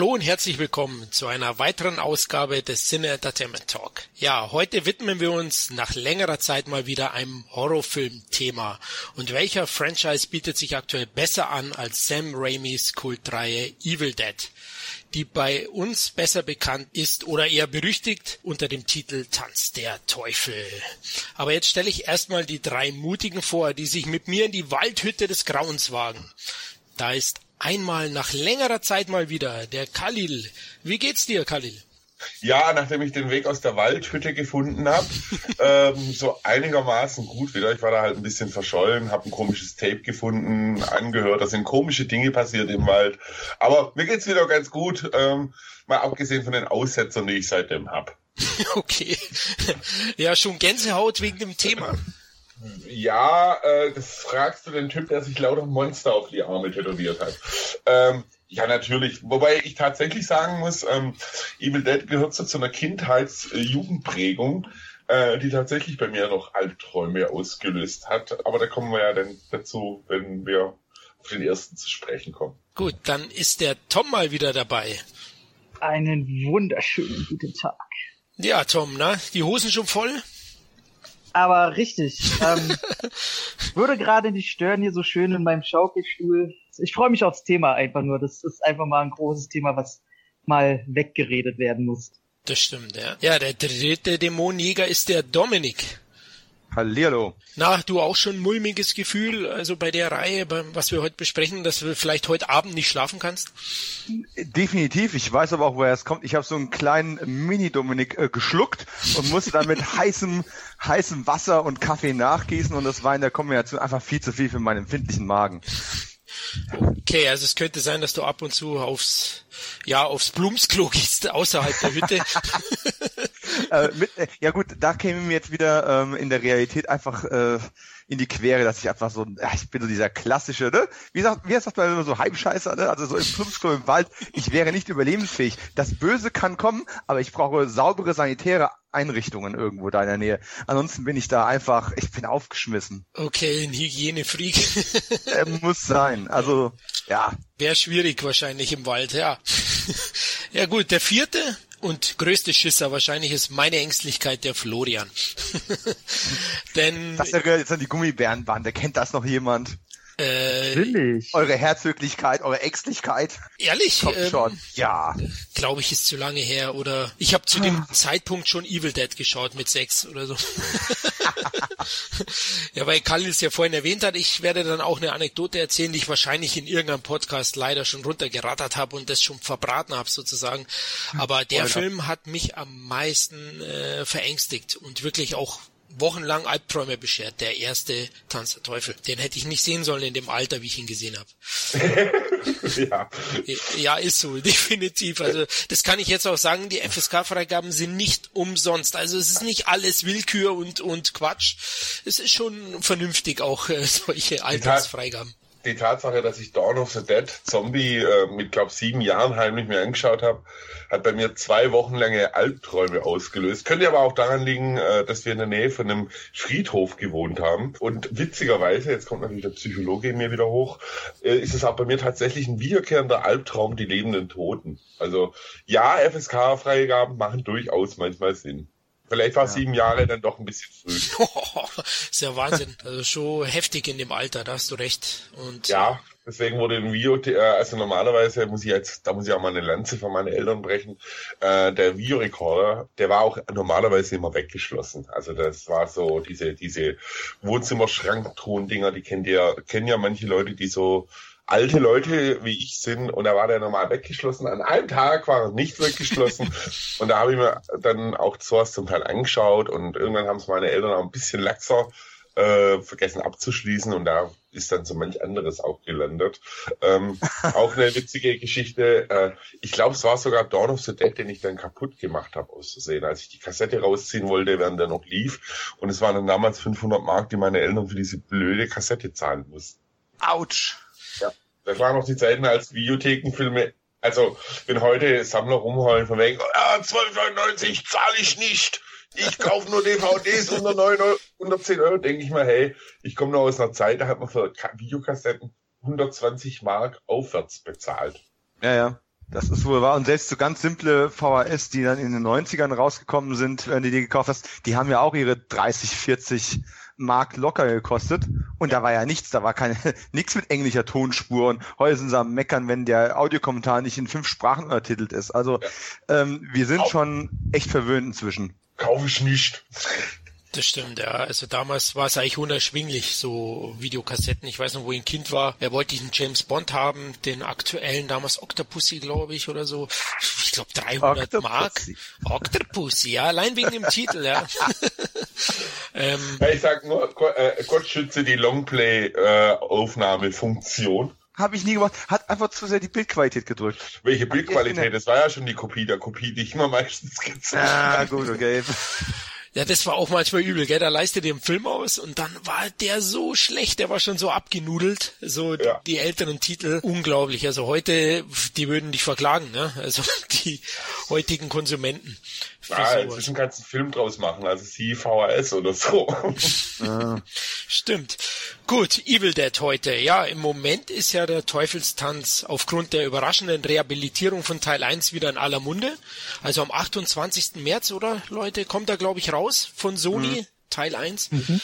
Hallo und herzlich willkommen zu einer weiteren Ausgabe des Cine Entertainment Talk. Ja, heute widmen wir uns nach längerer Zeit mal wieder einem Horrorfilm-Thema. Und welcher Franchise bietet sich aktuell besser an als Sam Raimis Kultreihe Evil Dead, die bei uns besser bekannt ist oder eher berüchtigt unter dem Titel Tanz der Teufel. Aber jetzt stelle ich erstmal die drei Mutigen vor, die sich mit mir in die Waldhütte des Grauens wagen. Da ist Einmal nach längerer Zeit mal wieder der Khalil. Wie geht's dir, Khalil? Ja, nachdem ich den Weg aus der Waldhütte gefunden habe, ähm, so einigermaßen gut wieder. Ich war da halt ein bisschen verschollen, habe ein komisches Tape gefunden, angehört. Da sind komische Dinge passiert im Wald. Aber mir geht's wieder ganz gut, ähm, mal abgesehen von den Aussetzern, die ich seitdem hab. Okay. Ja, schon Gänsehaut wegen dem Thema. Ja, äh, das fragst du den Typ, der sich lauter Monster auf die Arme tätowiert hat. Ähm, ja, natürlich. Wobei ich tatsächlich sagen muss, ähm, Evil Dead gehört so zu einer Kindheits-Jugendprägung, äh, die tatsächlich bei mir noch Albträume ausgelöst hat. Aber da kommen wir ja dann dazu, wenn wir auf den ersten zu sprechen kommen. Gut, dann ist der Tom mal wieder dabei. Einen wunderschönen guten Tag. Ja, Tom, na, die Hosen schon voll? Aber richtig. Ähm, würde gerade nicht stören hier so schön in meinem Schaukelstuhl. Ich freue mich aufs Thema einfach nur. Das ist einfach mal ein großes Thema, was mal weggeredet werden muss. Das stimmt, ja. Ja, der dritte Dämonenjäger ist der Dominik. Hallihallo. Na, du auch schon mulmiges Gefühl, also bei der Reihe, was wir heute besprechen, dass du vielleicht heute Abend nicht schlafen kannst? Definitiv. Ich weiß aber auch, woher es kommt. Ich habe so einen kleinen Mini-Dominik äh, geschluckt und musste dann mit heißem, heißem Wasser und Kaffee nachgießen und das war in der Kombination einfach viel zu viel für meinen empfindlichen Magen. Okay, also es könnte sein, dass du ab und zu aufs, ja, aufs Blumsklo gehst, außerhalb der Hütte. äh, mit, äh, ja gut, da käme mir jetzt wieder ähm, in der Realität einfach äh, in die Quere, dass ich einfach so, ja, ich bin so dieser klassische, ne? Wie sagt, wie sagt man immer so Heimscheißer, ne? Also so im Blumsklo im Wald, ich wäre nicht überlebensfähig. Das Böse kann kommen, aber ich brauche saubere sanitäre Einrichtungen irgendwo da in der Nähe. Ansonsten bin ich da einfach, ich bin aufgeschmissen. Okay, ein Hygienefreak. muss sein. Also, ja. Wäre schwierig wahrscheinlich im Wald, ja. ja gut, der vierte und größte Schisser wahrscheinlich ist meine Ängstlichkeit der Florian. Denn. Das erinnert jetzt an die Gummibärenband, der kennt das noch jemand? Äh, Natürlich. Eure Herzöglichkeit, eure Ängstlichkeit. Ehrlich? Kommt ähm, schon. Ja. Glaube ich, ist zu lange her. Oder ich habe zu dem ah. Zeitpunkt schon Evil Dead geschaut mit sechs oder so. ja, weil Karl es ja vorhin erwähnt hat, ich werde dann auch eine Anekdote erzählen, die ich wahrscheinlich in irgendeinem Podcast leider schon runtergerattert habe und das schon verbraten habe sozusagen. Aber der Alter. Film hat mich am meisten äh, verängstigt und wirklich auch wochenlang Albträume beschert. Der erste Tanz der Teufel. Den hätte ich nicht sehen sollen in dem Alter, wie ich ihn gesehen habe. ja. ja, ist so, definitiv. Also das kann ich jetzt auch sagen, die FSK-Freigaben sind nicht umsonst. Also es ist nicht alles Willkür und, und Quatsch. Es ist schon vernünftig auch äh, solche Altersfreigaben die Tatsache, dass ich Dawn of the Dead Zombie äh, mit, glaube sieben Jahren heimlich mir angeschaut habe, hat bei mir zwei Wochen lange Albträume ausgelöst. Könnte aber auch daran liegen, äh, dass wir in der Nähe von einem Friedhof gewohnt haben. Und witzigerweise, jetzt kommt natürlich der Psychologe in mir wieder hoch, äh, ist es auch bei mir tatsächlich ein wiederkehrender Albtraum, die lebenden Toten. Also ja, FSK-Freigaben machen durchaus manchmal Sinn. Vielleicht war ja. sieben Jahre dann doch ein bisschen früh. ist ja Wahnsinn. Also schon heftig in dem Alter, da hast du recht. Und ja, deswegen wurde im Video, äh, also normalerweise muss ich jetzt, da muss ich auch mal eine Lanze von meinen Eltern brechen. Äh, der Videorekorder, der war auch normalerweise immer weggeschlossen. Also das war so diese, diese Wohnzimmerschranktruhen-Dinger, die kennt ihr, kennen ja manche Leute, die so alte Leute wie ich sind und da war der normal weggeschlossen. An einem Tag war er nicht weggeschlossen und da habe ich mir dann auch sowas zum Teil angeschaut und irgendwann haben es meine Eltern auch ein bisschen laxer äh, vergessen abzuschließen und da ist dann so manch anderes auch gelandet. Ähm, auch eine witzige Geschichte. Äh, ich glaube, es war sogar Dawn of the Dead, den ich dann kaputt gemacht habe auszusehen, als ich die Kassette rausziehen wollte, während der noch lief. Und es waren dann damals 500 Mark, die meine Eltern für diese blöde Kassette zahlen mussten. Autsch. Das waren noch die Zeiten, als Videothekenfilme Also, wenn heute Sammler rumheulen von wegen, ah, 12,99 zahle ich nicht. Ich kaufe nur DVDs unter 9 Euro, 110 Euro, denke ich mal, hey, ich komme noch aus einer Zeit, da hat man für Videokassetten 120 Mark aufwärts bezahlt. Ja, ja. Das ist wohl wahr. Und selbst so ganz simple VHS, die dann in den 90ern rausgekommen sind, wenn du die gekauft hast, die haben ja auch ihre 30, 40 Mark locker gekostet. Und da war ja nichts, da war keine, nichts mit englischer Tonspur. Und heute sind sie am Meckern, wenn der Audiokommentar nicht in fünf Sprachen untertitelt ist. Also ja. ähm, wir sind schon echt verwöhnt inzwischen. Kaufe ich nicht. Das stimmt, ja. Also damals war es eigentlich unerschwinglich, so Videokassetten. Ich weiß noch, wo ich ein Kind war. Er wollte diesen James Bond haben, den aktuellen, damals Octopussy, glaube ich, oder so. Ich glaube 300 Octopussy. Mark. Octopussy, ja, allein wegen dem Titel, ja. ähm. Ich sag nur, äh, Gott schütze die Longplay-Aufnahmefunktion. Habe ich nie gemacht. Hat einfach zu sehr die Bildqualität gedrückt. Welche Bildqualität? Das war ja schon die Kopie der Kopie, die ich immer meistens gezeigt habe. Ah, gut, okay. Ja, das war auch manchmal übel, gell? Da leistet ihr den Film aus und dann war der so schlecht, der war schon so abgenudelt, so ja. die, die älteren Titel. Unglaublich. Also heute, die würden dich verklagen, ne? Also die heutigen Konsumenten. Ja, jetzt müssen ganzen Film draus machen, also sie VHS oder so. Stimmt. Gut, Evil Dead heute. Ja, im Moment ist ja der Teufelstanz aufgrund der überraschenden Rehabilitierung von Teil 1 wieder in aller Munde. Also am 28. März, oder Leute, kommt er, glaube ich, raus von Sony. Mhm. Teil 1. Mhm.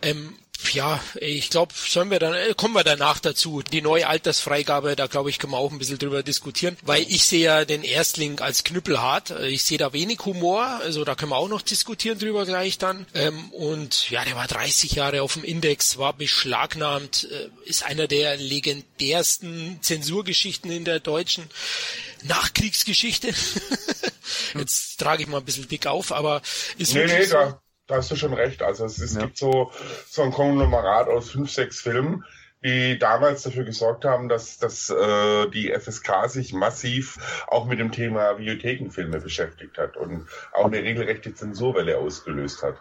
Ähm, ja, ich glaube, sollen wir dann, äh, kommen wir danach dazu. Die neue Altersfreigabe, da glaube ich, können wir auch ein bisschen drüber diskutieren, weil ich sehe ja den Erstling als knüppelhart. Ich sehe da wenig Humor, also da können wir auch noch diskutieren drüber gleich dann. Ähm, und ja, der war 30 Jahre auf dem Index, war beschlagnahmt, äh, ist einer der legendärsten Zensurgeschichten in der deutschen Nachkriegsgeschichte. Jetzt trage ich mal ein bisschen dick auf, aber ist nee, nee, so, da da hast du schon recht. Also es, es ja. gibt so, so ein Konglomerat aus fünf, sechs Filmen, die damals dafür gesorgt haben, dass, dass äh, die FSK sich massiv auch mit dem Thema Videothekenfilme beschäftigt hat und auch eine regelrechte Zensurwelle ausgelöst hat.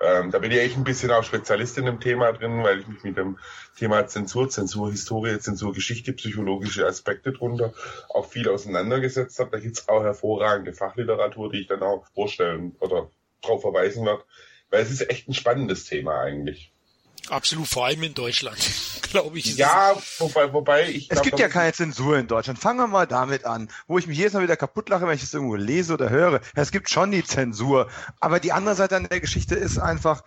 Ähm, da bin ich echt ein bisschen auch Spezialist in dem Thema drin, weil ich mich mit dem Thema Zensur, Zensurhistorie, Zensurgeschichte, psychologische Aspekte drunter auch viel auseinandergesetzt habe. Da gibt's auch hervorragende Fachliteratur, die ich dann auch vorstellen oder darauf verweisen werde, weil es ist echt ein spannendes Thema eigentlich. Absolut, vor allem in Deutschland, glaube ich. Ja, wobei, wobei ich. Es gibt ja keine Zensur in Deutschland. Fangen wir mal damit an, wo ich mich jedes Mal wieder kaputt lache, wenn ich es irgendwo lese oder höre. Es gibt schon die Zensur, aber die andere Seite an der Geschichte ist einfach,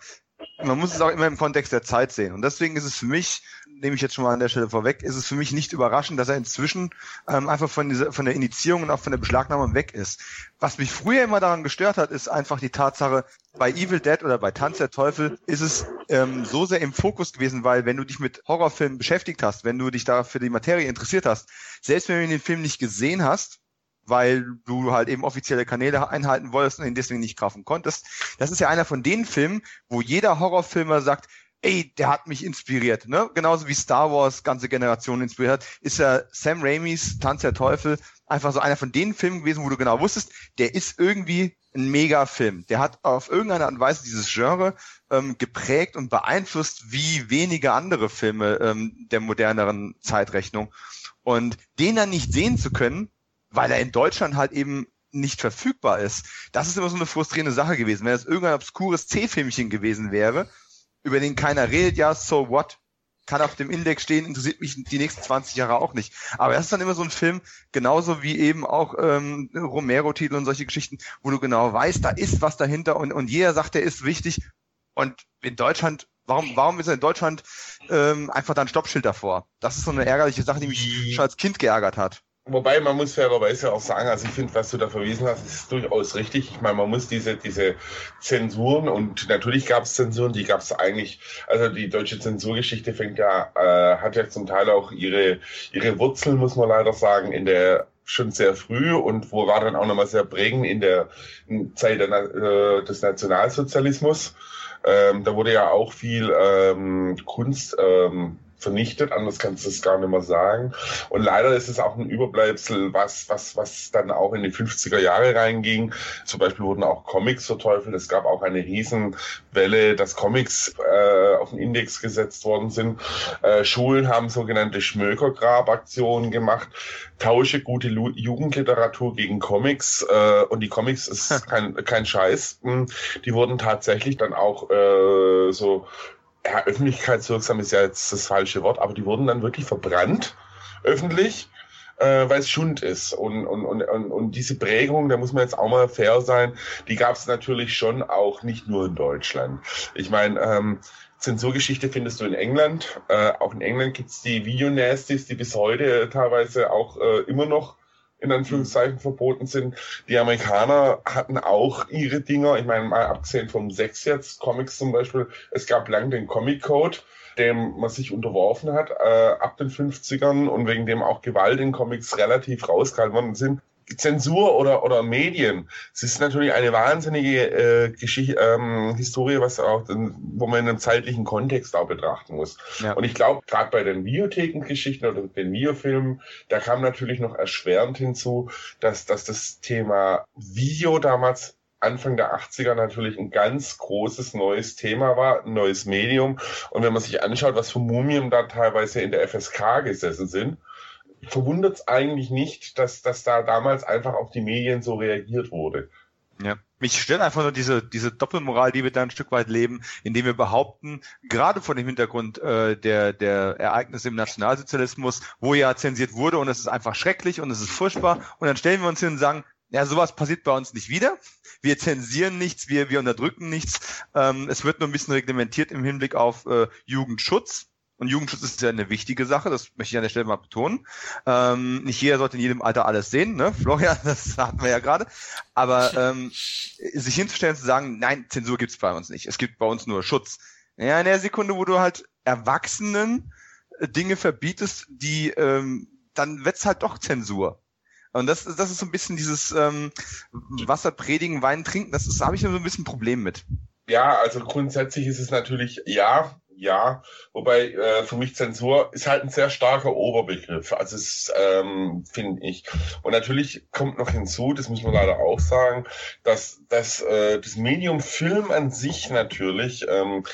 man muss es auch immer im Kontext der Zeit sehen. Und deswegen ist es für mich, nehme ich jetzt schon mal an der Stelle vorweg, ist es für mich nicht überraschend, dass er inzwischen ähm, einfach von, dieser, von der Initiierung und auch von der Beschlagnahmung weg ist. Was mich früher immer daran gestört hat, ist einfach die Tatsache, bei Evil Dead oder bei Tanz der Teufel ist es ähm, so sehr im Fokus gewesen, weil wenn du dich mit Horrorfilmen beschäftigt hast, wenn du dich da für die Materie interessiert hast, selbst wenn du den Film nicht gesehen hast, weil du halt eben offizielle Kanäle einhalten wolltest und ihn deswegen nicht kaufen konntest. Das ist ja einer von den Filmen, wo jeder Horrorfilmer sagt, ey, der hat mich inspiriert, ne? Genauso wie Star Wars ganze Generationen inspiriert hat, ist ja Sam Raimis Tanz der Teufel einfach so einer von den Filmen gewesen, wo du genau wusstest, der ist irgendwie ein Mega-Film. Der hat auf irgendeine Art und Weise dieses Genre ähm, geprägt und beeinflusst wie wenige andere Filme ähm, der moderneren Zeitrechnung. Und den dann nicht sehen zu können, weil er in Deutschland halt eben nicht verfügbar ist. Das ist immer so eine frustrierende Sache gewesen. Wenn es irgendein obskures C-Filmchen gewesen wäre, über den keiner redet, ja, so what? Kann auf dem Index stehen, interessiert mich die nächsten 20 Jahre auch nicht. Aber das ist dann immer so ein Film, genauso wie eben auch ähm, Romero-Titel und solche Geschichten, wo du genau weißt, da ist was dahinter und, und jeder sagt, der ist wichtig. Und in Deutschland Warum, warum ist er in Deutschland ähm, einfach da ein Stoppschild davor? Das ist so eine ärgerliche Sache, die mich schon als Kind geärgert hat. Wobei man muss fairerweise auch sagen, also ich finde, was du da verwiesen hast, ist durchaus richtig. Ich meine, man muss diese, diese Zensuren und natürlich gab es Zensuren, die gab es eigentlich, also die deutsche Zensurgeschichte fängt ja, äh, hat ja zum Teil auch ihre, ihre Wurzeln, muss man leider sagen, in der schon sehr früh und wo war dann auch nochmal sehr prägend in der Zeit der, äh, des Nationalsozialismus. Ähm, da wurde ja auch viel ähm, Kunst ähm, vernichtet, anders kannst du es gar nicht mehr sagen. Und leider ist es auch ein Überbleibsel, was, was, was dann auch in die 50er Jahre reinging. Zum Beispiel wurden auch Comics verteufelt. Es gab auch eine Riesenwelle, dass Comics äh, auf den Index gesetzt worden sind. Äh, Schulen haben sogenannte Schmökergrab-Aktionen gemacht. Tausche gute Lu Jugendliteratur gegen Comics. Äh, und die Comics ist kein, kein Scheiß. Hm, die wurden tatsächlich dann auch äh, so ja, öffentlichkeitswirksam ist ja jetzt das falsche Wort, aber die wurden dann wirklich verbrannt, öffentlich, äh, weil es Schund ist. Und, und, und, und, diese Prägung, da muss man jetzt auch mal fair sein, die gab es natürlich schon auch nicht nur in Deutschland. Ich meine, ähm, Zensurgeschichte findest du in England. Äh, auch in England gibt's die Video-Nasties, die bis heute teilweise auch äh, immer noch in Anführungszeichen verboten sind. Die Amerikaner hatten auch ihre Dinger. Ich meine, mal abgesehen vom Sex jetzt, Comics zum Beispiel, es gab lang den Comic Code, dem man sich unterworfen hat, äh, ab den 50ern und wegen dem auch Gewalt in Comics relativ rausgehalten worden sind. Zensur oder, oder Medien, es ist natürlich eine wahnsinnige äh, Geschichte, ähm, Historie, was auch, wo man in einem zeitlichen Kontext auch betrachten muss. Ja. Und ich glaube, gerade bei den Videothekengeschichten oder den Videofilmen, da kam natürlich noch erschwerend hinzu, dass, dass das Thema Video damals Anfang der 80er natürlich ein ganz großes neues Thema war, ein neues Medium. Und wenn man sich anschaut, was für Mumien da teilweise in der FSK gesessen sind, verwundert es eigentlich nicht, dass, dass da damals einfach auf die Medien so reagiert wurde. Ja. Mich stört einfach nur diese, diese Doppelmoral, die wir da ein Stück weit leben, indem wir behaupten, gerade vor dem Hintergrund äh, der, der Ereignisse im Nationalsozialismus, wo ja zensiert wurde und es ist einfach schrecklich und es ist furchtbar, und dann stellen wir uns hin und sagen, ja, sowas passiert bei uns nicht wieder. Wir zensieren nichts, wir, wir unterdrücken nichts. Ähm, es wird nur ein bisschen reglementiert im Hinblick auf äh, Jugendschutz. Und Jugendschutz ist ja eine wichtige Sache, das möchte ich an der Stelle mal betonen. Ähm, nicht jeder sollte in jedem Alter alles sehen, ne? Florian, das hatten wir ja gerade. Aber ähm, sich hinzustellen zu sagen, nein, Zensur gibt's bei uns nicht. Es gibt bei uns nur Schutz. Ja, in der Sekunde, wo du halt Erwachsenen äh, Dinge verbietest, die ähm, dann wird's halt doch Zensur. Und das, das ist so ein bisschen dieses ähm, Wasser predigen, Wein trinken, das ist, da habe ich so ein bisschen ein Problem mit. Ja, also grundsätzlich ist es natürlich, ja, ja, wobei äh, für mich Zensur ist halt ein sehr starker Oberbegriff. Also es ähm, finde ich. Und natürlich kommt noch hinzu, das muss man leider auch sagen, dass, dass äh, das Medium Film an sich natürlich, ähm,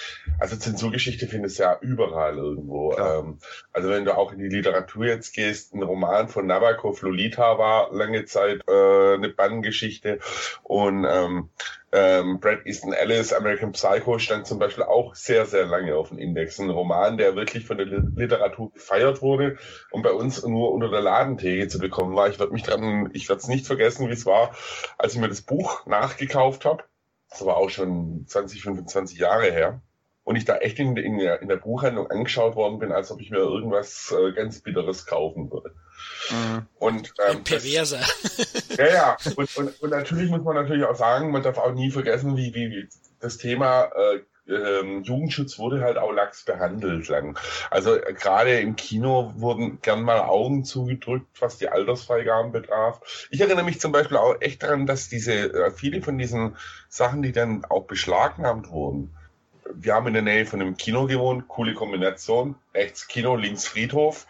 also Zensurgeschichte findest du ja überall irgendwo. Ja. Ähm, also wenn du auch in die Literatur jetzt gehst, ein Roman von Nabokov, Lolita war lange Zeit äh, eine Banngeschichte und ähm, ähm, Brad Easton Ellis, American Psycho, stand zum Beispiel auch sehr, sehr lange auf dem Index. Ein Roman, der wirklich von der Literatur gefeiert wurde und bei uns nur unter der Ladentheke zu bekommen war. Ich werde mich dran, ich werde es nicht vergessen, wie es war, als ich mir das Buch nachgekauft habe. Das war auch schon 20, 25 Jahre her und ich da echt in, in, in, der Buchhandlung angeschaut worden bin, als ob ich mir irgendwas äh, ganz Bitteres kaufen würde. Mhm. Und ähm, perverser. ja, ja. Und, und, und natürlich muss man natürlich auch sagen, man darf auch nie vergessen, wie, wie, wie das Thema äh, ähm, Jugendschutz wurde halt auch lax behandelt lang. Also äh, gerade im Kino wurden gern mal Augen zugedrückt, was die Altersfreigaben betraf. Ich erinnere mich zum Beispiel auch echt daran, dass diese äh, viele von diesen Sachen, die dann auch beschlagnahmt wurden, wir haben in der Nähe von einem Kino gewohnt, coole Kombination, rechts Kino, links Friedhof.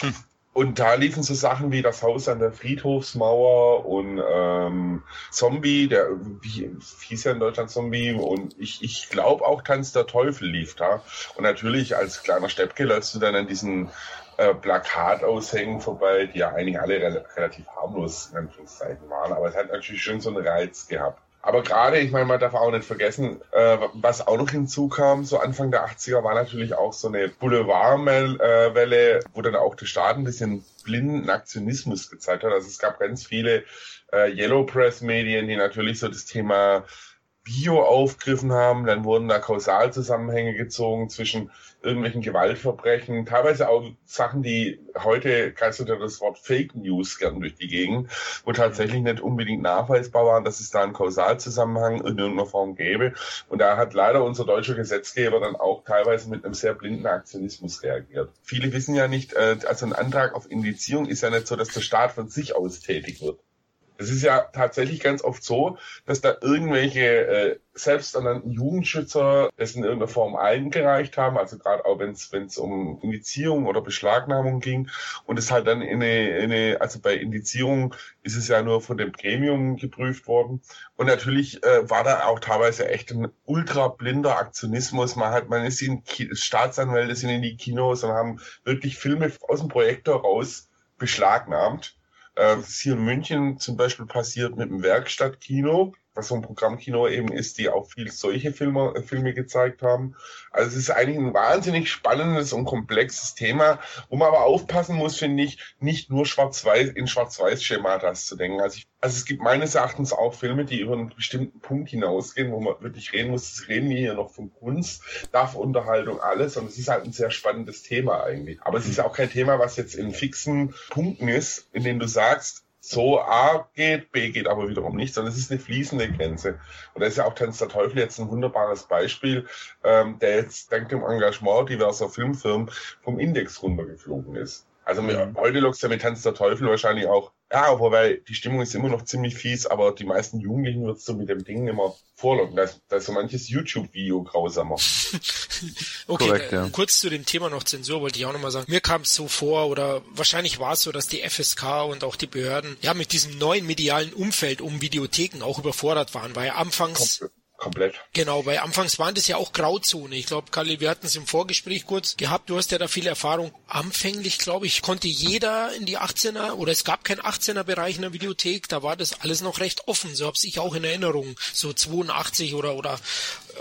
Hm. Und da liefen so Sachen wie das Haus an der Friedhofsmauer und ähm, Zombie, der wie, hieß ja in Deutschland Zombie und ich, ich glaube auch Tanz der Teufel lief da. Und natürlich als kleiner Steppke läufst du dann an diesen äh, Plakataushängen vorbei, die ja eigentlich alle re relativ harmlos in Anführungszeichen waren, aber es hat natürlich schon so einen Reiz gehabt. Aber gerade, ich meine, man darf auch nicht vergessen, äh, was auch noch hinzukam, so Anfang der 80er war natürlich auch so eine Boulevardwelle, wo dann auch der Staat ein bisschen blinden Aktionismus gezeigt hat. Also es gab ganz viele äh, Yellow Press Medien, die natürlich so das Thema Bio aufgriffen haben, dann wurden da Kausalzusammenhänge gezogen zwischen irgendwelchen Gewaltverbrechen, teilweise auch Sachen, die heute geistert ja das Wort Fake News gern durch die Gegend, wo tatsächlich nicht unbedingt nachweisbar war, dass es da einen Kausalzusammenhang in irgendeiner Form gäbe. Und da hat leider unser deutscher Gesetzgeber dann auch teilweise mit einem sehr blinden Aktionismus reagiert. Viele wissen ja nicht, äh, also ein Antrag auf Indizierung ist ja nicht so, dass der Staat von sich aus tätig wird Es ist ja tatsächlich ganz oft so, dass da irgendwelche äh, selbsternannten Jugendschützer es in irgendeiner Form eingereicht haben, also gerade auch wenn es um Indizierung oder Beschlagnahmung ging. Und es halt dann in eine, in eine, also bei Indizierung ist es ja nur von dem Gremium geprüft worden. Und natürlich äh, war da auch teilweise echt ein ultra blinder Aktionismus. Man hat, man ist in Ki Staatsanwälte sind in die Kinos und haben wirklich Filme aus dem Projektor raus beschlagnahmt äh, ist hier in München zum Beispiel passiert mit dem Werkstattkino, was so ein Programmkino eben ist, die auch viel solche Filme, äh, Filme gezeigt haben. Also es ist eigentlich ein wahnsinnig spannendes und komplexes Thema, wo man aber aufpassen muss, finde ich, nicht nur schwarz-weiß in Schwarz-Weiß-Schematas zu denken. Also, ich, also es gibt meines Erachtens auch Filme, die über einen bestimmten Punkt hinausgehen, wo man wirklich reden muss, das reden wir hier noch von Kunst, darf Unterhaltung, alles und es ist halt ein sehr spannendes Thema eigentlich. Aber es ist auch kein Thema, was jetzt in fixen Punkten ist, in dem du sagst, so A geht, B geht aber wiederum nicht, sondern es ist eine fließende Grenze. Und da ist ja auch Tanz der Teufel jetzt ein wunderbares Beispiel, ähm, der jetzt dank dem Engagement diverser Filmfirmen vom Index runtergeflogen ist. Also mhm. heute lockst ja mit Tanz der Teufel wahrscheinlich auch ja, wobei die Stimmung ist immer noch ziemlich fies, aber die meisten Jugendlichen wird so mit dem Ding immer vorlocken. Da ist, da ist so manches YouTube-Video grausamer. okay, Korrekt, ja. kurz zu dem Thema noch Zensur wollte ich auch nochmal sagen. Mir kam es so vor, oder wahrscheinlich war es so, dass die FSK und auch die Behörden ja mit diesem neuen medialen Umfeld um Videotheken auch überfordert waren, weil anfangs Komplett komplett. Genau, weil anfangs waren das ja auch Grauzone. Ich glaube, Kalli, wir hatten es im Vorgespräch kurz gehabt. Du hast ja da viel Erfahrung. Anfänglich, glaube ich, konnte jeder in die 18er oder es gab keinen 18er Bereich in der Videothek. Da war das alles noch recht offen. So habe ich auch in Erinnerung. So 82 oder oder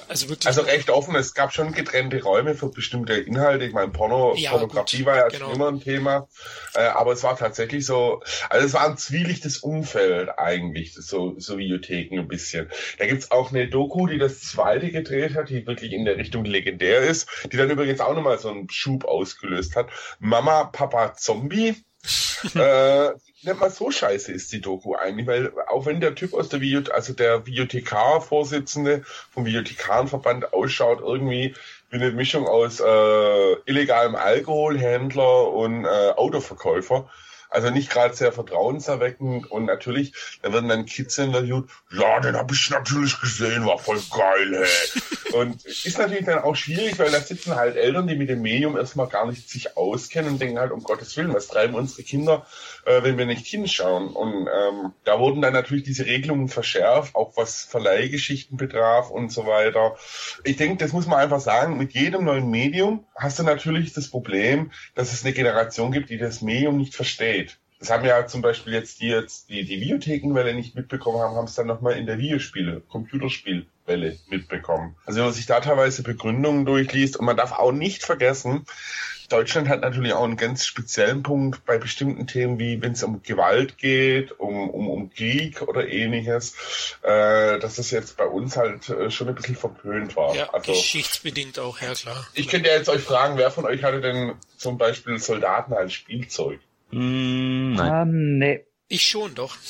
also wirklich. Also recht offen. Es gab schon getrennte Räume für bestimmte Inhalte. Ich meine, Porno, ja, Pornografie gut, war ja genau. schon immer ein Thema. Äh, aber es war tatsächlich so, also es war ein zwielichtes Umfeld eigentlich, so, so Videotheken ein bisschen. Da gibt's auch eine Doku, die das zweite gedreht hat, die wirklich in der Richtung legendär ist, die dann übrigens auch nochmal so einen Schub ausgelöst hat. Mama, Papa, Zombie. äh, nicht mal so scheiße ist die Doku eigentlich, weil auch wenn der Typ aus der Video, also der Videothekar-Vorsitzende vom Videothekarenverband ausschaut, irgendwie wie eine Mischung aus äh, illegalem Alkoholhändler und äh, Autoverkäufer, also nicht gerade sehr vertrauenserweckend und natürlich, da werden dann Kids interviewt, ja, den habe ich natürlich gesehen, war voll geil, hey. und ist natürlich dann auch schwierig, weil da sitzen halt Eltern, die mit dem Medium erstmal gar nicht sich auskennen und denken halt, um Gottes Willen, was treiben unsere Kinder, äh, wenn wir nicht hinschauen? Und ähm, da wurden dann natürlich diese Regelungen verschärft, auch was Verleihgeschichten betraf und so weiter. Ich denke, das muss man einfach sagen, mit jedem neuen Medium hast du natürlich das Problem, dass es eine Generation gibt, die das Medium nicht versteht. Das haben ja zum Beispiel jetzt die jetzt die, die Videothekenwelle nicht mitbekommen haben, haben es dann nochmal in der Videospiele, Computerspielwelle mitbekommen. Also wenn man sich da teilweise Begründungen durchliest und man darf auch nicht vergessen, Deutschland hat natürlich auch einen ganz speziellen Punkt bei bestimmten Themen, wie wenn es um Gewalt geht, um, um, um Krieg oder ähnliches, äh, dass das jetzt bei uns halt äh, schon ein bisschen verpönt war. Ja, also, geschichtsbedingt auch, ja klar. Ich könnte ja jetzt euch fragen, wer von euch hatte denn zum Beispiel Soldaten als Spielzeug? Mm, nein. Ähm, nee. Ich schon, doch.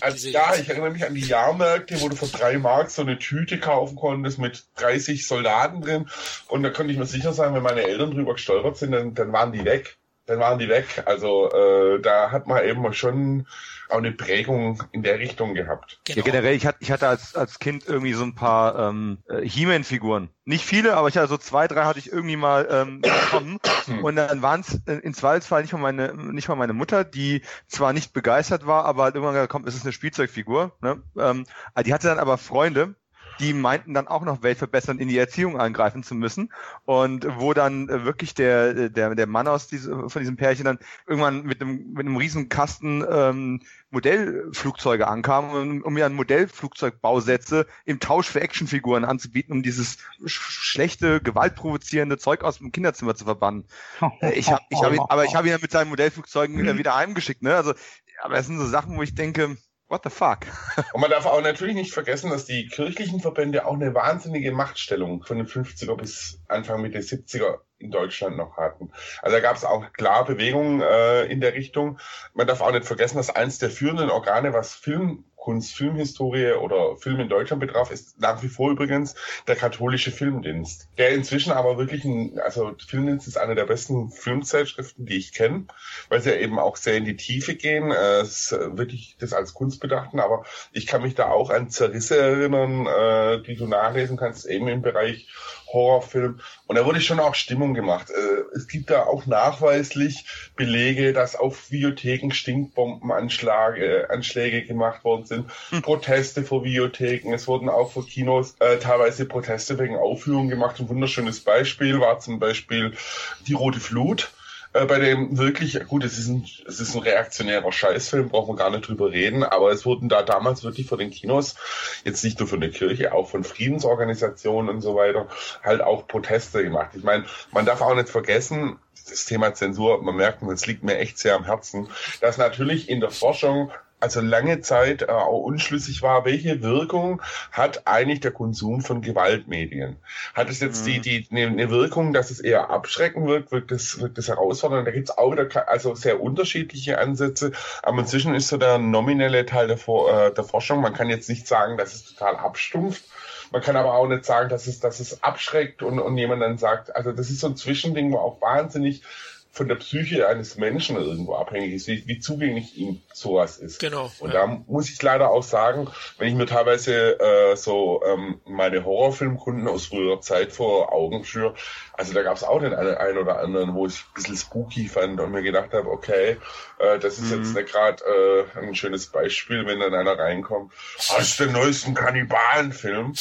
Also, ja, ich erinnere mich an die Jahrmärkte, wo du für drei Mark so eine Tüte kaufen konntest mit 30 Soldaten drin. Und da konnte ich mir sicher sein, wenn meine Eltern drüber gestolpert sind, dann, dann waren die weg. Dann waren die weg. Also äh, da hat man eben schon auch eine Prägung in der Richtung gehabt. Genau. Ja, generell, ich hatte, ich hatte als, als Kind irgendwie so ein paar ähm, äh, He-Man-Figuren. Nicht viele, aber ich hatte so zwei, drei hatte ich irgendwie mal ähm, bekommen. Und dann waren es äh, in Zweifelsfall nicht mal meine, nicht mal meine Mutter, die zwar nicht begeistert war, aber halt irgendwann gesagt, komm, es ist eine Spielzeugfigur. Ne? Ähm, die hatte dann aber Freunde, die meinten dann auch noch weltverbessernd in die Erziehung eingreifen zu müssen und wo dann äh, wirklich der der der Mann aus diesem von diesem Pärchen dann irgendwann mit einem mit einem riesen Kasten ähm, Modellflugzeuge ankam, um, um mir ein Modellflugzeugbausätze im Tausch für Actionfiguren anzubieten, um dieses schlechte, gewaltprovozierende Zeug aus dem Kinderzimmer zu verbannen. Äh, ich hab, ich hab ihn, aber ich habe ihn mit seinen Modellflugzeugen mhm. wieder heimgeschickt, ne? Also, aber es sind so Sachen, wo ich denke, What the fuck? Und man darf auch natürlich nicht vergessen, dass die kirchlichen Verbände auch eine wahnsinnige Machtstellung von den 50er bis Anfang Mitte 70er in Deutschland noch hatten. Also da gab es auch klar Bewegungen äh, in der Richtung. Man darf auch nicht vergessen, dass eins der führenden Organe, was Film Kunst-Filmhistorie oder Film in Deutschland betraf, ist nach wie vor übrigens der katholische Filmdienst. Der inzwischen aber wirklich ein, also Filmdienst ist eine der besten Filmzeitschriften, die ich kenne, weil sie eben auch sehr in die Tiefe gehen, äh, wirklich das als Kunst bedachten, aber ich kann mich da auch an Zerrisse erinnern, äh, die du nachlesen kannst, eben im Bereich Horrorfilm. Und da wurde schon auch Stimmung gemacht. Äh, es gibt da auch nachweislich Belege, dass auf Videotheken Stinkbombenanschläge Anschläge gemacht worden sind. Hm. Proteste vor Videotheken. Es wurden auch vor Kinos äh, teilweise Proteste wegen Aufführungen gemacht. Ein wunderschönes Beispiel war zum Beispiel die Rote Flut äh, bei dem wirklich, gut, es ist, ein, es ist ein reaktionärer Scheißfilm, brauchen wir gar nicht drüber reden, aber es wurden da damals wirklich von den Kinos, jetzt nicht nur von der Kirche, auch von Friedensorganisationen und so weiter, halt auch Proteste gemacht. Ich meine, man darf auch nicht vergessen, das Thema Zensur, man merkt, es liegt mir echt sehr am Herzen, dass natürlich in der Forschung also lange Zeit äh, auch unschlüssig war, welche Wirkung hat eigentlich der Konsum von Gewaltmedien? Hat es jetzt mhm. die, die eine ne Wirkung, dass es eher abschrecken wirkt, wirkt es wirkt es herausfordernd? Da gibt es auch wieder also sehr unterschiedliche Ansätze, aber inzwischen ist so der nominelle Teil der, äh, der Forschung, man kann jetzt nicht sagen, dass es total abstumpft, man kann aber auch nicht sagen, dass es, dass es abschreckt und, und jemand dann sagt, also das ist so ein Zwischending, wo auch wahnsinnig von der Psyche eines Menschen irgendwo abhängig ist, wie, wie zugänglich ihm sowas ist. Genau. Und ja. da muss ich leider auch sagen, wenn ich mir teilweise äh, so ähm, meine Horrorfilmkunden aus früherer Zeit vor Augen führe, also da gab es auch den einen oder anderen, wo ich ein bisschen spooky fand und mir gedacht habe, okay, äh, das ist mhm. jetzt nicht gerade äh, ein schönes Beispiel, wenn dann einer reinkommt, aus ah, dem neuesten Kannibalenfilm.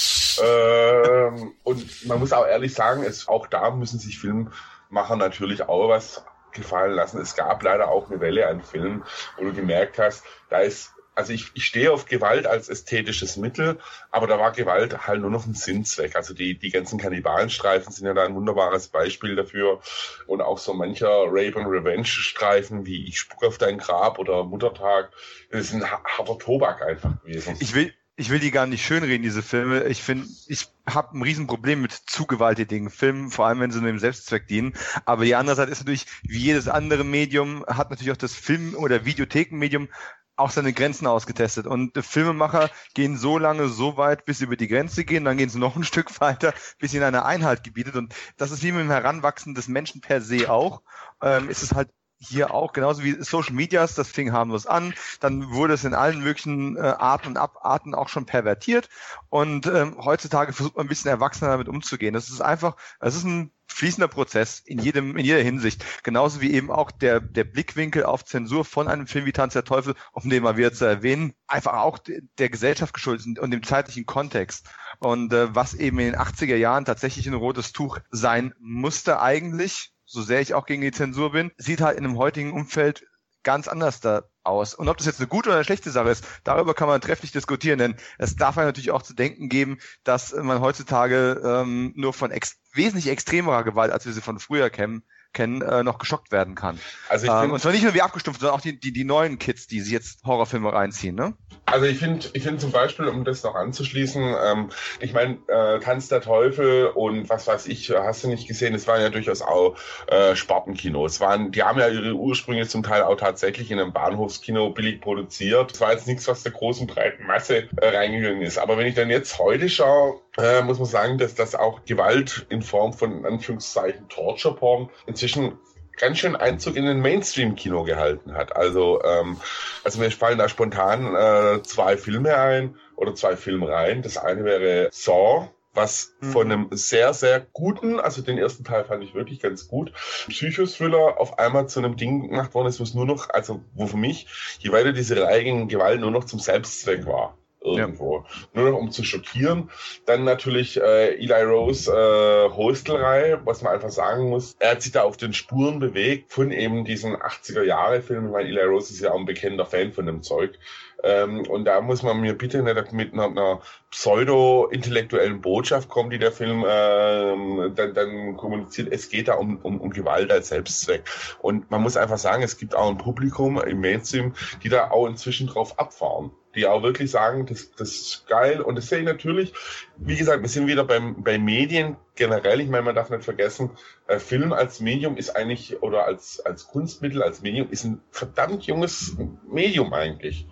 Äh, und man muss auch ehrlich sagen, es, auch da müssen sich Film Macher natürlich auch was gefallen lassen. Es gab leider auch eine Welle an Filmen, wo du gemerkt hast, da ist also ich, ich stehe auf Gewalt als ästhetisches Mittel, aber da war Gewalt halt nur noch ein Sinnzweck. Also die, die ganzen Kannibalenstreifen sind ja da ein wunderbares Beispiel dafür. Und auch so mancher Rape and Revenge Streifen wie Ich spuck auf dein Grab oder Muttertag, das ist ein harter Tobak einfach gewesen. Ich will, ich will die gar nicht schönreden, diese Filme. Ich finde, ich habe ein Riesenproblem mit zu gewalttätigen Filmen, vor allem wenn sie nur dem Selbstzweck dienen. Aber die andere Seite ist natürlich, wie jedes andere Medium, hat natürlich auch das Film- oder Videothekenmedium auch seine Grenzen ausgetestet. Und Filmemacher gehen so lange so weit, bis sie über die Grenze gehen, dann gehen sie noch ein Stück weiter, bis ihnen eine Einheit gebietet. Und das ist wie mit dem Heranwachsen des Menschen per se auch. Ähm, ist es halt hier auch, genauso wie Social Medias, das fing harmlos an, dann wurde es in allen möglichen äh, Arten und Abarten auch schon pervertiert und ähm, heutzutage versucht man ein bisschen erwachsener damit umzugehen. Das ist einfach, es ist ein fließender Prozess in jedem, in jeder Hinsicht. Genauso wie eben auch der, der Blickwinkel auf Zensur von einem Film wie Tanz der Teufel, um den mal wieder zu erwähnen, einfach auch der Gesellschaft geschuldet und dem zeitlichen Kontext. Und äh, was eben in den 80er Jahren tatsächlich ein rotes Tuch sein musste eigentlich, so sehr ich auch gegen die Zensur bin, sieht halt in einem heutigen Umfeld ganz anders da aus. Und ob das jetzt eine gute oder eine schlechte Sache ist, darüber kann man trefflich diskutieren, denn es darf ja natürlich auch zu denken geben, dass man heutzutage ähm, nur von ex wesentlich extremerer Gewalt, als wir sie von früher kennen, kennen, äh, noch geschockt werden kann. Also ich ähm, und zwar nicht nur wie abgestumpft, sondern auch die, die, die neuen Kids, die sich jetzt Horrorfilme reinziehen, ne? Also ich finde, ich finde zum Beispiel, um das noch anzuschließen, ähm, ich meine, äh, Tanz der Teufel und was weiß ich, hast du nicht gesehen, es waren ja durchaus auch äh, Spartenkinos. Waren, die haben ja ihre Ursprünge zum Teil auch tatsächlich in einem Bahnhofskino billig produziert. Das war jetzt nichts, was der großen breiten Masse äh, reingegangen ist. Aber wenn ich dann jetzt heute schaue, äh, muss man sagen, dass das auch Gewalt in Form von in Anführungszeichen Torture Porn inzwischen ganz schön Einzug in den Mainstream-Kino gehalten hat. Also, ähm, also mir fallen da spontan äh, zwei Filme ein oder zwei Filmreihen. Das eine wäre Saw, was mhm. von einem sehr, sehr guten, also den ersten Teil fand ich wirklich ganz gut, Psychothriller auf einmal zu einem Ding gemacht worden ist, was nur noch, also wo für mich, je weiter diese Reihe gegen Gewalt nur noch zum Selbstzweck war irgendwo. Ja. Nur noch um zu schockieren. Dann natürlich äh, Eli Rose äh, Hostelreihe, was man einfach sagen muss. Er hat sich da auf den Spuren bewegt von eben diesen 80er Jahre Filmen, weil Eli Rose ist ja auch ein bekannter Fan von dem Zeug. Ähm, und da muss man mir bitte nicht mit einer, einer pseudo-intellektuellen Botschaft kommen, die der Film ähm, dann, dann kommuniziert. Es geht da um, um, um Gewalt als Selbstzweck. Und man muss einfach sagen, es gibt auch ein Publikum im Mainstream, die da auch inzwischen drauf abfahren die auch wirklich sagen, das, das ist geil. Und das sehe ich natürlich, wie gesagt, wir sind wieder beim, bei Medien generell. Ich meine, man darf nicht vergessen, äh, Film als Medium ist eigentlich, oder als, als Kunstmittel, als Medium, ist ein verdammt junges Medium eigentlich.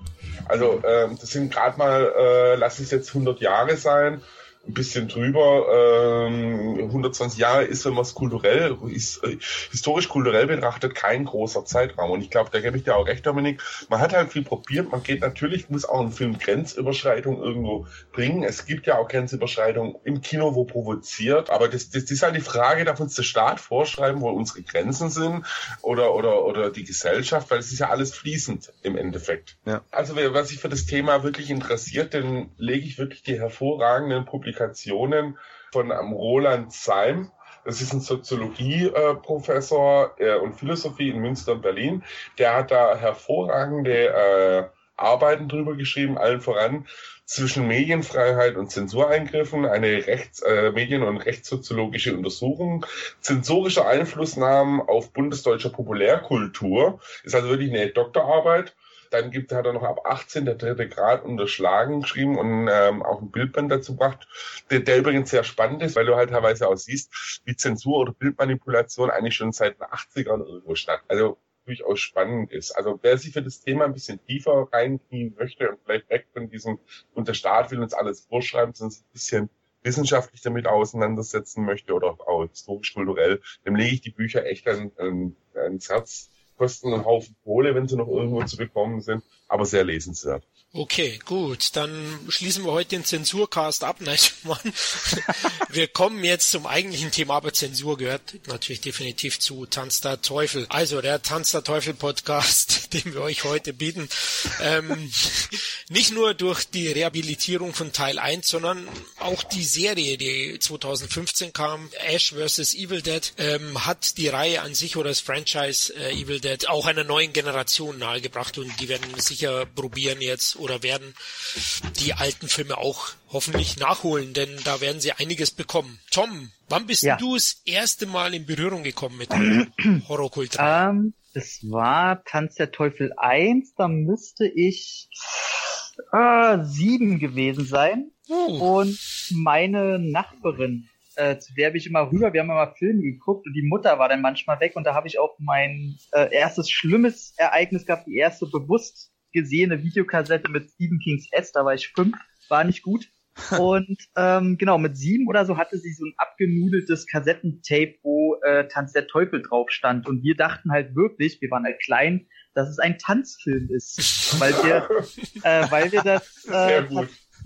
Also ähm, das sind gerade mal, äh, lass es jetzt 100 Jahre sein, ein bisschen drüber. Ähm, 120 Jahre ist, wenn man es kulturell, ist, äh, historisch kulturell betrachtet, kein großer Zeitraum. Und ich glaube, da gebe ich dir auch recht, Dominik. Man hat halt viel probiert. Man geht natürlich, muss auch ein Film Grenzüberschreitung irgendwo bringen. Es gibt ja auch Grenzüberschreitung im Kino, wo provoziert. Aber das, das, das ist halt die Frage, darf uns der Staat vorschreiben, wo unsere Grenzen sind oder, oder, oder die Gesellschaft, weil es ist ja alles fließend im Endeffekt. Ja. Also was sich für das Thema wirklich interessiert, dann lege ich wirklich die hervorragenden Publikationen Publikationen von Roland Seim. Das ist ein Soziologieprofessor äh, und Philosophie in Münster und Berlin. Der hat da hervorragende äh, Arbeiten drüber geschrieben, allen voran zwischen Medienfreiheit und Zensureingriffen, eine Rechts-, äh, Medien- und rechtssoziologische Untersuchung, zensorische Einflussnahmen auf bundesdeutscher Populärkultur, ist also wirklich eine Doktorarbeit dann gibt, hat er noch ab 18 der dritte Grad unterschlagen geschrieben und ähm, auch ein Bildband dazu gebracht, der, der übrigens sehr spannend ist, weil du halt teilweise auch siehst, wie Zensur oder Bildmanipulation eigentlich schon seit den 80ern irgendwo statt. Also durchaus spannend ist. Also wer sich für das Thema ein bisschen tiefer reinknien möchte und vielleicht weg von diesem, und der Staat will uns alles vorschreiben, sondern ein bisschen wissenschaftlich damit auseinandersetzen möchte oder auch historisch-kulturell, dem lege ich die Bücher echt an, an, ans Herz kosten einen Haufen Kohle, wenn sie noch irgendwo zu bekommen sind, aber sehr lesenswert. Okay, gut. Dann schließen wir heute den Zensurcast ab. Nein, Mann. Wir kommen jetzt zum eigentlichen Thema, aber Zensur gehört natürlich definitiv zu Tanz der Teufel. Also der Tanz der Teufel Podcast, den wir euch heute bieten. Ähm, nicht nur durch die Rehabilitierung von Teil 1, sondern auch die Serie, die 2015 kam, Ash vs. Evil Dead, ähm, hat die Reihe an sich oder das Franchise äh, Evil Dead auch einer neuen Generation nahegebracht und die werden sicher probieren jetzt oder werden die alten Filme auch hoffentlich nachholen, denn da werden sie einiges bekommen. Tom, wann bist ja. du das erste Mal in Berührung gekommen mit Horrorkult? Ähm, das war Tanz der Teufel 1, da müsste ich äh, sieben gewesen sein. Uh. Und meine Nachbarin, äh, zu der habe ich immer rüber, wir haben immer Filme geguckt und die Mutter war dann manchmal weg und da habe ich auch mein äh, erstes schlimmes Ereignis gehabt, die erste bewusst gesehene Videokassette mit Stephen Kings S, da war ich fünf, war nicht gut. Und ähm, genau, mit sieben oder so hatte sie so ein abgenudeltes Kassettentape, wo äh, Tanz der Teufel drauf stand. Und wir dachten halt wirklich, wir waren halt klein, dass es ein Tanzfilm ist. Weil wir, äh, weil wir das äh,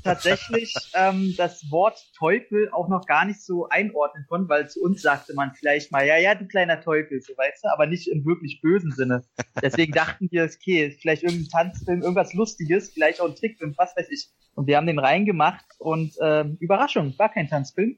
tatsächlich ähm, das Wort Teufel auch noch gar nicht so einordnen konnten, weil zu uns sagte man vielleicht mal, ja, ja, du kleiner Teufel, so weißt du, aber nicht im wirklich bösen Sinne. Deswegen dachten wir, okay, vielleicht irgendein Tanzfilm, irgendwas Lustiges, vielleicht auch ein Trickfilm, was weiß ich. Und wir haben den reingemacht und äh, Überraschung, war kein Tanzfilm.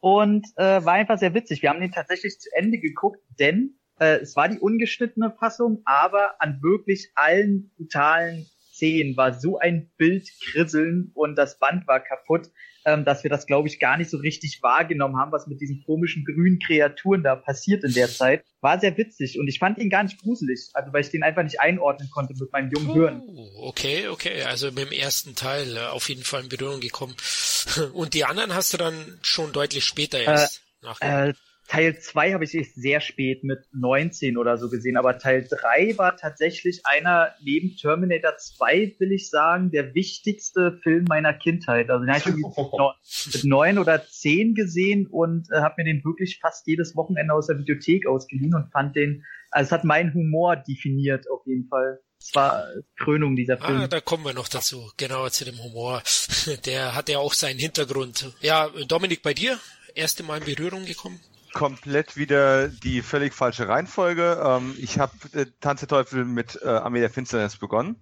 und äh, war einfach sehr witzig. Wir haben den tatsächlich zu Ende geguckt, denn äh, es war die ungeschnittene Fassung, aber an wirklich allen brutalen 10 war so ein Bildkrisseln und das Band war kaputt, ähm, dass wir das, glaube ich, gar nicht so richtig wahrgenommen haben, was mit diesen komischen grünen Kreaturen da passiert in der Zeit. War sehr witzig und ich fand ihn gar nicht gruselig, also weil ich den einfach nicht einordnen konnte mit meinem jungen Hirn. Oh, okay, okay, also mit dem ersten Teil äh, auf jeden Fall in Berührung gekommen. Und die anderen hast du dann schon deutlich später erst äh. Äh, Teil 2 habe ich sehr spät mit 19 oder so gesehen, aber Teil 3 war tatsächlich einer neben Terminator 2, will ich sagen, der wichtigste Film meiner Kindheit. Also den habe ich irgendwie mit 9 oder 10 gesehen und äh, habe mir den wirklich fast jedes Wochenende aus der Videothek ausgeliehen und fand den, also es hat meinen Humor definiert auf jeden Fall. Es war Krönung dieser Film. Ah, da kommen wir noch dazu, genau zu dem Humor. Der hat ja auch seinen Hintergrund. Ja, Dominik, bei dir? Erste Mal in Berührung gekommen? Komplett wieder die völlig falsche Reihenfolge. Ähm, ich habe äh, Tanz der Teufel mit äh, Armee der Finsternis begonnen.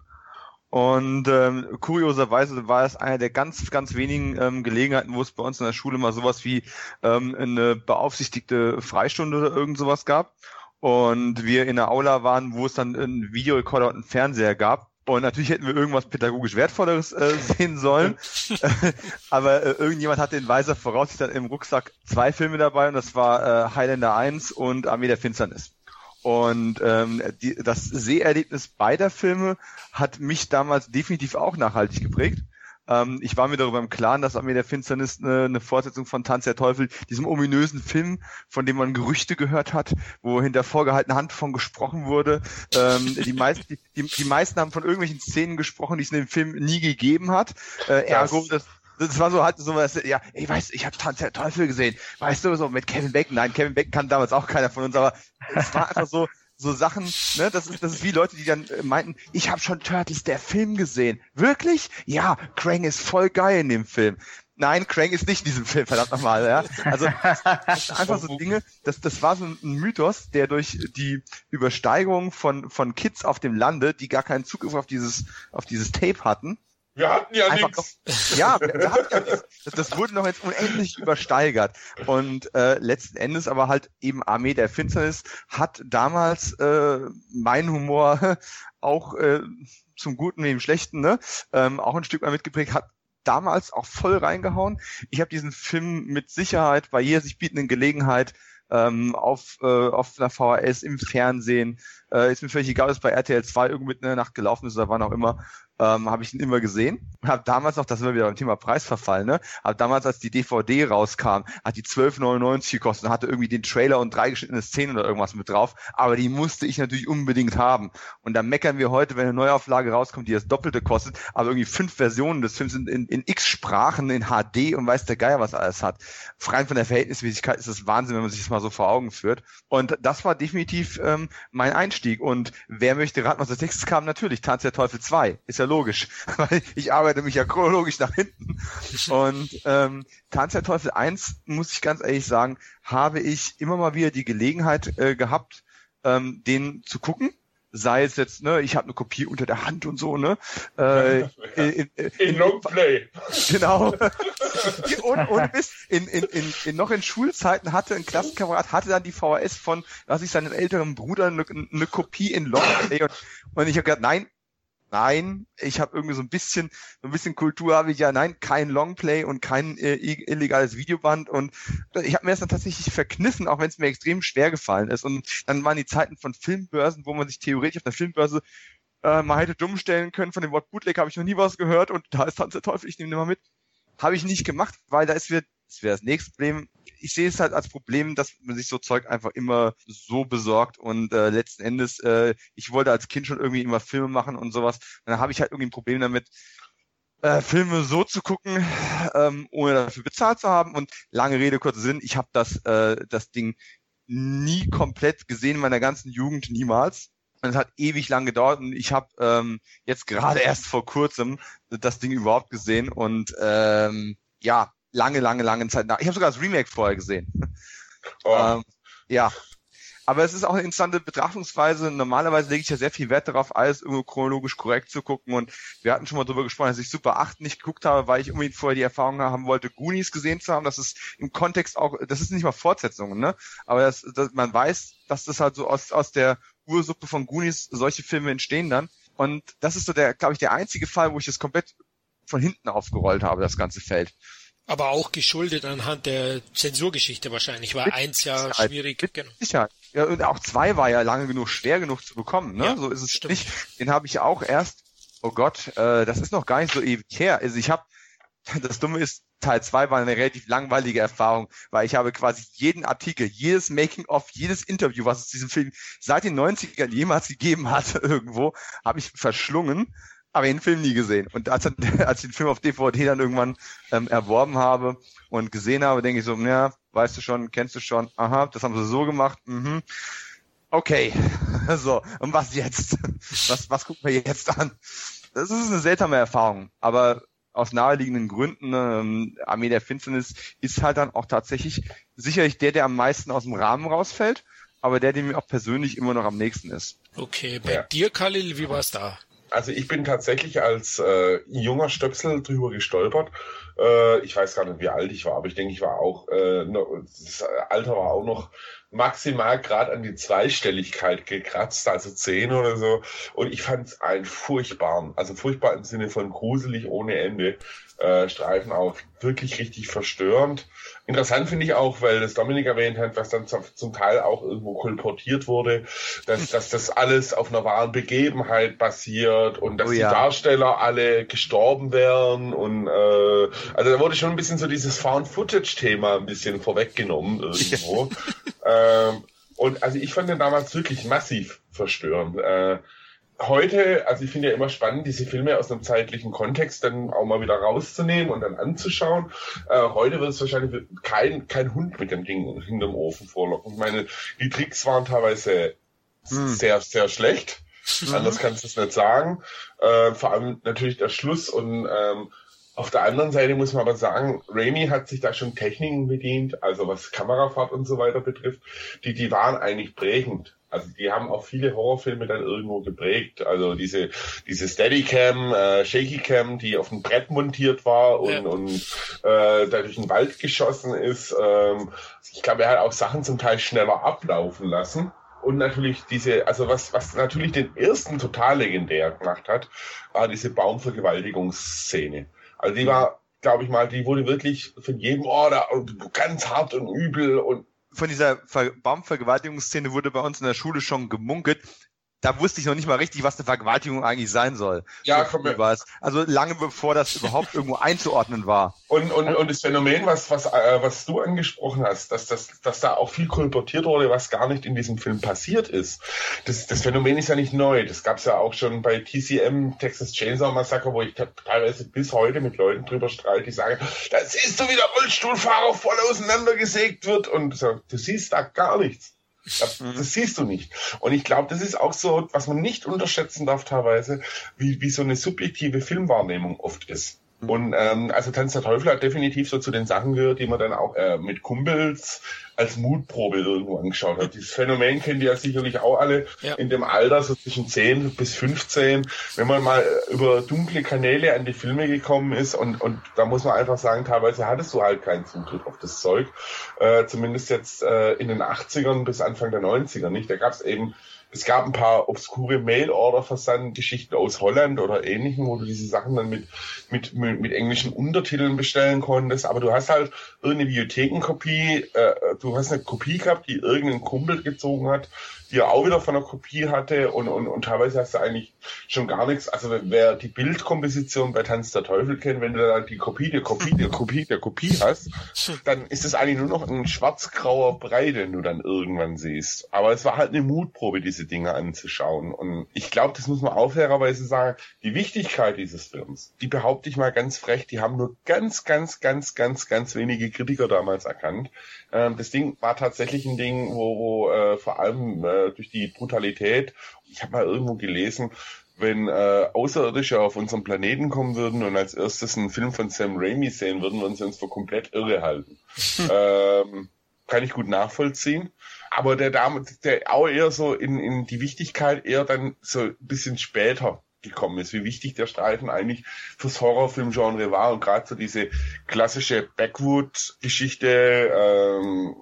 Und ähm, kurioserweise war es eine der ganz, ganz wenigen ähm, Gelegenheiten, wo es bei uns in der Schule mal sowas wie ähm, eine beaufsichtigte Freistunde oder irgend sowas gab. Und wir in der Aula waren, wo es dann einen Videorekorder und einen Fernseher gab. Und natürlich hätten wir irgendwas pädagogisch Wertvolleres äh, sehen sollen. Aber äh, irgendjemand hatte in weiser Voraussicht dann im Rucksack zwei Filme dabei und das war äh, Highlander 1 und Armee der Finsternis. Und ähm, die, das Seherlebnis beider Filme hat mich damals definitiv auch nachhaltig geprägt, Ähm, ich war mir darüber im Klaren, dass Armee der Finsternis eine, eine Fortsetzung von Tanz der Teufel, diesem ominösen Film, von dem man Gerüchte gehört hat, wo hinter vorgehaltener Hand von gesprochen wurde. Ähm, die, meisten, die, die, die meisten haben von irgendwelchen Szenen gesprochen, die es in dem Film nie gegeben hat. Äh, ergo, das, das war so halt so was, ja, ich weiß, ich habe Tanz der Teufel gesehen, weißt du, so mit Kevin Bacon. Nein, Kevin Bacon kann damals auch keiner von uns, aber es war einfach so, so Sachen, ne, das ist, das ist wie Leute, die dann äh, meinten, ich habe schon Turtles der Film gesehen. Wirklich? Ja, Krang ist voll geil in dem Film. Nein, Krang ist nicht in diesem Film, verdammt nochmal, ja. Also, einfach so Dinge, das, das war so ein Mythos, der durch die Übersteigerung von, von Kids auf dem Lande, die gar keinen Zugriff auf dieses, auf dieses Tape hatten, wir hatten ja nichts. Ja, wir, wir hatten ja nichts. Das, wurde noch jetzt unendlich übersteigert. Und äh, letzten Endes aber halt eben Armee der Finsternis hat damals äh, mein Humor auch äh, zum Guten wie im Schlechten, ne, ähm, auch ein Stück mal mitgeprägt, hat damals auch voll reingehauen. Ich habe diesen Film mit Sicherheit bei jeder sich bietenden Gelegenheit ähm, auf, äh, auf einer VHS, im Fernsehen, äh, ist mir völlig egal, dass bei RTL 2 irgendwie mit in der Nacht gelaufen ist oder wann auch immer, ähm, habe ich ihn immer gesehen. Habe damals noch, das sind wir wieder beim Thema Preisverfall, ne? Aber damals, als die DVD rauskam, hat die 12,99 gekostet hatte irgendwie den Trailer und drei geschnittene Szenen oder irgendwas mit drauf. Aber die musste ich natürlich unbedingt haben. Und da meckern wir heute, wenn eine Neuauflage rauskommt, die das Doppelte kostet, aber irgendwie fünf Versionen des Films in, in, in x Sprachen, in HD und weiß der Geier, was alles hat. Freien von der Verhältnismäßigkeit ist das Wahnsinn, wenn man sich das mal so vor Augen führt. Und das war definitiv ähm, mein Einstieg. Und wer möchte raten, was als nächstes kam? Natürlich, Tanz der Teufel 2. Ist ja ja logisch, weil ich arbeite mich ja chronologisch nach hinten. Und ähm, Tanz der Teufel 1, muss ich ganz ehrlich sagen, habe ich immer mal wieder die Gelegenheit äh, gehabt, ähm, den zu gucken sei es jetzt, ne, ich habe eine Kopie unter der Hand und so, ne? Äh, in, in, in Longplay. Genau. und, und bis in, in, in, in, noch in Schulzeiten hatte ein Klassenkamerad hatte dann die VHS von, was ich seinem älteren Bruder eine, eine Kopie in Longplay und, und ich habe gedacht, nein, nein, ich habe irgendwie so ein bisschen, so ein bisschen Kultur habe ich ja, nein, kein Longplay und kein äh, illegales Videoband und ich habe mir das dann tatsächlich verkniffen, auch wenn es mir extrem schwer gefallen ist. Und dann waren die Zeiten von Filmbörsen, wo man sich theoretisch auf der Filmbörse äh, mal hätte dumm stellen können. Von dem Wort Bootleg habe ich noch nie was gehört und da ist Tanz der Teufel, ich nehme den mal mit. Habe ich nicht gemacht, weil da ist wieder, das wäre das nächste Problem, ich sehe es halt als Problem, dass man sich so Zeug einfach immer so besorgt und äh, letzten Endes, äh, ich wollte als Kind schon irgendwie immer Filme machen und sowas. Und dann habe ich halt irgendwie ein Problem damit, äh, Filme so zu gucken, ähm, ohne dafür bezahlt zu haben. Und lange Rede, kurzer Sinn, ich habe das, äh, das Ding nie komplett gesehen in meiner ganzen Jugend, niemals. Und es hat ewig lang gedauert und ich habe ähm, jetzt gerade erst vor kurzem das Ding überhaupt gesehen und ähm, ja, lange, lange, lange Zeit nach. Ich habe sogar das Remake vorher gesehen. Oh. Ähm, ja. Aber es ist auch eine interessante Betrachtungsweise. Normalerweise lege ich ja sehr viel Wert darauf, alles irgendwo chronologisch korrekt zu gucken. Und wir hatten schon mal darüber gesprochen, dass ich Super 8 nicht geguckt habe, weil ich unbedingt vorher die Erfahrung haben wollte, Goonies gesehen zu haben. Das ist im Kontext auch, das ist nicht mal Fortsetzungen, ne? Aber das, das, man weiß, dass das halt so aus, aus der Ursuppe von Goonies solche Filme entstehen dann. Und das ist so der, glaube ich, der einzige Fall, wo ich das komplett von hinten aufgerollt habe, das ganze Feld. Aber auch geschuldet anhand der Zensurgeschichte wahrscheinlich, war eins ja Sicherheit. schwierig. Mit genau. Sicherheit. Ja, und auch zwei war ja lange genug, schwer genug zu bekommen. Ne? Ja, so ist es stimmt. nicht. Den habe ich auch erst, oh Gott, äh, das ist noch gar nicht so ewig her. Also ich habe, das Dumme ist, Teil zwei war eine relativ langweilige Erfahrung, weil ich habe quasi jeden Artikel, jedes Making-of, jedes Interview, was es diesem Film seit den 90ern jemals gegeben hat, irgendwo, habe ich verschlungen aber den Film nie gesehen. Und als, als ich den Film auf DVD dann irgendwann ähm, erworben habe und gesehen habe, denke ich so, ja, weißt du schon, kennst du schon, aha, das haben sie so gemacht, mhm. Okay, so, und was jetzt? Was, was gucken wir jetzt an? Das ist eine seltsame Erfahrung, aber aus naheliegenden Gründen, ähm, Armee der Finsternis ist halt dann auch tatsächlich sicherlich der, der am meisten aus dem Rahmen rausfällt, aber der, der mir auch persönlich immer noch am nächsten ist. Okay, bei ja. dir, Khalil, wie war's da? Also ich bin tatsächlich als äh, junger Stöpsel drüber gestolpert. Äh, ich weiß gar nicht, wie alt ich war, aber ich denke, ich war auch, äh, das Alter war auch noch maximal gerade an die Zweistelligkeit gekratzt, also zehn oder so. Und ich fand es einen furchtbaren, also furchtbar im Sinne von gruselig ohne Ende äh, Streifen auch wirklich richtig verstörend. Interessant finde ich auch, weil das Dominik erwähnt hat, was dann zum Teil auch irgendwo kolportiert wurde, dass, dass das alles auf einer wahren Begebenheit basiert und dass oh ja. die Darsteller alle gestorben wären und äh, also da wurde schon ein bisschen so dieses Found-Footage-Thema ein bisschen vorweggenommen irgendwo. ähm, und also ich fand den damals wirklich massiv verstörend. Äh, heute, also ich finde ja immer spannend, diese Filme aus einem zeitlichen Kontext dann auch mal wieder rauszunehmen und dann anzuschauen. Äh, heute wird es wahrscheinlich kein, kein Hund mit dem Ding hinterm Ofen vorlocken. Ich meine, die Tricks waren teilweise hm. sehr, sehr schlecht. Mhm. Anders kannst du es nicht sagen. Äh, vor allem natürlich der Schluss und ähm, auf der anderen Seite muss man aber sagen, Raimi hat sich da schon Techniken bedient, also was Kamerafahrt und so weiter betrifft, die, die waren eigentlich prägend. Also die haben auch viele Horrorfilme dann irgendwo geprägt. Also diese, diese Steadicam, äh, Shakycam, die auf dem Brett montiert war und, ja. und äh, da durch den Wald geschossen ist. Ähm, ich glaube, er hat auch Sachen zum Teil schneller ablaufen lassen. Und natürlich diese, also was, was natürlich den ersten total legendär gemacht hat, war diese Baumvergewaltigungsszene. Also die war, glaube ich mal, die wurde wirklich von jedem, oh, da, ganz hart und übel und von dieser Ver Baumvergewaltigungsszene wurde bei uns in der Schule schon gemunkelt da wusste ich noch nicht mal richtig, was eine Vergewaltigung eigentlich sein soll. Ja, so komm, war Also lange bevor das überhaupt irgendwo einzuordnen war. Und, und, und das Phänomen, was, was, äh, was du angesprochen hast, dass, dass, dass da auch viel kolportiert wurde, was gar nicht in diesem Film passiert ist. Das, das Phänomen ist ja nicht neu. Das gab es ja auch schon bei TCM, Texas Chainsaw Massacre, wo ich teilweise bis heute mit Leuten drüber streite, die sagen, da siehst du, wie der Rollstuhlfahrer voll auseinandergesägt wird. Und so, du siehst da gar nichts. Das, das, siehst du nicht. Und ich glaube, das ist auch so, was man nicht unterschätzen darf teilweise, wie, wie so eine subjektive Filmwahrnehmung oft ist. Und ähm, also Tanz der Teufel hat definitiv so zu den Sachen gehört, die man dann auch äh, mit Kumpels als Mutprobe irgendwo angeschaut hat. Dieses Phänomen kennt ihr ja sicherlich auch alle ja. in dem Alter, so zwischen 10 bis 15, wenn man mal über dunkle Kanäle an die Filme gekommen ist und, und da muss man einfach sagen, teilweise hattest du halt keinen Zugriff auf das Zeug, äh, zumindest jetzt äh, in den 80ern bis Anfang der 90er nicht. Da gab es eben es gab ein paar obskure Mail-Order-Versand-Geschichten aus Holland oder ähnlichem, wo du diese Sachen dann mit, mit, mit, mit englischen Untertiteln bestellen konntest. Aber du hast halt irgendeine Bibliothekenkopie, äh, du hast eine Kopie gehabt, die irgendein Kumpel gezogen hat, die er auch wieder von der Kopie hatte und, und, und teilweise hast du eigentlich schon gar nichts. Also wer die Bildkomposition bei Tanz der Teufel kennt, wenn du da die Kopie der Kopie der Kopie der Kopie hast, dann ist es eigentlich nur noch ein schwarz-grauer Brei, den du dann irgendwann siehst. Aber es war halt eine Mutprobe, diese Dinge anzuschauen. Und ich glaube, das muss man auch fairerweise sagen, die Wichtigkeit dieses Films, die behaupte ich mal ganz frech, die haben nur ganz, ganz, ganz, ganz, ganz wenige Kritiker damals erkannt. Ähm, das Ding war tatsächlich ein Ding, wo, wo äh, vor allem äh, durch die Brutalität, ich habe mal irgendwo gelesen, wenn äh, Außerirdische auf unseren Planeten kommen würden und als erstes einen Film von Sam Raimi sehen würden, würden sie uns für komplett irre halten. ähm, kann ich gut nachvollziehen. Aber der Dame, der auch eher so in, in die Wichtigkeit eher dann so ein bisschen später gekommen ist, wie wichtig der Streifen eigentlich fürs Horrorfilmgenre war und gerade so diese klassische Backwood-Geschichte, ähm,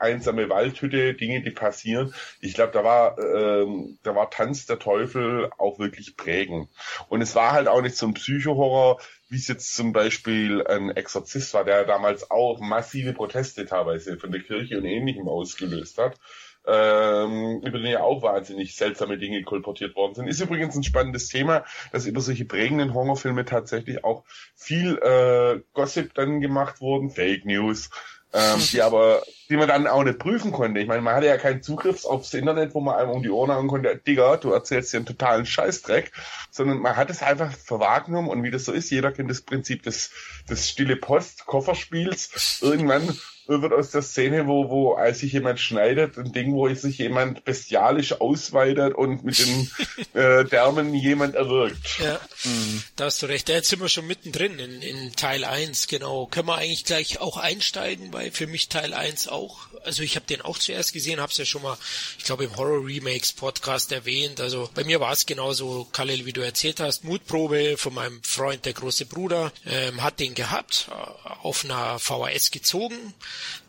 einsame Waldhütte, Dinge, die passieren. Ich glaube, da war ähm, da war Tanz der Teufel auch wirklich prägend. Und es war halt auch nicht so ein Psychohorror, wie es jetzt zum Beispiel ein Exorzist war, der damals auch massive Proteste teilweise von der Kirche und Ähnlichem ausgelöst hat ähm, über den ja auch wahnsinnig seltsame Dinge kolportiert worden sind. Ist übrigens ein spannendes Thema, dass über solche prägenden Horrorfilme tatsächlich auch viel äh, Gossip dann gemacht wurden, Fake News, ähm, die aber, die man dann auch nicht prüfen konnte. Ich meine, man hatte ja keinen Zugriff aufs Internet, wo man einem um die Ohren hauen konnte, Digga, du erzählst dir einen totalen Scheißdreck, sondern man hat es einfach verwahrgenommen und wie das so ist, jeder kennt das Prinzip des, des stille Post-Kofferspiels. Irgendwann wird aus der Szene, wo, wo als sich jemand schneidet, ein Ding, wo sich jemand bestialisch ausweitet und mit den äh, Därmen jemand erwürgt. Ja, mhm. da hast du recht. Jetzt sind wir schon mittendrin in, in Teil 1, genau. Können wir eigentlich gleich auch einsteigen, weil für mich Teil 1 auch, also ich habe den auch zuerst gesehen, habe es ja schon mal, ich glaube im Horror Remakes Podcast erwähnt. Also bei mir war es genauso, Khalil, wie du erzählt hast, Mutprobe von meinem Freund, der große Bruder, ähm, hat den gehabt, äh, auf einer VHS gezogen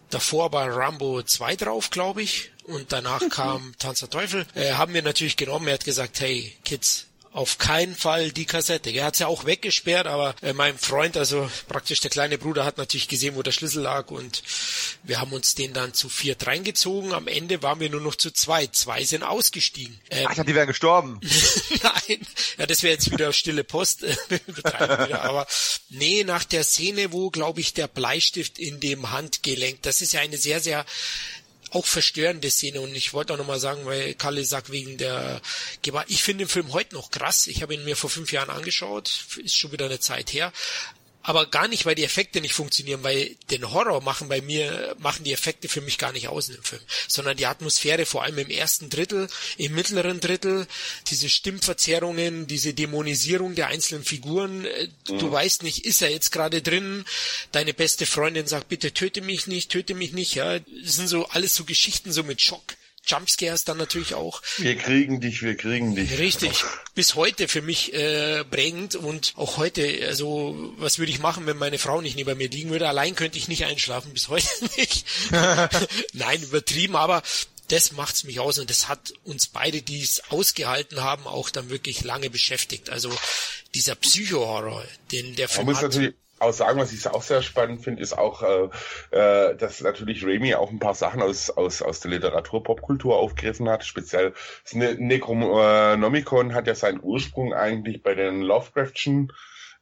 davor war Rambo 2 drauf, glaube ich. Und danach kam Tanz der Teufel. Äh, haben wir natürlich genommen. Er hat gesagt, hey, Kids, auf keinen Fall die Kassette. Er hat's ja auch weggesperrt, aber äh, mein Freund, also praktisch der kleine Bruder, hat natürlich gesehen, wo der Schlüssel lag und wir haben uns den dann zu viert reingezogen. Am Ende waren wir nur noch zu zweit. Zwei sind ausgestiegen. Ähm, Ach, die wären gestorben. Nein, ja, das wäre jetzt wieder stille Post. wieder. aber nee, nach der Szene, wo, glaube ich, der Bleistift in dem Handgelenk, das ist ja eine sehr, sehr auch verstörende Szene. Und ich wollte auch nochmal sagen, weil Kalle sagt wegen der Gewalt. Ich finde den Film heute noch krass. Ich habe ihn mir vor fünf Jahren angeschaut. Ist schon wieder eine Zeit her aber gar nicht, weil die Effekte nicht funktionieren, weil den Horror machen bei mir, machen die Effekte für mich gar nicht aus in dem Film, sondern die Atmosphäre, vor allem im ersten Drittel, im mittleren Drittel, diese Stimmverzerrungen, diese Dämonisierung der einzelnen Figuren, äh, mhm. du weißt nicht, ist er jetzt gerade drin, deine beste Freundin sagt, bitte töte mich nicht, töte mich nicht, ja, das sind so alles so Geschichten so mit Schock. Jumpscares dann natürlich auch. Wir kriegen dich, wir kriegen dich. Richtig. Bis heute für mich äh, prägend und auch heute, also was würde ich machen, wenn meine Frau nicht neben mir liegen würde? Allein könnte ich nicht einschlafen, bis heute nicht. Nein, übertrieben, aber das macht's mich aus und das hat uns beide, die es ausgehalten haben, auch dann wirklich lange beschäftigt. Also dieser Psycho-Horror, den der Film hat auch sagen, was ich auch sehr spannend finde, ist auch, äh, äh, dass natürlich Raimi auch ein paar Sachen aus, aus, aus der Literatur, Popkultur aufgegriffen hat. Speziell ne Necronomicon hat ja seinen Ursprung eigentlich bei den Lovecraftschen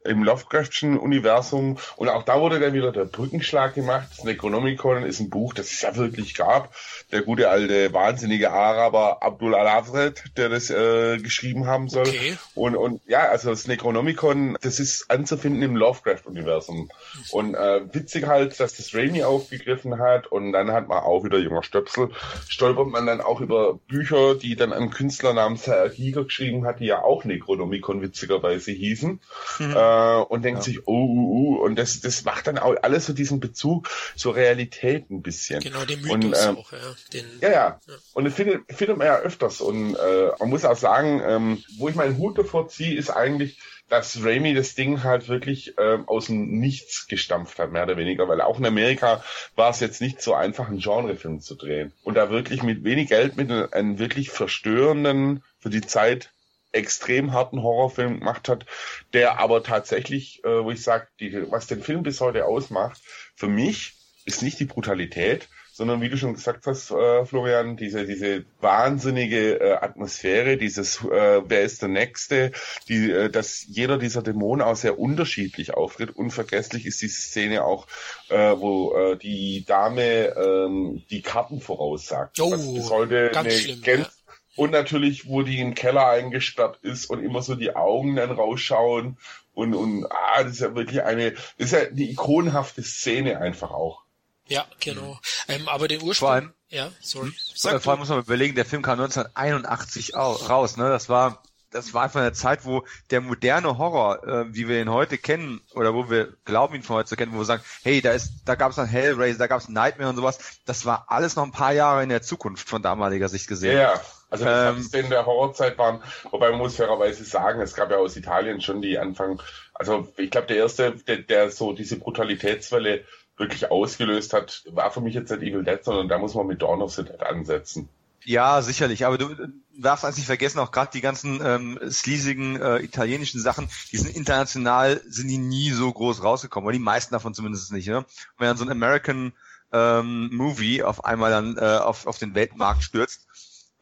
im Lovecraftschen Universum. Und auch da wurde dann wieder der Brückenschlag gemacht. Das Necronomicon ist ein Buch, das es ja wirklich gab. Der gute alte wahnsinnige Araber Abdul Al-Afred, der das äh, geschrieben haben soll. Okay. Und, und ja, also das Necronomicon, das ist anzufinden im Lovecraft-Universum. Und äh, witzig halt, dass das Raimi aufgegriffen hat. Und dann hat man auch wieder junger Stöpsel, stolpert man dann auch über Bücher, die dann ein Künstler namens Herr Giger geschrieben hat, die ja auch Necronomicon witzigerweise hießen. Mhm. Äh, äh, und denkt ja. sich, oh, uh, uh, und das, das macht dann auch alles so diesen Bezug zur Realität ein bisschen. Genau, den Mythos und, ähm, auch, ja. Den, ja, ja. ja. Und das findet, findet man ja öfters. Und äh, man muss auch sagen, ähm, wo ich meinen Hut davor ziehe, ist eigentlich, dass Raimi das Ding halt wirklich ähm, aus dem Nichts gestampft hat, mehr oder weniger, weil auch in Amerika war es jetzt nicht so einfach, einen Genrefilm zu drehen. Und da wirklich mit wenig Geld, mit einem wirklich verstörenden, für die Zeit extrem harten Horrorfilm gemacht hat, der aber tatsächlich, äh, wo ich sage, was den Film bis heute ausmacht, für mich ist nicht die Brutalität, sondern wie du schon gesagt hast, äh, Florian, diese diese wahnsinnige äh, Atmosphäre, dieses äh, wer ist der Nächste, die, äh, dass jeder dieser Dämonen auch sehr unterschiedlich auftritt. Unvergesslich ist die Szene auch, äh, wo äh, die Dame ähm, die Karten voraussagt. Oh, also bis heute ganz eine schlimm, ja. Und natürlich, wo die im Keller eingesperrt ist und immer so die Augen dann rausschauen. Und, und ah, das ist ja wirklich eine, das ist ja eine ikonenhafte Szene einfach auch. Ja, genau. Ähm, aber den Ursprung. Vor allem, ja, sorry. Hm? Sag vor allem muss man überlegen, der Film kam 1981 raus, ne? Das war das war einfach eine Zeit, wo der moderne Horror, äh, wie wir ihn heute kennen, oder wo wir glauben, ihn von heute zu kennen, wo wir sagen, hey, da ist, da gab es dann Hellraiser, da gab es Nightmare und sowas, das war alles noch ein paar Jahre in der Zukunft von damaliger Sicht gesehen. Ja, also das ähm, in der Horrorzeit waren, wobei man muss fairerweise sagen, es gab ja aus Italien schon die Anfang, also ich glaube der erste, der, der so diese Brutalitätswelle wirklich ausgelöst hat, war für mich jetzt nicht Evil Dead, sondern da muss man mit Dawn of the Dead ansetzen. Ja, sicherlich. Aber du darfst eins nicht vergessen, auch gerade die ganzen ähm, sleasigen äh, italienischen Sachen, die sind international, sind die nie so groß rausgekommen, oder die meisten davon zumindest nicht. Ne? wenn dann so ein American ähm, Movie auf einmal dann äh, auf, auf den Weltmarkt stürzt,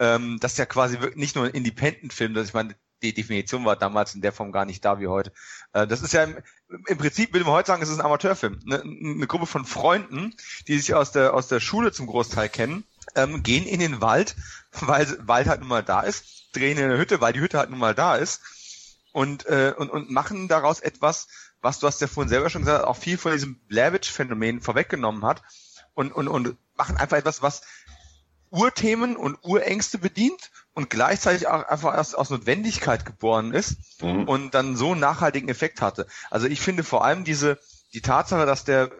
ähm, das ist ja quasi nicht nur ein Independent-Film, das ich meine, die Definition war damals in der Form gar nicht da wie heute. Äh, das ist ja im, im Prinzip, würde man heute sagen, es ist ein Amateurfilm. Eine, eine Gruppe von Freunden, die sich aus der, aus der Schule zum Großteil kennen, ähm, gehen in den Wald, weil Wald halt nun mal da ist, drehen in der Hütte, weil die Hütte halt nun mal da ist und, äh, und, und machen daraus etwas, was du hast ja vorhin selber schon gesagt, auch viel von diesem Blavich-Phänomen vorweggenommen hat und, und, und machen einfach etwas, was Urthemen und Urängste bedient und gleichzeitig auch einfach erst aus Notwendigkeit geboren ist mhm. und dann so einen nachhaltigen Effekt hatte. Also ich finde vor allem diese, die Tatsache, dass der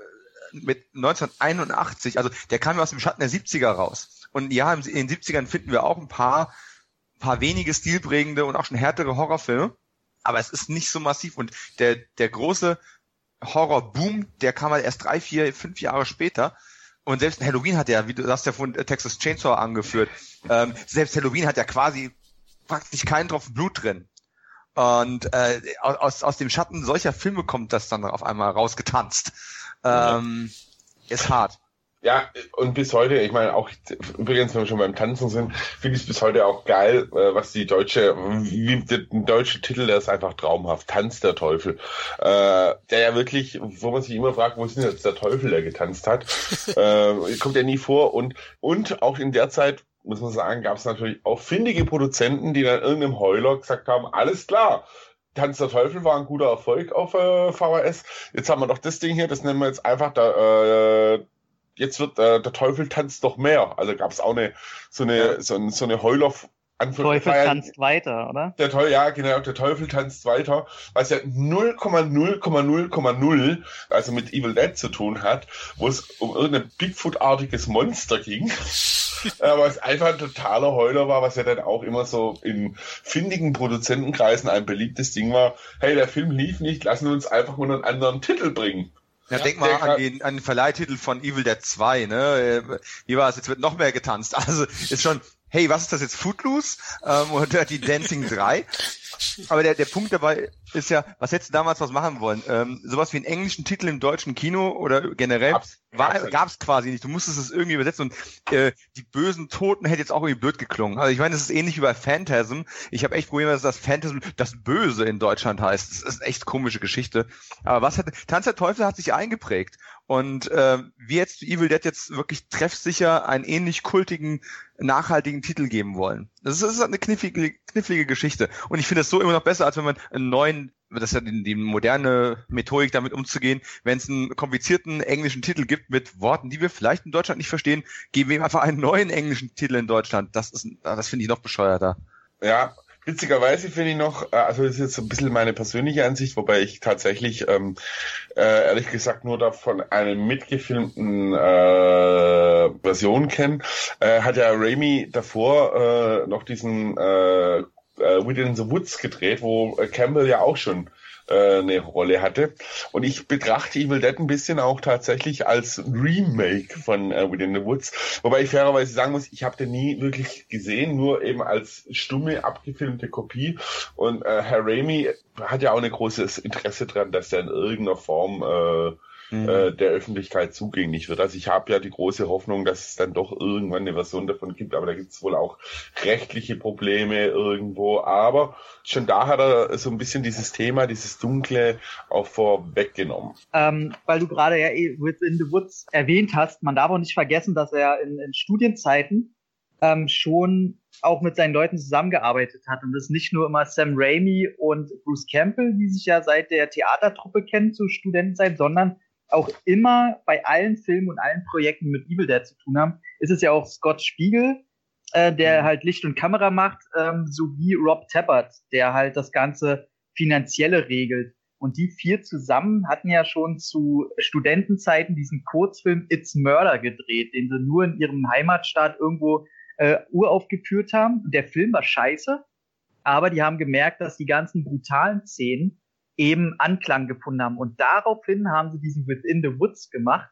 mit 1981, also der kam ja aus dem Schatten der 70er raus. Und ja, in den 70ern finden wir auch ein paar, paar wenige stilprägende und auch schon härtere Horrorfilme. Aber es ist nicht so massiv. Und der, der große Horrorboom, der kam halt erst drei, vier, fünf Jahre später. Und selbst Halloween hat ja, wie du hast ja von Texas Chainsaw angeführt, ähm, selbst Halloween hat ja quasi praktisch keinen Tropfen Blut drin. Und äh, aus, aus dem Schatten solcher Filme kommt das dann auf einmal rausgetanzt. Ähm, ist hart. Ja, und bis heute, ich meine auch, übrigens, wenn wir schon beim Tanzen sind, finde ich es bis heute auch geil, äh, was die deutsche, wie der deutsche Titel, der ist einfach traumhaft, Tanz der Teufel. Äh, der ja wirklich, wo man sich immer fragt, wo ist denn jetzt der Teufel, der getanzt hat, äh, kommt ja nie vor und, und auch in der Zeit, muss man sagen, gab es natürlich auch findige Produzenten, die dann irgendeinem Heuler gesagt haben, alles klar, Tanz der Teufel war ein guter Erfolg auf äh, VHS. Jetzt haben wir doch das Ding hier, das nennen wir jetzt einfach da, äh, jetzt wird äh, der Teufel tanzt doch mehr. Also gab es auch eine so eine so, so eine Heuler Teufel tanzt weiter, oder? Der Teufel, ja, genau, der Teufel tanzt weiter, was ja 0,0,0,0, also mit Evil Dead zu tun hat, wo es um irgendein Bigfoot-artiges Monster ging. aber es einfach ein totaler Heuler war, was ja dann auch immer so in findigen Produzentenkreisen ein beliebtes Ding war. Hey, der Film lief nicht, lassen wir uns einfach mal einen anderen Titel bringen. Ja, ja, denk mal an den, an den Verleihtitel von Evil Dead 2, ne? Wie war es? Jetzt wird noch mehr getanzt. Also ist schon, hey, was ist das jetzt? Footloose? Ähm, oder die Dancing 3? Aber der, der Punkt dabei ist ja, was hättest du damals was machen wollen? Ähm, sowas wie einen englischen Titel im deutschen Kino oder generell gab es quasi nicht. Du musstest es irgendwie übersetzen und äh, die bösen Toten hätte jetzt auch irgendwie blöd geklungen. Also ich meine, es ist ähnlich wie bei Phantasm. Ich habe echt Probleme, dass das Phantasm das Böse in Deutschland heißt. Das ist echt komische Geschichte. Aber was hat Tanz der Teufel hat sich eingeprägt. Und äh, wie jetzt Evil Dead jetzt wirklich treffsicher einen ähnlich kultigen, nachhaltigen Titel geben wollen. Das ist, das ist eine knifflige, knifflige Geschichte. Und ich finde es so immer noch besser, als wenn man einen neuen, das ist ja die, die moderne Methodik, damit umzugehen, wenn es einen komplizierten englischen Titel gibt mit Worten, die wir vielleicht in Deutschland nicht verstehen, geben wir ihm einfach einen neuen englischen Titel in Deutschland. Das ist, das finde ich noch bescheuerter. Ja, Witzigerweise finde ich noch, äh, also das ist jetzt so ein bisschen meine persönliche Ansicht, wobei ich tatsächlich ähm, äh, ehrlich gesagt nur davon eine mitgefilmten äh, Version kenne. Äh, hat ja Raimi davor äh, noch diesen äh, äh, Within the Woods gedreht, wo Campbell ja auch schon äh, eine Rolle hatte. Und ich betrachte Evil Dead ein bisschen auch tatsächlich als Remake von äh, Within the Woods. Wobei ich fairerweise sagen muss, ich habe den nie wirklich gesehen, nur eben als stumme, abgefilmte Kopie. Und äh, Herr Raimi hat ja auch ein großes Interesse dran, dass er in irgendeiner Form äh, mhm. äh, der Öffentlichkeit zugänglich wird. Also ich habe ja die große Hoffnung, dass es dann doch irgendwann eine Version davon gibt, aber da gibt es wohl auch rechtliche Probleme irgendwo. Aber schon da hat er so ein bisschen dieses Thema, dieses Dunkle auch vorweggenommen. Ähm, weil du gerade ja eh Within the Woods erwähnt hast, man darf auch nicht vergessen, dass er in, in Studienzeiten ähm, schon auch mit seinen Leuten zusammengearbeitet hat. Und das nicht nur immer Sam Raimi und Bruce Campbell, die sich ja seit der Theatertruppe kennen zu Studentenzeit, sondern auch immer bei allen Filmen und allen Projekten mit Evil Dead zu tun haben, ist es ja auch Scott Spiegel, äh, der mhm. halt Licht und Kamera macht, ähm, sowie Rob Tappert, der halt das ganze Finanzielle regelt. Und die vier zusammen hatten ja schon zu Studentenzeiten diesen Kurzfilm It's Murder gedreht, den sie nur in ihrem Heimatstaat irgendwo äh, uraufgeführt haben. Der Film war scheiße, aber die haben gemerkt, dass die ganzen brutalen Szenen eben Anklang gefunden haben. Und daraufhin haben sie diesen Within the Woods gemacht,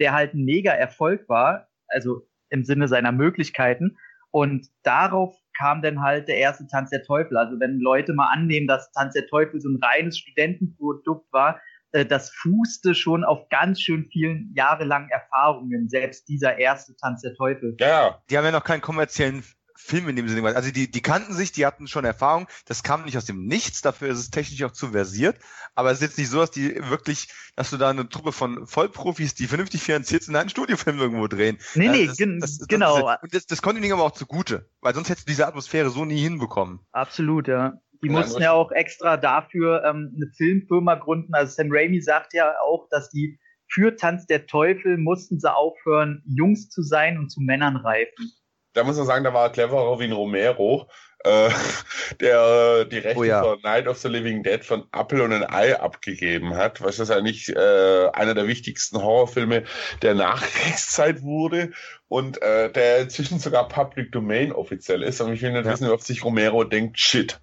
der halt ein mega Erfolg war, also im Sinne seiner Möglichkeiten. Und darauf kam dann halt der erste Tanz der Teufel. Also wenn Leute mal annehmen, dass Tanz der Teufel so ein reines Studentenprodukt war, äh, das fußte schon auf ganz schön vielen jahrelangen Erfahrungen, selbst dieser erste Tanz der Teufel. Ja, die haben ja noch keinen kommerziellen Film in dem Sinne. Also die, die kannten sich, die hatten schon Erfahrung. Das kam nicht aus dem Nichts. Dafür ist es technisch auch zu versiert. Aber es ist jetzt nicht so, dass die wirklich, dass du da eine Truppe von Vollprofis, die vernünftig finanziert sind, einen Studiofilm irgendwo drehen. Nee, nee, das, das, das, genau. und das, das konnte ihnen aber auch zugute. Weil sonst hättest du diese Atmosphäre so nie hinbekommen. Absolut, ja. Die ja, mussten ja auch extra dafür ähm, eine Filmfirma gründen. Also Sam Raimi sagt ja auch, dass die für Tanz der Teufel mussten sie aufhören, Jungs zu sein und zu Männern reifen da muss man sagen, da war er cleverer wie ein Romero, äh, der die Rechte oh ja. von Night of the Living Dead von Apple und ein Ei abgegeben hat, was das eigentlich äh, einer der wichtigsten Horrorfilme der Nachkriegszeit wurde und äh, der inzwischen sogar Public Domain offiziell ist. Und ich will nicht ja. wissen, ob sich Romero denkt, shit,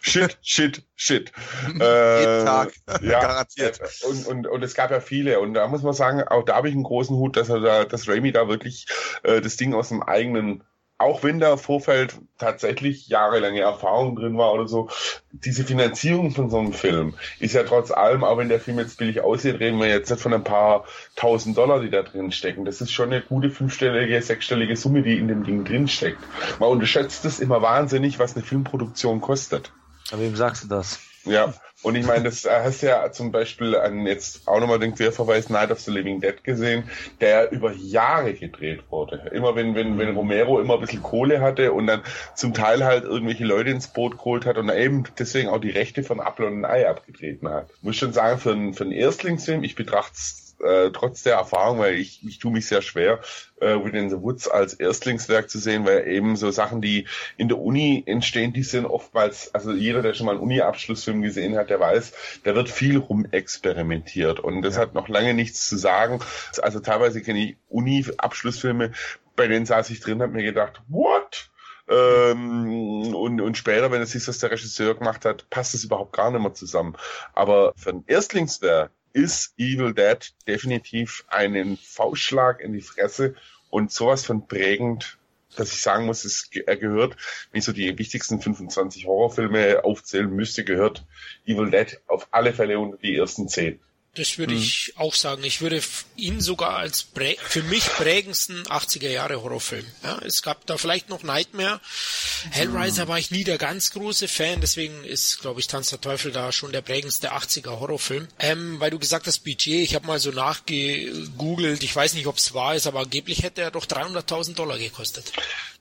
Shit, shit, shit. Jeden äh, Tag, ja, garantiert. Äh, und, und, und es gab ja viele. Und da muss man sagen, auch da habe ich einen großen Hut, dass er da, dass Raimi da wirklich äh, das Ding aus dem eigenen auch wenn da Vorfeld tatsächlich jahrelange Erfahrung drin war oder so, diese Finanzierung von so einem Film ist ja trotz allem, auch wenn der Film jetzt billig aussieht, reden wir jetzt nicht von ein paar tausend Dollar, die da drin stecken. Das ist schon eine gute fünfstellige, sechsstellige Summe, die in dem Ding drin steckt. Man unterschätzt es immer wahnsinnig, was eine Filmproduktion kostet. Aber wem sagst du das? Ja, und ich meine, das hast ja zum Beispiel an jetzt auch nochmal den Querverweis Night of the Living Dead gesehen, der über Jahre gedreht wurde. Immer wenn, wenn, wenn Romero immer ein bisschen Kohle hatte und dann zum Teil halt irgendwelche Leute ins Boot geholt hat und eben deswegen auch die Rechte von Apple und Ei abgetreten hat. Muss schon sagen, für einen, für einen Erstlingsfilm, ich betrachte es äh, trotz der Erfahrung, weil ich, ich tue mich sehr schwer, äh, Within the Woods als Erstlingswerk zu sehen, weil eben so Sachen, die in der Uni entstehen, die sind oftmals, also jeder, der schon mal einen Uni-Abschlussfilm gesehen hat, der weiß, da wird viel rumexperimentiert und das ja. hat noch lange nichts zu sagen. Also teilweise kenne ich Uni-Abschlussfilme, bei denen saß ich drin, habe mir gedacht, what? Ähm, und, und später, wenn es sich, was der Regisseur gemacht hat, passt es überhaupt gar nicht mehr zusammen. Aber für ein Erstlingswerk ist Evil Dead definitiv einen Faustschlag in die Fresse und sowas von prägend, dass ich sagen muss, es, gehört, wenn ich so die wichtigsten 25 Horrorfilme aufzählen müsste, gehört Evil Dead auf alle Fälle unter die ersten 10. Das würde mhm. ich auch sagen. Ich würde ihn sogar als für mich prägendsten 80er Jahre Horrorfilm. Ja, es gab da vielleicht noch Nightmare. Hellraiser mhm. war ich nie der ganz große Fan, deswegen ist, glaube ich, Tanz der Teufel da schon der prägendste 80er Horrorfilm. Ähm, weil du gesagt hast, Budget, ich habe mal so nachgegoogelt, ich weiß nicht, ob es wahr ist, aber angeblich hätte er doch 300.000 Dollar gekostet.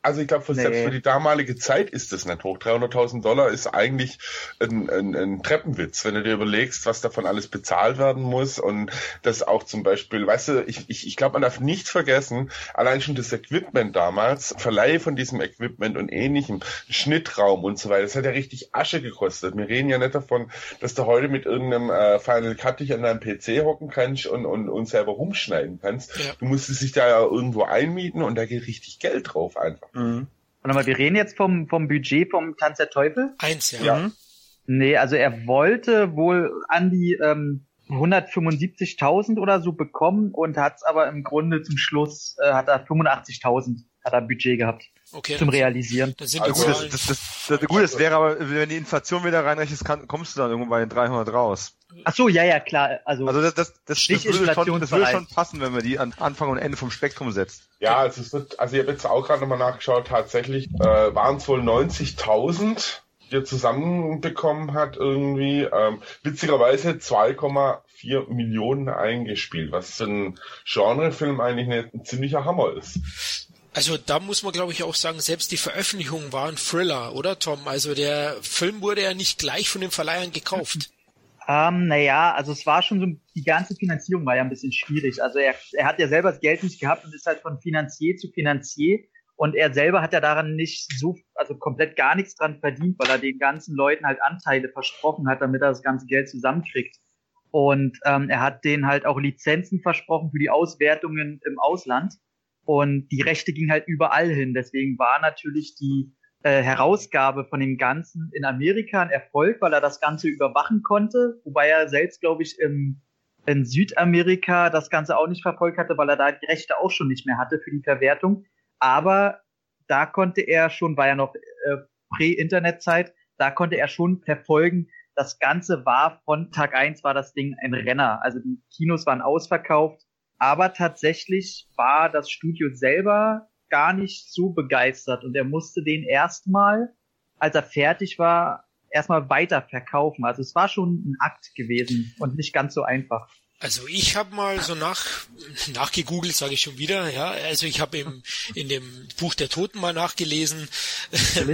Also ich glaube, nee. selbst für die damalige Zeit ist das nicht hoch. 300.000 Dollar ist eigentlich ein, ein, ein Treppenwitz, wenn du dir überlegst, was davon alles bezahlt werden muss und das auch zum Beispiel, weißt du, ich, ich, ich glaube, man darf nicht vergessen, allein schon das Equipment damals, Verleih von diesem Equipment und ähnlichem, Schnittraum und so weiter, das hat ja richtig Asche gekostet. Wir reden ja nicht davon, dass du heute mit irgendeinem äh, Final Cut dich an deinem PC hocken kannst und, und, und selber rumschneiden kannst. Ja. Du musstest dich da ja irgendwo einmieten und da geht richtig Geld drauf einfach. Mhm. Warte mal, wir reden jetzt vom, vom Budget vom Tanz der Teufel? Eins, ja. ja. Mhm. Nee, also er wollte wohl an die ähm, 175.000 oder so bekommen und hat es aber im Grunde zum Schluss, äh, hat er 85.000 hat er Budget gehabt. Okay, zum Realisieren. Das sind also, gut, das, das, das, gut, das wäre aber, wenn die Inflation wieder reinrechnest, kann, kommst du dann irgendwo bei den 300 raus. Ach so, ja, ja, klar. Also, also das, das, das, das, würde, schon, das würde schon passen, wenn man die an Anfang und Ende vom Spektrum setzt. Ja, also es wird, also ich habe jetzt auch gerade nochmal nachgeschaut, tatsächlich äh, waren es wohl 90.000, die er zusammenbekommen hat irgendwie. Ähm, witzigerweise 2,4 Millionen eingespielt, was für ein Genrefilm eigentlich ein ziemlicher Hammer ist. Also da muss man glaube ich auch sagen, selbst die Veröffentlichung war ein Thriller, oder Tom? Also der Film wurde ja nicht gleich von den Verleihern gekauft. Ähm, naja, also es war schon so, die ganze Finanzierung war ja ein bisschen schwierig. Also er, er hat ja selber das Geld nicht gehabt und ist halt von Finanzier zu Finanzier. Und er selber hat ja daran nicht so, also komplett gar nichts dran verdient, weil er den ganzen Leuten halt Anteile versprochen hat, damit er das ganze Geld zusammenkriegt. Und ähm, er hat denen halt auch Lizenzen versprochen für die Auswertungen im Ausland. Und die Rechte gingen halt überall hin. Deswegen war natürlich die äh, Herausgabe von dem Ganzen in Amerika ein Erfolg, weil er das Ganze überwachen konnte, wobei er selbst, glaube ich, im, in Südamerika das Ganze auch nicht verfolgt hatte, weil er da die Rechte auch schon nicht mehr hatte für die Verwertung. Aber da konnte er schon, war ja noch äh, Prä-Internet-Zeit, da konnte er schon verfolgen, das Ganze war von Tag eins war das Ding ein Renner. Also die Kinos waren ausverkauft, aber tatsächlich war das Studio selber gar nicht so begeistert und er musste den erstmal, als er fertig war, erstmal weiter verkaufen. Also es war schon ein Akt gewesen und nicht ganz so einfach. Also ich habe mal so nach nachgegoogelt, sage ich schon wieder, ja. Also ich habe im in dem Buch der Toten mal nachgelesen,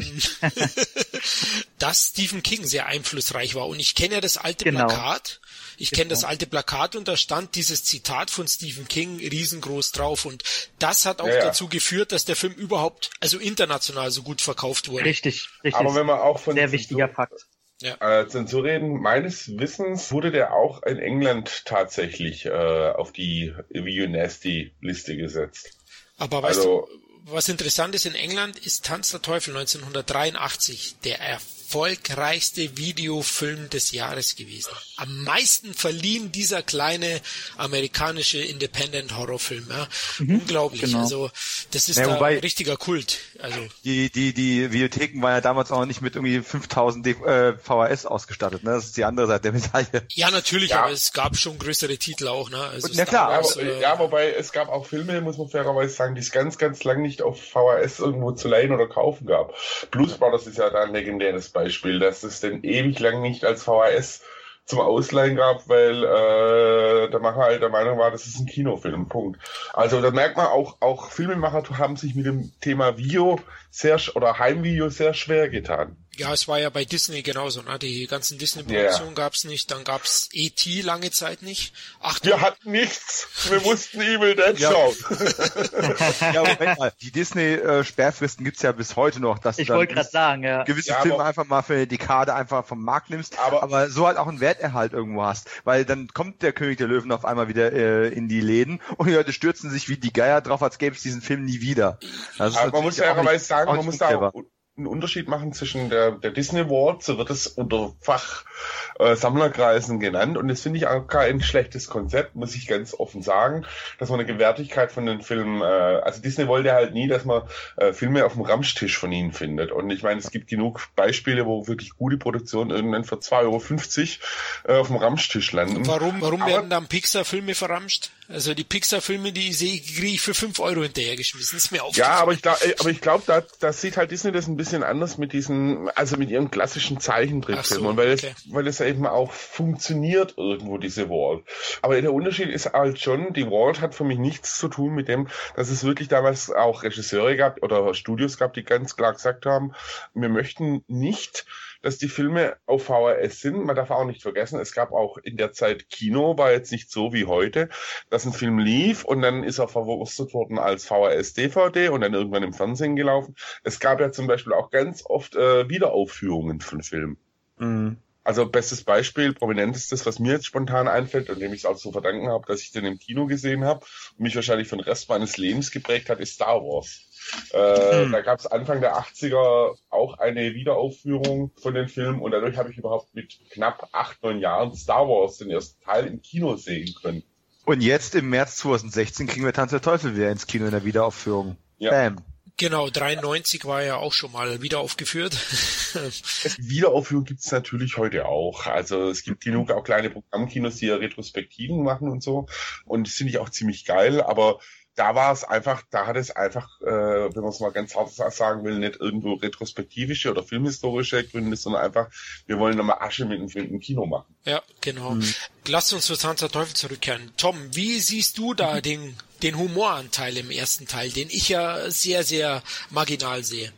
dass Stephen King sehr einflussreich war. Und ich kenne ja das alte genau. Plakat ich kenne das alte Plakat und da stand dieses Zitat von Stephen King riesengroß drauf und das hat auch ja, ja. dazu geführt, dass der Film überhaupt, also international so gut verkauft wurde. Richtig, richtig. Aber wenn man auch von sehr wichtiger Fakt. Ja. Äh, Zensur reden, meines Wissens wurde der auch in England tatsächlich äh, auf die Video Nasty Liste gesetzt. Aber weißt also, du, was interessant ist in England, ist Tanz der Teufel 1983 der erfolgreichste Videofilm des Jahres gewesen. Am meisten verliehen dieser kleine amerikanische Independent Horrorfilm. Ja. Mhm, Unglaublich. Genau. Also das ist ja, da ein richtiger Kult. Also die die die Videotheken waren ja damals auch nicht mit irgendwie 5000 äh, VHS ausgestattet. Ne? Das ist die andere Seite der Medaille. Ja, natürlich, ja. aber es gab schon größere Titel auch. Ne? Also ja klar. Wars, aber, äh, ja, wobei es gab auch Filme, muss man fairerweise sagen, die es ganz ganz lang nicht auf VHS irgendwo zu leihen oder kaufen gab. Blues Brothers ist ja da ein legendäres Beispiel, dass es denn ewig lang nicht als VHS zum Ausleihen gab, weil äh, der Macher halt der Meinung war, das ist ein Kinofilm. Punkt. Also da merkt man auch, auch Filmemacher haben sich mit dem Thema Video sehr oder Heimvideo sehr schwer getan. Ja, es war ja bei Disney genauso, ne? Die ganzen Disney-Produktionen yeah. gab's nicht, dann gab's E.T. lange Zeit nicht. Ach, Wir hatten nichts. Wir mussten Evil Dead ja. schauen. ja, Moment mal. Die Disney-Sperrfristen gibt's ja bis heute noch, dass ich du wollte gerade sagen, ja. gewisse ja, Filme einfach mal für eine Dekade einfach vom Markt nimmst, aber, aber so halt auch einen Werterhalt irgendwo hast. Weil dann kommt der König der Löwen auf einmal wieder äh, in die Läden und die Leute stürzen sich wie die Geier drauf, als gäbe es diesen Film nie wieder. aber man muss ja fairerweise sagen, man muss da auch einen Unterschied machen zwischen der, der Disney World, so wird es unter Fachsammlerkreisen äh, genannt. Und das finde ich auch kein schlechtes Konzept, muss ich ganz offen sagen, dass man eine Gewertigkeit von den Filmen, äh, also Disney wollte halt nie, dass man äh, Filme auf dem Ramstisch von ihnen findet. Und ich meine, es gibt genug Beispiele, wo wirklich gute Produktionen irgendwann für 2,50 Euro äh, auf dem Ramstisch landen. Warum, warum Aber, werden dann Pixar-Filme verramscht? Also die Pixar-Filme, die sehe kriege ich für 5 Euro hinterhergeschmissen. Das ist mir aufgefallen. Ja, aber ich, glaub, aber ich glaube, da, da sieht halt Disney das ein bisschen bisschen anders mit diesen, also mit ihren klassischen Zeichentrickfilmen, so, weil okay. es, weil es eben auch funktioniert irgendwo, diese Wall. Aber der Unterschied ist halt schon, die Wall hat für mich nichts zu tun mit dem, dass es wirklich damals auch Regisseure gab oder Studios gab, die ganz klar gesagt haben, wir möchten nicht dass die Filme auf VHS sind. Man darf auch nicht vergessen, es gab auch in der Zeit Kino, war jetzt nicht so wie heute, dass ein Film lief und dann ist er verwurstet worden als VHS-DVD und dann irgendwann im Fernsehen gelaufen. Es gab ja zum Beispiel auch ganz oft äh, Wiederaufführungen von Filmen. Mhm. Also bestes Beispiel, prominentestes, was mir jetzt spontan einfällt und dem ich es auch zu verdanken habe, dass ich den im Kino gesehen habe und mich wahrscheinlich für den Rest meines Lebens geprägt hat, ist Star Wars. Äh, mhm. Da gab es Anfang der 80er auch eine Wiederaufführung von den Filmen und dadurch habe ich überhaupt mit knapp acht, neun Jahren Star Wars den ersten Teil im Kino sehen können. Und jetzt im März 2016 kriegen wir Tanz der Teufel wieder ins Kino in der Wiederaufführung. Ja. Bam. Genau, 93 war ja auch schon mal wieder aufgeführt. Wiederaufführung gibt's natürlich heute auch. Also es gibt genug auch kleine Programmkinos, die ja Retrospektiven machen und so. Und das finde ich auch ziemlich geil, aber da war es einfach, da hat es einfach, äh, wenn man es mal ganz hart sagen will, nicht irgendwo retrospektivische oder filmhistorische Gründe, sondern einfach, wir wollen nochmal Asche mit dem, mit dem Kino machen. Ja, genau. Mhm. Lass uns zu Tanz der Teufel zurückkehren. Tom, wie siehst du da mhm. den, den Humoranteil im ersten Teil, den ich ja sehr, sehr marginal sehe?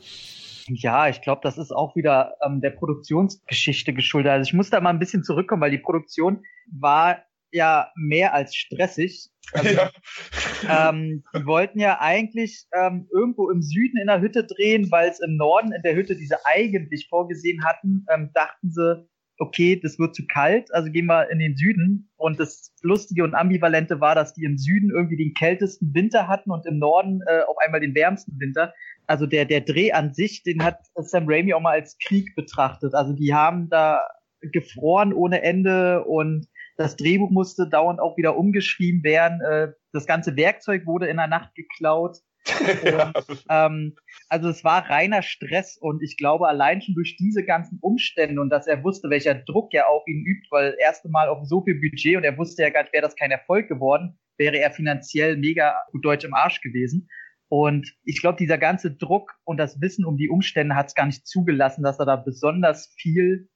Ja, ich glaube, das ist auch wieder ähm, der Produktionsgeschichte geschuldet. Also ich muss da mal ein bisschen zurückkommen, weil die Produktion war ja mehr als stressig. Also, ja. ähm, die wollten ja eigentlich ähm, irgendwo im Süden in der Hütte drehen, weil es im Norden in der Hütte, die sie eigentlich vorgesehen hatten, ähm, dachten sie, okay, das wird zu kalt, also gehen wir in den Süden. Und das Lustige und Ambivalente war, dass die im Süden irgendwie den kältesten Winter hatten und im Norden äh, auf einmal den wärmsten Winter. Also der, der Dreh an sich, den hat Sam Raimi auch mal als Krieg betrachtet. Also die haben da gefroren ohne Ende und das Drehbuch musste dauernd auch wieder umgeschrieben werden. Äh, das ganze Werkzeug wurde in der Nacht geklaut. Und, ähm, also es war reiner Stress und ich glaube allein schon durch diese ganzen Umstände und dass er wusste, welcher Druck ja auf ihn übt, weil erste Mal auf so viel Budget und er wusste ja gar nicht, wäre das kein Erfolg geworden, wäre er finanziell mega gut deutsch im Arsch gewesen. Und ich glaube, dieser ganze Druck und das Wissen um die Umstände hat es gar nicht zugelassen, dass er da besonders viel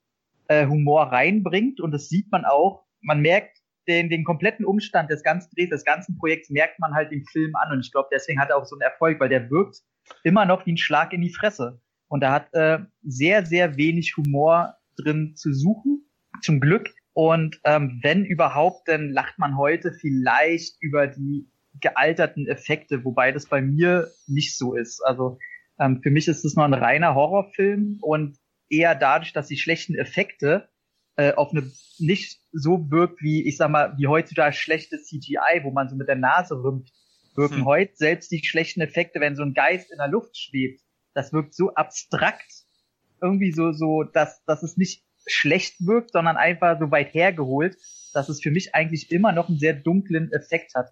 äh, Humor reinbringt. Und das sieht man auch man merkt den, den kompletten Umstand des ganzen Drehs, des ganzen Projekts, merkt man halt den Film an. Und ich glaube, deswegen hat er auch so einen Erfolg, weil der wirkt immer noch wie ein Schlag in die Fresse. Und er hat äh, sehr, sehr wenig Humor drin zu suchen, zum Glück. Und ähm, wenn überhaupt, dann lacht man heute vielleicht über die gealterten Effekte, wobei das bei mir nicht so ist. Also ähm, für mich ist es noch ein reiner Horrorfilm und eher dadurch, dass die schlechten Effekte äh, auf eine nicht so wirkt wie, ich sag mal, wie heutzutage schlechtes CGI, wo man so mit der Nase rümpft, wirken hm. heute selbst die schlechten Effekte, wenn so ein Geist in der Luft schwebt. Das wirkt so abstrakt irgendwie so, so, dass, dass es nicht schlecht wirkt, sondern einfach so weit hergeholt, dass es für mich eigentlich immer noch einen sehr dunklen Effekt hat.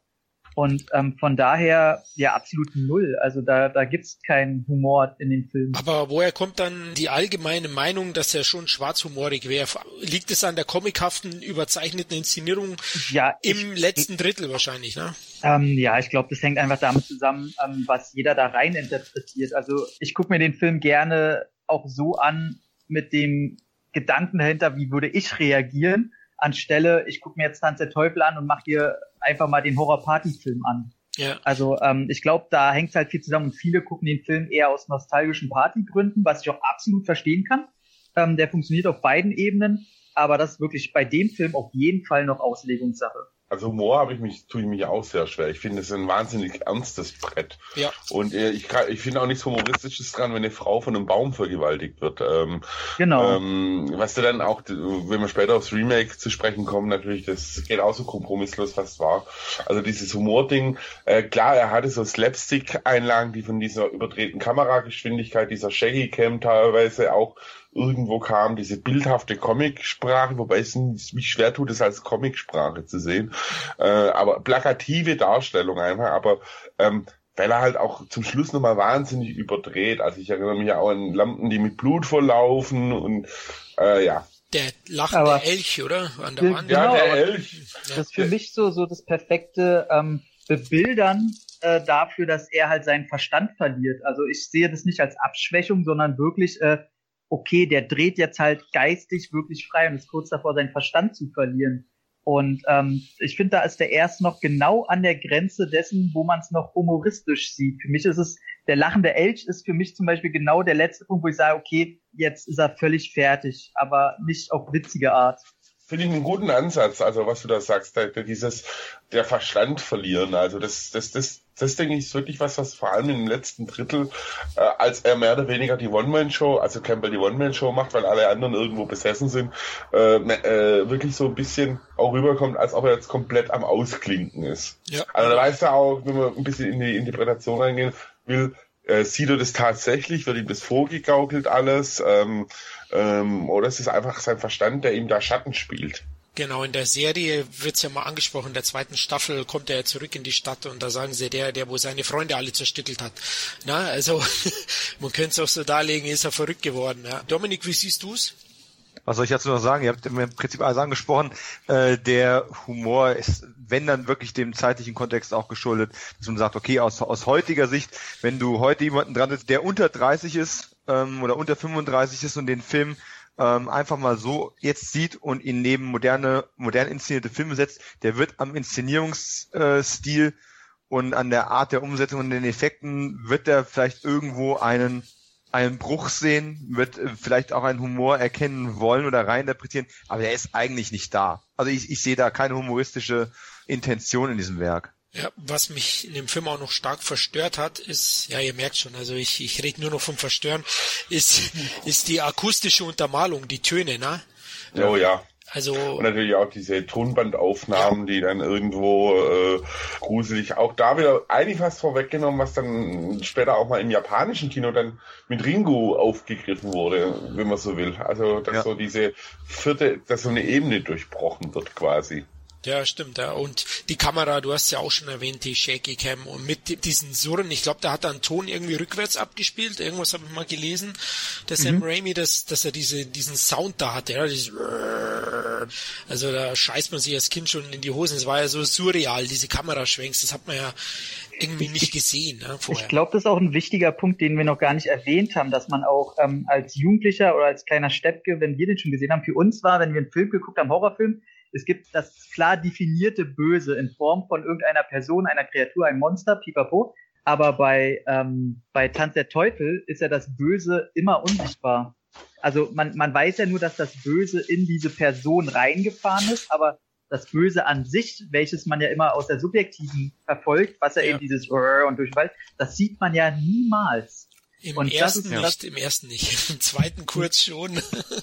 Und ähm, von daher ja absolut null. Also da, da gibt's keinen Humor in den Filmen. Aber woher kommt dann die allgemeine Meinung, dass er schon schwarzhumorig wäre? Liegt es an der comichaften, überzeichneten Inszenierung ja, im ich, letzten Drittel wahrscheinlich, ne? Ähm, ja, ich glaube, das hängt einfach damit zusammen, ähm, was jeder da rein interpretiert. Also ich gucke mir den Film gerne auch so an mit dem Gedanken dahinter, wie würde ich reagieren, anstelle, ich gucke mir jetzt Tanz der Teufel an und mache hier einfach mal den Horror-Party-Film an. Ja. Also ähm, ich glaube, da hängt halt viel zusammen und viele gucken den Film eher aus nostalgischen Partygründen, was ich auch absolut verstehen kann. Ähm, der funktioniert auf beiden Ebenen, aber das ist wirklich bei dem Film auf jeden Fall noch Auslegungssache. Also Humor habe ich mich, tue ich mich auch sehr schwer. Ich finde es ein wahnsinnig ernstes Brett. Ja. Und äh, ich, ich finde auch nichts Humoristisches dran, wenn eine Frau von einem Baum vergewaltigt wird. Ähm, genau. Ähm, was du dann auch, wenn wir später aufs Remake zu sprechen kommen, natürlich, das geht auch so kompromisslos fast war. Also dieses Humording, äh, klar, er hatte so Slapstick-Einlagen, die von dieser überdrehten Kamerageschwindigkeit, dieser Shaggy Cam teilweise auch irgendwo kam, diese bildhafte Comicsprache, wobei es mich schwer tut, es als Comicsprache zu sehen, äh, aber plakative Darstellung einfach, aber ähm, weil er halt auch zum Schluss nochmal wahnsinnig überdreht. Also ich erinnere mich auch an Lampen, die mit Blut verlaufen und äh, ja. Der lachende aber, Elch, oder? An der Wand. Ja, der Elch. Das ist für mich so, so das perfekte ähm, Bebildern äh, dafür, dass er halt seinen Verstand verliert. Also ich sehe das nicht als Abschwächung, sondern wirklich, äh, okay, der dreht jetzt halt geistig wirklich frei und ist kurz davor, seinen Verstand zu verlieren. Und ähm, ich finde, da ist der erst noch genau an der Grenze dessen, wo man es noch humoristisch sieht. Für mich ist es, der lachende Elch ist für mich zum Beispiel genau der letzte Punkt, wo ich sage, okay, jetzt ist er völlig fertig, aber nicht auf witzige Art finde ich einen guten Ansatz, also was du da sagst, dieses, der Verstand verlieren, also das, das, das, das denke ich ist wirklich was, was vor allem im letzten Drittel, äh, als er mehr oder weniger die One-Man-Show, also Campbell die One-Man-Show macht, weil alle anderen irgendwo besessen sind, äh, äh, wirklich so ein bisschen auch rüberkommt, als ob er jetzt komplett am Ausklinken ist. Ja. Also da weißt du auch, wenn wir ein bisschen in die Interpretation reingehen will, äh, sieht er das tatsächlich, wird ihm das vorgegaukelt alles, ähm, ähm, oder ist es einfach sein Verstand, der ihm da Schatten spielt? Genau, in der Serie wird's ja mal angesprochen, in der zweiten Staffel kommt er zurück in die Stadt und da sagen sie, der, der wo seine Freunde alle zerstückelt hat. Na, also man könnte es auch so darlegen, ist er verrückt geworden. Ja. Dominik, wie siehst du's? Was soll ich dazu noch sagen? Ihr habt im Prinzip alles angesprochen. Äh, der Humor ist, wenn dann wirklich dem zeitlichen Kontext auch geschuldet, dass man sagt, okay, aus, aus heutiger Sicht, wenn du heute jemanden dran ist, der unter 30 ist ähm, oder unter 35 ist und den Film ähm, einfach mal so jetzt sieht und ihn neben moderne, modern inszenierte Filme setzt, der wird am Inszenierungsstil und an der Art der Umsetzung und den Effekten wird er vielleicht irgendwo einen einen Bruch sehen, wird äh, vielleicht auch einen Humor erkennen wollen oder reininterpretieren, aber der ist eigentlich nicht da. Also ich, ich sehe da keine humoristische Intention in diesem Werk. Ja, was mich in dem Film auch noch stark verstört hat, ist, ja, ihr merkt schon, also ich, ich rede nur noch vom Verstören, ist, ist die akustische Untermalung, die Töne, ne? Oh ja. Also und natürlich auch diese Tonbandaufnahmen, ja. die dann irgendwo äh, gruselig auch da wieder eigentlich fast vorweggenommen, was dann später auch mal im japanischen Kino dann mit Ringo aufgegriffen wurde, wenn man so will. Also dass ja. so diese vierte, dass so eine Ebene durchbrochen wird quasi. Ja, stimmt, ja. Und die Kamera, du hast ja auch schon erwähnt, die Shaky Cam und mit diesen Surren, ich glaube, da hat er einen Ton irgendwie rückwärts abgespielt, irgendwas habe ich mal gelesen, der mhm. Sam Raimi, dass, dass er diese, diesen Sound da hatte, ja, dieses also da scheißt man sich als Kind schon in die Hosen, es war ja so surreal, diese Kameraschwenks, das hat man ja irgendwie nicht gesehen ne, vorher. Ich glaube, das ist auch ein wichtiger Punkt, den wir noch gar nicht erwähnt haben, dass man auch ähm, als Jugendlicher oder als kleiner Steppke, wenn wir den schon gesehen haben, für uns war, wenn wir einen Film geguckt haben, Horrorfilm, es gibt das klar definierte Böse in Form von irgendeiner Person, einer Kreatur, einem Monster, pipapo. Aber bei, ähm, bei Tanz der Teufel ist ja das Böse immer unsichtbar. Also man, man weiß ja nur, dass das Böse in diese Person reingefahren ist, aber das Böse an sich, welches man ja immer aus der Subjektiven verfolgt, was ja, ja. eben dieses und Durchfall, das sieht man ja niemals. Im und ersten nicht, das, im ersten nicht, im zweiten kurz schon.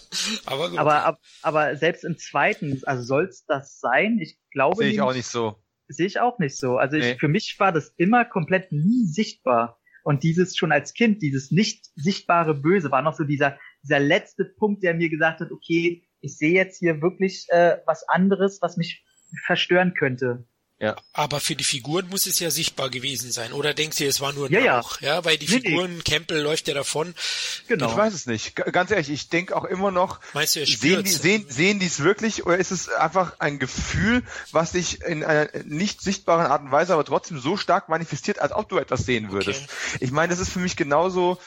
aber, gut. aber aber selbst im zweiten, also soll's das sein? Ich glaube sehe ich auch nicht so. Sehe ich auch nicht so. Also ich, nee. für mich war das immer komplett nie sichtbar. Und dieses schon als Kind, dieses nicht sichtbare Böse, war noch so dieser dieser letzte Punkt, der mir gesagt hat, okay, ich sehe jetzt hier wirklich äh, was anderes, was mich verstören könnte. Ja. Aber für die Figuren muss es ja sichtbar gewesen sein. Oder denkst du, es war nur ein ja, Rauch? Ja. ja, weil die nee, Figuren, nee. Campbell läuft ja davon. Genau. Ich weiß es nicht. Ganz ehrlich, ich denke auch immer noch, Meinst du, er sehen die, sehen, sehen die es wirklich oder ist es einfach ein Gefühl, was sich in einer nicht sichtbaren Art und Weise, aber trotzdem so stark manifestiert, als ob du etwas sehen würdest? Okay. Ich meine, das ist für mich genauso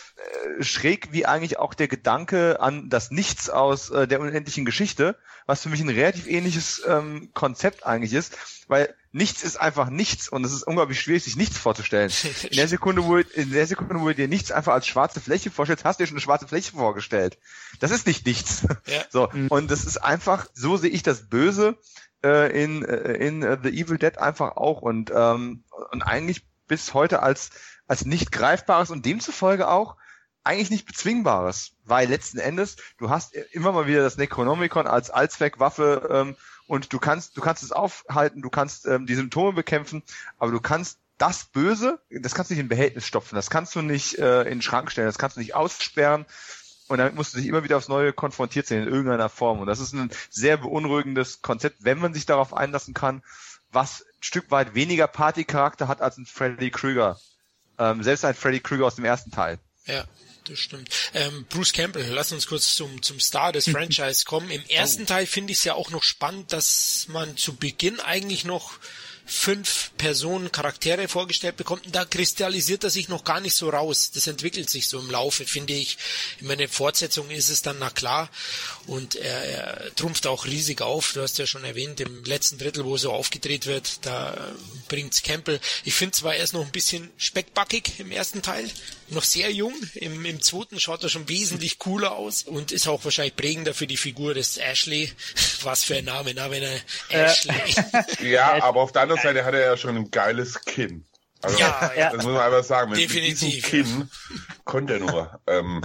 äh, schräg wie eigentlich auch der Gedanke an das Nichts aus äh, der unendlichen Geschichte, was für mich ein relativ ähnliches ähm, Konzept eigentlich ist, weil nichts ist einfach nichts und es ist unglaublich schwierig, sich nichts vorzustellen. In der Sekunde, wo, in der Sekunde, wo du dir nichts einfach als schwarze Fläche vorstellst, hast du dir schon eine schwarze Fläche vorgestellt. Das ist nicht nichts. Ja. So. Und das ist einfach, so sehe ich das Böse äh, in, äh, in uh, The Evil Dead einfach auch und, ähm, und eigentlich bis heute als, als nicht greifbares und demzufolge auch eigentlich nicht bezwingbares, weil letzten Endes, du hast immer mal wieder das Necronomicon als Allzweckwaffe ähm, und du kannst, du kannst es aufhalten, du kannst ähm, die Symptome bekämpfen, aber du kannst das Böse, das kannst du nicht in Behältnis stopfen, das kannst du nicht äh, in den Schrank stellen, das kannst du nicht aussperren und damit musst du dich immer wieder aufs Neue konfrontiert sehen in irgendeiner Form und das ist ein sehr beunruhigendes Konzept, wenn man sich darauf einlassen kann, was ein Stück weit weniger Partycharakter hat als ein Freddy Krüger. Ähm, selbst ein Freddy Krüger aus dem ersten Teil. Ja, das stimmt. Ähm, Bruce Campbell, lass uns kurz zum, zum Star des Franchise kommen. Im ersten oh. Teil finde ich es ja auch noch spannend, dass man zu Beginn eigentlich noch fünf Personen, Charaktere vorgestellt bekommt und da kristallisiert er sich noch gar nicht so raus. Das entwickelt sich so im Laufe, finde ich. In meiner Fortsetzung ist es dann na klar und er, er trumpft auch riesig auf. Du hast ja schon erwähnt, im letzten Drittel, wo so aufgedreht wird, da bringt's Campbell. Ich finde zwar erst noch ein bisschen speckbackig im ersten Teil, noch sehr jung. Im, Im zweiten schaut er schon wesentlich cooler aus und ist auch wahrscheinlich prägender für die Figur des Ashley. Was für ein Name, na, wenn er Ashley. ja, aber auf der anderen Seite hat er ja schon ein geiles Kinn. Also, ja, ja. Das muss man einfach sagen. Mit, Definitiv. Kinn konnte er nur ähm,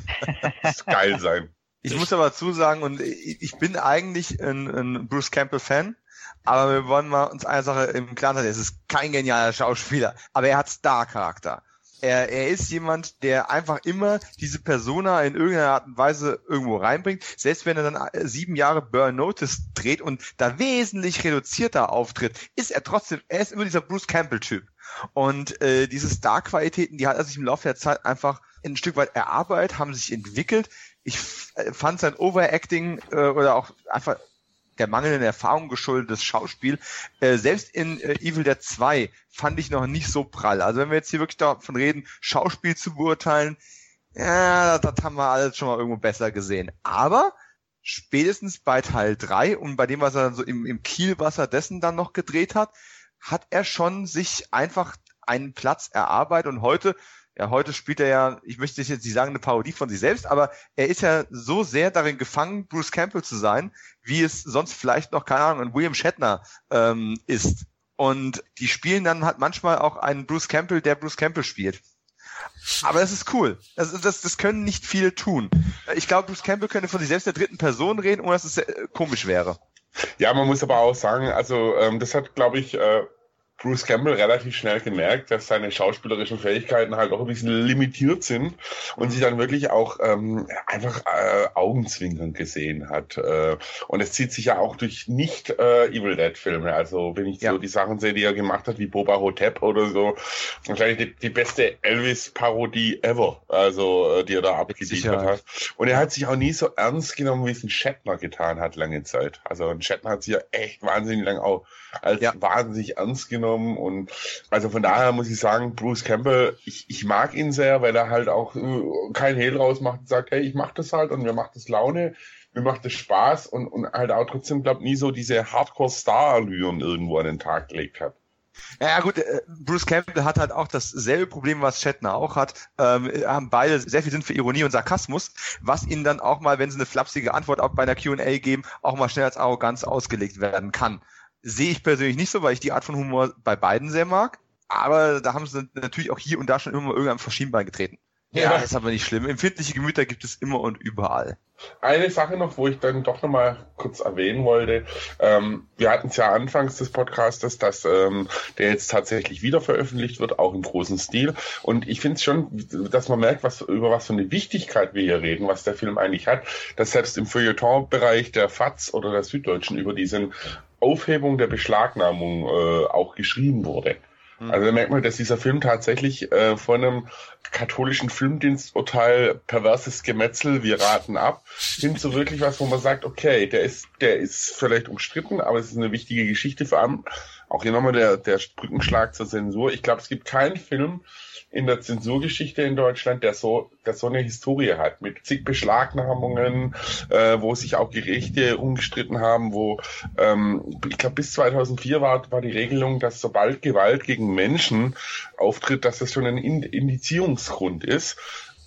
geil sein. Ich muss aber dazu sagen, und ich bin eigentlich ein, ein Bruce Campbell Fan, aber wir wollen mal uns eine Sache im Klaren sein. Es ist kein genialer Schauspieler, aber er hat Star-Charakter. Er, er ist jemand, der einfach immer diese Persona in irgendeiner Art und Weise irgendwo reinbringt. Selbst wenn er dann äh, sieben Jahre Burn Notice dreht und da wesentlich reduzierter auftritt, ist er trotzdem, er ist immer dieser Bruce Campbell-Typ. Und äh, diese Star-Qualitäten, die hat er sich im Laufe der Zeit einfach ein Stück weit erarbeitet, haben sich entwickelt. Ich äh, fand sein Overacting äh, oder auch einfach der mangelnden Erfahrung geschuldetes Schauspiel. Äh, selbst in äh, Evil Dead 2 fand ich noch nicht so prall. Also wenn wir jetzt hier wirklich davon reden, Schauspiel zu beurteilen, ja, das, das haben wir alles schon mal irgendwo besser gesehen. Aber spätestens bei Teil 3 und bei dem, was er dann so im, im Kielwasser dessen dann noch gedreht hat, hat er schon sich einfach einen Platz erarbeitet und heute ja, heute spielt er ja, ich möchte jetzt nicht sagen, eine Parodie von sich selbst, aber er ist ja so sehr darin gefangen, Bruce Campbell zu sein, wie es sonst vielleicht noch, keine Ahnung, ein William Shatner ähm, ist. Und die spielen dann halt manchmal auch einen Bruce Campbell, der Bruce Campbell spielt. Aber das ist cool. Das, das, das können nicht viele tun. Ich glaube, Bruce Campbell könnte von sich selbst der dritten Person reden, ohne dass es äh, komisch wäre. Ja, man muss aber auch sagen, also ähm, das hat, glaube ich, äh, Bruce Campbell relativ schnell gemerkt, dass seine schauspielerischen Fähigkeiten halt auch ein bisschen limitiert sind und sich dann wirklich auch ähm, einfach äh, augenzwinkernd gesehen hat. Äh, und es zieht sich ja auch durch nicht äh, Evil Dead Filme. Also wenn ich ja. so die Sachen sehe, die er gemacht hat, wie Boba Hotep oder so, wahrscheinlich die, die beste Elvis-Parodie ever, also äh, die er da abgeliefert hat. Und er hat sich auch nie so ernst genommen, wie es ein Shatner getan hat lange Zeit. Also ein Shatner hat sich ja echt wahnsinnig lang auch als ja. wahnsinnig ernst genommen. Und also von daher muss ich sagen, Bruce Campbell, ich, ich mag ihn sehr, weil er halt auch äh, kein Hehl draus macht und sagt, hey, ich mach das halt und mir macht das Laune, mir macht das Spaß und, und halt auch trotzdem, glaube nie so diese Hardcore-Star-Allüren irgendwo an den Tag gelegt hat. Ja gut, äh, Bruce Campbell hat halt auch dasselbe Problem, was Shatner auch hat. Ähm, haben beide sehr viel Sinn für Ironie und Sarkasmus, was ihnen dann auch mal, wenn sie eine flapsige Antwort auch bei einer Q&A geben, auch mal schnell als Arroganz ausgelegt werden kann. Sehe ich persönlich nicht so, weil ich die Art von Humor bei beiden sehr mag. Aber da haben sie natürlich auch hier und da schon immer mal irgendwann vor Schienbein getreten. Ja, das ist aber nicht schlimm. Empfindliche Gemüter gibt es immer und überall. Eine Sache noch, wo ich dann doch nochmal kurz erwähnen wollte. Ähm, wir hatten es ja anfangs des Podcastes, dass ähm, der jetzt tatsächlich wieder veröffentlicht wird, auch im großen Stil. Und ich finde es schon, dass man merkt, was über was für eine Wichtigkeit wir hier reden, was der Film eigentlich hat, dass selbst im Feuilleton-Bereich der FAZ oder der Süddeutschen über diese Aufhebung der Beschlagnahmung äh, auch geschrieben wurde. Hm. Also da merkt man, dass dieser Film tatsächlich äh, von einem katholischen Filmdiensturteil perverses Gemetzel, wir raten ab, hin zu wirklich was, wo man sagt, okay, der ist, der ist vielleicht umstritten, aber es ist eine wichtige Geschichte, vor allem auch hier nochmal der, der Brückenschlag zur Zensur. Ich glaube, es gibt keinen Film, in der Zensurgeschichte in Deutschland, der so, der so eine Historie hat, mit zig Beschlagnahmungen, äh, wo sich auch Gerichte umgestritten haben, wo ähm, ich glaube bis 2004 war, war die Regelung, dass sobald Gewalt gegen Menschen auftritt, dass das schon ein Indizierungsgrund ist.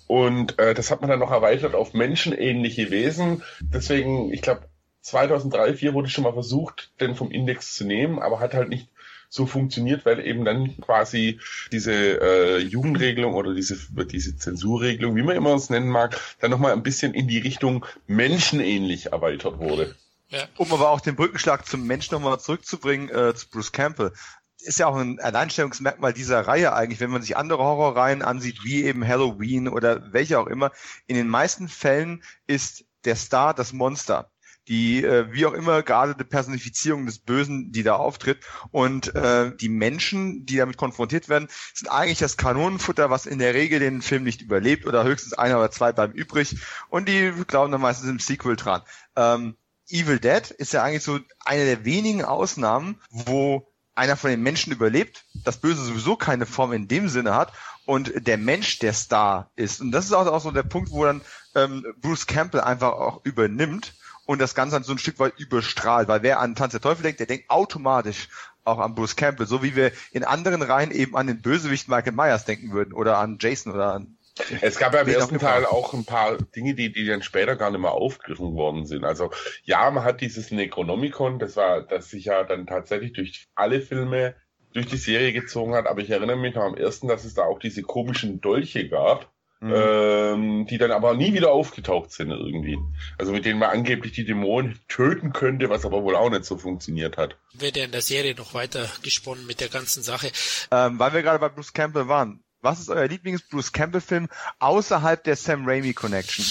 Und äh, das hat man dann noch erweitert auf menschenähnliche Wesen. Deswegen, ich glaube, 2003, 2004 wurde schon mal versucht, den vom Index zu nehmen, aber hat halt nicht so funktioniert, weil eben dann quasi diese äh, Jugendregelung oder diese, diese Zensurregelung, wie man immer es nennen mag, dann nochmal ein bisschen in die Richtung menschenähnlich erweitert wurde. Ja. Um aber auch den Brückenschlag zum Menschen nochmal zurückzubringen, äh, zu Bruce Campbell ist ja auch ein Alleinstellungsmerkmal dieser Reihe eigentlich, wenn man sich andere Horrorreihen ansieht, wie eben Halloween oder welche auch immer. In den meisten Fällen ist der Star das Monster die äh, wie auch immer gerade die Personifizierung des Bösen, die da auftritt. Und äh, die Menschen, die damit konfrontiert werden, sind eigentlich das Kanonenfutter, was in der Regel den Film nicht überlebt oder höchstens einer oder zwei bleiben übrig. Und die glauben dann meistens im Sequel dran. Ähm, Evil Dead ist ja eigentlich so eine der wenigen Ausnahmen, wo einer von den Menschen überlebt, das Böse sowieso keine Form in dem Sinne hat und der Mensch der Star ist. Und das ist auch, auch so der Punkt, wo dann ähm, Bruce Campbell einfach auch übernimmt und das Ganze dann so ein Stück weit überstrahlt, weil wer an Tanz der Teufel denkt, der denkt automatisch auch an Bruce Campbell, so wie wir in anderen Reihen eben an den Bösewicht Michael Myers denken würden oder an Jason oder an es gab ja im ersten Teil auch ein paar Dinge, die, die dann später gar nicht mehr aufgegriffen worden sind. Also ja, man hat dieses Necronomicon, das war, das sich ja dann tatsächlich durch alle Filme durch die Serie gezogen hat, aber ich erinnere mich noch am ersten, dass es da auch diese komischen Dolche gab, Mhm. Ähm, die dann aber nie wieder aufgetaucht sind irgendwie. Also mit denen man angeblich die Dämonen töten könnte, was aber wohl auch nicht so funktioniert hat. Wird ja in der Serie noch weiter gesponnen mit der ganzen Sache. Ähm, weil wir gerade bei Bruce Campbell waren. Was ist euer Lieblings-Bruce Campbell-Film außerhalb der Sam Raimi Connection?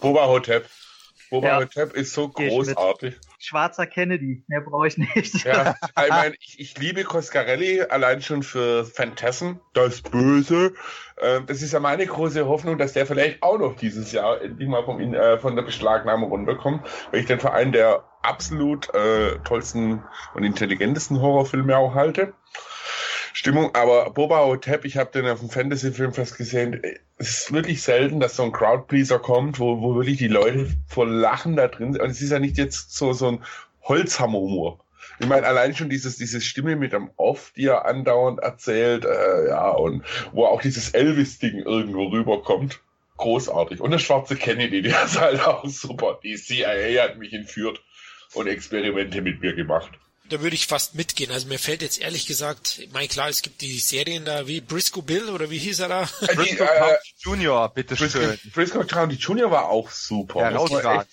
Boba Hotep. Boba ja. Hotep ist so großartig. Schwarzer Kennedy, mehr brauche ich nicht. Ja, ich meine, ich, ich liebe Coscarelli allein schon für Phantasm, das Böse. Ähm, das ist ja meine große Hoffnung, dass der vielleicht auch noch dieses Jahr endlich mal vom, äh, von der Beschlagnahme runterkommt, weil ich den für einen der absolut äh, tollsten und intelligentesten Horrorfilme auch halte. Stimmung, aber Boba Hotep, ich habe den auf dem Fantasy-Film fast gesehen, es ist wirklich selten, dass so ein Crowdpleaser kommt, wo, wo wirklich die Leute vor Lachen da drin sind. Und es ist ja nicht jetzt so, so ein Holzhammer-Humor. Ich meine, allein schon dieses, diese Stimme mit dem Off, die er andauernd erzählt, äh, ja, und wo auch dieses Elvis-Ding irgendwo rüberkommt. Großartig. Und der schwarze Kennedy, der ist halt auch super. Die CIA hat mich entführt und Experimente mit mir gemacht da würde ich fast mitgehen. Also mir fällt jetzt ehrlich gesagt, mein klar, es gibt die Serien da wie Briscoe Bill oder wie hieß er da? Äh, Briscoe äh, County Junior, bitte schön. Briscoe County Junior war auch super. Ja,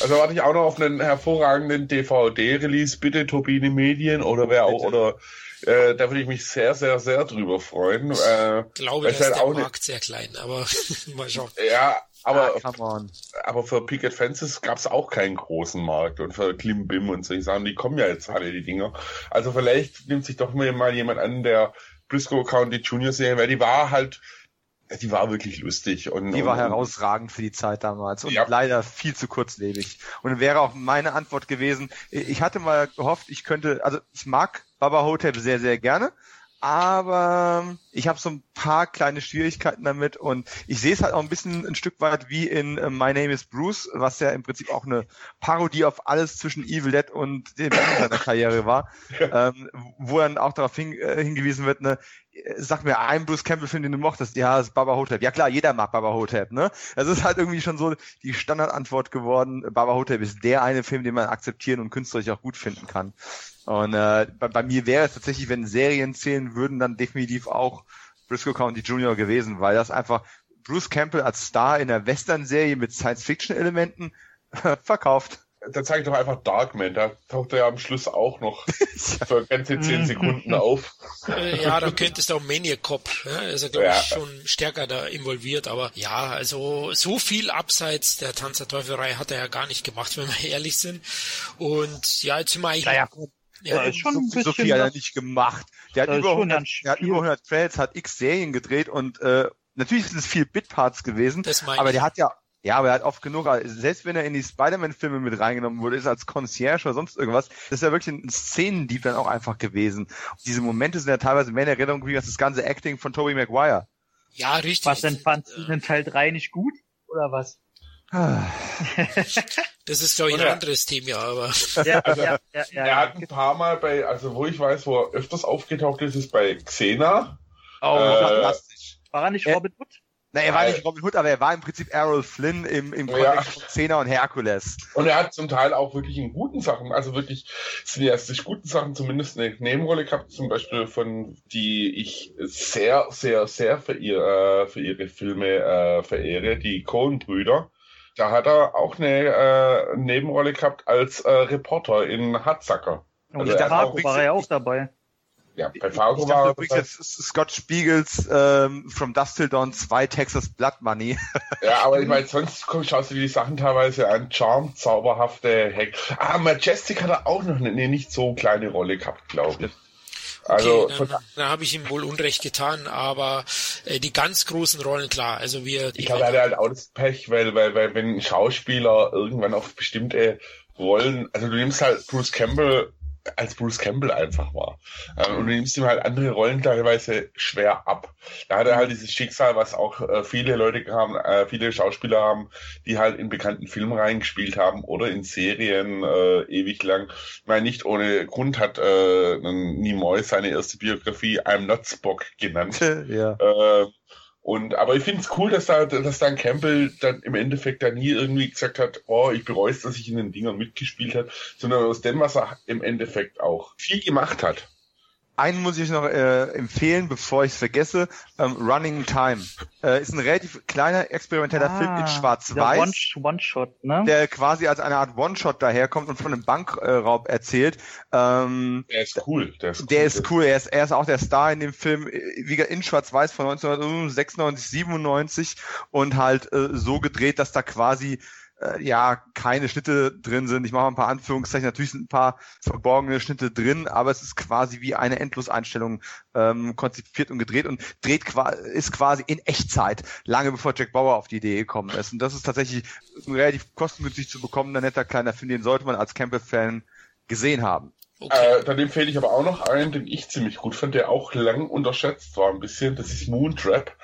also warte ich auch noch auf einen hervorragenden DVD-Release, bitte Turbine Medien oder wer auch, oder äh, da würde ich mich sehr, sehr, sehr drüber freuen. Äh, ich glaube, da ist halt der Markt sehr klein, aber mal schauen. Ja, aber, ah, aber für Picket Fences gab es auch keinen großen Markt und für Klimbim und solche Sachen, die kommen ja jetzt alle, die Dinger. Also vielleicht nimmt sich doch mal jemand an, der Briscoe County Junior Serie, weil die war halt, die war wirklich lustig. Und, die und, war herausragend für die Zeit damals und ja. leider viel zu kurzlebig. Und wäre auch meine Antwort gewesen, ich hatte mal gehofft, ich könnte, also ich mag Baba Hotel sehr, sehr gerne aber ich habe so ein paar kleine Schwierigkeiten damit und ich sehe es halt auch ein bisschen ein Stück weit wie in uh, My Name is Bruce, was ja im Prinzip auch eine Parodie auf alles zwischen Evil Dead und dem Ende seiner Karriere war, ähm, wo dann auch darauf hin, äh, hingewiesen wird, ne, sag mir einen Bruce Campbell-Film, den du mochtest. Ja, das ist Baba Hotep. Ja klar, jeder mag Baba Hotep, ne? Das ist halt irgendwie schon so die Standardantwort geworden. Baba Hotep ist der eine Film, den man akzeptieren und künstlerisch auch gut finden kann. Und äh, bei, bei mir wäre es tatsächlich, wenn Serien zählen würden, dann definitiv auch Briscoe County Junior gewesen, weil das einfach Bruce Campbell als Star in einer Western-Serie mit Science-Fiction-Elementen verkauft. Da zeige ich doch einfach Darkman, da taucht er ja am Schluss auch noch für ganze zehn Sekunden auf. Äh, ja, da könntest du auch Maniac Cop, ist er, glaube ja. ich, schon stärker da involviert, aber ja, also so viel abseits der Tanz der Teufelei hat er ja gar nicht gemacht, wenn wir ehrlich sind. Und ja, jetzt sind wir eigentlich. Naja, ja, ist schon ein bisschen so viel hat er nicht gemacht. Der hat, über 100, der hat über 100 Credits, hat x Serien gedreht und äh, natürlich sind es viel Bitparts gewesen, aber der hat ja ja, aber er hat oft genug, selbst wenn er in die Spider-Man-Filme mit reingenommen wurde, ist als Concierge oder sonst irgendwas, das ist ja wirklich ein Szenendieb dann auch einfach gewesen. Und diese Momente sind ja teilweise mehr in Erinnerung wie das ganze Acting von Tobey Maguire. Ja, richtig. Was denn fandst du in Teil 3 nicht gut? Oder was? Das ist, glaube ich, ein anderes Thema, aber. Ja, also, ja, ja, ja, er hat ein paar Mal bei, also wo ich weiß, wo er öfters aufgetaucht ist, ist bei Xena. Oh, äh, fantastisch. War er nicht Robin Hood? Na, er war nicht Robin Hood, aber er war im Prinzip Errol Flynn im, im Kontext ja. von Cena und Hercules. Und er hat zum Teil auch wirklich in guten Sachen, also wirklich cineastisch guten Sachen zumindest eine Nebenrolle gehabt, zum Beispiel von die ich sehr, sehr, sehr für, ihr, äh, für ihre Filme äh, verehre, die Coen-Brüder. Da hat er auch eine äh, Nebenrolle gehabt als äh, Reporter in Hardsucker. Und also der Marco war er ja auch dabei. Ja, bei Fargo ich war übrigens jetzt Scott Spiegels ähm, From Dust Till Dawn 2 Texas Blood Money. ja, aber ich meine, sonst schaust du dir die Sachen teilweise an. Charm, zauberhafte Hack. Ah, Majestic hat er auch noch eine, eine nicht so kleine Rolle gehabt, glaube ich. Also okay, dann, dann habe ich ihm wohl Unrecht getan, aber äh, die ganz großen Rollen, klar, also wir... Ich glaube, er hatte halt auch das Pech, weil, weil, weil wenn ein Schauspieler irgendwann auf bestimmte Rollen, also du nimmst halt Bruce Campbell als Bruce Campbell einfach war. Ähm, und du nimmst ihm halt andere Rollen teilweise schwer ab. Da hat er halt dieses Schicksal, was auch äh, viele Leute haben, äh, viele Schauspieler haben, die halt in bekannten Filmen reingespielt haben oder in Serien äh, ewig lang. Ich meine, nicht ohne Grund hat äh, Nimoy seine erste Biografie I'm Not Spock genannt. ja. Äh, und, aber ich finde es cool, dass da, dass dann Campbell dann im Endeffekt da nie irgendwie gesagt hat, oh, ich bereue es, dass ich in den Dingern mitgespielt habe, sondern aus dem, was er im Endeffekt auch viel gemacht hat. Einen muss ich noch äh, empfehlen, bevor ich es vergesse. Ähm, Running Time. Äh, ist ein relativ kleiner experimenteller ah, Film in Schwarz-Weiß. One-Shot, ne? Der quasi als eine Art One-Shot daherkommt und von einem Bankraub erzählt. Ähm, der ist cool. Der ist cool. Der ist, cool. Er, ist, er ist auch der Star in dem Film, wie in Schwarz-Weiß von 1996, 97 und halt äh, so gedreht, dass da quasi äh, ja keine Schnitte drin sind. Ich mache mal ein paar Anführungszeichen. Natürlich sind ein paar verborgene Schnitte drin, aber es ist quasi wie eine Endloseinstellung ähm, konzipiert und gedreht und dreht ist quasi in Echtzeit, lange bevor Jack Bauer auf die Idee gekommen ist. Und das ist tatsächlich relativ kostengünstig zu bekommen. Ein netter kleiner Film, den sollte man als Campbell-Fan gesehen haben. Okay. Äh, dann empfehle ich aber auch noch einen, den ich ziemlich gut fand, der auch lang unterschätzt war ein bisschen. Das ist Moontrap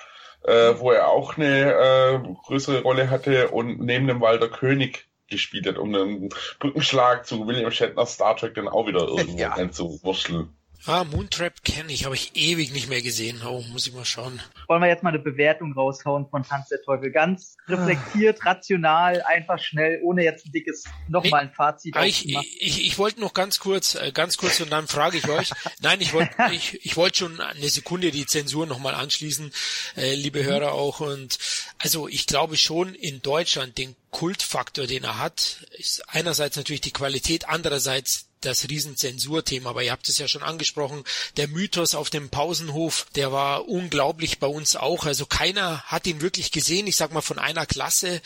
äh, wo er auch eine äh, größere Rolle hatte und neben dem Walter König gespielt hat, um einen Brückenschlag zu William Shatner Star Trek dann auch wieder irgendwo ja. einzuwurschteln. Ah, Moontrap kenne ich, habe ich ewig nicht mehr gesehen. Oh, muss ich mal schauen. Wollen wir jetzt mal eine Bewertung raushauen von Tanz der Teufel? Ganz reflektiert, ah. rational, einfach schnell, ohne jetzt ein dickes, nochmal ein Fazit. Ich, ich, ich, ich wollte noch ganz kurz, äh, ganz kurz und dann frage ich euch. Nein, ich wollte ich, ich wollte schon eine Sekunde die Zensur nochmal anschließen, äh, liebe mhm. Hörer auch. Und also ich glaube schon in Deutschland den Kultfaktor, den er hat, ist einerseits natürlich die Qualität, andererseits das Riesenzensurthema, aber ihr habt es ja schon angesprochen, der Mythos auf dem Pausenhof, der war unglaublich bei uns auch. Also keiner hat ihn wirklich gesehen. Ich sag mal von einer Klasse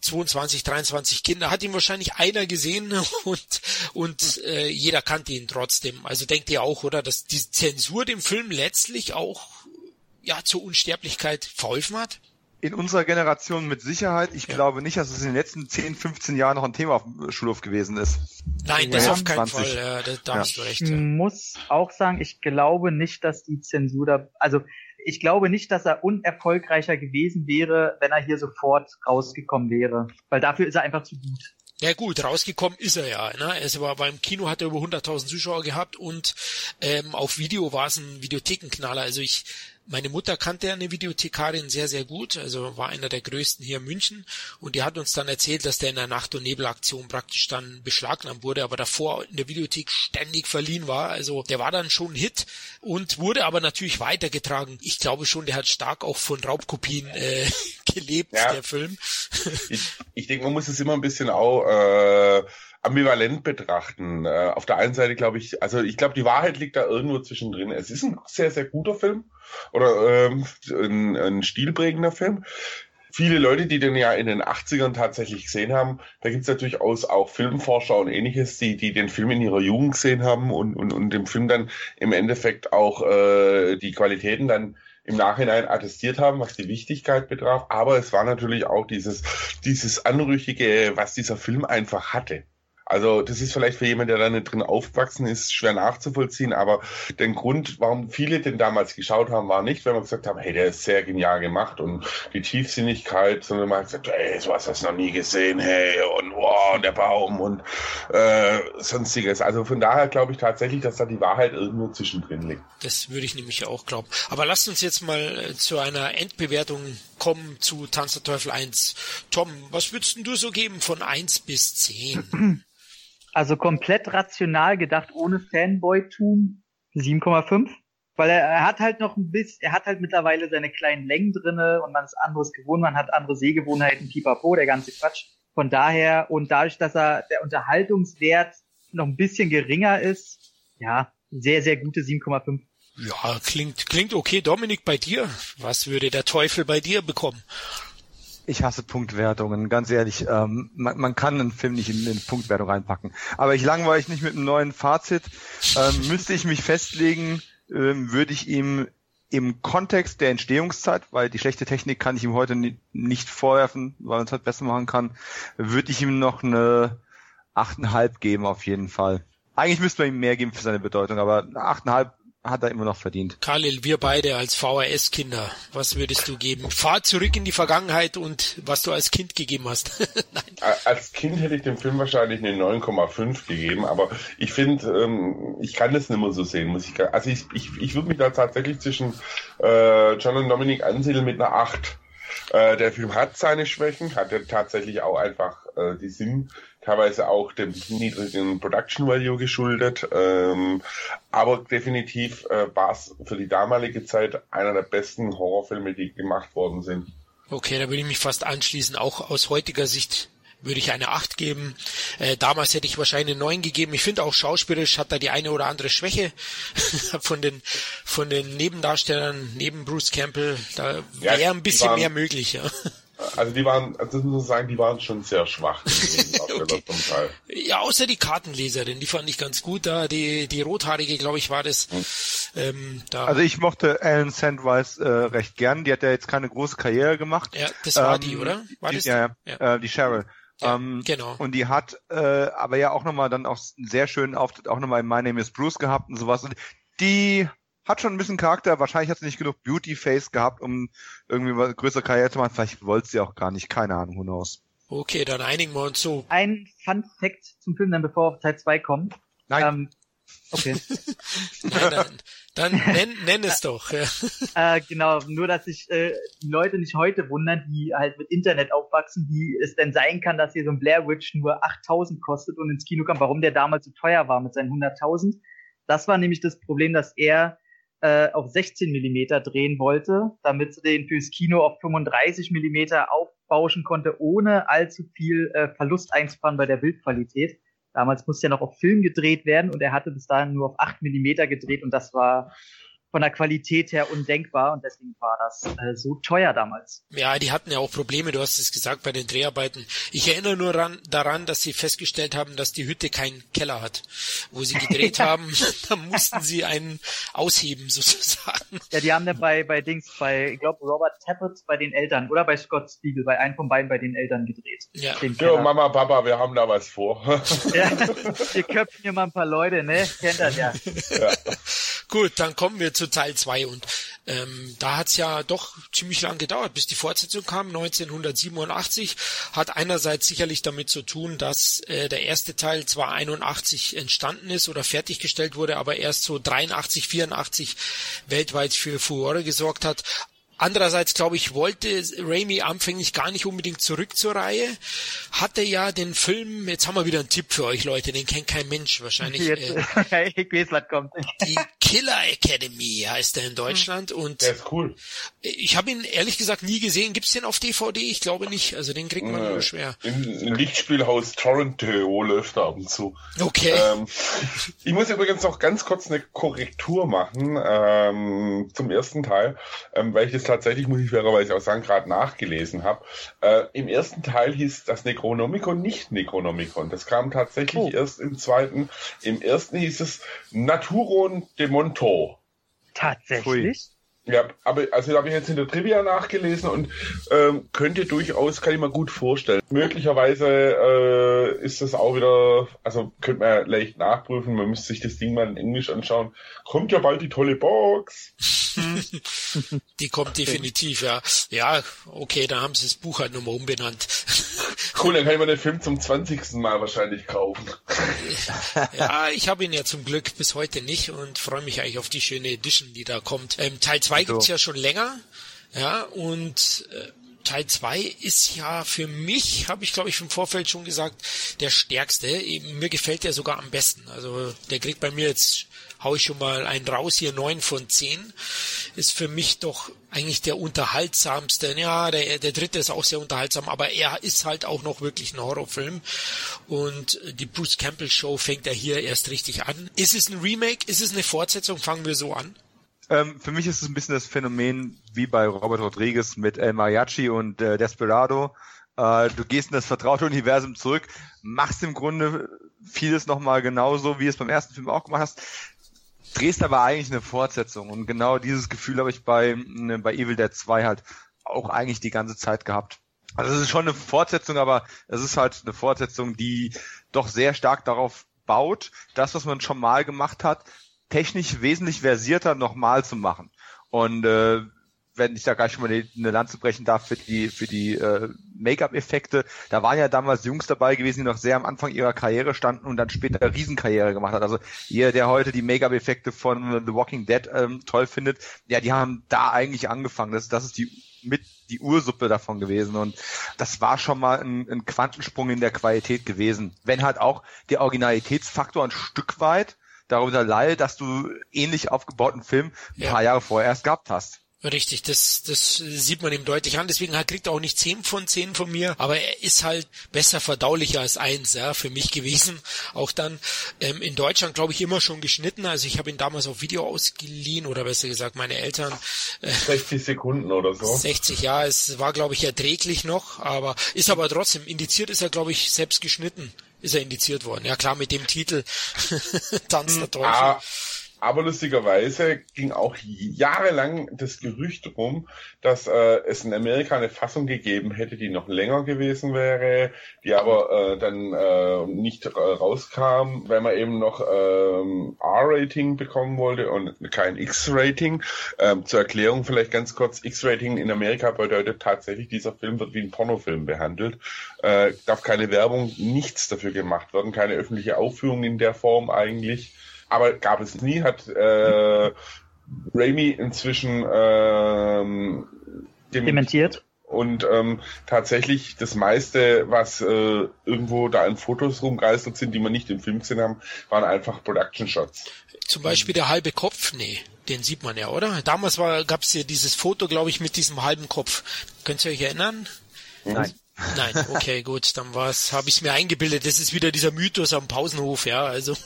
22, 23 Kinder, hat ihn wahrscheinlich einer gesehen und, und äh, jeder kannte ihn trotzdem. Also denkt ihr auch, oder, dass die Zensur dem Film letztlich auch ja zur Unsterblichkeit verholfen hat? In unserer Generation mit Sicherheit. Ich ja. glaube nicht, dass es in den letzten 10, 15 Jahren noch ein Thema auf dem Schulhof gewesen ist. Nein, das ja, auf keinen 20. Fall. Ja, da, da hast du recht. Ich muss auch sagen, ich glaube nicht, dass die Zensur da, also ich glaube nicht, dass er unerfolgreicher gewesen wäre, wenn er hier sofort rausgekommen wäre. Weil dafür ist er einfach zu gut. Ja gut, rausgekommen ist er ja. Ne? Es war beim Kino hat er über 100.000 Zuschauer gehabt und ähm, auf Video war es ein Videothekenknaller. Also ich meine Mutter kannte eine Videothekarin sehr, sehr gut, also war einer der größten hier in München und die hat uns dann erzählt, dass der in der Nacht- und Nebelaktion praktisch dann beschlagnahmt wurde, aber davor in der Videothek ständig verliehen war. Also der war dann schon ein Hit und wurde aber natürlich weitergetragen. Ich glaube schon, der hat stark auch von Raubkopien äh, gelebt, ja. der Film. ich, ich denke, man muss es immer ein bisschen auch äh, ambivalent betrachten. Äh, auf der einen Seite glaube ich, also ich glaube, die Wahrheit liegt da irgendwo zwischendrin. Es ist ein sehr, sehr guter Film oder ähm, ein, ein stilprägender Film. Viele Leute, die den ja in den 80ern tatsächlich gesehen haben, da gibt es natürlich aus auch Filmforscher und ähnliches, die, die den Film in ihrer Jugend gesehen haben und, und, und dem Film dann im Endeffekt auch äh, die Qualitäten dann im Nachhinein attestiert haben, was die Wichtigkeit betraf. Aber es war natürlich auch dieses, dieses Anrüchige, was dieser Film einfach hatte. Also das ist vielleicht für jemanden, der da nicht drin aufgewachsen ist, schwer nachzuvollziehen, aber der Grund, warum viele den damals geschaut haben, war nicht, wenn man gesagt haben, hey, der ist sehr genial gemacht und die Tiefsinnigkeit, sondern man hat gesagt, hey, sowas hast du noch nie gesehen, hey, und wow, der Baum und äh, sonstiges. Also von daher glaube ich tatsächlich, dass da die Wahrheit irgendwo zwischendrin liegt. Das würde ich nämlich auch glauben. Aber lasst uns jetzt mal äh, zu einer Endbewertung kommen zu Tanz der Teufel 1. Tom, was würdest du so geben von 1 bis 10? Also komplett rational gedacht, ohne Fanboy-Tum, 7,5. Weil er, er hat halt noch ein bisschen, er hat halt mittlerweile seine kleinen Längen drinne und man ist anderes gewohnt, man hat andere Sehgewohnheiten, pipapo, der ganze Quatsch. Von daher, und dadurch, dass er der Unterhaltungswert noch ein bisschen geringer ist, ja, sehr, sehr gute 7,5. Ja, klingt, klingt okay. Dominik, bei dir? Was würde der Teufel bei dir bekommen? Ich hasse Punktwertungen, ganz ehrlich. Ähm, man, man, kann einen Film nicht in eine Punktwertung reinpacken. Aber ich langweile ich nicht mit einem neuen Fazit. Ähm, müsste ich mich festlegen, ähm, würde ich ihm im Kontext der Entstehungszeit, weil die schlechte Technik kann ich ihm heute nicht, nicht vorwerfen, weil man es halt besser machen kann, würde ich ihm noch eine 8,5 geben auf jeden Fall. Eigentlich müsste man ihm mehr geben für seine Bedeutung, aber 8,5 hat er immer noch verdient. Khalil, wir beide als VHS-Kinder, was würdest du geben? Fahr zurück in die Vergangenheit und was du als Kind gegeben hast. Nein. Als Kind hätte ich dem Film wahrscheinlich eine 9,5 gegeben, aber ich finde, ähm, ich kann das nicht mehr so sehen, muss ich. Also ich, ich, ich würde mich da tatsächlich zwischen äh, John und Dominic ansiedeln mit einer 8. Äh, der Film hat seine Schwächen, hat er tatsächlich auch einfach äh, die Sinn teilweise auch dem niedrigen Production Value geschuldet. Ähm, aber definitiv äh, war es für die damalige Zeit einer der besten Horrorfilme, die gemacht worden sind. Okay, da würde ich mich fast anschließen. Auch aus heutiger Sicht würde ich eine 8 geben. Äh, damals hätte ich wahrscheinlich eine 9 gegeben. Ich finde auch schauspielerisch hat da die eine oder andere Schwäche von den von den Nebendarstellern neben Bruce Campbell. Da wäre ja, ein bisschen waren, mehr möglich. Ja. Also die waren, also das muss ich sagen, die waren schon sehr schwach. okay. Ja, außer die Kartenleserin, die fand ich ganz gut. Da die die rothaarige, glaube ich, war das. Hm. Ähm, da. Also ich mochte Alan Sandwise äh, recht gern. Die hat ja jetzt keine große Karriere gemacht. Ja, das war ähm, die, oder? War die, das? Ja, ja. Äh, die Cheryl. Ja, ähm, genau. Und die hat äh, aber ja auch nochmal dann auch einen sehr schönen Auftritt auch nochmal in My Name is Bruce gehabt und sowas. Und die hat schon ein bisschen Charakter. Wahrscheinlich hat sie nicht genug Beauty-Face gehabt, um irgendwie mal größere Karriere zu machen. Vielleicht wollte sie auch gar nicht. Keine Ahnung, who knows. Okay, dann einigen wir uns so. Ein Fun Fact zum Film, dann bevor wir auf Teil 2 kommen. Nein. Ähm, okay. Nein, dann, dann nenn, nenn es doch. Ja. Äh, genau, nur dass sich äh, die Leute nicht heute wundern, die halt mit Internet aufwachsen, wie es denn sein kann, dass hier so ein Blair Witch nur 8000 kostet und ins Kino kam, warum der damals so teuer war mit seinen 100.000. Das war nämlich das Problem, dass er äh, auf 16 Millimeter drehen wollte, damit sie den fürs Kino auf 35 Millimeter aufbauschen konnte, ohne allzu viel äh, Verlust einzufahren bei der Bildqualität. Damals musste ja noch auf Film gedreht werden und er hatte bis dahin nur auf 8 Millimeter gedreht und das war von der Qualität her undenkbar und deswegen war das äh, so teuer damals. Ja, die hatten ja auch Probleme, du hast es gesagt, bei den Dreharbeiten. Ich erinnere nur ran, daran, dass sie festgestellt haben, dass die Hütte keinen Keller hat. Wo sie gedreht haben, da mussten sie einen ausheben sozusagen. Ja, die haben dann bei, bei Dings, bei, ich glaube, Robert Tappert bei den Eltern oder bei Scott Spiegel, bei einem von beiden bei den Eltern gedreht. Ja. Jo, Mama, Papa, wir haben da was vor. ja, wir köpfen hier mal ein paar Leute, ne? Kennt das ja. ja. Gut, dann kommen wir zu Teil 2 und Ähm, da hat's ja doch ziemlich lang gedauert, bis die Fortsetzung kam, 1987. Hat einerseits sicherlich damit zu tun, dass äh, der erste Teil zwar 81 entstanden ist oder fertiggestellt wurde, aber erst so 83, 84 weltweit für Furore gesorgt hat. Andererseits, glaube ich, wollte Raimi anfänglich gar nicht unbedingt zurück zur Reihe. Hatte ja den Film, jetzt haben wir wieder einen Tipp für euch Leute, den kennt kein Mensch wahrscheinlich. Jetzt, äh, ich weiß, was kommt. Die Killer Academy heißt er in Deutschland. Und Der ist cool. Ich habe ihn ehrlich gesagt nie gesehen. Gibt's den auf DVD? Ich glaube nicht. Also den kriegt man äh, nur schwer. Im, Lichtspielhaus Torrent.to läuft er ab und zu. Okay. Ähm, ich muss übrigens noch ganz kurz eine Korrektur machen ähm, zum ersten Teil, ähm, weil ich das tatsächlich, muss ich fairerweise auch sagen, gerade nachgelesen habe. Äh, Im ersten Teil hieß das Necronomicon nicht Necronomicon. Das kam tatsächlich oh. erst im zweiten. Im ersten hieß es Naturon de Monto. Tatsächlich? Ja, aber also da habe ich jetzt in der Trivia nachgelesen und ähm, könnte durchaus, kann ich mir gut vorstellen. Möglicherweise äh, ist das auch wieder, also könnte man leicht nachprüfen, man müsste sich das Ding mal in Englisch anschauen. Kommt ja bald die tolle Box. die kommt definitiv, ja. Ja, okay, dann haben sie das Buch halt nochmal umbenannt. Cool, dann kann ich mir den Film zum 20. Mal wahrscheinlich kaufen. ja, ich habe ihn ja zum Glück bis heute nicht und freue mich eigentlich auf die schöne Edition, die da kommt. Ähm, Teil 2 gibt's ja schon länger. Ja, und äh, Teil 2 ist ja für mich, habe ich glaube ich im Vorfeld schon gesagt, der stärkste. Eben, mir gefällt der sogar am besten. Also der kriegt bei mir jetzt hau ich schon mal einen raus hier, neun von zehn. Ist für mich doch eigentlich der unterhaltsamste. Ja, der, der dritte ist auch sehr unterhaltsam, aber er ist halt auch noch wirklich ein Horrorfilm. Und die Bruce Campbell Show fängt er hier erst richtig an. Ist es ein Remake? Ist es eine Fortsetzung? Fangen wir so an. Ähm, für mich ist es ein bisschen das Phänomen wie bei Robert Rodriguez mit El Mariachi und äh, Desperado. Äh, du gehst in das vertraute Universum zurück, machst im Grunde vieles nochmal genauso, wie es beim ersten Film auch gemacht hast drehst aber eigentlich eine Fortsetzung. Und genau dieses Gefühl habe ich bei, ne, bei Evil Dead 2 halt auch eigentlich die ganze Zeit gehabt. Also es ist schon eine Fortsetzung, aber es ist halt eine Fortsetzung, die doch sehr stark darauf baut, das, was man schon mal gemacht hat, technisch wesentlich versierter nochmal zu machen. Und äh, wenn ich da gleich schon mal eine Lanze brechen darf für die für die äh, Make-up-Effekte, da waren ja damals Jungs dabei gewesen, die noch sehr am Anfang ihrer Karriere standen und dann später Riesenkarriere gemacht hat. Also ihr, der heute die Make-up-Effekte von The Walking Dead ähm, toll findet, ja, die haben da eigentlich angefangen. Das, das ist die mit die Ursuppe davon gewesen und das war schon mal ein, ein Quantensprung in der Qualität gewesen. Wenn halt auch der Originalitätsfaktor ein Stück weit darunter leidet, dass du ähnlich aufgebauten Film ein ja. paar Jahre vorher erst gehabt hast. Richtig, das, das sieht man ihm deutlich an. Deswegen kriegt er auch nicht 10 von 10 von mir, aber er ist halt besser verdaulicher als eins, ja, für mich gewesen. Auch dann ähm, in Deutschland, glaube ich, immer schon geschnitten. Also ich habe ihn damals auf Video ausgeliehen oder besser gesagt meine Eltern. Äh, 60 Sekunden oder so. 60, ja, es war, glaube ich, erträglich noch, aber ist aber trotzdem, indiziert ist er, glaube ich, selbst geschnitten. Ist er indiziert worden. Ja klar, mit dem Titel Tanz der Teufel. Ah aber lustigerweise ging auch jahrelang das Gerücht rum, dass äh, es in Amerika eine Fassung gegeben hätte, die noch länger gewesen wäre, die aber äh, dann äh, nicht äh, rauskam, weil man eben noch ähm, R-Rating bekommen wollte und kein X-Rating. Ähm, zur Erklärung vielleicht ganz kurz, X-Rating in Amerika bedeutet tatsächlich, dieser Film wird wie ein Pornofilm behandelt, äh, darf keine Werbung, nichts dafür gemacht werden, keine öffentliche Aufführung in der Form eigentlich aber gab es nie, hat äh, Raimi inzwischen ähm, dementiert. Und ähm, tatsächlich das meiste, was äh, irgendwo da in Fotos rumgeistert sind, die man nicht im Film gesehen haben, waren einfach Production Shots. Zum Beispiel der halbe Kopf, nee, den sieht man ja, oder? Damals war gab es ja dieses Foto, glaube ich, mit diesem halben Kopf. Könnt ihr euch erinnern? Nein. Nein, okay, gut, dann war's, habe ich mir eingebildet. Das ist wieder dieser Mythos am Pausenhof, ja, also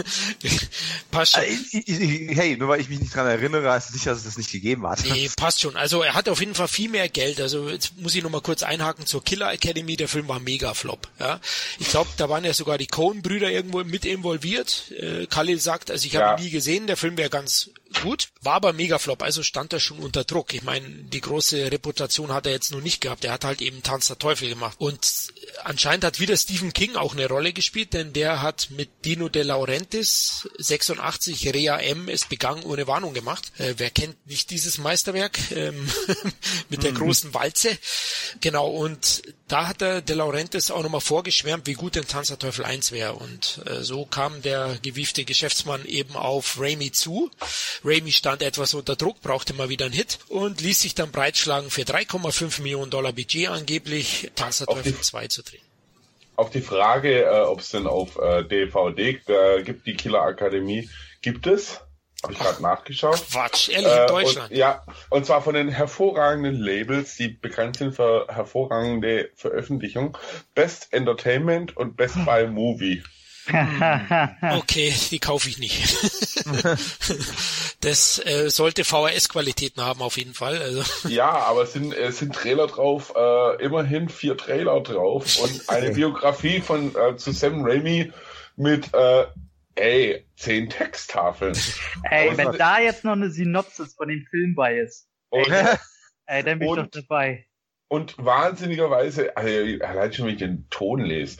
passt schon. Äh, hey, nur weil ich mich nicht dran erinnere, heißt es sicher, dass es das nicht gegeben hat. Nee, passt schon. Also er hat auf jeden Fall viel mehr Geld. Also jetzt muss ich noch mal kurz einhaken zur Killer Academy. Der Film war mega flop. Ja, ich glaube, da waren ja sogar die Coen-Brüder irgendwo mit involviert. Äh, Khalil sagt, also ich habe ja. ihn nie gesehen. Der Film wäre ganz gut, war aber mega flop. Also stand er schon unter Druck. Ich meine, die große Reputation hat er jetzt noch nicht gehabt. Er hat halt eben Tanz der Teufel gemacht. Und anscheinend hat wieder Stephen King auch eine Rolle gespielt, denn der hat mit Dino De Laurentiis 86 Rea M es begangen ohne Warnung gemacht. Äh, wer kennt nicht dieses Meisterwerk ähm, mit der mhm. großen Walze? Genau, und da hat der De Laurentiis auch nochmal vorgeschwärmt, wie gut denn Tanz der Teufel 1 wäre. Und äh, so kam der gewiefte Geschäftsmann eben auf Raimi zu. Raimi stand etwas unter Druck, brauchte mal wieder einen Hit und ließ sich dann breitschlagen für 3,5 Millionen Dollar Budget angeblich Tanz der Teufel 2 zu drehen. Auf die Frage, äh, ob es denn auf äh, DVD äh, gibt, die Killer Akademie, gibt es. Habe ich gerade nachgeschaut. Quatsch, ehrlich, in äh, Deutschland. Und, ja, und zwar von den hervorragenden Labels, die bekannt sind für hervorragende Veröffentlichungen. Best Entertainment und Best Buy Movie. okay, die kaufe ich nicht. das äh, sollte VHS-Qualitäten haben auf jeden Fall. Also. Ja, aber es sind, es sind Trailer drauf, äh, immerhin vier Trailer drauf und eine Biografie von äh, zu Sam Raimi mit äh, ey, zehn Texttafeln. Ey, wenn da jetzt noch eine Synopsis von dem Film bei ist. Und, ey, ey dann bin ich doch dabei. Und wahnsinnigerweise, also, allein schon, wenn ich den Ton lese,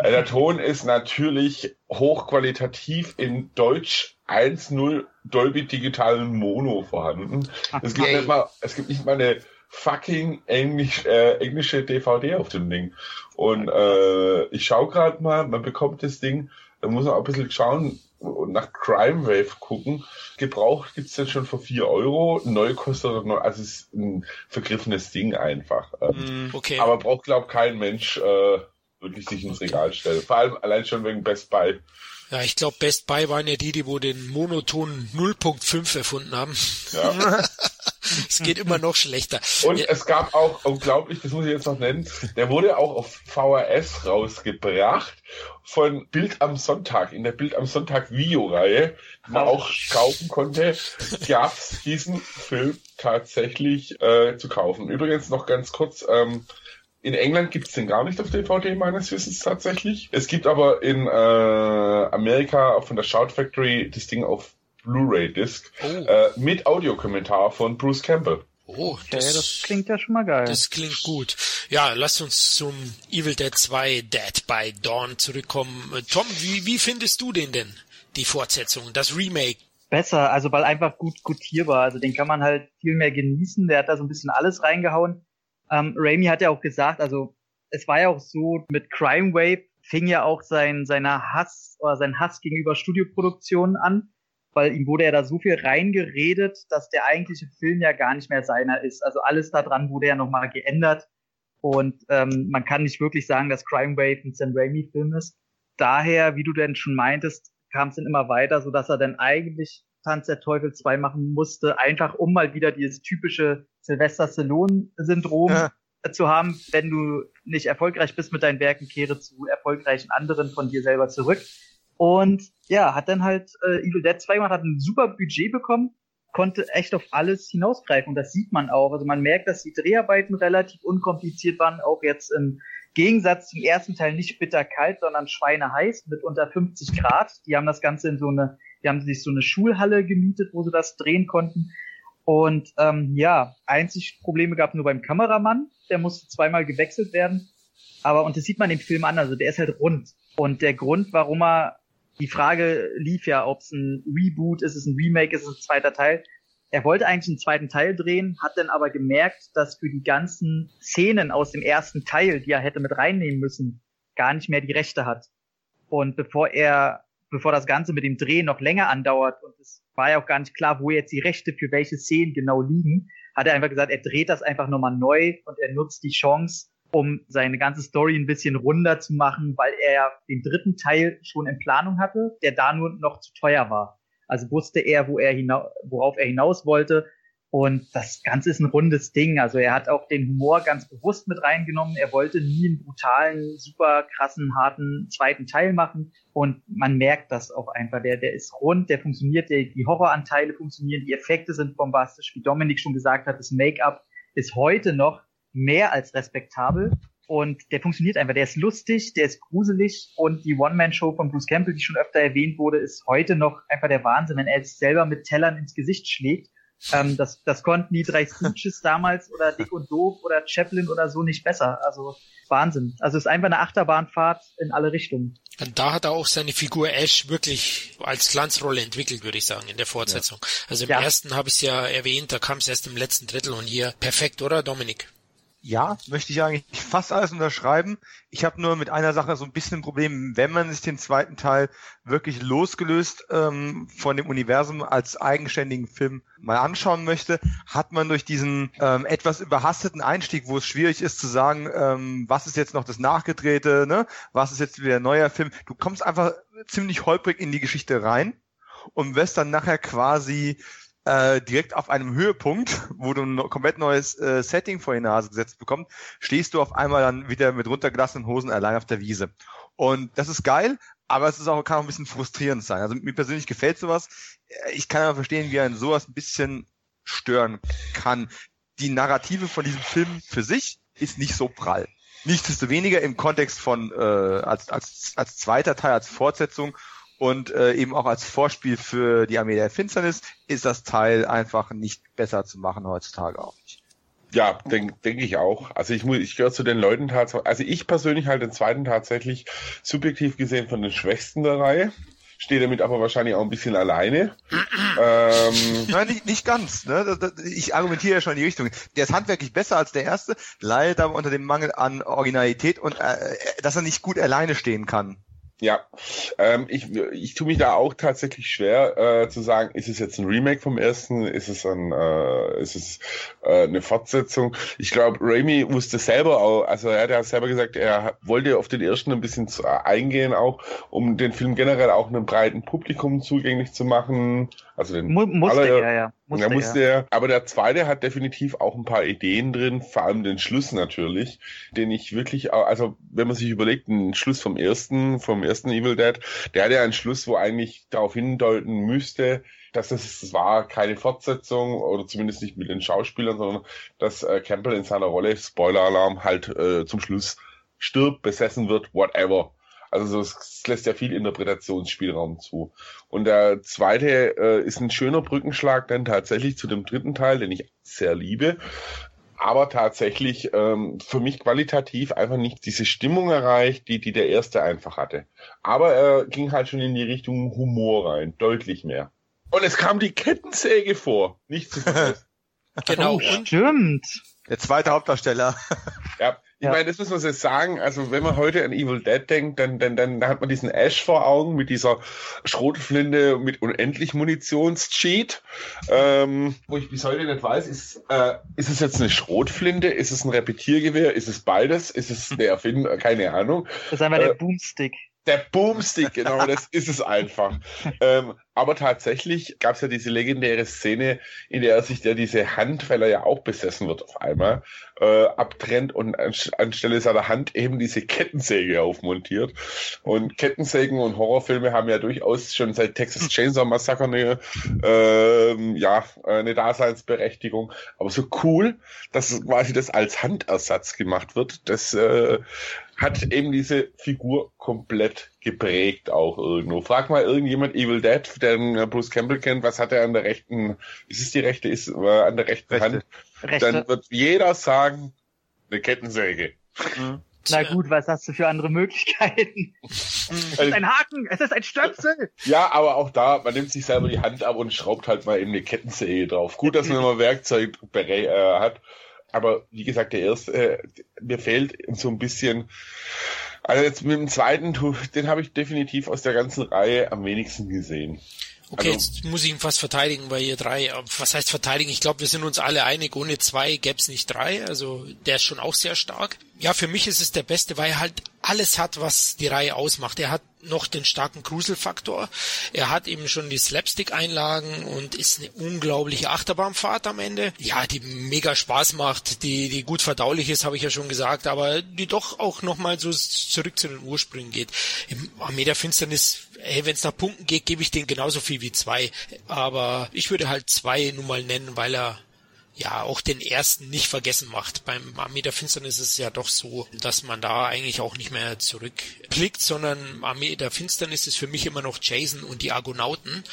der Ton ist natürlich hochqualitativ in Deutsch 1.0 Dolby Digital Mono vorhanden. Es gibt, nicht mal, es gibt nicht mal eine fucking Englisch, äh, englische DVD auf dem Ding. Und äh, ich schaue gerade mal, man bekommt das Ding, da muss man auch ein bisschen schauen und nach Crime Wave gucken. Gebraucht gibt's jetzt schon für 4 Euro, neu kostet neu, also es ist ein vergriffenes Ding einfach. Ähm, mm, okay. Aber braucht, glaub kein Mensch äh, wirklich sich ins Regal stellen. Vor allem allein schon wegen Best Buy. Ja, ich glaube, Best Buy waren ja die, die wo den Monoton 0.5 erfunden haben. Ja. es geht immer noch schlechter. Und ja. es gab auch, unglaublich, das muss ich jetzt noch nennen, der wurde auch auf VHS rausgebracht von Bild am Sonntag, in der Bild am Sonntag Videoreihe, die man auch kaufen konnte, gab es diesen Film tatsächlich äh, zu kaufen. Übrigens noch ganz kurz, ähm, in England gibt es den gar nicht auf DVD meines Wissens tatsächlich. Es gibt aber in äh, Amerika von der Shout Factory das Ding auf Blu-ray-Disc oh. äh, mit Audiokommentar von Bruce Campbell. Oh, das, okay, das, klingt ja schon mal geil. Das klingt gut. Ja, lasst uns zum Evil Dead 2 Dead by Dawn zurückkommen. Tom, wie, wie findest du den denn? Die Fortsetzung, das Remake? Besser, also weil einfach gut gutierbar. Also den kann man halt viel mehr genießen. Der hat da so ein bisschen alles reingehauen. Ähm, Raimi hat ja auch gesagt, also es war ja auch so, mit Crime Wave fing ja auch sein, seiner Hass oder sein Hass gegenüber Studioproduktionen an, weil ihm wurde ja da so viel reingeredet, dass der eigentliche Film ja gar nicht mehr seiner ist. Also alles daran wurde ja nochmal geändert und ähm, man kann nicht wirklich sagen, dass Crime Wave ein Sam Raimi Film ist. Daher, wie du denn schon meintest, kam es dann immer weiter, so dass er dann eigentlich Tanz der Teufel 2 machen musste, einfach um mal wieder dieses typische Sylvester Stallone-Syndrom ja. zu haben, wenn du nicht erfolgreich bist mit deinen Werken, kehre zu erfolgreichen anderen von dir selber zurück. Und ja, hat dann halt äh, Evil Dead 2 gemacht, hat ein super Budget bekommen, konnte echt auf alles hinausgreifen. Und das sieht man auch. Also man merkt, dass die Dreharbeiten relativ unkompliziert waren, auch jetzt im Gegensatz zum ersten Teil nicht bitterkalt, sondern schweineheiß mit unter 50 Grad. Die haben das Ganze in so eine die haben sich so eine Schulhalle gemietet, wo sie das drehen konnten. Und ähm, ja, einzig Probleme gab nur beim Kameramann. Der musste zweimal gewechselt werden. Aber, und das sieht man im Film an, also der ist halt rund. Und der Grund, warum er, die Frage lief ja, ob es ein Reboot ist, ist es ein Remake, ist es ein zweiter Teil. Er wollte eigentlich einen zweiten Teil drehen, hat dann aber gemerkt, dass für die ganzen Szenen aus dem ersten Teil, die er hätte mit reinnehmen müssen, gar nicht mehr die Rechte hat. Und bevor er bevor das Ganze mit dem Drehen noch länger andauert. Und es war ja auch gar nicht klar, wo jetzt die Rechte für welche Szenen genau liegen, hat er einfach gesagt, er dreht das einfach nochmal neu und er nutzt die Chance, um seine ganze Story ein bisschen runder zu machen, weil er ja den dritten Teil schon in Planung hatte, der da nur noch zu teuer war. Also wusste er, wo er worauf er hinaus wollte und das Ganze ist ein rundes Ding. Also er hat auch den Humor ganz bewusst mit reingenommen. Er wollte nie einen brutalen, super krassen, harten zweiten Teil machen. Und man merkt das auch einfach. Der, der ist rund, der funktioniert, der, die Horroranteile funktionieren, die Effekte sind bombastisch. Wie Dominik schon gesagt hat, das Make-up ist heute noch mehr als respektabel. Und der funktioniert einfach. Der ist lustig, der ist gruselig. Und die One-Man-Show von Bruce Campbell, die schon öfter erwähnt wurde, ist heute noch einfach der Wahnsinn, wenn er sich selber mit Tellern ins Gesicht schlägt Ähm, das, das konnten die drei Stooges damals oder Dick und Doof oder Chaplin oder so nicht besser. Also Wahnsinn. Also es ist einfach eine Achterbahnfahrt in alle Richtungen. Und da hat er auch seine Figur Ash wirklich als Glanzrolle entwickelt, würde ich sagen, in der Fortsetzung. Ja. Also im ja. ersten habe ich es ja erwähnt, da kam es erst im letzten Drittel und hier perfekt, oder Dominik? Ja, möchte ich eigentlich fast alles unterschreiben. Ich habe nur mit einer Sache so ein bisschen ein Problem, wenn man sich den zweiten Teil wirklich losgelöst ähm, von dem Universum als eigenständigen Film mal anschauen möchte, hat man durch diesen ähm, etwas überhasteten Einstieg, wo es schwierig ist zu sagen, ähm, was ist jetzt noch das Nachgedrehte, ne? was ist jetzt wieder ein neuer Film. Du kommst einfach ziemlich holprig in die Geschichte rein und wirst dann nachher quasi äh, direkt auf einem Höhepunkt, wo du ein komplett neues äh, Setting vor die Nase gesetzt bekommst, stehst du auf einmal dann wieder mit runtergelassenen Hosen allein auf der Wiese. Und das ist geil, aber es ist auch, kann auch ein bisschen frustrierend sein. Also mir persönlich gefällt sowas. Ich kann aber verstehen, wie ein sowas ein bisschen stören kann. Die Narrative von diesem Film für sich ist nicht so prall. Nichtsdestoweniger im Kontext von äh, als, als, als zweiter Teil, als Fortsetzung und äh, eben auch als Vorspiel für die Armee der Finsternis ist das Teil einfach nicht besser zu machen heutzutage auch nicht. Ja, denke denk ich auch. Also ich muss, ich gehöre zu den Leuten tatsächlich, also ich persönlich halt den zweiten tatsächlich subjektiv gesehen von den Schwächsten der Reihe. Stehe damit aber wahrscheinlich auch ein bisschen alleine. ähm, Nein, nicht, nicht ganz. Ne? Ich argumentiere ja schon in die Richtung. Der ist handwerklich besser als der erste, leidet aber unter dem Mangel an Originalität und äh, dass er nicht gut alleine stehen kann. Ja, ähm, ich, ich tue mich da auch tatsächlich schwer äh, zu sagen, ist es jetzt ein Remake vom ersten, ist es ein, äh, ist es äh, eine Fortsetzung? Ich glaube, Raimi wusste selber auch, also er hat ja selber gesagt, er wollte auf den ersten ein bisschen zu, äh, eingehen auch, um den Film generell auch einem breiten Publikum zugänglich zu machen. Also den Mu musste alle, er, ja. Musste, ja, musste er. Aber der zweite hat definitiv auch ein paar Ideen drin, vor allem den Schluss natürlich, den ich wirklich, also wenn man sich überlegt, den Schluss vom ersten, vom ersten Evil Dead, der hat ja einen Schluss, wo eigentlich darauf hindeuten müsste, dass es war keine Fortsetzung oder zumindest nicht mit den Schauspielern, sondern dass äh, Campbell in seiner Rolle, Spoiler-Alarm, halt äh, zum Schluss stirbt, besessen wird, whatever. Also es lässt ja viel Interpretationsspielraum zu. Und der zweite äh, ist ein schöner Brückenschlag dann tatsächlich zu dem dritten Teil, den ich sehr liebe. Aber tatsächlich ähm, für mich qualitativ einfach nicht diese Stimmung erreicht, die, die der erste einfach hatte. Aber er ging halt schon in die Richtung Humor rein, deutlich mehr. Und es kam die Kettensäge vor, nicht zu viel. genau. Oh, stimmt. Der zweite Hauptdarsteller. Ja, ich ja. meine, das muss man jetzt sagen. Also, wenn man heute an Evil Dead denkt, dann, dann, dann, dann hat man diesen Ash vor Augen mit dieser Schrotflinte mit unendlich Munitionscheat. Ähm, wo ich bis heute nicht weiß, ist, äh, ist es jetzt eine Schrotflinte? Ist es ein Repetiergewehr? Ist es beides? Ist es der Erfinder? Keine Ahnung. Das ist einfach äh, der Boomstick. Der Boomstick, genau, das ist es einfach. ähm, aber tatsächlich gab es ja diese legendäre Szene, in der er sich der diese Hand, weil er ja auch besessen wird auf einmal, äh, abtrennt und anstelle seiner Hand eben diese Kettensäge aufmontiert. Und Kettensägen und Horrorfilme haben ja durchaus schon seit Texas Chainsaw Massacre eine, äh, ja, eine Daseinsberechtigung. Aber so cool, dass quasi das als Handersatz gemacht wird, das äh, hat eben diese Figur komplett geprägt auch irgendwo. Frag mal irgendjemand Evil Dead, der den Bruce Campbell kennt, was hat er an der rechten, ist es die rechte, ist äh, an der rechten Rechte. Hand? Rechte. Dann wird jeder sagen, eine Kettensäge. Mhm. Na gut, was hast du für andere Möglichkeiten? es ist ein Haken, es ist ein Stöpsel. Ja, aber auch da, man nimmt sich selber die Hand ab und schraubt halt mal eben eine Kettensäge drauf. Gut, dass man immer Werkzeug äh, hat. Aber wie gesagt, der erste, äh, mir fehlt so ein bisschen, also jetzt mit dem zweiten, den habe ich definitiv aus der ganzen Reihe am wenigsten gesehen. Okay, also, jetzt muss ich ihn fast verteidigen, weil ihr drei, was heißt verteidigen? Ich glaube, wir sind uns alle einig, ohne zwei gäb's nicht drei. Also der ist schon auch sehr stark. Ja, für mich ist es der beste, weil er halt alles hat, was die Reihe ausmacht. Er hat noch den starken Gruselfaktor. Er hat eben schon die Slapstick-Einlagen und ist eine unglaubliche Achterbahnfahrt am Ende. Ja, die mega Spaß macht, die, die gut verdaulich ist, habe ich ja schon gesagt, aber die doch auch nochmal so zurück zu den Ursprüngen geht. Im Armee der Finsternis, hey, wenn es nach Punkten geht, gebe ich den genauso viel wie zwei. Aber ich würde halt zwei nun mal nennen, weil er ja auch den ersten nicht vergessen macht. Beim Armee der Finsternis ist es ja doch so, dass man da eigentlich auch nicht mehr zurückblickt, sondern Armee der Finsternis ist für mich immer noch Jason und die Argonauten.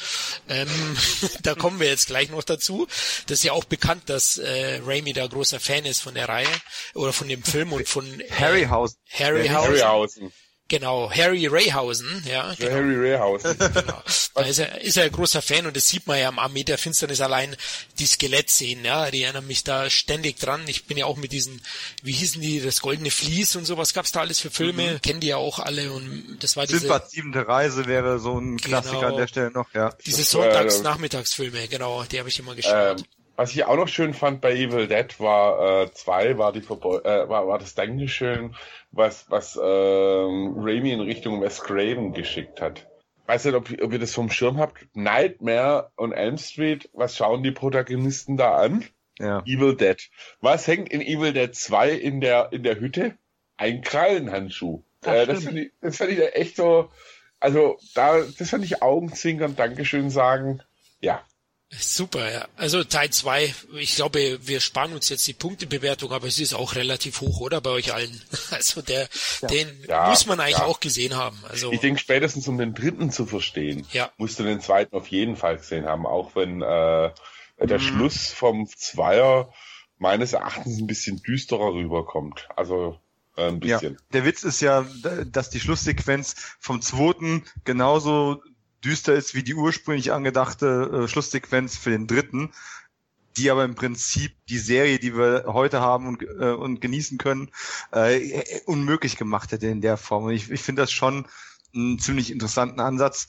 Ähm, da kommen wir jetzt gleich noch dazu. Das ist ja auch bekannt, dass äh, Raimi da großer Fan ist von der Reihe oder von dem Film und von äh, Harryhausen. Harryhausen. Harryhausen. Genau, Harry Rayhausen, ja. Genau. Harry Rayhausen. genau. Da ist er, ist er ein großer Fan und das sieht man ja am Armee der Finsternis allein die Skelettszenen, ja, die erinnern mich da ständig dran. Ich bin ja auch mit diesen, wie hießen die, das Goldene Vlies und sowas gab's da alles für Filme, mhm. kennen die ja auch alle und das war diese... Sinbad siebente Reise wäre so ein Klassiker genau, an der Stelle noch, ja. Diese Sonntags-Nachmittagsfilme, genau, die habe ich immer geschaut. Ähm, was ich auch noch schön fand bei Evil Dead war äh, zwei, war die Verbeu äh, war, war das Dankeschön, was was äh, Raimi in Richtung Wes Craven geschickt hat. Weiß nicht, ob, ob ihr das vom Schirm habt. Nightmare und Elm Street, was schauen die Protagonisten da an? Ja. Evil Dead. Was hängt in Evil Dead 2 in der in der Hütte? Ein Krallenhandschuh. Äh, das fand ich, das fand ich echt so, also da, das fand ich Augenzwinkern, Dankeschön sagen. Ja, Super, ja. Also Teil zwei. ich glaube, wir sparen uns jetzt die Punktebewertung, aber es ist auch relativ hoch, oder? Bei euch allen. Also der, ja. den ja, muss man eigentlich ja. auch gesehen haben. Also Ich denke, spätestens um den dritten zu verstehen, ja. musst du den zweiten auf jeden Fall gesehen haben, auch wenn äh, der mhm. Schluss vom Zweier meines Erachtens ein bisschen düsterer rüberkommt. Also äh, ein bisschen. Ja, der Witz ist ja, dass die Schlusssequenz vom zweiten genauso düster ist wie die ursprünglich angedachte äh, Schlusssequenz für den dritten, die aber im Prinzip die Serie, die wir heute haben und, äh, und genießen können, äh, unmöglich gemacht hätte in der Form. Und ich, ich finde das schon einen ziemlich interessanten Ansatz.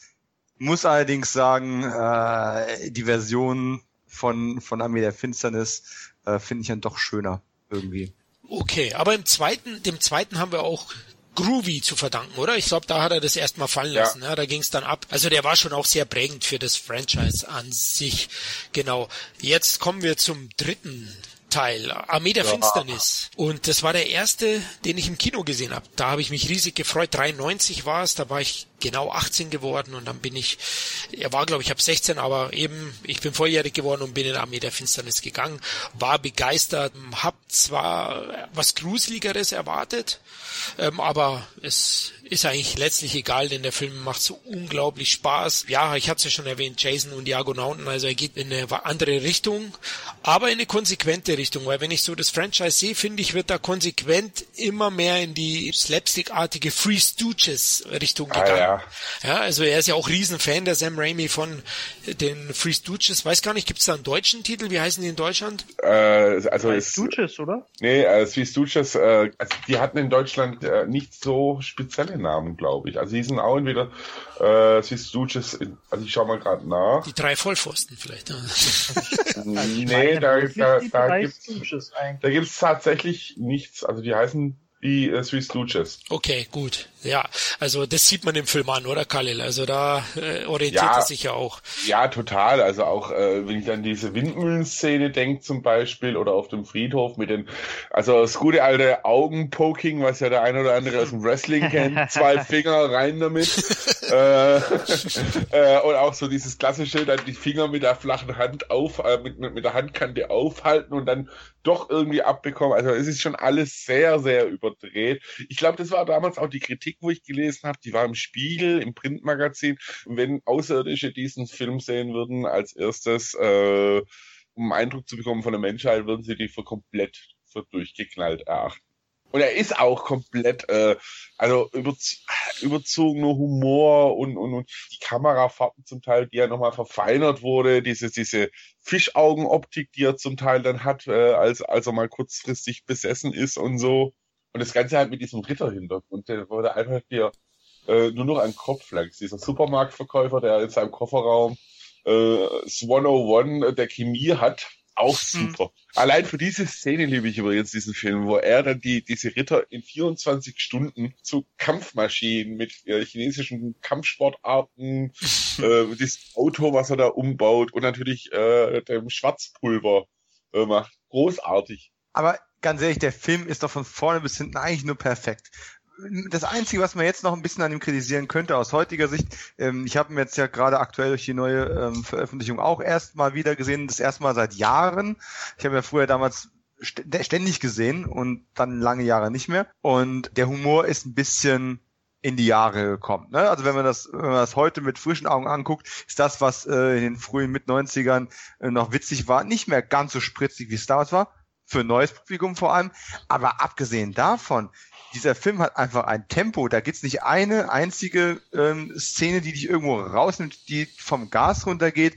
Muss allerdings sagen, äh, die Version von, von Armee der Finsternis äh, finde ich dann doch schöner irgendwie. Okay, aber im zweiten, dem zweiten haben wir auch Groovy zu verdanken, oder? Ich glaube, da hat er das erstmal fallen lassen. Ja. ja da ging es dann ab. Also der war schon auch sehr prägend für das Franchise an sich. Genau. Jetzt kommen wir zum dritten Teil, Armee der ja. Finsternis. Und das war der erste, den ich im Kino gesehen habe. Da habe ich mich riesig gefreut. 93 war es, da war ich genau 18 geworden und dann bin ich, er war glaube ich ab 16, aber eben, ich bin volljährig geworden und bin in Armee der Finsternis gegangen, war begeistert, hab zwar was Gruseligeres erwartet, ähm, aber es ist eigentlich letztlich egal, denn der Film macht so unglaublich Spaß. Ja, ich hatte es ja schon erwähnt, Jason und die Argonauten, also er geht in eine andere Richtung, aber in eine konsequente Richtung, weil wenn ich so das Franchise sehe, finde ich, wird da konsequent immer mehr in die slapstickartige Free Stooges Richtung gegangen. Ah, ja. Ja. also er ist ja auch Riesenfan der Sam Raimi von den Free Stooges. Weiß gar nicht, gibt es da einen deutschen Titel? Wie heißen die in Deutschland? Äh, also Free Stooges, oder? Nee, äh, Free Stooges, äh, also die hatten in Deutschland äh, nicht so spezielle Namen, glaube ich. Also die sind auch entweder äh, Free Stooges, in, also ich schau mal gerade nach. Die drei Vollpfosten vielleicht. nee, da, da, da, gibt's, da gibt's tatsächlich nichts. Also die heißen die äh, Three Stooges. Okay, gut. Ja, also das sieht man im Film an, oder Khalil? Also da äh, orientiert ja, er sich ja auch. Ja, total. Also auch äh, wenn ich an diese Windmühlenszene denke zum Beispiel oder auf dem Friedhof mit den, also das gute alte Augenpoking, was ja der eine oder andere aus dem Wrestling kennt, zwei Finger rein damit. Äh, äh, und auch so dieses klassische, dann die Finger mit der flachen Hand auf, äh, mit, mit, mit der Handkante aufhalten und dann doch irgendwie abbekommen. Also es ist schon alles sehr, sehr überdreht. Ich glaube, das war damals auch die Kritik, wo ich gelesen habe, die war im Spiegel, im Printmagazin. Wenn Außerirdische diesen Film sehen würden, als erstes, äh, um Eindruck zu bekommen von der Menschheit, würden sie die für komplett für durchgeknallt erachten. Und er ist auch komplett, äh, also über, überzogener Humor und, und, und die Kamerafahrten zum Teil, die ja nochmal verfeinert wurde, diese, diese Fischaugenoptik, die er zum Teil dann hat, äh, als, als er mal kurzfristig besessen ist und so. Und das Ganze halt mit diesem Ritterhintergrund, der wurde einfach hier äh, nur noch ein Kopf lang. Dieser Supermarktverkäufer, der in seinem Kofferraum äh, 101 der Chemie hat, auch hm. super. Hm. Allein für diese Szene liebe ich übrigens diesen Film, wo er dann die, diese Ritter in 24 Stunden zu Kampfmaschinen mit äh, chinesischen Kampfsportarten, äh, das Auto, was er da umbaut und natürlich äh, dem Schwarzpulver äh, macht. Großartig. Aber ganz ehrlich, der Film ist doch von vorne bis hinten eigentlich nur perfekt das Einzige, was man jetzt noch ein bisschen an ihm kritisieren könnte aus heutiger Sicht, ähm, ich habe ihn jetzt ja gerade aktuell durch die neue ähm, Veröffentlichung auch erst mal wieder gesehen, das erste Mal seit Jahren. Ich habe ja früher damals ständig gesehen und dann lange Jahre nicht mehr. Und der Humor ist ein bisschen in die Jahre gekommen. Ne? Also wenn man das, wenn man das heute mit frischen Augen anguckt, ist das, was äh, in den frühen mit 90ern äh, noch witzig war, nicht mehr ganz so spritzig, wie es damals war. Für ein neues Publikum vor allem. Aber abgesehen davon, dieser Film hat einfach ein Tempo. Da gibt's nicht eine einzige ähm, Szene, die dich irgendwo rausnimmt, die vom Gas runtergeht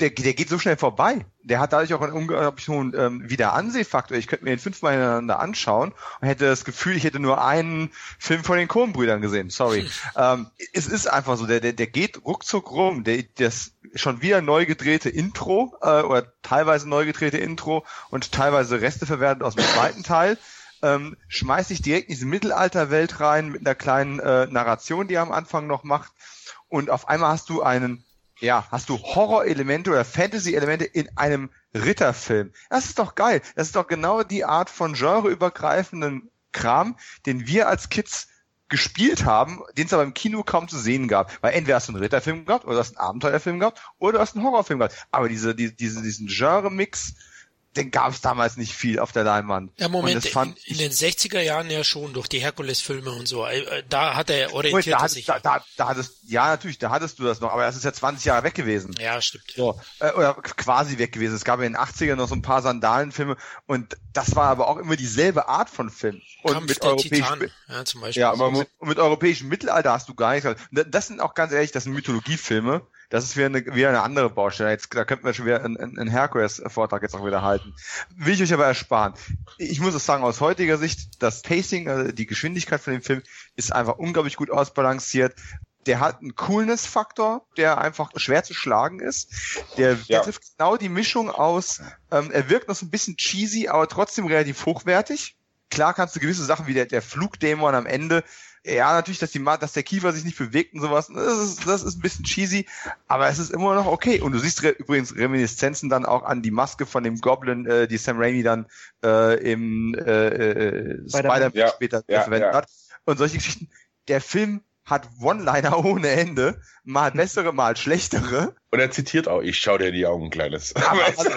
der, der geht so schnell vorbei. Der hat dadurch auch einen unglaublich hohen ähm, Wiederansehfaktor. Ich könnte mir den fünfmal hintereinander anschauen und hätte das Gefühl, ich hätte nur einen Film von den Coen-Brüdern gesehen. Sorry. Hm. Ähm, es ist einfach so, der, der, der geht ruckzuck rum. Der, das schon wieder neu gedrehte Intro äh, oder teilweise neu gedrehte Intro und teilweise Reste verwertet aus dem zweiten Teil. Ähm, schmeißt sich direkt in diese Mittelalterwelt rein mit einer kleinen äh, Narration, die er am Anfang noch macht. Und auf einmal hast du einen ja, hast du Horror-Elemente oder Fantasy-Elemente in einem Ritterfilm. Das ist doch geil. Das ist doch genau die Art von genreübergreifenden Kram, den wir als Kids gespielt haben, den es aber im Kino kaum zu sehen gab. Weil entweder hast du einen Ritterfilm gehabt, oder hast einen Abenteuerfilm gehabt, oder hast einen Horrorfilm gehabt. Aber diese, die, diese, diesen Genre-Mix, den gab es damals nicht viel auf der Leinwand. Ja, Moment, in, in, den 60er Jahren ja schon durch die Herkules-Filme und so. Äh, da hat er orientiert da, sich. Da, da, da hattest, ja, natürlich, da hattest du das noch, aber das ist ja 20 Jahre weg gewesen. Ja, stimmt. So, äh, oder quasi weg gewesen. Es gab in den 80ern noch so ein paar Sandalenfilme und das war aber auch immer dieselbe Art von Film. Und Kampf mit europäischen, ja, zum Beispiel. Ja, aber mit, mit europäischem Mittelalter hast du gar nichts. Das sind auch ganz ehrlich, das sind Mythologiefilme das ist wieder eine, wieder eine andere Baustelle. Jetzt, da könnten wir schon wieder einen, einen Hercules-Vortrag jetzt auch wieder halten. Will ich euch aber ersparen. Ich muss es sagen, aus heutiger Sicht, das Pacing, also die Geschwindigkeit von dem Film ist einfach unglaublich gut ausbalanciert. Der hat einen Coolness-Faktor, der einfach schwer zu schlagen ist. Der, der trifft genau die Mischung aus, ähm, er wirkt noch so ein bisschen cheesy, aber trotzdem relativ hochwertig. Klar kannst du gewisse Sachen wie der, der Flugdämon am Ende ja, natürlich, dass, die, dass der Kiefer sich nicht bewegt und sowas, das ist, das ist ein bisschen cheesy, aber es ist immer noch okay. Und du siehst re übrigens Reminiszenzen dann auch an die Maske von dem Goblin, äh, die Sam Raimi dann äh, im äh, äh, Spider-Man ja, später ja, verwendet ja. hat. Und solche Geschichten. Der Film hat One-Liner ohne Ende, mal bessere, mal schlechtere. Und er zitiert auch, ich schau dir die Augen, Kleines. Also,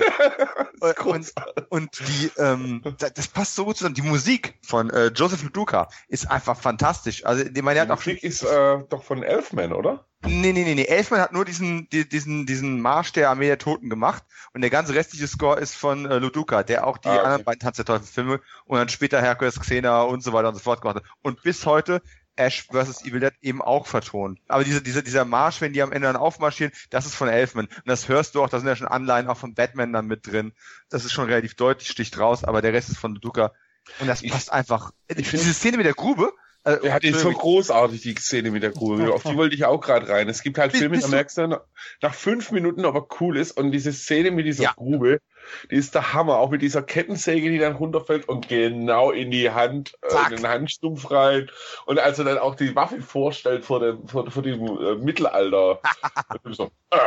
und, und die, ähm, das passt so gut zusammen. Die Musik von äh, Joseph Luduka ist einfach fantastisch. Also, die, meine, die hat auch Musik ist äh, doch von Elfman, oder? Nee, nee, nee, nee. Elfman hat nur diesen, die, diesen, diesen Marsch der Armee der Toten gemacht und der ganze restliche Score ist von äh, Luduka, der auch die ah, okay. anderen beiden Tanz der Teufel Filme und dann später Hercules, Xena und so weiter und so fort gemacht hat. Und bis heute Ash vs. Evil Dead eben auch vertont. Aber diese, diese, dieser Marsch, wenn die am Ende dann aufmarschieren, das ist von Elfman. Und das hörst du auch, da sind ja schon Anleihen auch von Batman dann mit drin. Das ist schon relativ deutlich, sticht raus, aber der Rest ist von Duca. Und das passt ich, einfach. Ich diese Szene mit der Grube, äh, er hat ihn so großartig, die Szene mit der Grube. Auf die wollte ich auch gerade rein. Es gibt halt Filme, da merkst du nach fünf Minuten, ob er cool ist. Und diese Szene mit dieser ja. Grube, die ist der Hammer. Auch mit dieser Kettensäge, die dann runterfällt und genau in die Hand, äh, in den Handstumpf rein. Und als er dann auch die Waffe vorstellt vor dem, vor, vor dem äh, Mittelalter. so, äh,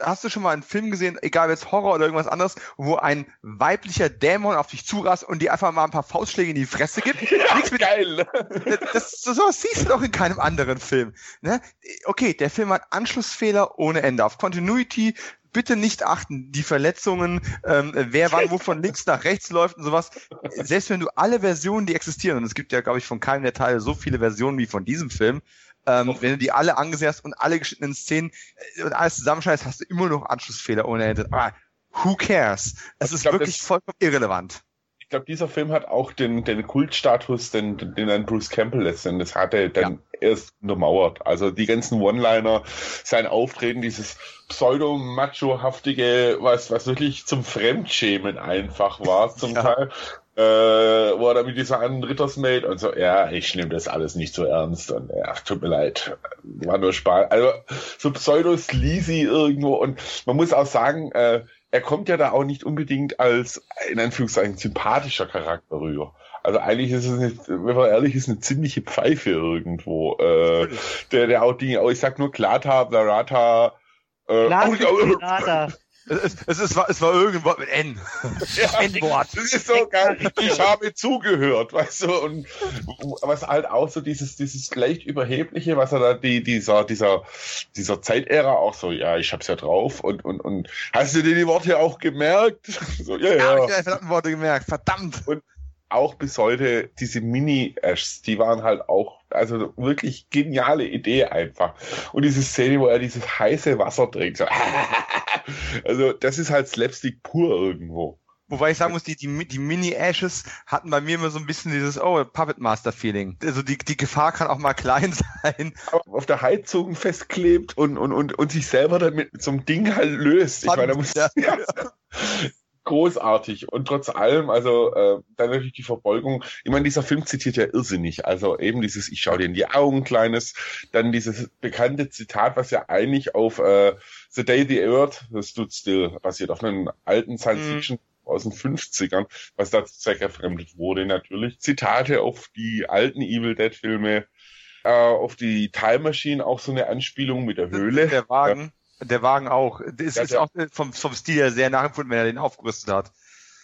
hast du schon mal einen Film gesehen, egal jetzt Horror oder irgendwas anderes, wo ein weiblicher Dämon auf dich zurast und dir einfach mal ein paar Faustschläge in die Fresse gibt? Ja, mit, geil. Das, das, sowas siehst du doch in keinem anderen Film. Ne? Okay, der Film hat Anschlussfehler ohne Ende. Auf Continuity bitte nicht achten. Die Verletzungen, ähm, wer wann wo von links nach rechts läuft und sowas. Selbst wenn du alle Versionen, die existieren, und es gibt ja, glaube ich, von keinem der Teile so viele Versionen wie von diesem Film, ähm, wenn du die alle angesehen hast und alle geschnittenen Szenen äh, und alles zusammenschneidest, hast du immer noch Anschlussfehler ohne Ende. Aber who cares? Es also ist glaub, wirklich vollkommen irrelevant. Ich glaube, dieser Film hat auch den, den Kultstatus, den, den dann Bruce Campbell letztendlich hatte, dann ja. erst untermauert. Also die ganzen One-Liner, sein Auftreten, dieses pseudo-macho-haftige, was, was wirklich zum Fremdschämen einfach war, zum ja. Teil äh, wo er dann mit dieser anderen Rittersmaid und so, ja, ich nehme das alles nicht so ernst und ja, tut mir leid, war nur Spaß. Also so pseudo-sleazy irgendwo und man muss auch sagen, äh, er kommt ja da auch nicht unbedingt als, in Anführungszeichen, sympathischer Charakter rüber. Also eigentlich ist es, eine, wenn man ehrlich ist, eine ziemliche Pfeife irgendwo. Äh, der, der auch Dinge, oh, ich sag nur Klata, Blarata, äh, Klata, oh, oh, Es, es, es, war, es war irgendwas mit N. Ja, N-Wort. Das ist so geil. Ich habe zugehört, weißt du, und was halt auch so dieses, dieses leicht überhebliche, was er da, die, dieser, dieser, dieser Zeitära auch so, ja, ich hab's ja drauf und, und, und, hast du dir die Worte auch gemerkt? So, ja, ja. Ja, ich hab die Worte gemerkt, verdammt. Und auch bis heute diese Mini-Ashs, die waren halt auch, also wirklich geniale Idee einfach. Und diese Szene, wo er dieses heiße Wasser trinkt, so, also das ist halt Slapstick pur irgendwo. Wobei ich sagen muss, die, die, die Mini-Ashes hatten bei mir immer so ein bisschen dieses, oh, Puppet Master-Feeling. Also die, die Gefahr kann auch mal klein sein. Aber auf der Heizung festklebt und, und, und, und sich selber damit mit so einem Ding halt löst. Ich meine, da muss, ja. ja großartig und trotz allem, also äh, dann natürlich die Verbeugung. Ich meine, dieser Film zitiert ja irrsinnig. Also eben dieses Ich schau dir in die Augen, kleines, dann dieses bekannte Zitat, was ja eigentlich auf äh, The Day the Earth Stood Still basiert, auf einem alten Science mhm. Fiction mhm. aus den 50ern, was da zweckverfremdet wurde natürlich. Zitate auf die alten Evil Dead Filme, äh, auf die Time Machine, auch so eine Anspielung mit der Höhle. Der Wagen. Der Wagen auch. Das ja, ist auch vom, vom Stil her sehr nachempfunden, wenn er den aufgerüstet hat.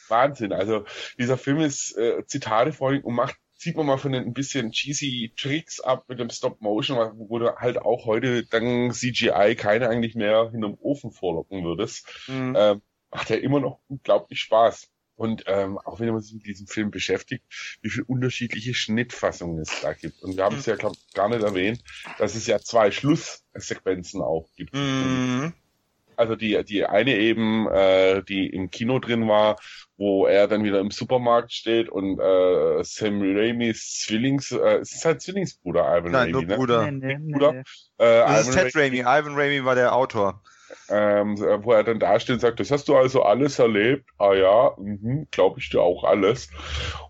Wahnsinn. Also dieser Film ist äh, Zitate vor allem und macht sieht man mal von den ein bisschen cheesy Tricks ab mit dem Stop Motion, wo du halt auch heute dank CGI keine eigentlich mehr hinterm Ofen vorlocken würdest. Mhm. Ähm, macht ja immer noch unglaublich Spaß. Und ähm, auch wenn man sich mit diesem Film beschäftigt, wie viele unterschiedliche Schnittfassungen es da gibt. Und wir haben es ja glaub, gar nicht erwähnt, dass es ja zwei Schlusssequenzen auch gibt. Mhm. Also die, die eine eben, äh, die im Kino drin war, wo er dann wieder im Supermarkt steht und äh, Sam Raimis Zwillings, äh, es ist halt Zwillingsbruder Ivan Nein, Raimi, nur Bruder. Ne? Nee, nee, Bruder. Nee. Äh, das Ivan ist Ted Raimi. Ivan Raimi war der Autor ähm, wo er dann dasteht und sagt, das hast du also alles erlebt? Ah ja, mhm, glaube ich dir auch alles.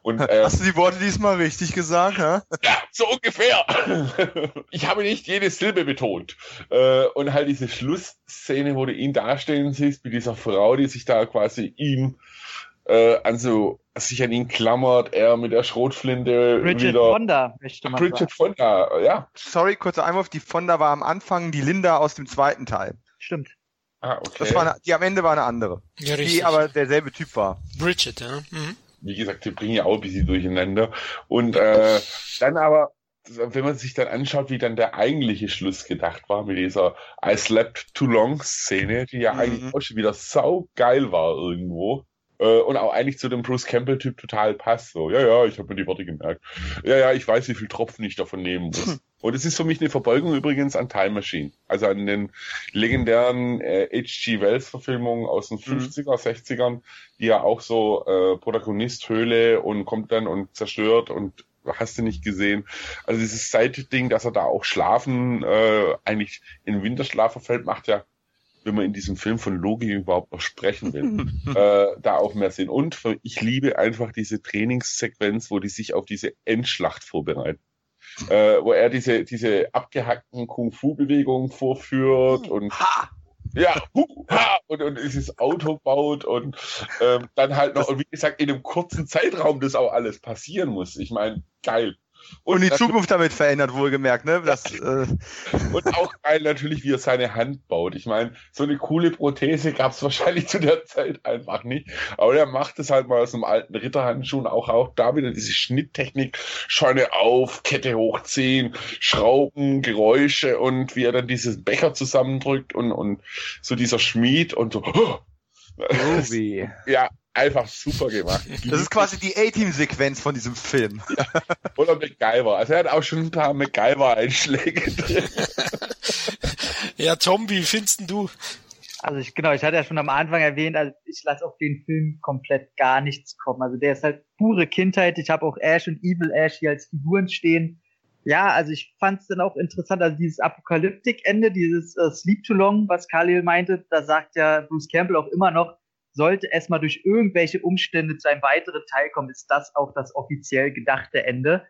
Und, äh, hast du die Worte diesmal richtig gesagt? Ja, ja so ungefähr. ich habe nicht jede Silbe betont. Äh, und halt diese Schlussszene, wo du ihn dastehen siehst, mit dieser Frau, die sich da quasi ihm äh, also sich an ihn klammert, er mit der Schrotflinte Bridget wieder. Fonda, möchte man Bridget sagen. Fonda, ja. Sorry, kurzer Einwurf, die Fonda war am Anfang die Linda aus dem zweiten Teil. Stimmt. Ah, okay. Das war eine, die am Ende war eine andere. Ja, richtig. Die aber derselbe Typ war. Bridget, ja. Mhm. Wie gesagt, die bringen ja auch ein bisschen durcheinander. Und äh, dann aber, wenn man sich dann anschaut, wie dann der eigentliche Schluss gedacht war mit dieser I slept too long Szene, die ja mhm. eigentlich auch schon wieder sau geil war irgendwo. Äh, und auch eigentlich zu dem Bruce Campbell-Typ total passt. So, ja, ja, ich habe mir die Worte gemerkt. Ja, ja, ich weiß, wie viel Tropfen ich davon nehmen muss. Und es ist für mich eine Verbeugung übrigens an Time Machine. Also an den legendären äh, H.G. Wells-Verfilmungen aus den 50er, mhm. 60ern, die ja auch so äh, Protagonist Höhle und kommt dann und zerstört und hast du nicht gesehen. Also dieses Seitding, dass er da auch schlafen, äh, eigentlich in Winterschlaf verfällt, macht ja wenn man in diesem Film von Logik überhaupt noch sprechen will, äh, da auch mehr Sinn. Und ich liebe einfach diese Trainingssequenz, wo die sich auf diese Endschlacht vorbereiten. Äh, wo er diese, diese abgehackten Kung-Fu-Bewegungen vorführt und ha! ja, hu, ha, und, und dieses Auto baut und ähm, dann halt noch, und wie gesagt, in einem kurzen Zeitraum das auch alles passieren muss. Ich meine, geil. Und, die Zukunft damit verändert, wohlgemerkt, ne? Das, äh und auch geil natürlich, wie er seine Hand baut. Ich meine, so eine coole Prothese gab es wahrscheinlich zu der Zeit einfach nicht. Aber er macht es halt mal aus einem alten Ritterhandschuh und auch, auch da wieder diese Schnitttechnik, Scheune auf, Kette hochziehen, Schrauben, Geräusche und wie er dann dieses Becher zusammendrückt und, und so dieser Schmied und so. Oh, ja, einfach super gemacht. Das ist quasi die A-Team-Sequenz von diesem Film. Ja. Oder MacGyver. Also er hat auch schon ein paar MacGyver-Einschläge drin. ja, Tom, wie findest du? Also ich, genau, ich hatte ja schon am Anfang erwähnt, also ich lasse auf den Film komplett gar nichts kommen. Also der ist halt pure Kindheit. Ich habe auch Ash und Evil Ash hier als Figuren stehen. Ja, also ich fand es dann auch interessant, also dieses Apokalyptik-Ende, dieses äh, Sleep Too Long, was Khalil meinte, da sagt ja Bruce Campbell auch immer noch, sollte es mal durch irgendwelche Umstände zu einem weiteren Teil kommen, ist das auch das offiziell gedachte Ende.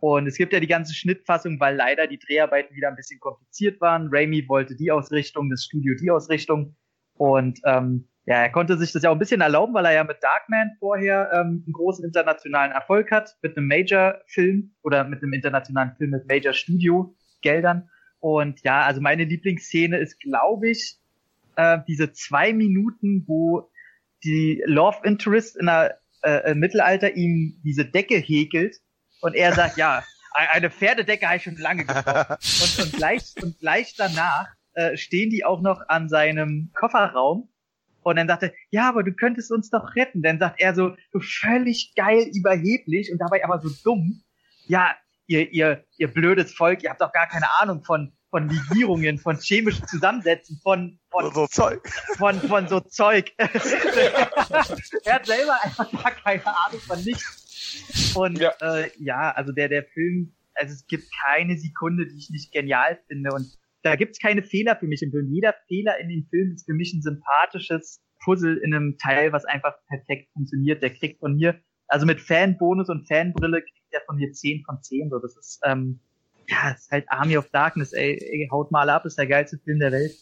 Und es gibt ja die ganze Schnittfassung, weil leider die Dreharbeiten wieder ein bisschen kompliziert waren. Raimi wollte die Ausrichtung, das Studio die Ausrichtung. Und ähm, ja, er konnte sich das ja auch ein bisschen erlauben, weil er ja mit Darkman vorher ähm, einen großen internationalen Erfolg hat, mit einem Major-Film oder mit einem internationalen Film mit Major-Studio-Geldern. Und ja, also meine Lieblingsszene ist, glaube ich, äh, diese zwei Minuten, wo die Love Interest in der äh, im Mittelalter ihm diese Decke häkelt und er sagt, ja, eine Pferdedecke habe ich schon lange gebraucht. Und, und, gleich, und gleich danach äh, stehen die auch noch an seinem Kofferraum und dann sagt er, ja, aber du könntest uns doch retten. Dann sagt er so, so völlig geil überheblich und dabei aber so dumm. Ja, ihr, ihr, ihr blödes Volk, ihr habt doch gar keine Ahnung von, von Legierungen, von chemischen Zusammensätzen, von, von so Zeug. Von, von so Zeug. er hat selber einfach gar keine Ahnung von nichts. Und ja, äh, ja also der, der Film, also es gibt keine Sekunde, die ich nicht genial finde. Und da gibt's keine Fehler für mich im Film. Jeder Fehler in dem Film ist für mich ein sympathisches Puzzle in einem Teil, was einfach perfekt funktioniert. Der kriegt von mir, also mit Fanbonus und Fanbrille kriegt der von mir 10 von 10. So, das ist, ähm, ja, ist halt Army of Darkness, ey, ey haut mal ab, ist der geilste Film der Welt.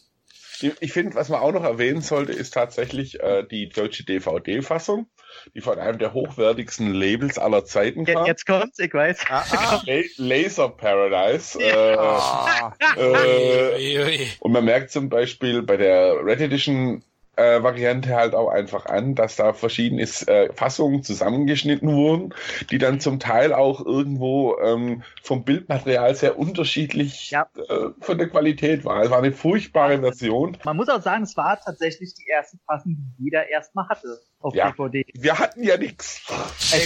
Ich finde, was man auch noch erwähnen sollte, ist tatsächlich äh, die deutsche DVD-Fassung, die von einem der hochwertigsten Labels aller Zeiten kam. Jetzt kommt's, ich weiß. Ah, ah. Laser Paradise. Ja. Äh, äh, und man merkt zum Beispiel bei der Red Edition äh, Variante halt auch einfach an, dass da verschiedene äh, Fassungen zusammengeschnitten wurden, die dann zum Teil auch irgendwo ähm, vom Bildmaterial sehr unterschiedlich ja. äh, von der Qualität waren. Es war eine furchtbare Version. Man muss auch sagen, es war tatsächlich die erste Fassung, die jeder erstmal hatte auf ja. DVD. Wir hatten ja nichts.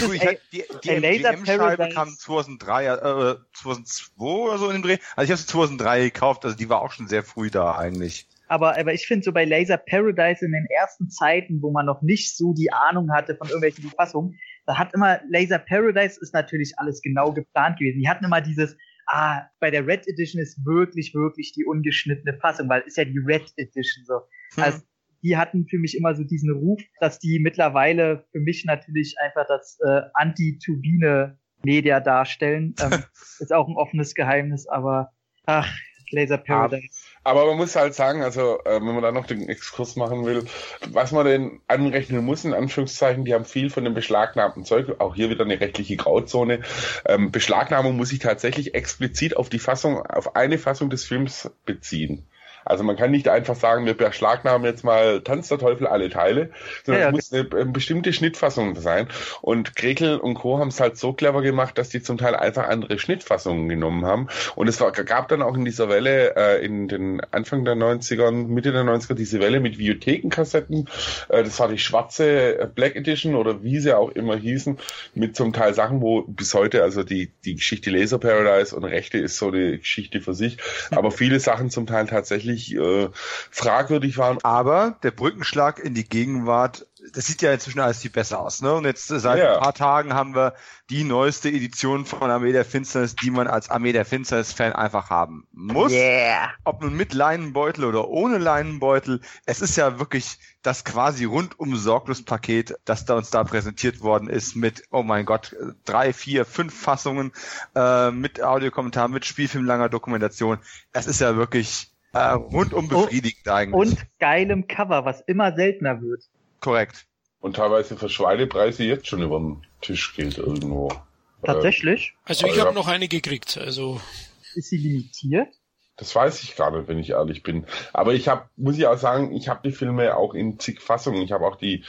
Gut, die, die, die, die M-Scheibe kam 2003, äh, 2002 oder so in dem Dreh. Also ich habe sie 2003 gekauft, also die war auch schon sehr früh da eigentlich. Aber, aber ich finde so bei Laser Paradise in den ersten Zeiten, wo man noch nicht so die Ahnung hatte von irgendwelchen Fassungen, da hat immer Laser Paradise ist natürlich alles genau geplant gewesen. Die hatten immer dieses, ah, bei der Red Edition ist wirklich, wirklich die ungeschnittene Fassung, weil ist ja die Red Edition so. Hm. Also die hatten für mich immer so diesen Ruf, dass die mittlerweile für mich natürlich einfach das äh, Anti-Turbine-Media darstellen. Ähm, ist auch ein offenes Geheimnis, aber ach, Laser Paradise. Aber man muss halt sagen, also äh, wenn man da noch den Exkurs machen will, was man denn anrechnen muss, in Anführungszeichen, die haben viel von dem beschlagnahmten Zeug, auch hier wieder eine rechtliche Grauzone. Ähm, Beschlagnahmung muss sich tatsächlich explizit auf die Fassung, auf eine Fassung des Films beziehen. Also man kann nicht einfach sagen, wir beschlagnahmen jetzt mal Tanz der Teufel alle Teile, sondern ja, ja. es muss eine, eine, bestimmte Schnittfassung sein. Und Grekel und Co. haben es halt so clever gemacht, dass die zum Teil einfach andere Schnittfassungen genommen haben. Und es war, gab dann auch in dieser Welle äh, in den Anfang der 90er, Mitte der 90er diese Welle mit Videothekenkassetten. Äh, das war die schwarze Black Edition oder wie sie auch immer hießen, mit zum Teil Sachen, wo bis heute, also die, die Geschichte Laser Paradise und Rechte ist so eine Geschichte für sich, aber viele Sachen zum Teil tatsächlich wirklich äh, fragwürdig waren. Aber der Brückenschlag in die Gegenwart, das sieht ja inzwischen alles viel besser aus. Ne? Und jetzt seit ja. ein paar Tagen haben wir die neueste Edition von Armee der Finsternis, die man als Armee der Finsternis-Fan einfach haben muss. Yeah. Ob nun mit Leinenbeutel oder ohne Leinenbeutel, es ist ja wirklich das quasi rundum sorglos Paket, das da uns da präsentiert worden ist mit, oh mein Gott, drei, vier, fünf Fassungen, äh, mit Audiokommentar, mit Spielfilmlanger Dokumentation. Es ist ja wirklich äh, rundum befriedigend eigentlich. Und geilem Cover, was immer seltener wird. Korrekt. Und teilweise für Schweinepreise jetzt schon über den Tisch geht irgendwo. Tatsächlich? Also ich habe noch eine gekriegt. Also ist sie limitiert? Das weiß ich gar nicht, wenn ich ehrlich bin. Aber ich habe, muss ich auch sagen, ich habe die Filme auch in zig Fassungen. Ich habe auch die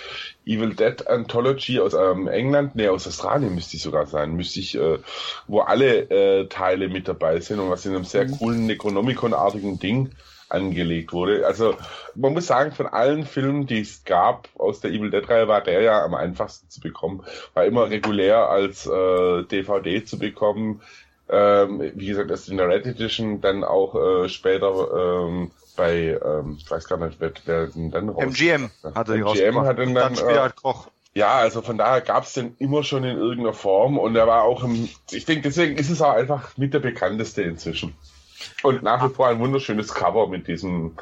Evil Dead Anthology aus ähm, England, nee, aus Australien müsste ich sogar sein, müsste ich, äh, wo alle äh, Teile mit dabei sind und was in einem sehr mhm. coolen Necronomicon-artigen Ding angelegt wurde. Also man muss sagen, von allen Filmen, die es gab aus der Evil Dead-Reihe, war der ja am einfachsten zu bekommen. War immer regulär als äh, DVD zu bekommen ähm, wie gesagt, erst in der Red Edition, dann auch äh, später ähm, bei, ähm, ich weiß gar nicht, wer, wer denn dann raus. MGM hatte MGM hat dann, dann äh, Koch. Ja, also von daher gab es den immer schon in irgendeiner Form und er war auch im, ich denke, deswegen ist es auch einfach mit der bekannteste inzwischen. Und nach wie vor ein wunderschönes Cover mit diesem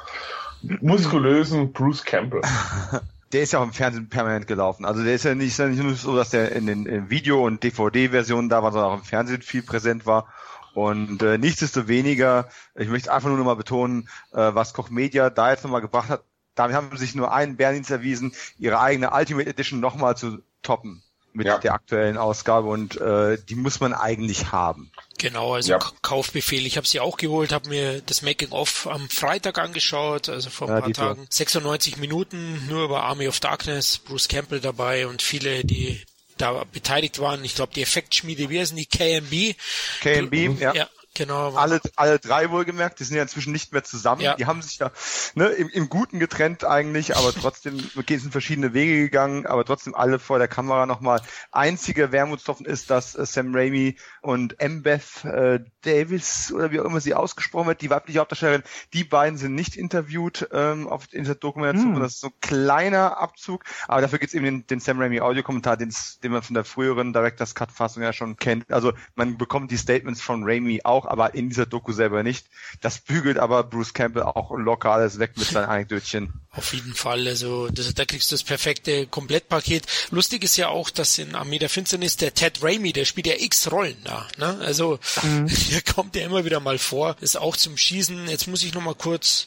muskulösen Bruce Campbell. der ist ja auch im Fernsehen permanent gelaufen. Also der ist ja nicht, ist ja nicht nur so, dass der in den in Video- und DVD-Versionen da war, sondern auch im Fernsehen viel präsent war. Und äh, nichtsdestoweniger, ich möchte einfach nur noch mal betonen, äh, was Koch Media da jetzt nochmal gebracht hat, damit haben sie sich nur einen Berndienst erwiesen, ihre eigene Ultimate Edition nochmal zu toppen. Mit ja. der aktuellen Ausgabe und äh, die muss man eigentlich haben. Genau, also ja. Kaufbefehl. Ich habe sie auch geholt, habe mir das Making-of am Freitag angeschaut, also vor ein ja, paar Tagen. 96 Minuten nur über Army of Darkness, Bruce Campbell dabei und viele, die da beteiligt waren. Ich glaube, die Effektschmiede, wie heißen die? KMB? KMB, ja. ja. Genau. Alle, alle drei wohlgemerkt, die sind ja inzwischen nicht mehr zusammen. Ja. Die haben sich da ne, im, im Guten getrennt eigentlich, aber trotzdem sind verschiedene Wege gegangen, aber trotzdem alle vor der Kamera nochmal. Einziger Wermutstropfen ist, dass äh, Sam Raimi und Mbeth äh, Davis oder wie auch immer sie ausgesprochen wird, die weibliche Hauptdarstellerin, die beiden sind nicht interviewt ähm, auf, in dieser Dokumentation. Hm. Das ist so ein kleiner Abzug, aber dafür gibt's eben den, den Sam Raimi Audiokommentar, den, den man von der früheren Director's Cut Fassung ja schon kennt. Also man bekommt die Statements von Raimi auch auch, aber in dieser Doku selber nicht. Das bügelt aber Bruce Campbell auch locker alles weg mit seinen Anekdötchen. Auf jeden Fall, also das, da kriegst du das perfekte Komplettpaket. Lustig ist ja auch, dass in Armee der Finsternis der Ted Raimi, der spielt ja x Rollen da. Ne? Also mhm. hier kommt ja immer wieder mal vor. Ist auch zum Schießen. Jetzt muss ich noch mal kurz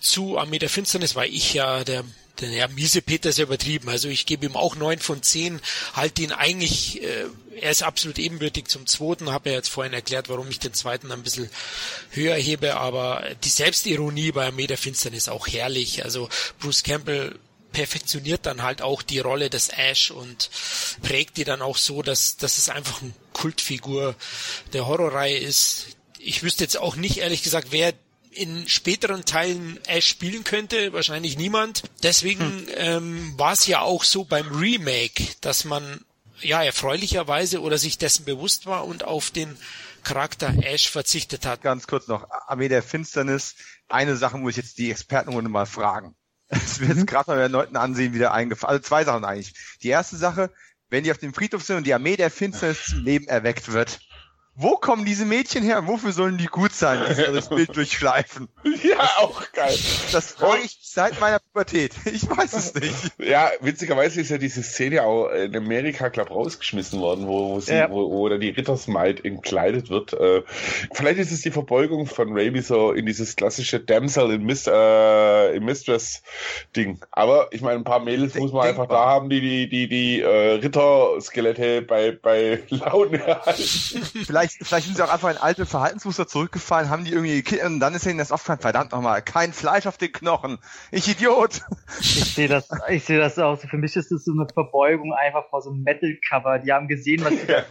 zu Armee der Finsternis, weil ich ja der ja, miese Peter ist ja übertrieben. Also ich gebe ihm auch neun von zehn, halte ihn eigentlich, äh, er ist absolut ebenbürtig zum zweiten, habe ja jetzt vorhin erklärt, warum ich den zweiten ein bisschen höher hebe, aber die Selbstironie bei Meter Finstern ist auch herrlich. Also Bruce Campbell perfektioniert dann halt auch die Rolle des Ash und prägt die dann auch so, dass, dass es einfach eine Kultfigur der Horrorreihe ist. Ich wüsste jetzt auch nicht, ehrlich gesagt, wer in späteren Teilen Ash spielen könnte, wahrscheinlich niemand. Deswegen hm. ähm, war es ja auch so beim Remake, dass man ja erfreulicherweise oder sich dessen bewusst war und auf den Charakter Ash verzichtet hat. Ganz kurz noch, Armee der Finsternis. Eine Sache muss ich jetzt die Expertenrunde mal fragen. Es wird jetzt mhm. gerade mal bei Leuten ansehen wieder eingefallen. Also zwei Sachen eigentlich. Die erste Sache, wenn die auf dem Friedhof sind und die Armee der Finsternis zum Leben erweckt wird, wo kommen diese Mädchen her? Wofür sollen die gut sein, dass sie das Bild durchschleifen? Ja, auch geil. Das frage ich seit meiner Pubertät. Ich weiß es nicht. Ja, witzigerweise ist ja diese Szene auch in Amerika, glaub, rausgeschmissen worden, wo, wo, sie, ja. wo, wo da die Rittersmaid entkleidet wird. Äh, vielleicht ist es die Verbeugung von Raby so in dieses klassische Damsel in, Mis äh, in Mistress-Ding. Aber ich meine, ein paar Mädels muss man einfach da haben, die die, die, die äh, Ritterskelette bei, bei Laune halten. Vielleicht vielleicht, vielleicht sind sie auch einfach in alte Verhaltensmuster zurückgefallen, haben die irgendwie, und dann ist ihnen das aufgefallen, verdammt nochmal, kein Fleisch auf den Knochen. Ich Idiot. Ich sehe das, ich sehe das auch so. Für mich ist das so eine Verbeugung einfach vor so einem Metal-Cover. Die haben gesehen, was sie da,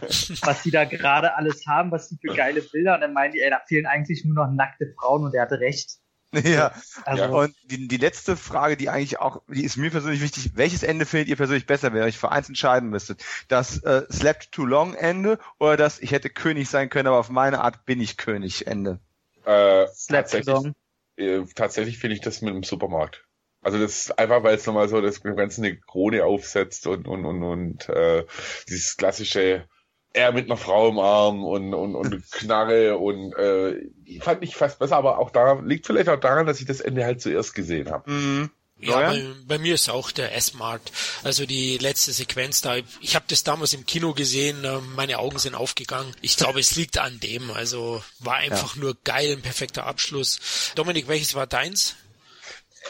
was da gerade alles haben, was sie für geile Bilder, und dann meinen die, ey, da fehlen eigentlich nur noch nackte Frauen, und er hatte recht. Ja, also, und die, die letzte Frage, die eigentlich auch, die ist mir persönlich wichtig, welches Ende findet ihr persönlich besser, wenn ihr euch für eins entscheiden müsstet? Das äh, Slept Too Long Ende oder das Ich hätte König sein können, aber auf meine Art bin ich König Ende? Äh, Slept Too Long. Äh, tatsächlich finde ich das mit dem Supermarkt. Also das ist einfach, weil es nochmal so das Ganze eine Krone aufsetzt und und und und äh, dieses klassische er mit einer Frau im Arm und, und, und Knarre und äh, fand ich fast besser, aber auch da liegt vielleicht auch daran, dass ich das Ende halt zuerst gesehen habe. Mhm. Ja, bei, bei, mir ist auch der S-Mart. Also die letzte Sequenz da. Ich habe das damals im Kino gesehen, äh, meine Augen sind aufgegangen. Ich glaube, es liegt an dem. Also war einfach ja. nur geil, ein perfekter Abschluss. Dominik, welches war deins?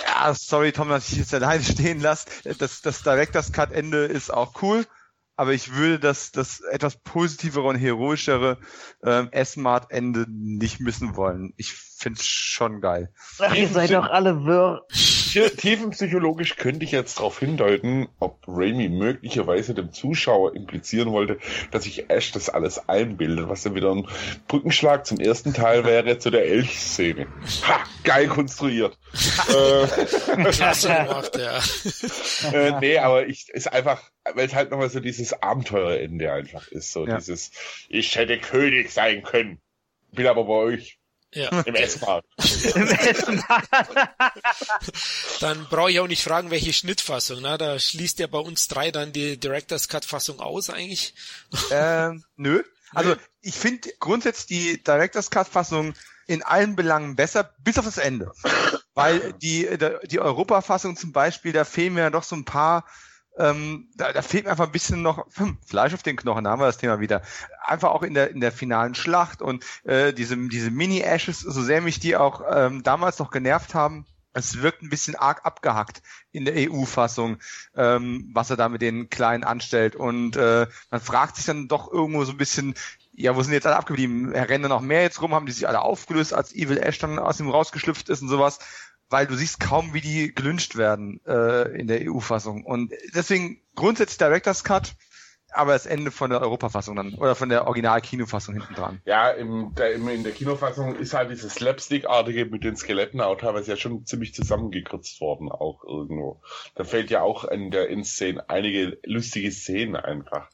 Ja, sorry Tom, dass ich jetzt alleine stehen lasse. Das, das Director's Cut Ende ist auch cool aber ich würde das, das etwas positivere und heroischere ähm, S-Mart-Ende nicht missen wollen. Ich find's schon geil. Ach, ihr seid doch alle wirr. Tiefenpsychologisch könnte ich jetzt darauf hindeuten, ob Raimi möglicherweise dem Zuschauer implizieren wollte, dass sich Ash das alles einbildet, was dann wieder ein Brückenschlag zum ersten Teil wäre zu der Elch-Szene. Ha! Geil konstruiert. äh, Klasse gemacht, ja. äh, nee, aber ich ist einfach, weil es halt nochmal so dieses Abenteurerende einfach ist. So ja. dieses, ich hätte König sein können. Bin aber bei euch. Ja. Im S-Bahn. Im S-Bahn. dann brauche ich auch nicht fragen, welche Schnittfassung. Ne? Da schließt ja bei uns drei dann die Director's Cut Fassung aus eigentlich. Ähm, nö. Also ich finde grundsätzlich die Director's Cut Fassung in allen Belangen besser, bis auf das Ende. Weil die, die Europa-Fassung zum Beispiel, da fehlen mir doch so ein paar ähm, da, da fehlt mir einfach ein bisschen noch hm, Fleisch auf den Knochen, da haben wir das Thema wieder. Einfach auch in der in der finalen Schlacht und äh, diese diese Mini-Ashes, so sehr mich die auch ähm, damals noch genervt haben, es wirkt ein bisschen arg abgehackt in der EU-Fassung, ähm, was er da mit den Kleinen anstellt. Und äh, man fragt sich dann doch irgendwo so ein bisschen, ja, wo sind jetzt alle abgeblieben? Rennen noch mehr jetzt rum? Haben die sich alle aufgelöst, als Evil Ash dann aus ihm rausgeschlüpft ist und sowas? Weil du siehst kaum, wie die gelünscht werden äh, in der EU-Fassung. Und deswegen grundsätzlich Director's Cut, aber das Ende von der Europafassung dann oder von der Original-Kinofassung hinten dran. Ja, im, der, im, in der Kinofassung ist halt dieses Slapstick-artige mit den Skeletten auch teilweise ja schon ziemlich zusammengekürzt worden, auch irgendwo. Da fällt ja auch in der In-Szene einige lustige Szenen einfach.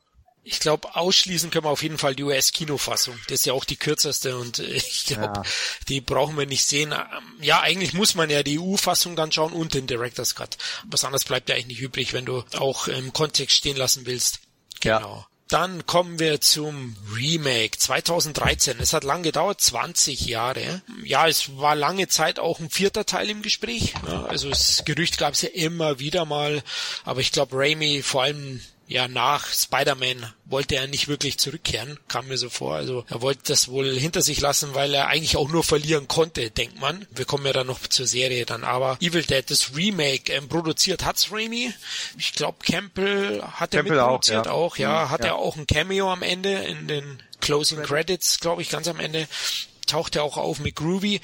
Ich glaube, ausschließen können wir auf jeden Fall die US-Kinofassung. Das ist ja auch die kürzeste und äh, ich glaube, ja. die brauchen wir nicht sehen. Ähm, ja, eigentlich muss man ja die EU-Fassung dann schauen und den Director's Cut. Was anderes bleibt ja eigentlich nicht übrig, wenn du auch im Kontext stehen lassen willst. Genau. Ja. Dann kommen wir zum Remake 2013. Es hat lang gedauert, 20 Jahre. Ja, es war lange Zeit auch ein vierter Teil im Gespräch. Also das Gerücht gab es ja immer wieder mal, aber ich glaube Raimi vor allem ja, nach Spider-Man wollte er nicht wirklich zurückkehren, kam mir so vor. Also er wollte das wohl hinter sich lassen, weil er eigentlich auch nur verlieren konnte, denkt man. Wir kommen ja dann noch zur Serie dann. Aber Evil Dead, das Remake, ähm, produziert hat's Raimi. Ich glaube, Campbell hat er mitproduziert auch, ja. Auch, ja. Mhm, hat ja. er auch ein Cameo am Ende in den Closing Credits, glaube ich, ganz am Ende taucht er auch auf mit Groovy.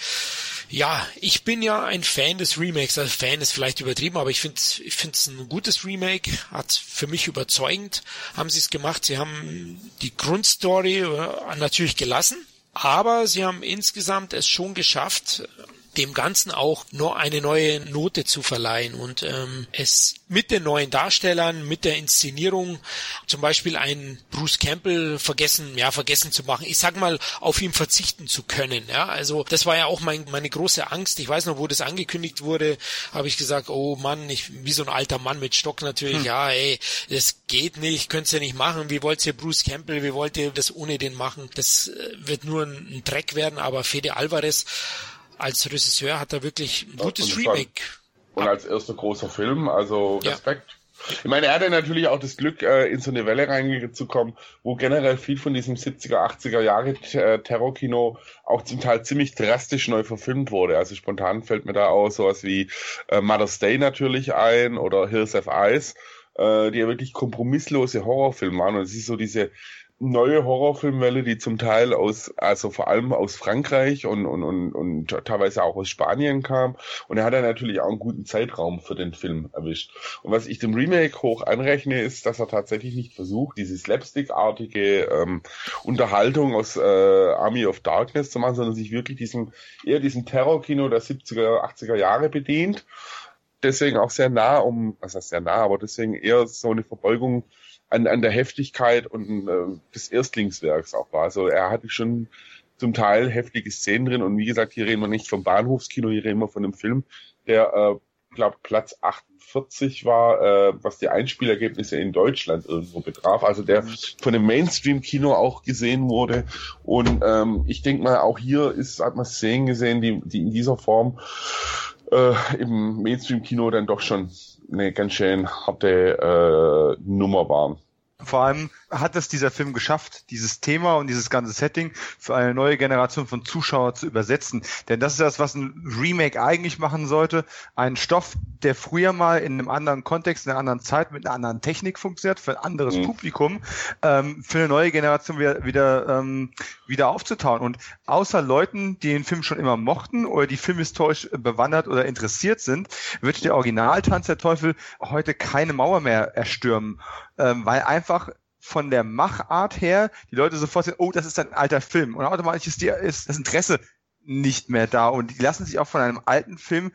Ja, ich bin ja ein Fan des Remakes. Also Fan ist vielleicht übertrieben, aber ich finde ich finde es ein gutes Remake. Hat für mich überzeugend haben sie es gemacht. Sie haben die Grundstory äh, natürlich gelassen, aber sie haben insgesamt es schon geschafft, dem Ganzen auch nur eine neue Note zu verleihen und ähm, es mit den neuen Darstellern, mit der Inszenierung, zum Beispiel einen Bruce Campbell vergessen, ja, vergessen zu machen. Ich sag mal, auf ihn verzichten zu können. Ja, also das war ja auch mein, meine große Angst. Ich weiß noch, wo das angekündigt wurde, habe ich gesagt, oh Mann, ich wie so ein alter Mann mit Stock natürlich, hm. ja, ey, das geht nicht, könnt's ja nicht machen. Wie wollt ihr Bruce Campbell, wie wollt ihr das ohne den machen? Das äh, wird nur ein, ein Dreck werden, aber Fede Alvarez als Regisseur hat er wirklich ein gutes und Remake. und als erster großer Film, also Respekt. Ja. Ich meine, er hatte natürlich auch das Glück, äh, in so eine Welle reinzukommen, wo generell viel von diesem 70er, 80er Jahre äh, Terrorkino auch zum Teil ziemlich drastisch neu verfilmt wurde. Also spontan fällt mir da auch sowas wie äh, Mother's Day natürlich ein oder Hills of Ice, die ja wirklich kompromisslose Horrorfilme waren. Und es ist so diese neue Horrorfilmwelle, die zum Teil aus, also vor allem aus Frankreich und, und, und, und teilweise auch aus Spanien kam. Und er hat ja natürlich auch einen guten Zeitraum für den Film erwischt. Und was ich dem Remake hoch anrechne, ist, dass er tatsächlich nicht versucht, diese slapstick-artige ähm, Unterhaltung aus äh, Army of Darkness zu machen, sondern sich wirklich diesem, eher diesem Terrorkino der 70er, 80er Jahre bedient. Deswegen auch sehr nah um, also sehr nah, aber deswegen eher so eine Verbeugung an, an der Heftigkeit und äh, des Erstlingswerks auch war. Also er hatte schon zum Teil heftige Szenen drin und wie gesagt, hier reden wir nicht vom Bahnhofskino, hier reden wir von einem Film, der, äh, glaube Platz 48 war, äh, was die Einspielergebnisse in Deutschland irgendwo betraf. Also der von dem Mainstream-Kino auch gesehen wurde. Und ähm, ich denke mal, auch hier ist, hat man Szenen gesehen, die, die in dieser Form äh, im Mainstream-Kino dann doch schon eine ganz schön harte äh, Nummer waren. Vor allem hat es dieser Film geschafft, dieses Thema und dieses ganze Setting für eine neue Generation von Zuschauern zu übersetzen. Denn das ist das, was ein Remake eigentlich machen sollte. Ein Stoff, der früher mal in einem anderen Kontext, in einer anderen Zeit, mit einer anderen Technik funktioniert, für ein anderes mhm. Publikum, ähm, für eine neue Generation wieder, wieder, ähm, wieder aufzutauen. Und außer Leuten, die den Film schon immer mochten oder die filmhistorisch bewandert oder interessiert sind, wird der Original Tanz der Teufel heute keine Mauer mehr erstürmen, ähm, weil einfach von der Machart her die Leute sofort sehen, oh, das ist ein alter Film. Und automatisch ist, die, ist das Interesse nicht mehr da. Und die lassen sich auch von einem alten Film,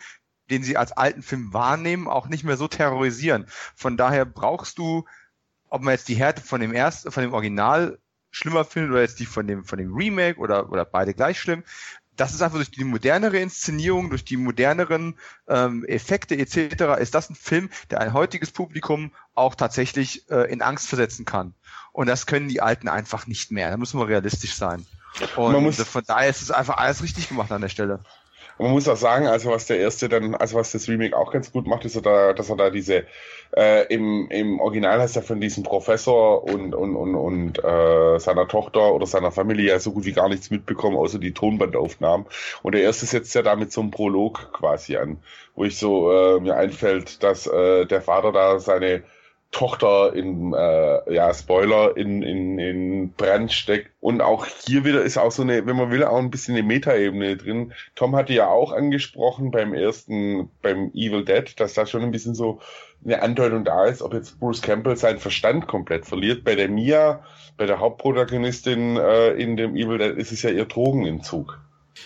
den sie als alten Film wahrnehmen, auch nicht mehr so terrorisieren. Von daher brauchst du, ob man jetzt die Härte von dem ersten, von dem Original schlimmer findet oder jetzt die von dem, von dem Remake oder, oder beide gleich schlimm, das ist einfach durch die modernere Inszenierung, durch die moderneren ähm, Effekte etc. ist das ein Film, der ein heutiges Publikum auch tatsächlich äh, in Angst versetzen kann. Und das können die Alten einfach nicht mehr. Da müssen wir realistisch sein. Und von daher ist es einfach alles richtig gemacht an der Stelle. Man muss auch sagen, also was der erste dann, also was das Remake auch ganz gut macht, ist, er da, dass er da diese, äh, im, im Original heißt er von diesem Professor und, und, und, und äh, seiner Tochter oder seiner Familie ja so gut wie gar nichts mitbekommen, außer die Tonbandaufnahmen. Und der erste setzt ja damit so einen Prolog quasi an, wo ich so äh, mir einfällt, dass äh, der Vater da seine Tochter in, äh, ja, Spoiler, in, in, in Brand steckt. Und auch hier wieder ist auch so eine, wenn man will, auch ein bisschen eine Metaebene drin. Tom hatte ja auch angesprochen beim ersten, beim Evil Dead, dass da schon ein bisschen so eine Andeutung da ist, ob jetzt Bruce Campbell seinen Verstand komplett verliert. Bei der Mia, bei der Hauptprotagonistin äh, in dem Evil Dead ist es ja ihr Drogenentzug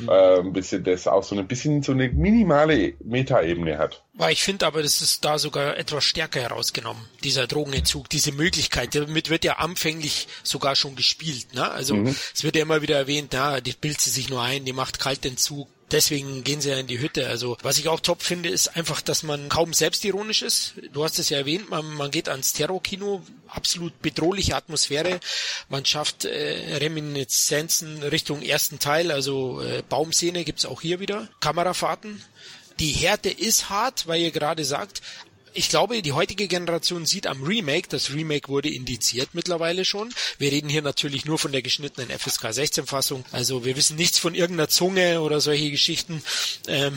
äh, ein bisschen das auch so ein bisschen so eine minimale Metaebene hat. Weil ich finde aber, das ist da sogar etwas stärker herausgenommen, dieser Drogenentzug, diese Möglichkeit. Damit wird ja anfänglich sogar schon gespielt. Ne? Also mhm. es wird ja immer wieder erwähnt, na, die bildet sie sich nur ein, die macht Kaltentzug, Deswegen gehen sie ja in die Hütte. Also was ich auch top finde, ist einfach, dass man kaum selbstironisch ist. Du hast es ja erwähnt, man, man geht ans Terrorkino, absolut bedrohliche Atmosphäre. Man schafft äh, Reminiszenzen Richtung ersten Teil, also äh, Baumszene gibt's auch hier wieder. Kamerafahrten. Die Härte ist hart, weil ihr gerade sagt, ich glaube, die heutige Generation sieht am Remake, das Remake wurde indiziert mittlerweile schon. Wir reden hier natürlich nur von der geschnittenen FSK 16 Fassung. Also wir wissen nichts von irgendeiner Zunge oder solche Geschichten. Ähm,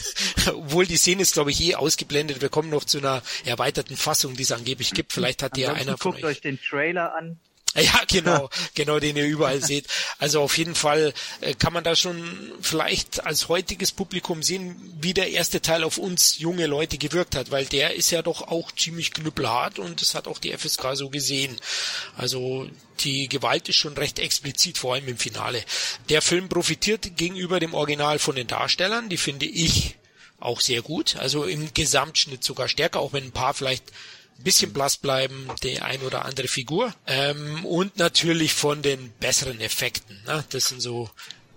obwohl die Szene ist, glaube ich, eh ausgeblendet. Wir kommen noch zu einer erweiterten Fassung, die es angeblich gibt. Vielleicht hat die ja einer von guckt euch. euch den Trailer an. Ja, genau, genau, den ihr überall seht. Also auf jeden Fall äh, kann man da schon vielleicht als heutiges Publikum sehen, wie der erste Teil auf uns junge Leute gewirkt hat, weil der ist ja doch auch ziemlich knüppelhart und das hat auch die FSK so gesehen. Also die Gewalt ist schon recht explizit, vor allem im Finale. Der Film profitiert gegenüber dem Original von den Darstellern, die finde ich auch sehr gut. Also im Gesamtschnitt sogar stärker, auch wenn ein paar vielleicht bisschen blass bleiben, die ein oder andere Figur. Ähm, und natürlich von den besseren Effekten. Ne? Das sind so.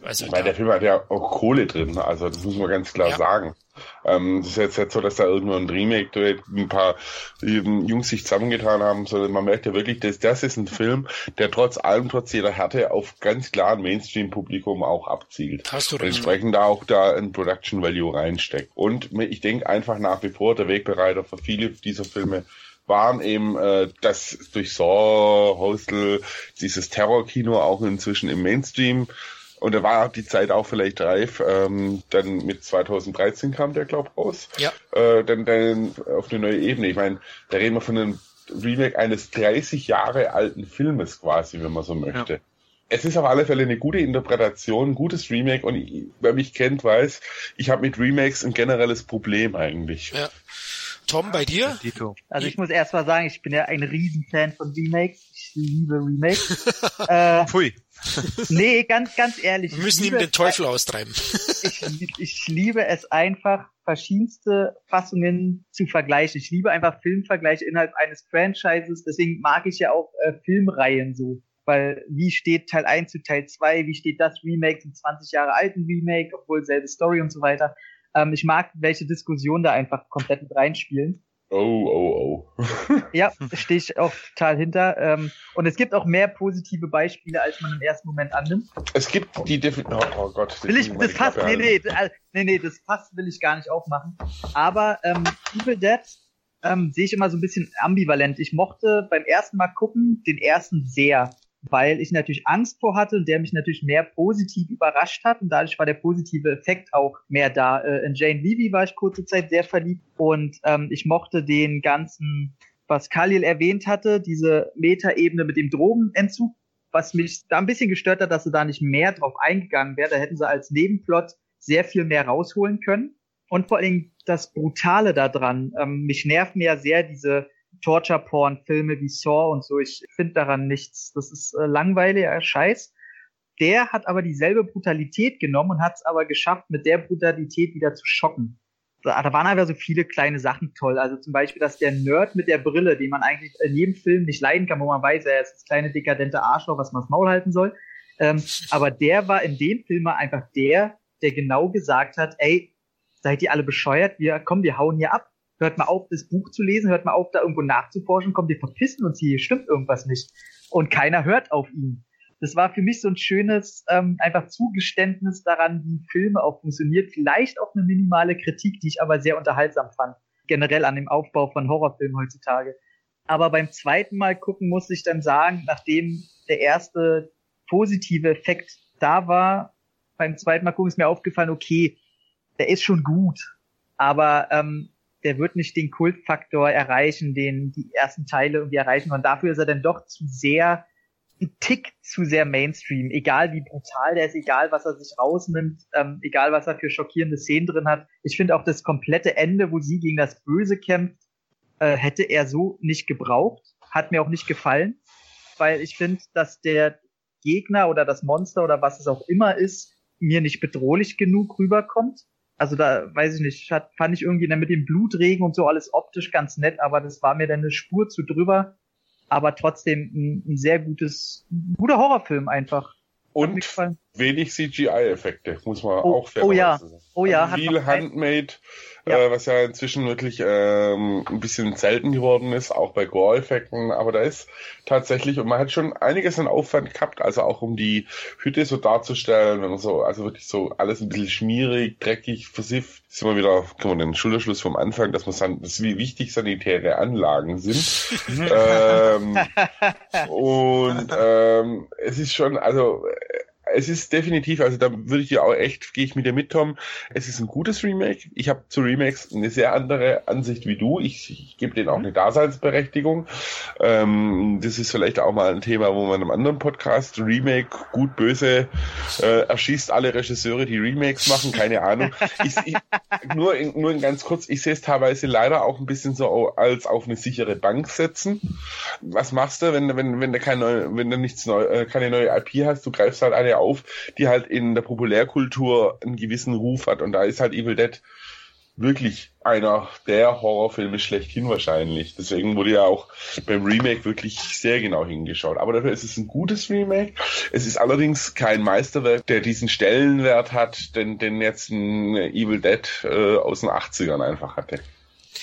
Also Weil der Film hat ja auch Kohle drin, also das muss man ganz klar ja. sagen. Ähm, es ist jetzt nicht so, dass da irgendwo ein Remake ein paar Jungs sich zusammengetan haben, sondern man merkt ja wirklich, dass das ist ein Film, der trotz allem, trotz jeder Härte auf ganz klar ein Mainstream-Publikum auch abzielt. Hast du und entsprechend da auch da ein Production Value reinsteckt. Und ich denke einfach nach wie vor, der Wegbereiter für viele dieser Filme waren eben äh, das durch Saw, Hostel, dieses Terrorkino auch inzwischen im Mainstream. Und da war die Zeit auch vielleicht reif. Ähm, dann mit 2013 kam der, glaub raus. Ja. Äh, dann, dann auf eine neue Ebene. Ich meine, da reden wir von einem Remake eines 30 Jahre alten Filmes quasi, wenn man so möchte. Ja. Es ist auf alle Fälle eine gute Interpretation, ein gutes Remake und ich, wer mich kennt, weiß, ich habe mit Remakes ein generelles Problem eigentlich. Ja. Tom, bei dir? Also ich muss erst mal sagen, ich bin ja ein Riesenfan von Remakes. Ich liebe Remakes. äh, Pfui. nee, ganz, ganz ehrlich. Wir müssen ihm den Teufel austreiben. ich, ich liebe es einfach, verschiedenste Fassungen zu vergleichen. Ich liebe einfach Filmvergleiche innerhalb eines Franchises. Deswegen mag ich ja auch äh, Filmreihen so. Weil wie steht Teil 1 zu Teil 2, wie steht das Remake zum 20 Jahre alten Remake, obwohl selbe Story und so weiter. Ähm, ich mag, welche Diskussionen da einfach komplett mit reinspielen. Oh, oh, oh. ja, stehe ich auch total hinter. Ähm, und es gibt auch mehr positive Beispiele, als man im ersten Moment annimmt. Es gibt die Definition. Oh, oh, Gott. Will ich, das Fass, nee, nee, nee, nee, das Fass will ich gar nicht aufmachen. Aber ähm, Evil Dead ähm, sehe ich immer so ein bisschen ambivalent. Ich mochte beim ersten Mal gucken den ersten sehr weil ich natürlich Angst vor hatte und der mich natürlich mehr positiv überrascht hat und dadurch war der positive Effekt auch mehr da. Äh, in Jane Levy war ich kurze Zeit sehr verliebt und ähm, ich mochte den ganzen, was Khalil erwähnt hatte, diese Metaebene mit dem Drogenentzug, was mich da ein bisschen gestört hat, dass sie da nicht mehr drauf eingegangen wäre. Da hätten sie als Nebenplot sehr viel mehr rausholen können. Und vor allem das Brutale daran. Ähm, mich nerven ja sehr diese Torture-Porn-Filme wie Saw und so. Ich finde daran nichts. Das ist äh, langweiliger Scheiß. Der hat aber dieselbe Brutalität genommen und hat es aber geschafft, mit der Brutalität wieder zu schocken. Da, da waren aber so viele kleine Sachen toll. Also zum Beispiel, dass der Nerd mit der Brille, den man eigentlich in jedem Film nicht leiden kann, wo man weiß, er ist das kleine dekadente Arschloch, was man das Maul halten soll. Ähm, aber der war in dem Film einfach der, der genau gesagt hat, ey, seid ihr alle bescheuert? Wir, komm, wir hauen hier ab hört mal auf, das Buch zu lesen, hört mal auf, da irgendwo nachzuforschen, kommt, wir verpissen uns hier, stimmt irgendwas nicht. Und keiner hört auf ihn. das war für mich so ein schönes, ähm, einfach Zugeständnis daran, wie Filme auch funktioniert. Vielleicht auch eine minimale Kritik, die ich aber sehr unterhaltsam fand. Generell an dem Aufbau von Horrorfilmen heutzutage. Aber beim zweiten Mal gucken muss ich dann sagen, nachdem der erste positive Effekt da war, beim zweiten Mal gucken ist mir aufgefallen, okay, der ist schon gut, aber ähm, der wird nicht den Kultfaktor erreichen, den die ersten Teile irgendwie erreichen. Und dafür ist er dann doch zu sehr, ein Tick zu sehr Mainstream. Egal wie brutal der ist, egal was er sich rausnimmt, ähm, egal was er für schockierende Szenen drin hat. Ich finde auch das komplette Ende, wo sie gegen das Böse kämpft, äh, hätte er so nicht gebraucht. Hat mir auch nicht gefallen, weil ich finde, dass der Gegner oder das Monster oder was es auch immer ist, mir nicht bedrohlich genug rüberkommt. Also da weiß ich nicht, hat, fand ich irgendwie dann mit dem Blutregen und so alles optisch ganz nett, aber das war mir dann eine Spur zu drüber. Aber trotzdem ein, ein sehr gutes, guter Horrorfilm einfach. Und wenig CGI-Effekte, muss man oh, auch fair Oh ja, sagen. oh ja. Also viel Handmade, ja. Äh, was ja inzwischen wirklich ähm, ein bisschen selten geworden ist, auch bei Gore-Effekten. Aber da ist tatsächlich, und man hat schon einiges an Aufwand gehabt, also auch um die Hütte so darzustellen, wenn man so, also wirklich so alles ein bisschen schmierig, dreckig, versifft. Ist immer wieder, kann man den Schulterschluss vom Anfang, dass man san dass wie wichtig sanitäre Anlagen sind. ähm, und ähm, es ist schon, also es ist definitiv, also da würde ich dir auch echt, gehe ich mit dir mit, Tom. Es ist ein gutes Remake. Ich habe zu Remakes eine sehr andere Ansicht wie du. Ich, ich gebe denen auch eine Daseinsberechtigung. Ähm, das ist vielleicht auch mal ein Thema, wo man in einem anderen Podcast Remake, gut, böse, äh, erschießt alle Regisseure, die Remakes machen, keine Ahnung. Ich, ich, nur, in, nur in ganz kurz, ich sehe es teilweise leider auch ein bisschen so als auf eine sichere Bank setzen. Was machst du, wenn, wenn, wenn du keine, wenn du nichts neu, äh, keine neue IP hast, du greifst halt eine auf, die halt in der Populärkultur einen gewissen Ruf hat. Und da ist halt Evil Dead wirklich einer der Horrorfilme schlechthin wahrscheinlich. Deswegen wurde ja auch beim Remake wirklich sehr genau hingeschaut. Aber dafür ist es ein gutes Remake. Es ist allerdings kein Meisterwerk, der diesen Stellenwert hat, den, den jetzt ein Evil Dead äh, aus den 80ern einfach hatte.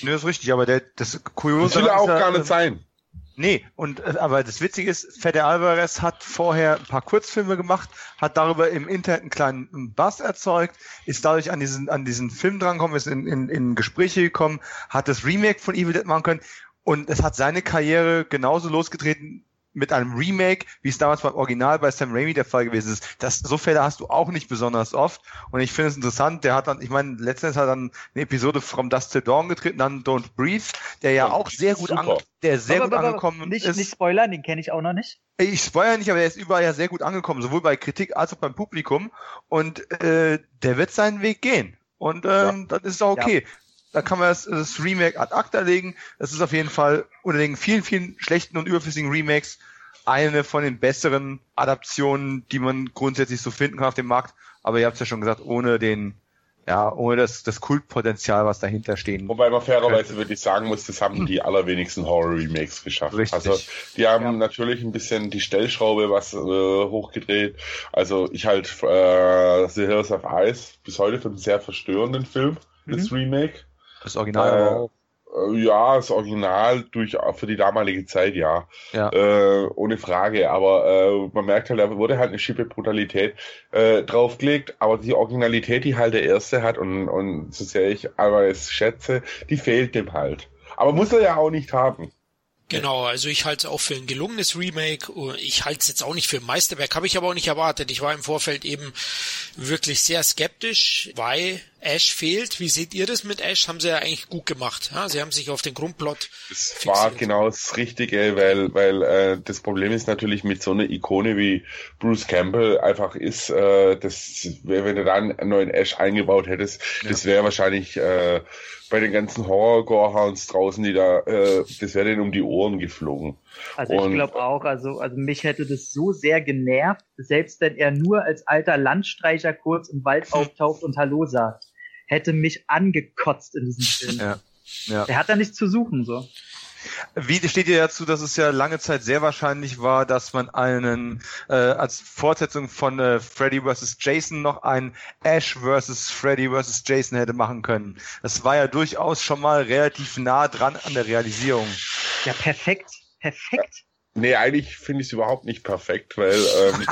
Ne, das ist richtig, aber der, das Kuriose. Das will er auch gar nicht sein. Nee, und äh, aber das Witzige ist, Fede Alvarez hat vorher ein paar Kurzfilme gemacht, hat darüber im Internet einen kleinen Bass erzeugt, ist dadurch an diesen, an diesen Film drangekommen, ist in, in, in Gespräche gekommen, hat das Remake von Evil Dead machen können und es hat seine Karriere genauso losgetreten mit einem Remake, wie es damals beim Original bei Sam Raimi der Fall gewesen ist. Das, so Fälle hast du auch nicht besonders oft. Und ich finde es interessant, der hat dann, ich meine, letztens hat er dann eine Episode From Dust to Dawn getreten, dann Don't Breathe, der ja, ja auch sehr gut, an, der sehr aber, gut aber, angekommen nicht, ist. Nicht spoilern, den kenne ich auch noch nicht. Ich spoilere nicht, aber er ist überall ja sehr gut angekommen, sowohl bei Kritik als auch beim Publikum. Und äh, der wird seinen Weg gehen. Und ähm, ja. das ist auch okay. Ja da kann man das, das Remake ad acta legen. Das ist auf jeden Fall unter den vielen, vielen schlechten und überflüssigen Remakes eine von den besseren Adaptionen, die man grundsätzlich so finden kann auf dem Markt. Aber ihr habt es ja schon gesagt, ohne den, ja, ohne das, das Kultpotenzial, was dahinter stehen. Wobei man fairerweise wirklich sagen muss, das haben die allerwenigsten Horror-Remakes geschafft. Richtig. Also die haben ja. natürlich ein bisschen die Stellschraube was äh, hochgedreht. Also ich halt äh, The Hills of Ice bis heute für einen sehr verstörenden Film, mhm. das Remake. Das Original äh, ja, das Original durch für die damalige Zeit, ja. ja. Äh, ohne Frage. Aber äh, man merkt halt, da wurde halt eine Schippe Brutalität äh, draufgelegt, aber die Originalität, die halt der erste hat und, und so sehr ich aber es schätze, die fehlt dem halt. Aber muss er ja auch nicht haben. Genau, also ich halte es auch für ein gelungenes Remake. Ich halte es jetzt auch nicht für ein Meisterwerk, habe ich aber auch nicht erwartet. Ich war im Vorfeld eben wirklich sehr skeptisch, weil Ash fehlt. Wie seht ihr das mit Ash? Haben sie ja eigentlich gut gemacht. Ja? Sie haben sich auf den Grundplot. Das fixiert. war genau das Richtige, weil, weil äh, das Problem ist natürlich mit so einer Ikone wie Bruce Campbell einfach ist, äh, das, wenn du da einen neuen Ash eingebaut hättest, ja. das wäre wahrscheinlich äh, bei den ganzen Horror-Gorehounds draußen, die da, äh, das wäre denen um die Ohren geflogen. Also ich glaube auch, also, also mich hätte das so sehr genervt, selbst wenn er nur als alter Landstreicher kurz im Wald auftaucht und Hallo sagt, hätte mich angekotzt in diesem Film. Ja. Ja. Er hat da nichts zu suchen, so. Wie steht ihr dazu, dass es ja lange Zeit sehr wahrscheinlich war, dass man einen äh, als Fortsetzung von äh, Freddy vs. Jason noch einen Ash vs. Freddy vs. Jason hätte machen können? Das war ja durchaus schon mal relativ nah dran an der Realisierung. Ja, perfekt. Perfekt. Nee, eigentlich finde ich es überhaupt nicht perfekt, weil. Ähm,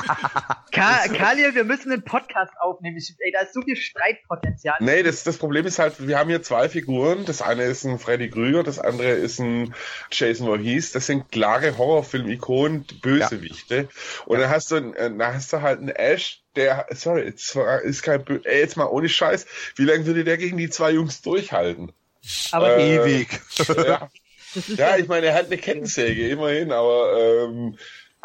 Kaliel, wir müssen einen Podcast aufnehmen. Ich, ey, da ist so viel Streitpotenzial. Nee, das, das Problem ist halt, wir haben hier zwei Figuren. Das eine ist ein Freddy Krüger, das andere ist ein Jason Voorhees. Das sind klare Horrorfilm-Ikonen, Bösewichte. Ja. Und dann hast du, dann hast du halt einen Ash, der, sorry, jetzt ist kein, ey, jetzt mal ohne Scheiß, wie lange würde der gegen die zwei Jungs durchhalten? Aber äh, ewig. Ja. Ja, ich meine, er hat eine Kettensäge, immerhin, aber ähm,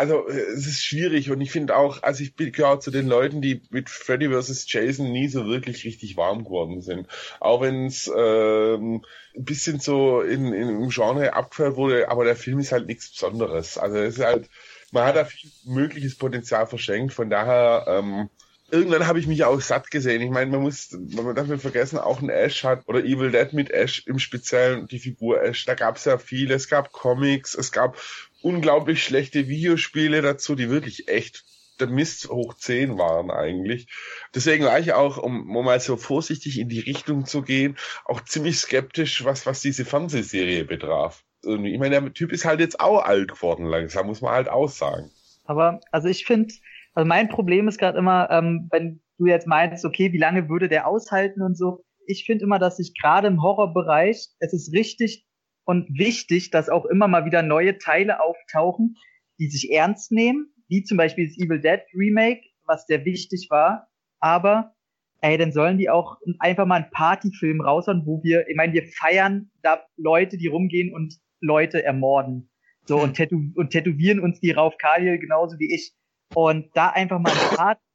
also es ist schwierig und ich finde auch, also ich bin gehört zu den Leuten, die mit Freddy vs. Jason nie so wirklich richtig warm geworden sind. Auch wenn es ähm, ein bisschen so in, in, im Genre abgefeiert wurde, aber der Film ist halt nichts Besonderes. Also es ist halt, man hat da viel mögliches Potenzial verschenkt, von daher ähm, irgendwann habe ich mich auch satt gesehen. Ich meine, man muss, man darf nicht vergessen, auch ein Ash hat, oder Evil Dead mit Ash im Speziellen, die Figur Ash, da gab es ja viele, es gab Comics, es gab unglaublich schlechte Videospiele dazu, die wirklich echt der Mist hoch 10 waren eigentlich. Deswegen war ich auch, um, um mal so vorsichtig in die Richtung zu gehen, auch ziemlich skeptisch, was, was diese Fernsehserie betraf. Ich meine, der Typ ist halt jetzt auch alt geworden langsam, muss man halt auch sagen. Aber, also ich finde, also mein Problem ist gerade immer, ähm, wenn du jetzt meinst, okay, wie lange würde der aushalten und so. Ich finde immer, dass sich gerade im Horrorbereich, es ist richtig und wichtig, dass auch immer mal wieder neue Teile auftauchen, die sich ernst nehmen, wie zum Beispiel das Evil Dead Remake, was sehr wichtig war. Aber ey, dann sollen die auch einfach mal einen Partyfilm raushauen, wo wir, ich meine, wir feiern da Leute, die rumgehen und Leute ermorden. So, und, tätow und tätowieren uns die Rauf Kaliel genauso wie ich. Und da einfach mal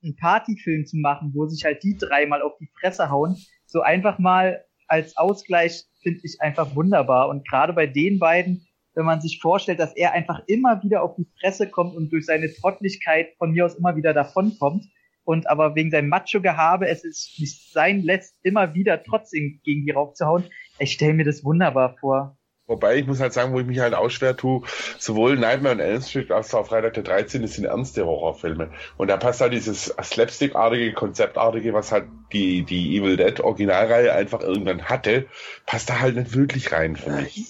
einen Partyfilm zu machen, wo sich halt die dreimal auf die Fresse hauen, so einfach mal als Ausgleich finde ich einfach wunderbar. Und gerade bei den beiden, wenn man sich vorstellt, dass er einfach immer wieder auf die Fresse kommt und durch seine Trottlichkeit von mir aus immer wieder davonkommt und aber wegen seinem Macho-Gehabe es ist nicht sein lässt, immer wieder trotzdem gegen die raufzuhauen. Ich stelle mir das wunderbar vor. Wobei ich muss halt sagen, wo ich mich halt auch schwer tue, sowohl Nightmare und Elm Street als auch Freitag der 13. sind ernste Horrorfilme. Und da passt halt dieses Slapstick-artige, Konzeptartige, was halt die, die Evil Dead Originalreihe einfach irgendwann hatte, passt da halt nicht wirklich rein, für mich.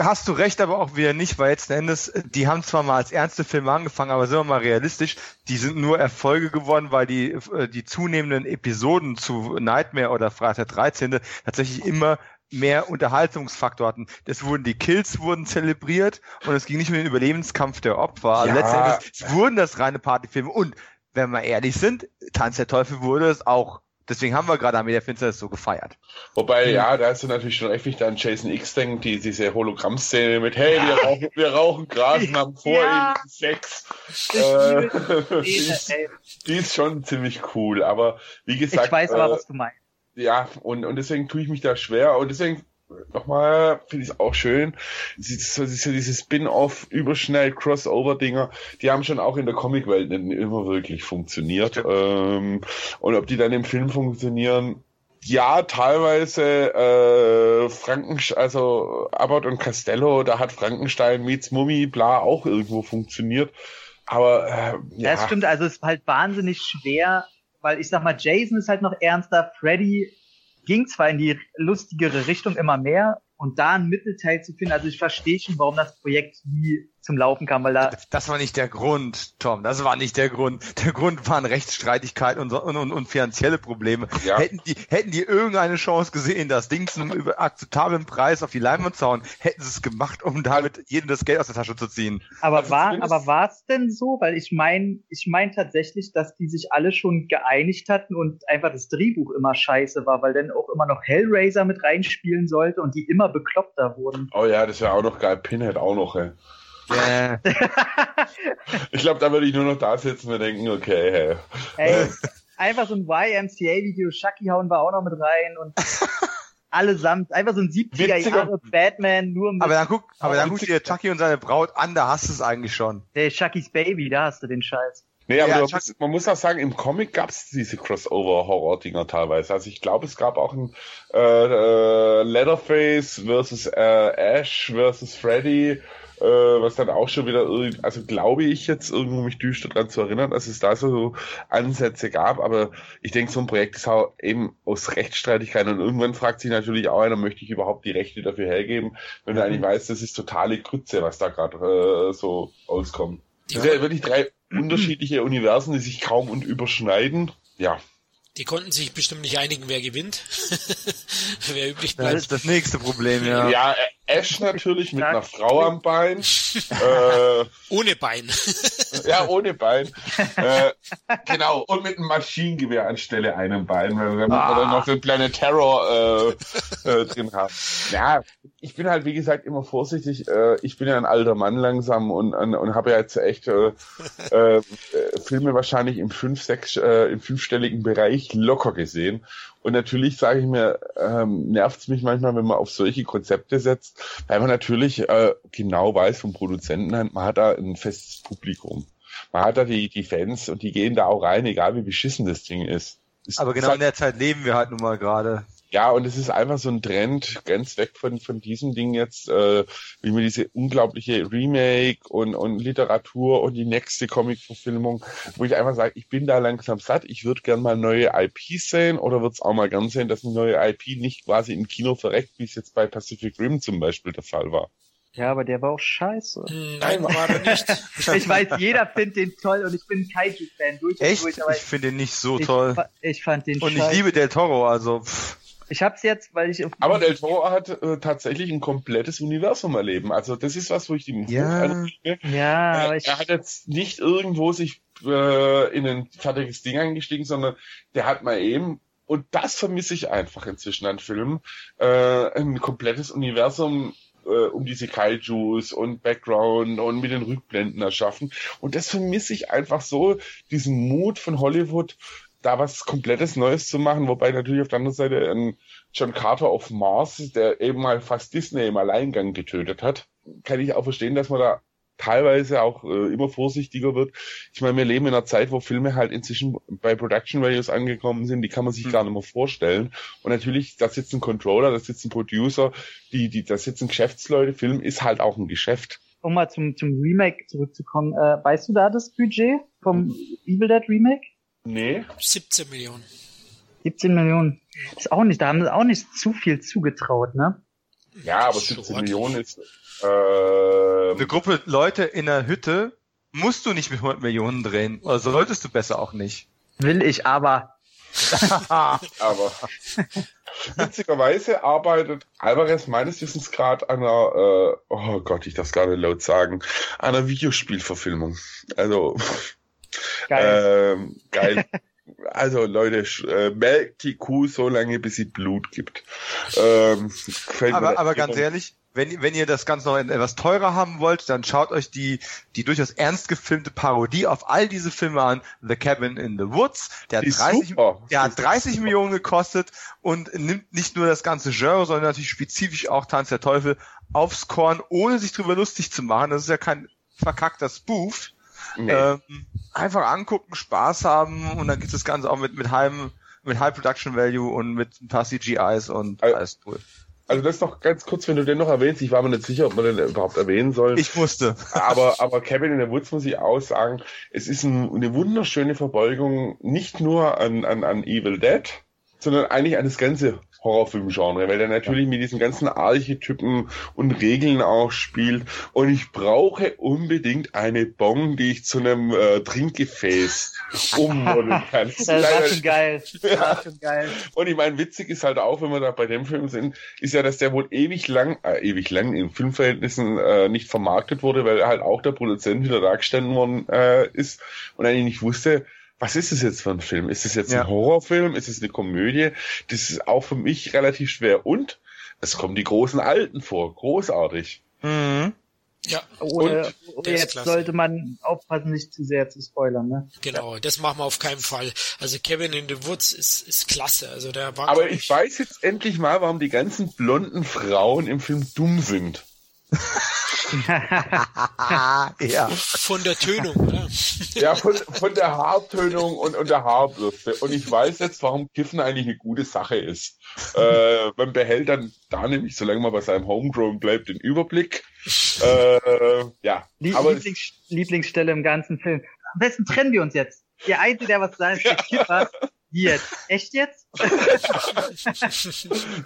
Hast du recht, aber auch wieder nicht, weil letzten Endes, die haben zwar mal als ernste Filme angefangen, aber sind wir mal realistisch, die sind nur Erfolge geworden, weil die, äh, die zunehmenden Episoden zu Nightmare oder Freitag der 13. tatsächlich immer mehr Unterhaltungsfaktor hatten. Das wurden die Kills wurden zelebriert und es ging nicht um den Überlebenskampf der Opfer. Also ja. Letztendlich es wurden das reine Partyfilme und wenn wir ehrlich sind, Tanz der Teufel wurde es auch. Deswegen haben wir gerade am der Finsternis so gefeiert. Wobei, mhm. ja, da hast du natürlich schon recht, wenn an Jason X denkt, die, diese Hologramm-Szene mit, hey, wir rauchen, wir rauchen Gras und haben vor ja. ihnen Sex. Äh, die, ist, die ist schon ziemlich cool, aber wie gesagt. Ich weiß aber, äh, was du meinst ja, und, und deswegen tue ich mich da schwer und deswegen nochmal finde ich es auch schön. So, diese, diese Spin-off, überschnell Crossover-Dinger, die haben schon auch in der Comicwelt nicht immer wirklich funktioniert. Ähm, und ob die dann im Film funktionieren, ja, teilweise äh, Frankenstein, also Abbott und Castello, da hat Frankenstein meets Mummy, bla, auch irgendwo funktioniert. Aber äh, ja. Das stimmt, also es ist halt wahnsinnig schwer, weil ich sag mal, Jason ist halt noch ernster, Freddy ging zwar in die lustigere Richtung immer mehr, und da ein Mittelteil zu finden, also ich verstehe schon, warum das Projekt nie zum Laufen kam, weil da. Das war nicht der Grund, Tom. Das war nicht der Grund. Der Grund waren Rechtsstreitigkeiten und, und, und, und finanzielle Probleme. Ja. Hätten die, hätten die irgendeine Chance gesehen, das Ding zu einem akzeptablen Preis auf die Leinwand zu hauen, hätten sie es gemacht, um damit jedem das Geld aus der Tasche zu ziehen. Aber also war, aber war es denn so? Weil ich meine, ich meine tatsächlich, dass die sich alle schon geeinigt hatten und einfach das Drehbuch immer scheiße war, weil dann auch immer noch Hellraiser mit reinspielen sollte und die immer bekloppter wurden. Oh ja, das wäre auch noch geil. Pinhead auch noch, ey. Yeah. ich glaube, da würde ich nur noch da sitzen und denken, okay, hey. hey einfach so ein YMCA-Video, Chucky hauen wir auch noch mit rein und allesamt, einfach so ein 70er Jahre Batman, nur mit. Aber dann guck, aber dann guck dir Chucky und seine Braut an, da hast du es eigentlich schon. Der Chuckys Baby, da hast du den Scheiß. Nee, aber ja, muss, man muss auch sagen, im Comic gab es diese Crossover-Horror-Dinger teilweise. Also ich glaube, es gab auch ein äh, äh, Leatherface versus äh, Ash versus Freddy äh, was dann auch schon wieder, also glaube ich jetzt irgendwo mich düster daran zu erinnern, dass es da so Ansätze gab, aber ich denke, so ein Projekt ist auch eben aus Rechtsstreitigkeiten und irgendwann fragt sich natürlich auch einer, möchte ich überhaupt die Rechte dafür hergeben, wenn du eigentlich weißt, das ist totale Krütze, was da gerade äh, so auskommt. Das sind ja wirklich drei unterschiedliche Universen, die sich kaum und überschneiden. Ja, die konnten sich bestimmt nicht einigen, wer gewinnt. wer üblich bleibt. Das ist das nächste Problem, ja. Ja, Ash natürlich mit einer Frau am Bein. äh, ohne Bein. ja, ohne Bein. Äh, genau, und mit einem Maschinengewehr anstelle einem Bein, weil wir ah. dann noch den Planet Terror äh, äh, drin haben. Ja, ich bin halt, wie gesagt, immer vorsichtig. Äh, ich bin ja ein alter Mann langsam und, und, und habe ja jetzt echt äh, äh, Filme wahrscheinlich im fünf, sechs, äh, im fünfstelligen Bereich locker gesehen. Und natürlich sage ich mir, ähm, nervt es mich manchmal, wenn man auf solche Konzepte setzt, weil man natürlich äh, genau weiß vom Produzenten, man hat da ein festes Publikum. Man hat da die, die Fans und die gehen da auch rein, egal wie beschissen das Ding ist. ist Aber genau in der Zeit leben wir halt nun mal gerade. Ja, und es ist einfach so ein Trend, ganz weg von, von diesem Ding jetzt, äh, wie man diese unglaubliche Remake und, und Literatur und die nächste Comic-Verfilmung, wo ich einfach sage, ich bin da langsam satt, ich würde gern mal neue IPs sehen oder würde es auch mal gern sehen, dass eine neue IP nicht quasi im Kino verreckt, wie es jetzt bei Pacific Rim zum Beispiel der Fall war. Ja, aber der war auch scheiße. Nein, war er nicht. ich weiß, jeder findet den toll und ich bin Kaiju-Fan durch Echt? Durch, ich finde den nicht so toll. Ich, fand den Und scheiße. ich liebe Del Toro, also. Pff. Ich hab's jetzt, weil ich. Aber Del Toro hat äh, tatsächlich ein komplettes Universum erleben. Also das ist was, wo ich ihm ja, ja, aber ich... er hat jetzt nicht irgendwo sich äh, in ein fertiges Ding eingestiegen, sondern der hat mal eben und das vermisse ich einfach inzwischen an Filmen. Äh, ein komplettes Universum äh, um diese Kaijus und Background und mit den Rückblenden erschaffen. Und das vermisse ich einfach so, diesen Mut von Hollywood, da was komplettes Neues zu machen, wobei natürlich auf der anderen Seite ein John Carter auf Mars, der eben mal fast Disney im Alleingang getötet hat, kann ich auch verstehen, dass man da teilweise auch äh, immer vorsichtiger wird. Ich meine, wir leben in einer Zeit, wo Filme halt inzwischen bei Production Values angekommen sind, die kann man sich mhm. gar nicht mehr vorstellen. Und natürlich, da sitzt ein Controller, da sitzt ein Producer, die, die, da sitzen Geschäftsleute, Film ist halt auch ein Geschäft. Um mal zum, zum Remake zurückzukommen, äh, weißt du da das Budget vom Evil Dead Remake? Nee. 17 Millionen. 17 Millionen. Das ist auch nicht, da haben sie auch nicht zu viel zugetraut, ne? Ja, aber 17 Millionen ist, äh, eine Gruppe Leute in der Hütte musst du nicht mit 100 Millionen drehen. Oder solltest du besser auch nicht. Will ich aber. aber witzigerweise arbeitet Alvarez meines Wissens gerade an einer, äh, oh Gott, ich darf es gar nicht laut sagen, einer Videospielverfilmung. Also Geil. Ähm, geil. Also Leute, äh, melkt die Kuh so lange, bis sie Blut gibt. Ähm, aber aber ganz ehrlich, wenn, wenn ihr das Ganze noch etwas teurer haben wollt, dann schaut euch die, die durchaus ernst gefilmte Parodie auf all diese Filme an. The Cabin in the Woods. Der hat 30, der hat 30 Millionen gekostet und nimmt nicht nur das ganze Genre, sondern natürlich spezifisch auch Tanz der Teufel aufs Korn, ohne sich drüber lustig zu machen. Das ist ja kein verkackter Spoof, Nee. Ähm, einfach angucken, Spaß haben und dann gibt das Ganze auch mit, mit High, mit High Production Value und mit ein paar CGIs und also, alles cool. Also das noch ganz kurz, wenn du den noch erwähnst, ich war mir nicht sicher, ob man den überhaupt erwähnen soll. Ich musste. Aber, aber Cabin in the Woods muss ich auch sagen, es ist ein, eine wunderschöne Verbeugung, nicht nur an, an, an Evil Dead, sondern eigentlich an das ganze Horrorfilm-Genre, weil der natürlich mit diesen ganzen Archetypen und Regeln auch spielt. Und ich brauche unbedingt eine Bong, die ich zu einem äh, Trinkgefäß ummodeln kann. das war schon geil. Das war schon geil. Und ich meine, witzig ist halt auch, wenn wir da bei dem Film sind, ist ja, dass der wohl ewig lang, äh, ewig lang in Filmverhältnissen äh, nicht vermarktet wurde, weil halt auch der Produzent wieder dargestellt worden äh, ist und eigentlich nicht wusste, was ist es jetzt für ein Film? Ist es jetzt ja. ein Horrorfilm? Ist es eine Komödie? Das ist auch für mich relativ schwer. Und es kommen die großen Alten vor. Großartig. Mhm. Ja. Oder, oder jetzt sollte man aufpassen, nicht zu sehr zu spoilern, ne? Genau, das machen wir auf keinen Fall. Also Kevin in the Woods ist, ist klasse. Also der war. Aber ich weiß jetzt endlich mal, warum die ganzen blonden Frauen im Film dumm sind. Ja. Von der Tönung, oder? Ja, von, von der Haartönung und, und der Haarbürste. Und ich weiß jetzt, warum Kiffen eigentlich eine gute Sache ist. Äh, man behält dann da nämlich, solange man bei seinem Homegrown bleibt, den Überblick. Äh, ja. Lie aber Lieblings Lieblingsstelle im ganzen Film. Am besten trennen wir uns jetzt. Der Einzige, der was ist der Kiffer. Jetzt. Echt jetzt?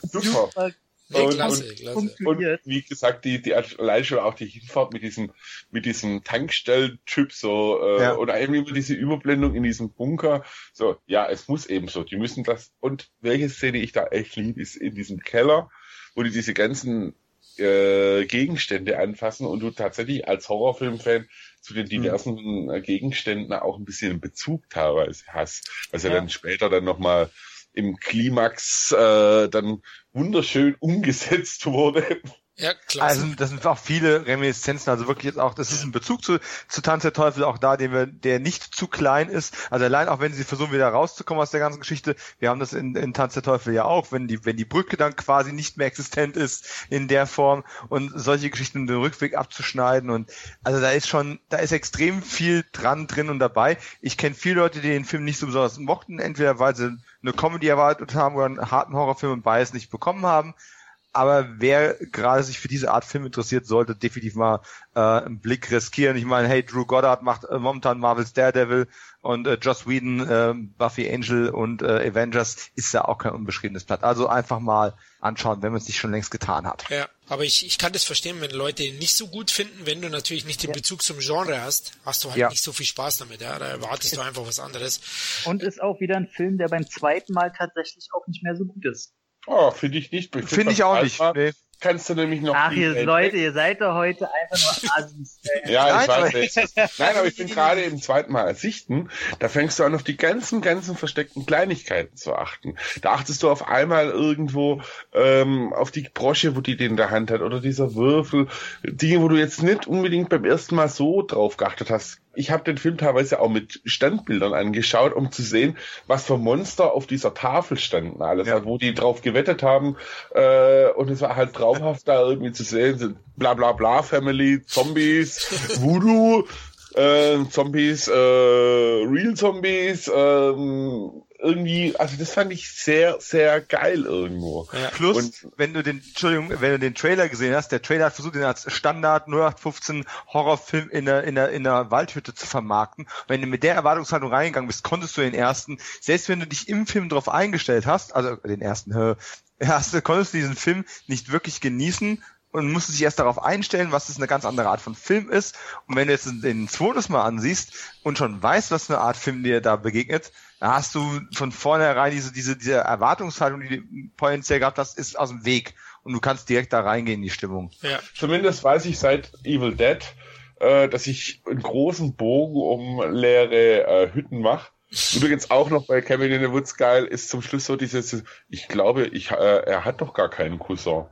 Super. Nee, klasse, und, klasse. und wie gesagt, die, die allein schon auch die Hinfahrt mit diesem, mit diesem Tankstelltyp so, äh, ja. oder eben immer diese Überblendung in diesem Bunker. So, ja, es muss eben so. Die müssen das. Und welche Szene ich da echt liebe, ist in diesem Keller, wo die diese ganzen äh, Gegenstände anfassen und du tatsächlich als Horrorfilmfan zu den mhm. diversen mhm. Gegenständen auch ein bisschen Bezug teilweise hast. Also ja. dann später dann nochmal im Klimax äh, dann wunderschön umgesetzt wurde. Ja, klar. Also das sind auch viele Reminiszenzen, also wirklich jetzt auch, das ist ein Bezug zu, zu Tanz der Teufel auch da, den wir, der nicht zu klein ist. Also allein auch wenn sie versuchen wieder rauszukommen aus der ganzen Geschichte, wir haben das in, in Tanz der Teufel ja auch, wenn die, wenn die Brücke dann quasi nicht mehr existent ist in der Form und solche Geschichten den Rückweg abzuschneiden und also da ist schon, da ist extrem viel dran drin und dabei. Ich kenne viele Leute, die den Film nicht so besonders mochten, entweder weil sie eine Comedy erwartet haben oder einen harten Horrorfilm und beides nicht bekommen haben aber wer gerade sich für diese Art Film interessiert, sollte definitiv mal äh, einen Blick riskieren. Ich meine, hey, Drew Goddard macht äh, momentan Marvel's Daredevil und äh, Joss Whedon, äh, Buffy Angel und äh, Avengers ist ja auch kein unbeschriebenes Blatt. Also einfach mal anschauen, wenn man es nicht schon längst getan hat. Ja, aber ich, ich kann das verstehen, wenn Leute ihn nicht so gut finden, wenn du natürlich nicht den ja. Bezug zum Genre hast, hast du halt ja. nicht so viel Spaß damit, ja. Da erwartest du einfach was anderes. Und ist auch wieder ein Film, der beim zweiten Mal tatsächlich auch nicht mehr so gut ist. Oh, finde ich nicht. Finde find ich auch nicht. Nee. Kannst du nämlich noch. Ach, ihr Leute, ihr seid doch heute einfach nur Assis. ja, ich Nein, weiß nicht. Nein, aber ich bin gerade im zweiten Mal ersichten, da fängst du an, auf die ganzen, ganzen versteckten Kleinigkeiten zu achten. Da achtest du auf einmal irgendwo ähm, auf die Brosche, wo die den in der Hand hat, oder dieser Würfel. Dinge, wo du jetzt nicht unbedingt beim ersten Mal so drauf geachtet hast ich habe den Film teilweise auch mit Standbildern angeschaut, um zu sehen, was für Monster auf dieser Tafel standen alles, ja. wo die drauf gewettet haben. Äh, und es war halt traumhaft da irgendwie zu sehen, sind bla bla bla Family, Zombies, Voodoo, äh, Zombies, äh, Real Zombies, ähm, irgendwie, also das fand ich sehr, sehr geil irgendwo. Ja. Plus, und, wenn du den, Entschuldigung, wenn du den Trailer gesehen hast, der Trailer hat versucht, den als Standard 0815 Horrorfilm in der, in der, in der Waldhütte zu vermarkten. wenn du mit der Erwartungshaltung reingegangen bist, konntest du den ersten, selbst wenn du dich im Film drauf eingestellt hast, also den ersten, äh, hast, konntest du diesen Film nicht wirklich genießen, und musst dich erst darauf einstellen, was das eine ganz andere Art von Film ist. Und wenn du jetzt den zweites Mal ansiehst und schon weißt, was für eine Art Film dir da begegnet, da hast du von vornherein diese, diese, diese Erwartungshaltung, die du potenziell gehabt hast, ist aus dem Weg. Und du kannst direkt da reingehen in die Stimmung. Ja. Zumindest weiß ich seit Evil Dead, äh, dass ich einen großen Bogen um leere äh, Hütten mache. Übrigens auch noch bei Kevin in the Woods geil ist zum Schluss so dieses, ich glaube, ich, äh, er hat doch gar keinen Cousin.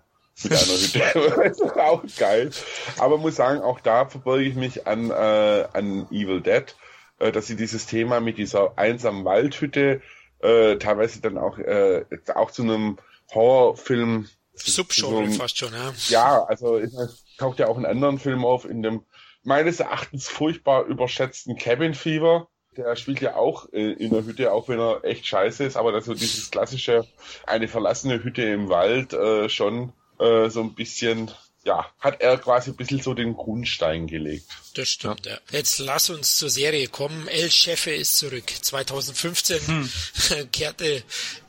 Mit einer Hütte. das ist auch geil. Aber muss sagen, auch da verbeuge ich mich an, äh, an Evil Dead äh, dass sie dieses Thema mit dieser einsamen Waldhütte äh, teilweise dann auch, äh, auch zu einem Horrorfilm Subgenre so fast schon, ja. Ja, also es taucht ja auch in anderen Filmen auf, in dem meines Erachtens furchtbar überschätzten Cabin Fever. Der spielt ja auch äh, in der Hütte, auch wenn er echt scheiße ist, aber so dieses klassische, eine verlassene Hütte im Wald äh, schon äh, so ein bisschen ja, hat er quasi ein bisschen so den Grundstein gelegt. Das stimmt, ja. Jetzt lass uns zur Serie kommen. El Chefe ist zurück. 2015 hm. kehrte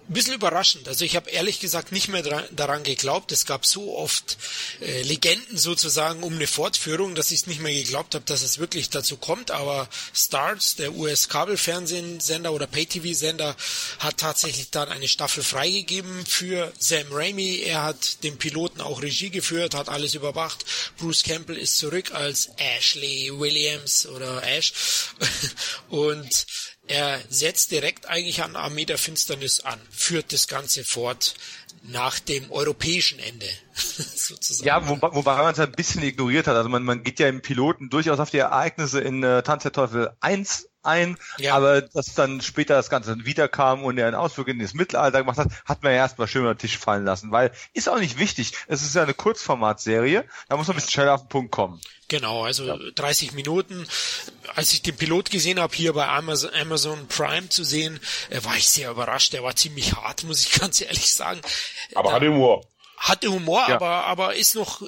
ein bisschen überraschend. Also ich habe ehrlich gesagt nicht mehr daran geglaubt. Es gab so oft äh, Legenden sozusagen um eine Fortführung, dass ich es nicht mehr geglaubt habe, dass es wirklich dazu kommt. Aber Stars, der US-Kabelfernsehsender oder Pay-TV-Sender, hat tatsächlich dann eine Staffel freigegeben für Sam Raimi. Er hat den Piloten auch Regie geführt, hat alles überwacht. Bruce Campbell ist zurück als Ashley Williams oder Ash. Und er setzt direkt eigentlich an Armee der Finsternis an, führt das Ganze fort nach dem europäischen Ende. sozusagen. Ja, wobei, wobei man es ein bisschen ignoriert hat. Also man, man geht ja im Piloten durchaus auf die Ereignisse in äh, Tanz der Teufel 1 ein, ja. aber dass dann später das Ganze wiederkam und er einen Ausflug in das Mittelalter gemacht hat, hat man ja erstmal schön unter den Tisch fallen lassen, weil ist auch nicht wichtig. Es ist ja eine Kurzformatserie, da muss man ein bisschen schneller auf den Punkt kommen. Genau, also ja. 30 Minuten. Als ich den Pilot gesehen habe, hier bei Amazon, Amazon Prime zu sehen, äh, war ich sehr überrascht. Der war ziemlich hart, muss ich ganz ehrlich sagen. Aber da, hat Humor hatte Humor, ja. aber, aber ist noch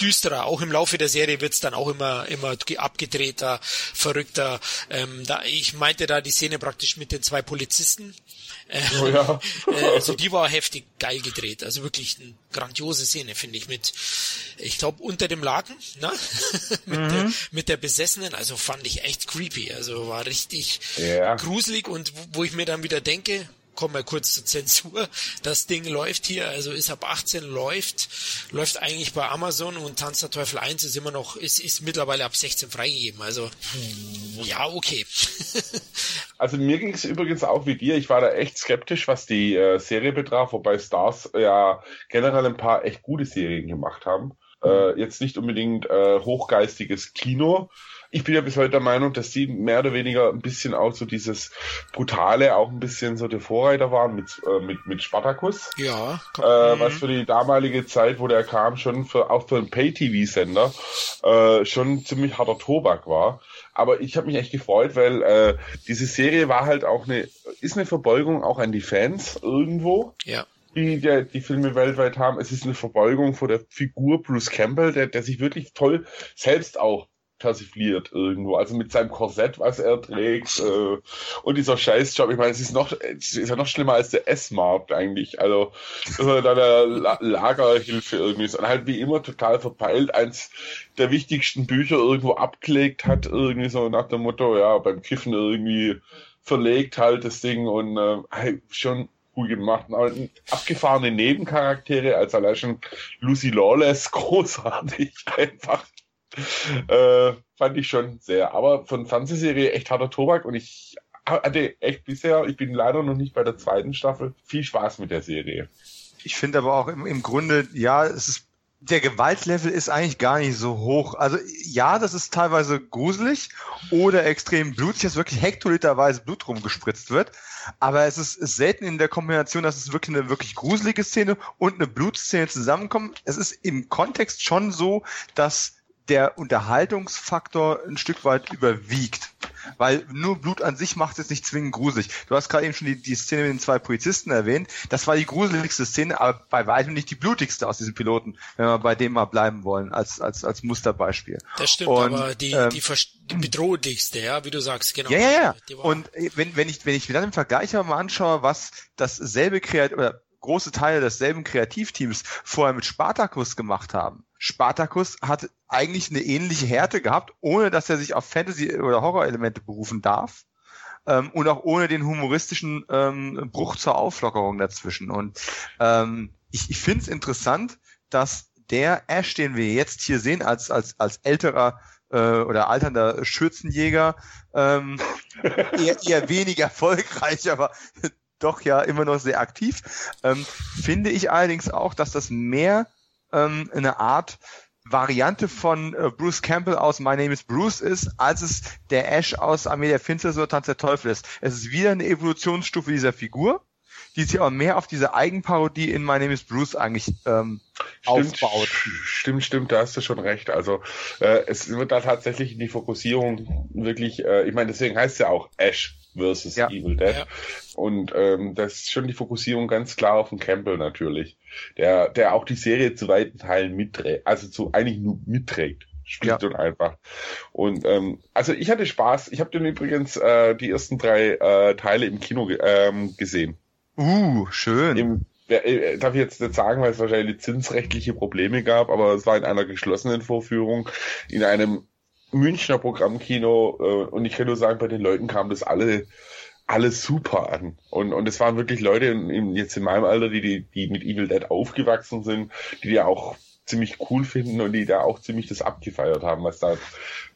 düsterer. Auch im Laufe der Serie wird's dann auch immer, immer abgedrehter, verrückter. Ähm, da, ich meinte da die Szene praktisch mit den zwei Polizisten. Äh, oh ja. äh, also die war heftig geil gedreht. Also wirklich eine grandiose Szene, finde ich, mit, ich glaube, unter dem Laken, ne? mit, mhm. der, mit der Besessenen. Also fand ich echt creepy. Also war richtig ja. gruselig und wo ich mir dann wieder denke, kommen wir kurz zur Zensur. Das Ding läuft hier, also ist ab 18 läuft, läuft eigentlich bei Amazon und Tanz der Teufel 1 ist immer noch, ist, ist mittlerweile ab 16 freigegeben. Also ja, okay. also mir ging es übrigens auch wie dir. Ich war da echt skeptisch, was die äh, Serie betraf, wobei Stars ja generell ein paar echt gute Serien gemacht haben. Äh, jetzt nicht unbedingt äh, hochgeistiges Kino, ich bin ja bis heute der Meinung, dass die mehr oder weniger ein bisschen auch so dieses Brutale, auch ein bisschen so der Vorreiter waren mit, äh, mit, mit Spartacus. Ja. Äh, was für die damalige Zeit, wo der kam, schon für, auch für einen Pay-TV-Sender, äh, schon ziemlich harter Tobak war. Aber ich habe mich echt gefreut, weil äh, diese Serie war halt auch eine, ist eine Verbeugung auch an die Fans irgendwo. Ja die der, die Filme weltweit haben. Es ist eine Verbeugung vor der Figur Bruce Campbell, der, der sich wirklich toll selbst auch persifliert irgendwo. Also mit seinem Korsett, was er trägt äh, und dieser Scheißjob. Ich meine, es ist noch, es ist ja noch schlimmer als der S-Markt eigentlich. Also dass er da der La Lagerhilfe irgendwie ist und halt wie immer total verpeilt eins der wichtigsten Bücher irgendwo abgelegt hat irgendwie so nach dem Motto, ja beim Kiffen irgendwie verlegt halt das Ding und äh, schon gut gemacht. Aber abgefahrene Nebencharaktere, als allein schon Lucy Lawless, großartig einfach äh, fand ich schon sehr. Aber von Fernsehserie echt harter Tobak und ich hatte echt bisher, ich bin leider noch nicht bei der zweiten Staffel, viel Spaß mit der Serie. Ich finde aber auch im, im Grunde, ja, es ist der Gewaltlevel ist eigentlich gar nicht so hoch. Also ja, das ist teilweise gruselig oder extrem blutig, dass wirklich hektoliterweise Blut rumgespritzt wird. Aber es ist, ist selten in der Kombination, dass es wirklich eine wirklich gruselige Szene und eine Blutszene zusammenkommen. Es ist im Kontext schon so, dass der Unterhaltungsfaktor ein Stück weit überwiegt. Weil nur Blut an sich macht es nicht zwingend gruselig. Du hast gerade eben schon die, die Szene mit den zwei Polizisten erwähnt. Das war die gruseligste Szene, aber bei weitem nicht die blutigste aus diesen Piloten, wenn wir bei dem mal bleiben wollen, als, als, als Musterbeispiel. Das stimmt, Und, aber die, ähm, die, die bedrohlichste, ja, wie du sagst, genau. Ja, ja, ja. Und äh, wenn, wenn ich, wenn ich mir dann im Vergleich mal anschaue, was dasselbe Kreativ, oder große Teile desselben Kreativteams vorher mit Spartacus gemacht haben. Spartacus hat eigentlich eine ähnliche Härte gehabt, ohne dass er sich auf Fantasy- oder Horror-Elemente berufen darf. Ähm, und auch ohne den humoristischen ähm, Bruch zur Auflockerung dazwischen. Und ähm, ich, ich finde es interessant, dass der Ash, den wir jetzt hier sehen, als, als, als älterer äh, oder alternder Schürzenjäger, ähm, eher, eher wenig erfolgreich, aber doch ja immer noch sehr aktiv. Ähm, finde ich allerdings auch, dass das mehr ähm, eine Art Variante von äh, Bruce Campbell aus My Name is Bruce ist, als es der Ash aus Armee der Finsternis oder Tanz der Teufel ist. Es ist wieder eine Evolutionsstufe dieser Figur, die sich aber mehr auf diese Eigenparodie in My Name is Bruce eigentlich ähm, stimmt, aufbaut. Stimmt, stimmt, da hast du schon recht. Also äh, es wird da tatsächlich in die Fokussierung wirklich, äh, ich meine, deswegen heißt es ja auch Ash versus ja. Evil Dead. Ja. Und ähm, das ist schon die Fokussierung ganz klar auf den Campbell natürlich, der, der auch die Serie zu weiten Teilen mitträgt, also zu eigentlich nur mitträgt. Spielt ja. und einfach. Und ähm, also ich hatte Spaß. Ich habe den übrigens äh, die ersten drei äh, Teile im Kino ähm, gesehen. Uh, schön. Im, äh, darf ich jetzt nicht sagen, weil es wahrscheinlich zinsrechtliche Probleme gab, aber es war in einer geschlossenen Vorführung in einem Münchner Programmkino äh, und ich kann nur sagen, bei den Leuten kam das alle alles super an. Und, und es waren wirklich Leute in, jetzt in meinem Alter, die, die, die mit Evil Dead aufgewachsen sind, die die auch ziemlich cool finden und die da auch ziemlich das abgefeiert haben, was da,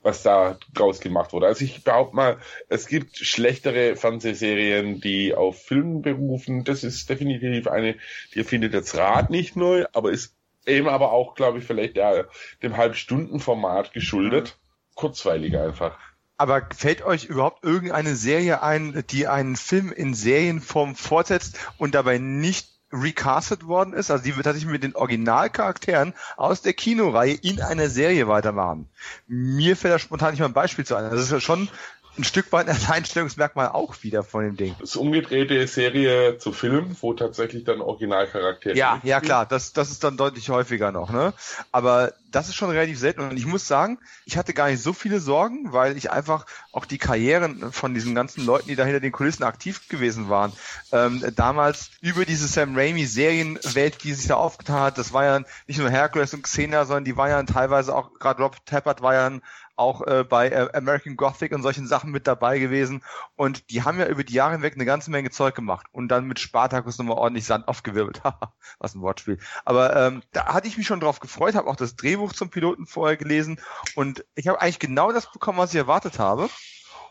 was da draus gemacht wurde. Also ich behaupte mal, es gibt schlechtere Fernsehserien, die auf Filmen berufen. Das ist definitiv eine, die findet jetzt Rad nicht neu, aber ist eben aber auch, glaube ich, vielleicht der, dem Halbstundenformat geschuldet. Mhm kurzweilig einfach. Aber fällt euch überhaupt irgendeine Serie ein, die einen Film in Serienform fortsetzt und dabei nicht recastet worden ist, also die wird tatsächlich mit den Originalcharakteren aus der Kinoreihe in einer Serie weitermachen. Mir fällt da spontan nicht mal ein Beispiel zu ein. Das ist ja schon ein Stück weit ein Alleinstellungsmerkmal auch wieder von dem Ding. Das umgedrehte Serie zu Film, wo tatsächlich dann Originalcharaktere. Ja, ja klar, das, das ist dann deutlich häufiger noch, ne? Aber das ist schon relativ selten und ich muss sagen, ich hatte gar nicht so viele Sorgen, weil ich einfach auch die Karrieren von diesen ganzen Leuten, die da hinter den Kulissen aktiv gewesen waren, ähm, damals über diese Sam Raimi Serienwelt, die sich da aufgetan hat, das war ja nicht nur Hercules und Xena, sondern die waren ja teilweise auch, gerade Rob Tappert war ja auch äh, bei äh, American Gothic und solchen Sachen mit dabei gewesen. Und die haben ja über die Jahre hinweg eine ganze Menge Zeug gemacht und dann mit Spartacus nochmal ordentlich Sand aufgewirbelt. Was ein Wortspiel. Aber ähm, da hatte ich mich schon drauf gefreut, habe auch das Drehbuch zum Piloten vorher gelesen und ich habe eigentlich genau das bekommen, was ich erwartet habe.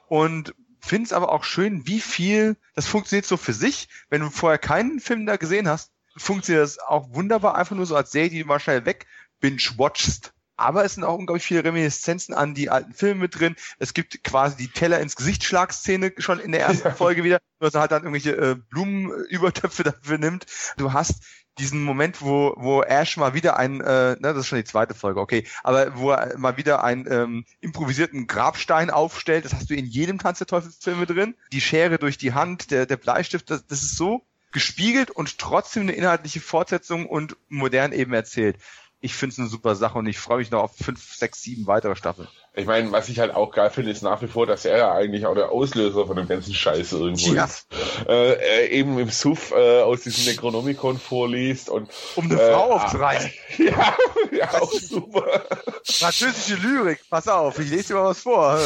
Und finde es aber auch schön, wie viel, das funktioniert so für sich, wenn du vorher keinen Film da gesehen hast, funktioniert das auch wunderbar, einfach nur so als Serie, die du mal schnell weg binge-watchst aber es sind auch unglaublich viele Reminiszenzen an die alten Filme mit drin. Es gibt quasi die Teller ins Gesicht Schlagszene schon in der ersten Folge wieder, dass er halt dann irgendwelche äh, Blumenübertöpfe dafür nimmt. Du hast diesen Moment, wo, wo Ash mal wieder ein, äh, ne, das ist schon die zweite Folge, okay, aber wo er mal wieder einen ähm, improvisierten Grabstein aufstellt, das hast du in jedem Tanz der Teufelsfilme drin. Die Schere durch die Hand, der, der Bleistift, das, das ist so gespiegelt und trotzdem eine inhaltliche Fortsetzung und modern eben erzählt ich finde es eine super Sache und ich freue mich noch auf fünf, sechs, sieben weitere Staffeln. Ich meine, was ich halt auch geil finde, ist nach wie vor, dass er ja eigentlich auch der Auslöser von dem ganzen Scheiß irgendwo ja. ist. Äh, eben im Suff äh, aus diesem Necronomicon vorliest und um eine äh, Frau aufzureißen. Ja, ja, auch super. Französische Lyrik, pass auf, ich lese dir mal was vor.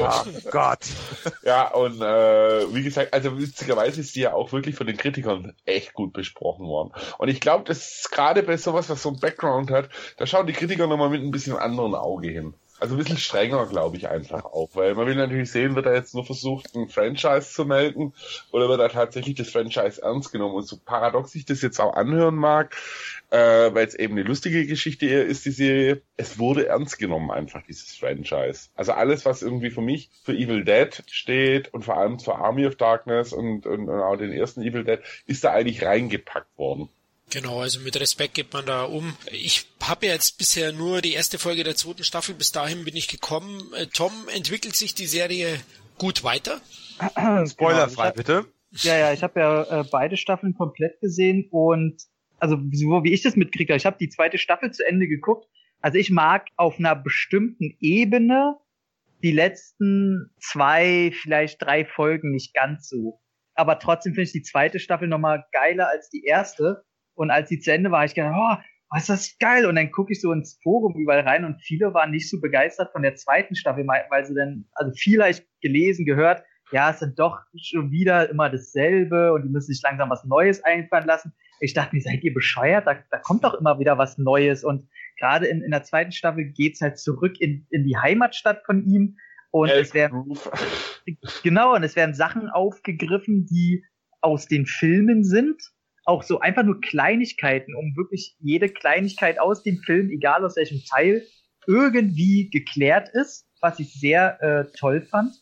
oh Gott. Ja, und äh, wie gesagt, also witzigerweise ist die ja auch wirklich von den Kritikern echt gut besprochen worden. Und ich glaube, dass gerade bei sowas, was so ein Background hat, da schauen die Kritiker nochmal mit ein bisschen anderen Auge hin. Also ein bisschen strenger, glaube ich, einfach auch, weil man will natürlich sehen, wird er jetzt nur versucht, ein Franchise zu melden oder wird er tatsächlich das Franchise ernst genommen? Und so paradox ich das jetzt auch anhören mag, äh, weil es eben eine lustige Geschichte ist, die Serie, es wurde ernst genommen einfach, dieses Franchise. Also alles, was irgendwie für mich für Evil Dead steht und vor allem für Army of Darkness und, und, und auch den ersten Evil Dead, ist da eigentlich reingepackt worden. Genau, also mit Respekt geht man da um. Ich habe jetzt bisher nur die erste Folge der zweiten Staffel, bis dahin bin ich gekommen. Äh, Tom, entwickelt sich die Serie gut weiter? Spoilerfrei, genau, bitte. Ja, ja, ich habe ja äh, beide Staffeln komplett gesehen und also so wie ich das mitkriege, ich habe die zweite Staffel zu Ende geguckt. Also ich mag auf einer bestimmten Ebene die letzten zwei, vielleicht drei Folgen nicht ganz so. Aber trotzdem finde ich die zweite Staffel nochmal geiler als die erste. Und als sie zu Ende war, ich gedacht, oh, was ist das geil? Und dann gucke ich so ins Forum überall rein und viele waren nicht so begeistert von der zweiten Staffel, weil sie dann, also viel habe ich gelesen, gehört, ja, es sind doch schon wieder immer dasselbe und die müssen sich langsam was Neues einfallen lassen. Ich dachte mir, seid ihr bescheuert? Da, da kommt doch immer wieder was Neues. Und gerade in, in der zweiten Staffel geht's halt zurück in, in die Heimatstadt von ihm. Und Elf es werden, genau, und es werden Sachen aufgegriffen, die aus den Filmen sind auch so einfach nur Kleinigkeiten, um wirklich jede Kleinigkeit aus dem Film, egal aus welchem Teil, irgendwie geklärt ist, was ich sehr äh, toll fand.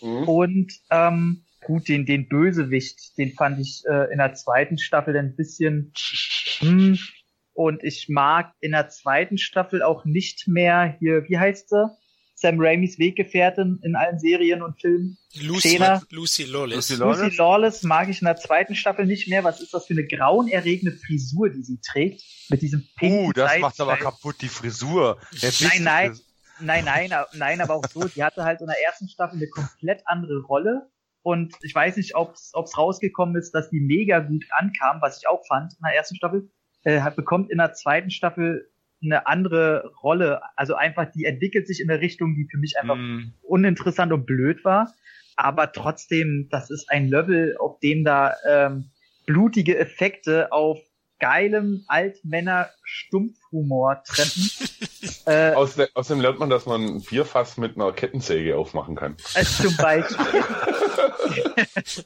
Mhm. Und ähm, gut, den, den Bösewicht, den fand ich äh, in der zweiten Staffel ein bisschen. Hm, und ich mag in der zweiten Staffel auch nicht mehr hier, wie heißt sie? Sam Raimis Weggefährtin in allen Serien und Filmen. Lucy, Lucy Lawless. Lucy Lawless. Lucy Lawless mag ich in der zweiten Staffel nicht mehr. Was ist das für eine grauenerregende Frisur, die sie trägt? Mit diesem pinken Uh, das macht aber kaputt, die Frisur. nein, nein, nein, nein, nein, aber auch so. Die hatte halt in der ersten Staffel eine komplett andere Rolle. Und ich weiß nicht, ob es rausgekommen ist, dass die mega gut ankam, was ich auch fand in der ersten Staffel. Äh, bekommt in der zweiten Staffel eine andere Rolle. Also einfach, die entwickelt sich in eine Richtung, die für mich einfach mm. uninteressant und blöd war. Aber trotzdem, das ist ein Level, auf dem da ähm, blutige Effekte auf geilem Altmänner-Stumpfhumor treffen. äh, Aus, außerdem lernt man, dass man ein Bierfass mit einer Kettensäge aufmachen kann. Äh, zum Beispiel.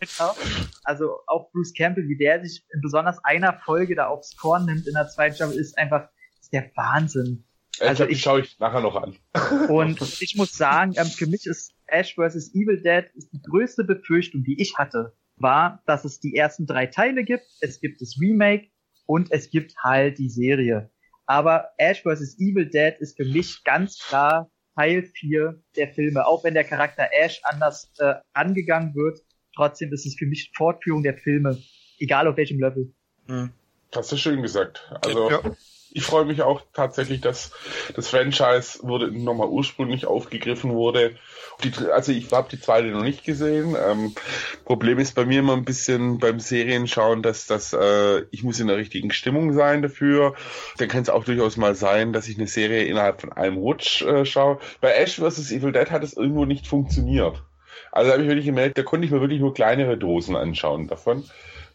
genau. Also auch Bruce Campbell, wie der sich in besonders einer Folge da aufs Korn nimmt in der zweiten Staffel, ist einfach ist der Wahnsinn. Also ich, ich schaue ich nachher noch an. Und ich muss sagen, ähm, für mich ist Ash vs. Evil Dead ist die größte Befürchtung, die ich hatte, war, dass es die ersten drei Teile gibt, es gibt das Remake und es gibt halt die Serie. Aber Ash vs. Evil Dead ist für mich ganz klar Teil 4 der Filme. Auch wenn der Charakter Ash anders äh, angegangen wird, trotzdem ist es für mich Fortführung der Filme, egal auf welchem Level. Hm. Hast du schön gesagt. Also ja ich freue mich auch tatsächlich, dass das Franchise wurde nochmal ursprünglich aufgegriffen wurde. Die, also ich habe die zweite noch nicht gesehen. Ähm, Problem ist bei mir immer ein bisschen beim Serienschauen, dass das äh, ich muss in der richtigen Stimmung sein dafür. Dann kann es auch durchaus mal sein, dass ich eine Serie innerhalb von einem Rutsch äh, schaue. Bei Ash vs. Evil Dead hat es irgendwo nicht funktioniert. Also habe ich wirklich gemerkt, da konnte ich mir wirklich nur kleinere Dosen anschauen davon.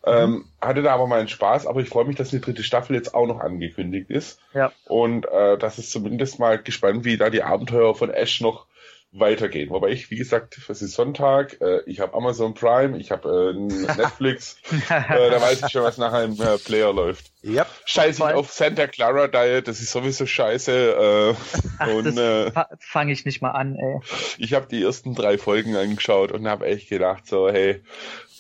Ähm, hatte da aber meinen Spaß, aber ich freue mich, dass eine dritte Staffel jetzt auch noch angekündigt ist. Ja. Und äh, das ist zumindest mal gespannt, wie da die Abenteuer von Ash noch weitergehen. Wobei ich, wie gesagt, es ist Sonntag, äh, ich habe Amazon Prime, ich habe äh, Netflix, äh, da weiß ich schon, was nachher im äh, Player läuft. Yep. Scheiße ich auf Santa Clara Diet, das ist sowieso scheiße. Äh, und äh, fange ich nicht mal an, ey. Ich habe die ersten drei Folgen angeschaut und habe echt gedacht, so, hey,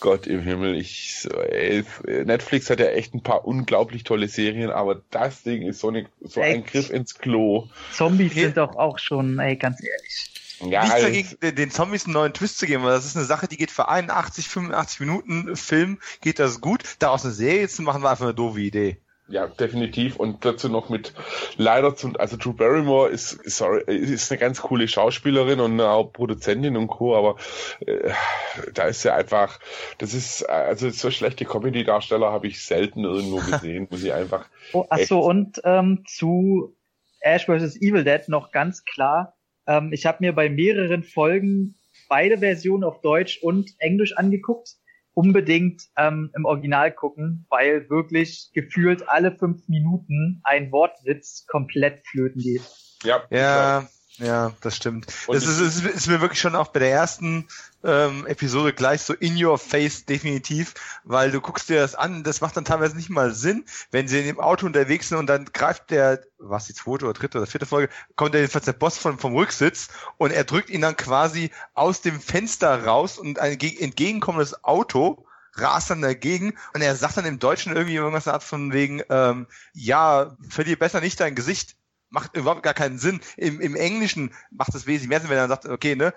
Gott im Himmel, ich so, ey, Netflix hat ja echt ein paar unglaublich tolle Serien, aber das Ding ist so, eine, so ein Griff ins Klo. Zombies sind doch auch schon, ey, ganz ehrlich. Ja, Nichts dagegen, den Zombies einen neuen Twist zu geben, weil das ist eine Sache, die geht für 81, 85 Minuten Film, geht das gut. Daraus eine Serie zu machen, war einfach eine doofe Idee. Ja, definitiv. Und dazu noch mit leider zum, also Drew Barrymore ist, sorry, ist eine ganz coole Schauspielerin und auch Produzentin und Co., aber äh, da ist ja einfach, das ist, also so schlechte Comedy-Darsteller habe ich selten irgendwo gesehen, muss ich einfach. Oh, achso, und ähm, zu Ash vs. Evil Dead noch ganz klar. Ähm, ich habe mir bei mehreren Folgen beide Versionen auf Deutsch und Englisch angeguckt unbedingt ähm, im Original gucken, weil wirklich gefühlt alle fünf Minuten ein Wortwitz komplett flöten geht. Ja, ja, ja, das stimmt. Und das ist, ist, ist mir wirklich schon auch bei der ersten ähm, Episode gleich so in your face definitiv, weil du guckst dir das an, das macht dann teilweise nicht mal Sinn, wenn sie in dem Auto unterwegs sind und dann greift der, was die zweite oder dritte oder vierte Folge, kommt der jedenfalls der Boss von, vom Rücksitz und er drückt ihn dann quasi aus dem Fenster raus und ein entgegenkommendes Auto rast dann dagegen und er sagt dann im Deutschen irgendwie irgendwas Art von wegen, ähm, ja, verlier besser nicht dein Gesicht macht überhaupt gar keinen Sinn. Im, im Englischen macht es wesentlich mehr Sinn, wenn er sagt, okay, ne,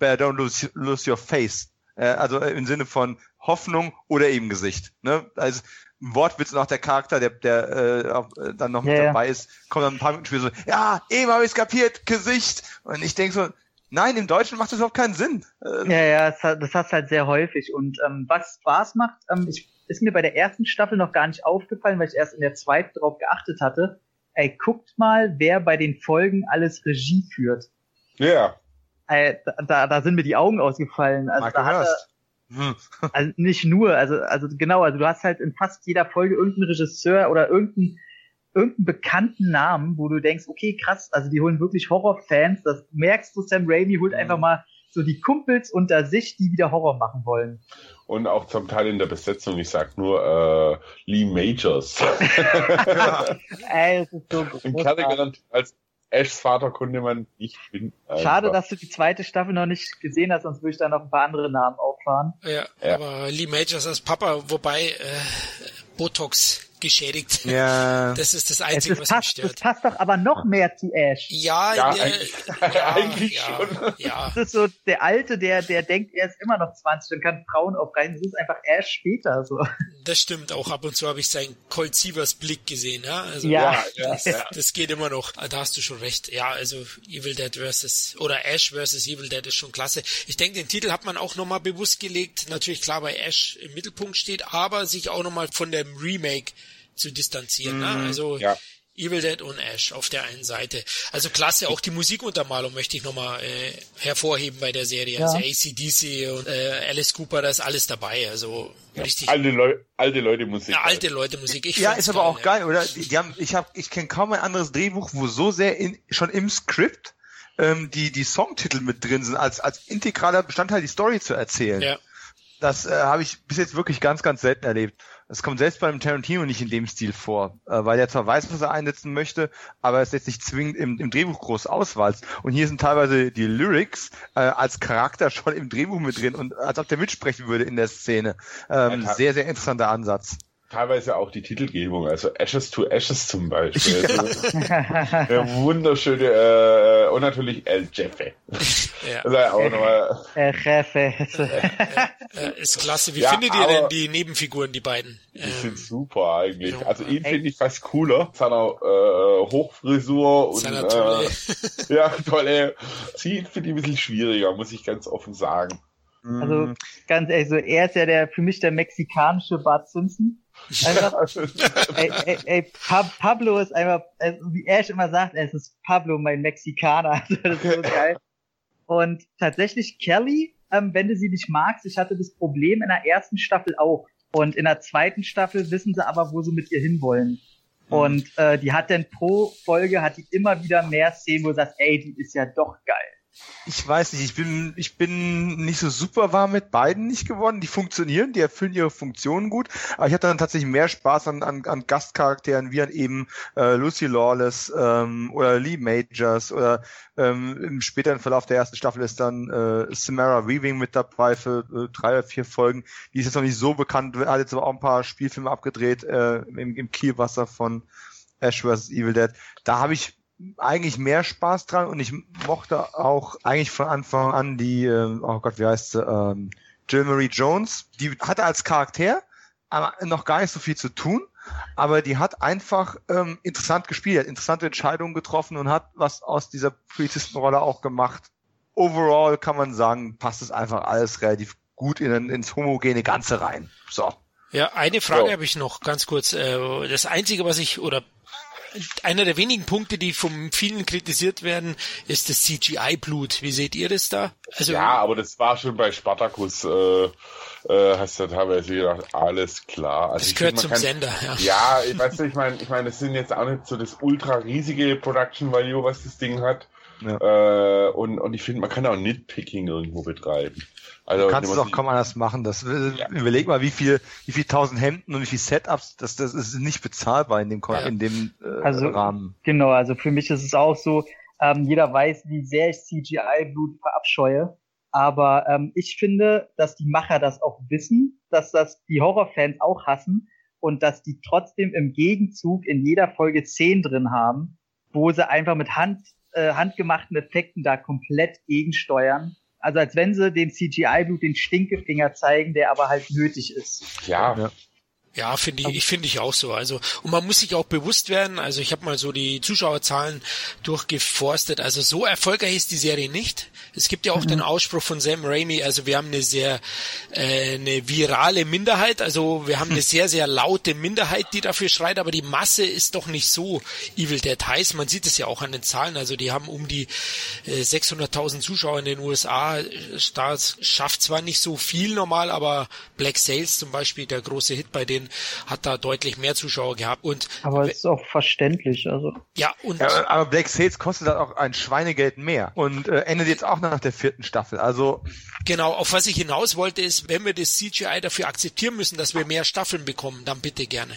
don't lose, lose your face. Äh, also im Sinne von Hoffnung oder eben Gesicht. Ne? Also ein Wortwitz und auch der Charakter, der, der äh, äh, dann noch mit yeah. dabei ist, kommt dann ein paar Minuten später so, ja, eben habe ich kapiert, Gesicht. Und ich denke so, nein, im Deutschen macht das überhaupt keinen Sinn. Äh, ja, ja, das, hat, das hast halt sehr häufig. Und ähm, was Spaß macht, ähm, ich, ist mir bei der ersten Staffel noch gar nicht aufgefallen, weil ich erst in der zweiten darauf geachtet hatte ey, guckt mal, wer bei den Folgen alles Regie führt. Ja. Yeah. Ey, da, da sind mir die Augen ausgefallen. Also Mark da hat er, hm. also nicht nur, also, also genau, also du hast halt in fast jeder Folge irgendeinen Regisseur oder irgendeinen irgendeinen bekannten Namen, wo du denkst, okay, krass, also die holen wirklich Horrorfans, das merkst du, Sam Raimi holt einfach mal so die Kumpels unter sich, die wieder Horror machen wollen. Und auch zum Teil in der Besetzung, ich sag nur äh, Lee Majors. Ey, es ist so großartig. als Ashs Vater konnte man nicht finden. Schade, dass du die zweite Staffel noch nicht gesehen hast, sonst würde ich da noch ein paar andere Namen auffahren. Ja, ja. aber Lee Majors als Papa, wobei äh, Botox geschädigt. Ja. Das ist das Einzige, was passt, mich stört. Das passt doch aber noch mehr zu Ash. Ja, ja, der, eigentlich, ja, eigentlich ja, schon. Ja. Das ist so der Alte, der, der denkt, er ist immer noch 20 und kann Frauen aufreißen. Das ist einfach Ash später so. Das stimmt auch. Ab und zu habe ich seinen Colt Sievers Blick gesehen. Ja, also, ja, das, das geht immer noch. Da hast du schon recht. Ja, also Evil Dead versus oder Ash versus Evil Dead ist schon klasse. Ich denke, den Titel hat man auch nochmal bewusst gelegt. Natürlich klar, weil Ash im Mittelpunkt steht, aber sich auch nochmal von dem Remake zu distanzieren. Ne? Mhm, Also ja. Evil Dead und Ash auf der einen Seite. Also klasse, auch die Musikuntermalung möchte ich nochmal äh, hervorheben bei der Serie. Ja. Also ACDC und äh, Alice Cooper, da ist alles dabei. Also richtig. Alte, Leu alte Leute Musik. Ja, alte Leute Musik. Ich ja, ist aber auch ja. geil, oder? Die, haben, ich habe, ich kenne kaum ein anderes Drehbuch, wo so sehr in, schon im Skript ähm, die die Songtitel mit drin sind, als als integraler Bestandteil die Story zu erzählen. Ja. Das äh, habe ich bis jetzt wirklich ganz, ganz selten erlebt. Es kommt selbst beim Tarantino nicht in dem Stil vor, äh, weil er zwar weiß, was er einsetzen möchte, aber es jetzt nicht zwingend im, im Drehbuch groß auswalzt. Und hier sind teilweise die Lyrics äh, als Charakter schon im Drehbuch mit drin und als ob der mitsprechen würde in der Szene. Ähm, sehr, sehr interessanter Ansatz teilweise auch die Titelgebung, also Ashes to Ashes zum Beispiel. Ja. Der wunderschöne äh, und natürlich El Jefe. Ja. Also auch nochmal. El Jefe. Äh, ist klasse. Wie ja, findet ihr denn die Nebenfiguren, die beiden? Die ähm, sind super eigentlich. Also ihn finde ich fast cooler. Seiner äh, Hochfrisur und Seiner tolle. Äh, ja, tolle. Sie finde ich ein bisschen schwieriger, muss ich ganz offen sagen. Also mm. ganz ehrlich, so er ist ja der für mich der mexikanische Bart Simpson. Einfach, ey, ey, ey, Pablo ist einfach, also wie er immer sagt, es ist Pablo, mein Mexikaner. Das ist so geil. Und tatsächlich Kelly, ähm, wenn du sie nicht magst, ich hatte das Problem in der ersten Staffel auch. Und in der zweiten Staffel wissen sie aber, wo sie mit ihr hinwollen. Mhm. Und äh, die hat dann pro Folge hat die immer wieder mehr Szenen, wo du sagst, ey, die ist ja doch geil ich weiß nicht, ich bin, ich bin nicht so super warm mit beiden nicht geworden. Die funktionieren, die erfüllen ihre Funktionen gut, aber ich hatte dann tatsächlich mehr Spaß an, an, an Gastcharakteren wie an eben äh, Lucy Lawless ähm, oder Lee Majors oder ähm, im späteren Verlauf der ersten Staffel ist dann äh, Samara Weaving mit dabei für äh, drei oder vier Folgen. Die ist jetzt noch nicht so bekannt, hat jetzt aber auch ein paar Spielfilme abgedreht äh, im, im Kielwasser von Ash vs. Evil Dead. Da habe ich eigentlich mehr Spaß dran und ich mochte auch eigentlich von Anfang an die, äh, oh Gott, wie heißt sie, ähm, Jill Marie Jones. Die hatte als Charakter noch gar nicht so viel zu tun, aber die hat einfach ähm, interessant gespielt, hat interessante Entscheidungen getroffen und hat was aus dieser Polizistenrolle auch gemacht. Overall kann man sagen, passt es einfach alles relativ gut in, ins homogene Ganze rein. So. Ja, eine Frage so. habe ich noch ganz kurz. Äh, das Einzige, was ich, oder einer der wenigen Punkte, die von vielen kritisiert werden, ist das CGI-Blut. Wie seht ihr das da? Also, ja, aber das war schon bei Spartacus, äh, äh, hast du teilweise gedacht, alles klar. Also das gehört find, zum kann, Sender, ja. Ja, ich weiß nicht, ich meine, ich meine, es sind jetzt auch nicht so das ultra riesige Production Value, was das Ding hat. Ja. Äh, und, und ich finde, man kann auch Nitpicking irgendwo betreiben. Also, du kannst es auch kaum anders machen. Das, ja. Überleg mal, wie viel, wie viel tausend Hemden und wie viel Setups, das, das ist nicht bezahlbar in dem, ja. in dem äh, also, Rahmen. Genau, also für mich ist es auch so, ähm, jeder weiß, wie sehr ich CGI-Blut verabscheue. Aber ähm, ich finde, dass die Macher das auch wissen, dass das die Horrorfans auch hassen und dass die trotzdem im Gegenzug in jeder Folge Szenen drin haben, wo sie einfach mit Hand, äh, handgemachten Effekten da komplett gegensteuern also als wenn sie dem CGI-Blut den Stinkefinger zeigen, der aber halt nötig ist. Ja. ja. Ja, finde ich, ich finde ich auch so. Also und man muss sich auch bewusst werden. Also ich habe mal so die Zuschauerzahlen durchgeforstet. Also so erfolgreich ist die Serie nicht. Es gibt ja auch mhm. den Ausspruch von Sam Raimi. Also wir haben eine sehr äh, eine virale Minderheit. Also wir haben eine sehr sehr laute Minderheit, die dafür schreit. Aber die Masse ist doch nicht so Evil Dead heiß. Man sieht es ja auch an den Zahlen. Also die haben um die äh, 600.000 Zuschauer in den USA. Stars schafft zwar nicht so viel normal, aber Black Sales zum Beispiel der große Hit bei denen Fernsehen hat da deutlich mehr Zuschauer gehabt und aber es ist auch verständlich, also ja und ja, aber Black Sails kostet halt auch ein Schweinegeld mehr und äh, endet jetzt auch nach der vierten Staffel, also genau auf was ich hinaus wollte ist, wenn wir das CGI dafür akzeptieren müssen, dass wir mehr Staffeln bekommen, dann bitte gerne.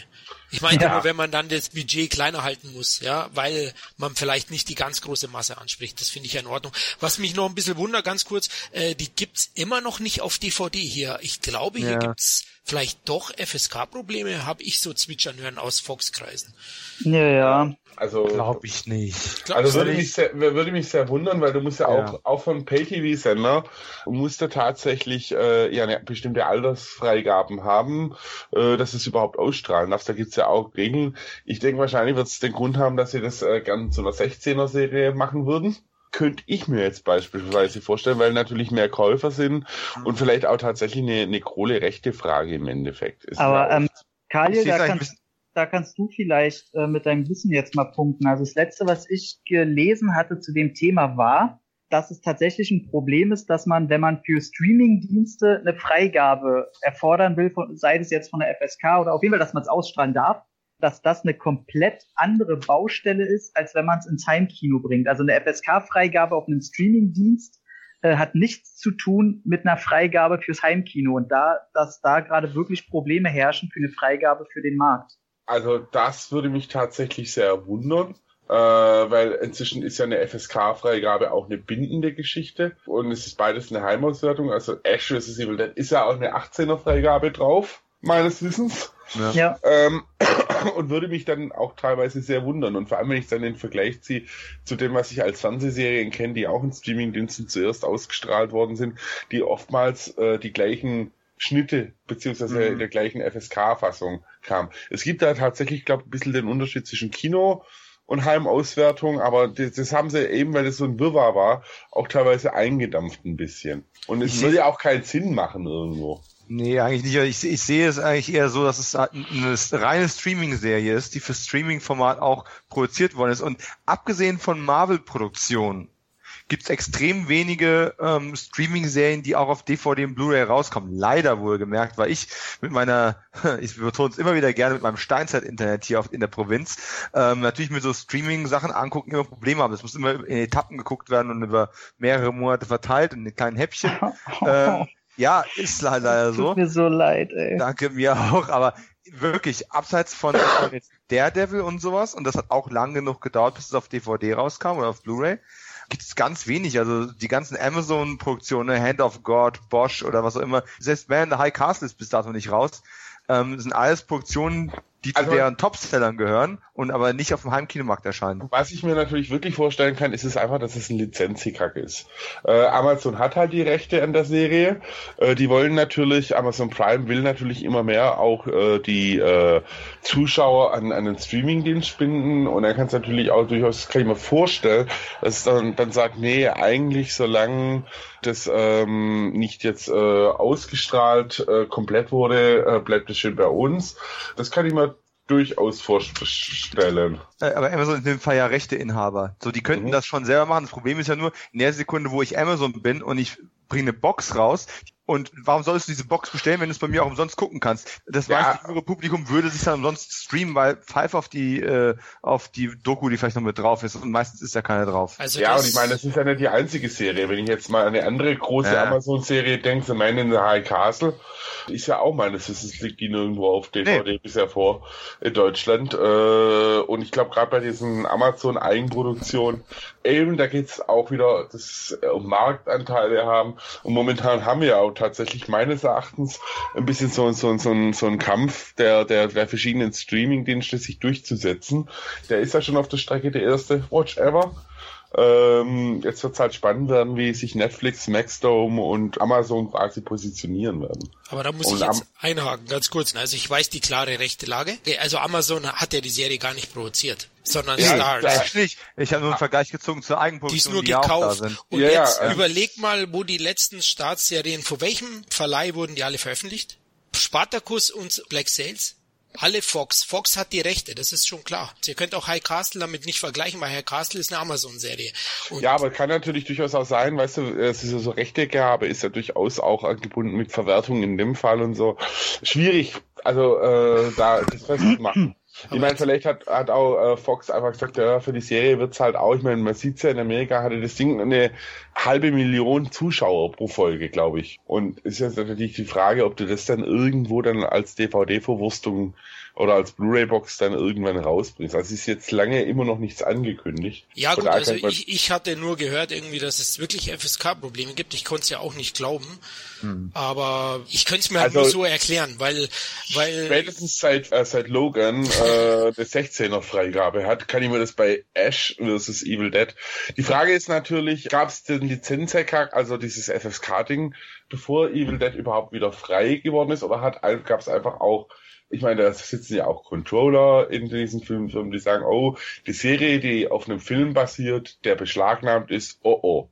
Ich meinte ja. nur, wenn man dann das Budget kleiner halten muss, ja, weil man vielleicht nicht die ganz große Masse anspricht. Das finde ich ja in Ordnung. Was mich noch ein bisschen wundert, ganz kurz, äh, die gibt's immer noch nicht auf DVD hier. Ich glaube, hier ja. gibt's vielleicht doch FSK-Probleme, habe ich so zwitschern hören aus Fox-Kreisen. Ja, ja. Also glaube ich nicht. Also würde mich, sehr, würde mich sehr wundern, weil du musst ja, ja. auch auch von Pay-TV-Sender musst du tatsächlich äh, ja eine bestimmte Altersfreigaben haben, äh, dass es überhaupt ausstrahlen darf. Da gibt's ja auch Regeln. Ich denke wahrscheinlich wird es den Grund haben, dass sie das äh, gern zu einer 16er-Serie machen würden könnte ich mir jetzt beispielsweise vorstellen, weil natürlich mehr Käufer sind und vielleicht auch tatsächlich eine, eine große rechte Frage im Endeffekt ist. Aber ähm, Kali, da kannst, da kannst du vielleicht äh, mit deinem Wissen jetzt mal punkten. Also das Letzte, was ich gelesen hatte zu dem Thema war, dass es tatsächlich ein Problem ist, dass man, wenn man für Streaming-Dienste eine Freigabe erfordern will, von, sei es jetzt von der FSK oder auf jeden Fall, dass man es ausstrahlen darf, dass das eine komplett andere Baustelle ist, als wenn man es ins Heimkino bringt. Also eine FSK-Freigabe auf einem Streaming-Dienst äh, hat nichts zu tun mit einer Freigabe fürs Heimkino und da, dass da gerade wirklich Probleme herrschen für eine Freigabe für den Markt. Also das würde mich tatsächlich sehr wundern. Äh, weil inzwischen ist ja eine FSK-Freigabe auch eine bindende Geschichte und es ist beides eine Heimauswertung. Also Ash vs. Evil Dead ist ja auch eine 18er-Freigabe drauf, meines Wissens. Ja. ja. Ähm, und würde mich dann auch teilweise sehr wundern. Und vor allem, wenn ich dann den Vergleich ziehe zu dem, was ich als Fernsehserien kenne, die auch in Streamingdiensten zuerst ausgestrahlt worden sind, die oftmals äh, die gleichen Schnitte beziehungsweise mhm. in der gleichen FSK-Fassung kam. Es gibt da tatsächlich, glaube ich, ein bisschen den Unterschied zwischen Kino und Heimauswertung, aber das, das, haben sie eben, weil das so ein Wirrwarr war, auch teilweise eingedampft ein bisschen. Und es würde ja auch keinen Sinn machen irgendwo. Nee, eigentlich nicht. Ich, ich sehe es eigentlich eher so, dass es eine reine Streaming-Serie ist, die für Streaming-Format auch produziert worden ist. Und abgesehen von Marvel-Produktionen gibt es extrem wenige ähm, Streaming-Serien, die auch auf DVD und Blu-ray rauskommen. Leider wohlgemerkt, weil ich mit meiner, ich betone es immer wieder gerne, mit meinem Steinzeit-Internet hier auf, in der Provinz, ähm, natürlich mit so Streaming-Sachen angucken immer Probleme haben. Es muss immer in Etappen geguckt werden und über mehrere Monate verteilt in kleinen Häppchen. ähm, ja, ist leider so. Tut mir so leid, ey. Danke mir auch, aber wirklich, abseits von Daredevil und sowas, und das hat auch lang genug gedauert, bis es auf DVD rauskam oder auf Blu-ray, gibt es ganz wenig. Also die ganzen Amazon-Produktionen, Hand of God, Bosch oder was auch immer, selbst Man the High Castle ist bis dato nicht raus, ähm, sind alles Produktionen, die also, zu deren Topsellern gehören und aber nicht auf dem Heimkinomarkt erscheinen. Was ich mir natürlich wirklich vorstellen kann, ist es einfach, dass es ein Lizenzhickhack ist. Äh, Amazon hat halt die Rechte an der Serie. Äh, die wollen natürlich, Amazon Prime will natürlich immer mehr auch äh, die äh, Zuschauer an, an den Streamingdienst binden und dann kann es natürlich auch durchaus, kann ich mir vorstellen, dass dann, dann sagt, nee, eigentlich solange das ähm, nicht jetzt äh, ausgestrahlt äh, komplett wurde, bleibt es schön bei uns. Das kann ich mir durchaus vorstellen. Äh, aber Amazon ist in dem Fall ja Rechteinhaber. So, die könnten mhm. das schon selber machen. Das Problem ist ja nur, in der Sekunde, wo ich Amazon bin und ich bringe eine Box raus, und warum sollst du diese Box bestellen, wenn du es bei mir auch umsonst gucken kannst? Das ja. meiste jüngere Publikum würde sich dann umsonst streamen, weil pfeif auf die äh, auf die Doku, die vielleicht noch mit drauf ist und meistens ist ja keiner drauf. Also ja, und ich meine, das ist ja nicht die einzige Serie. Wenn ich jetzt mal an eine andere große ja. Amazon-Serie denke, so meine in the High Castle, ist ja auch meines Wissens liegt die nirgendwo auf DVD nee. bisher vor in Deutschland. Äh, und ich glaube gerade bei diesen Amazon-Eigenproduktionen, eben, da geht's auch wieder das, äh, um Marktanteile haben. Und momentan haben wir ja auch tatsächlich meines Erachtens ein bisschen so, so, so, ein, so ein Kampf der, der, der verschiedenen Streaming-Dienste sich durchzusetzen. Der ist ja schon auf der Strecke der erste Watch Ever. Ähm, jetzt wird es halt spannend werden, wie sich Netflix, Maxdome und Amazon quasi positionieren werden. Aber da muss und ich jetzt einhaken, ganz kurz. Also ich weiß die klare rechte Lage. Also Amazon hat ja die Serie gar nicht produziert, sondern ja, Stars. Eigentlich. Ich habe nur einen Vergleich gezogen zur Eigenproduktion, die, ist nur die gekauft. sind. Und ja, jetzt ja, überleg mal, wo die letzten Startserien, vor welchem Verleih wurden die alle veröffentlicht? Spartacus und Black Sales? alle Fox. Fox hat die Rechte, das ist schon klar. Ihr könnt auch High Castle damit nicht vergleichen, weil High Castle ist eine Amazon-Serie. Ja, aber kann natürlich durchaus auch sein, weißt du, es ist ja so Rechtegabe, ist ja durchaus auch angebunden mit Verwertung in dem Fall und so. Schwierig, also äh, da das festzumachen. Ich meine, vielleicht hat, hat auch äh, Fox einfach gesagt, ja, für die Serie wird's halt auch, ich meine, man sieht's ja in Amerika, hatte das Ding eine halbe Million Zuschauer pro Folge, glaube ich. Und ist jetzt natürlich die Frage, ob du das dann irgendwo dann als DVD-Verwurstung oder als Blu-ray-Box dann irgendwann rausbringst. Also ist jetzt lange immer noch nichts angekündigt. Ja gut, also ich, ich hatte nur gehört irgendwie, dass es wirklich FSK-Probleme gibt. Ich konnte es ja auch nicht glauben. Hm. Aber ich könnte es mir halt also, nur so erklären, weil, weil spätestens seit äh, seit Logan äh, der 16er Freigabe hat, kann ich mir das bei Ash vs Evil Dead. Die Frage ist natürlich, gab es den Lizenzhack, also dieses FSK-Ding, bevor Evil Dead überhaupt wieder frei geworden ist, oder hat gab es einfach auch ich meine, da sitzen ja auch Controller in diesen Filmfirmen, die sagen, oh, die Serie, die auf einem Film basiert, der beschlagnahmt ist, oh oh.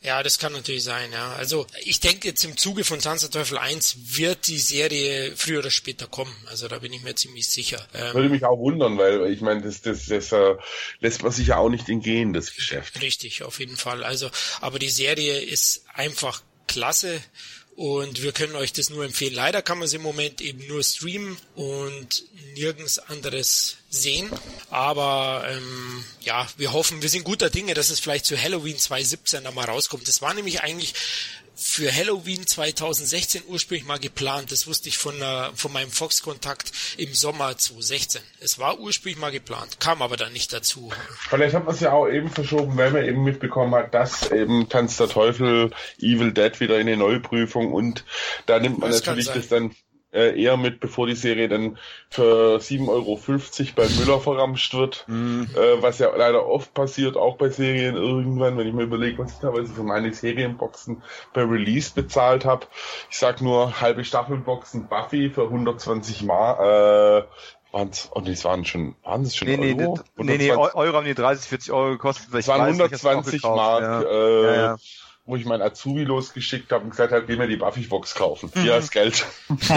Ja, das kann natürlich sein, ja. Also ich denke jetzt im Zuge von Tanz Teufel 1 wird die Serie früher oder später kommen. Also da bin ich mir ziemlich sicher. Ähm, Würde mich auch wundern, weil ich meine, das, das, das äh, lässt man sich ja auch nicht entgehen, das Geschäft. Richtig, auf jeden Fall. Also, aber die Serie ist einfach klasse und wir können euch das nur empfehlen. Leider kann man es im Moment eben nur streamen und nirgends anderes sehen. Aber ähm, ja, wir hoffen, wir sind guter Dinge, dass es vielleicht zu Halloween 2017 da mal rauskommt. Das war nämlich eigentlich für Halloween 2016 ursprünglich mal geplant. Das wusste ich von, äh, von meinem Fox-Kontakt im Sommer 2016. Es war ursprünglich mal geplant, kam aber dann nicht dazu. Vielleicht hat man es ja auch eben verschoben, weil man eben mitbekommen hat, dass eben Tanz der Teufel, Evil Dead wieder in eine Neuprüfung und da nimmt man das natürlich das dann äh, eher mit, bevor die Serie dann für 7,50 Euro bei Müller verramscht wird, mhm. äh, was ja leider oft passiert, auch bei Serien irgendwann, wenn ich mir überlege, was ich teilweise für meine Serienboxen bei Release bezahlt habe. Ich sag nur halbe Staffelboxen Buffy für 120 Mal, äh, waren's, oh nee, es waren schon, waren es schon nee, Euro? Nee, nee, nee, Euro haben die 30, 40 Euro gekostet. Es waren 120 Mark, ja. Äh, ja, ja wo ich meinen Azubi losgeschickt habe und gesagt habe, geh mir die Buffy-Box kaufen. Hier mhm. ist Geld.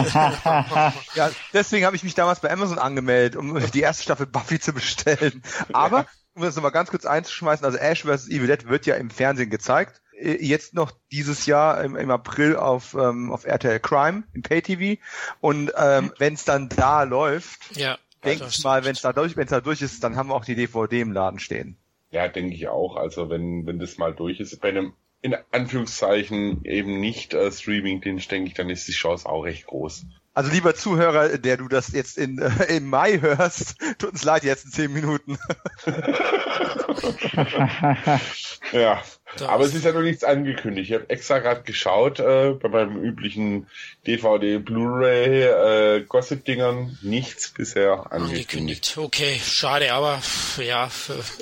ja, deswegen habe ich mich damals bei Amazon angemeldet, um die erste Staffel Buffy zu bestellen. Aber, ja. um das nochmal ganz kurz einzuschmeißen, also Ash vs. Evil Dead wird ja im Fernsehen gezeigt. Äh, jetzt noch dieses Jahr im, im April auf, ähm, auf RTL Crime, im Pay-TV. Und ähm, mhm. wenn es dann da läuft, ja, denke ich mal, wenn es da, durch, da durch ist, dann haben wir auch die DVD im Laden stehen. Ja, denke ich auch. Also wenn, wenn das mal durch ist, bei einem in Anführungszeichen eben nicht äh, Streaming-Dienst, denke ich, dann ist die Chance auch recht groß. Also lieber Zuhörer, der du das jetzt in, äh, im Mai hörst, tut uns leid jetzt in zehn Minuten. ja, das. aber es ist ja noch nichts angekündigt. Ich habe extra gerade geschaut äh, bei meinem üblichen DVD, Blu-ray, äh, Gossip-Dingern. Nichts bisher angekündigt. angekündigt. Okay, schade, aber ja,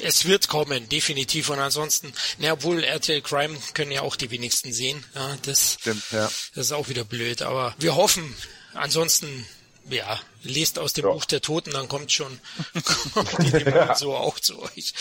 es wird kommen, definitiv. Und ansonsten, na, obwohl RTL Crime können ja auch die wenigsten sehen. Ja, das, Stimmt, ja. das ist auch wieder blöd. Aber wir hoffen, ansonsten ja, lest aus dem ja. Buch der Toten, dann kommt schon kommt die ja. so auch zu euch.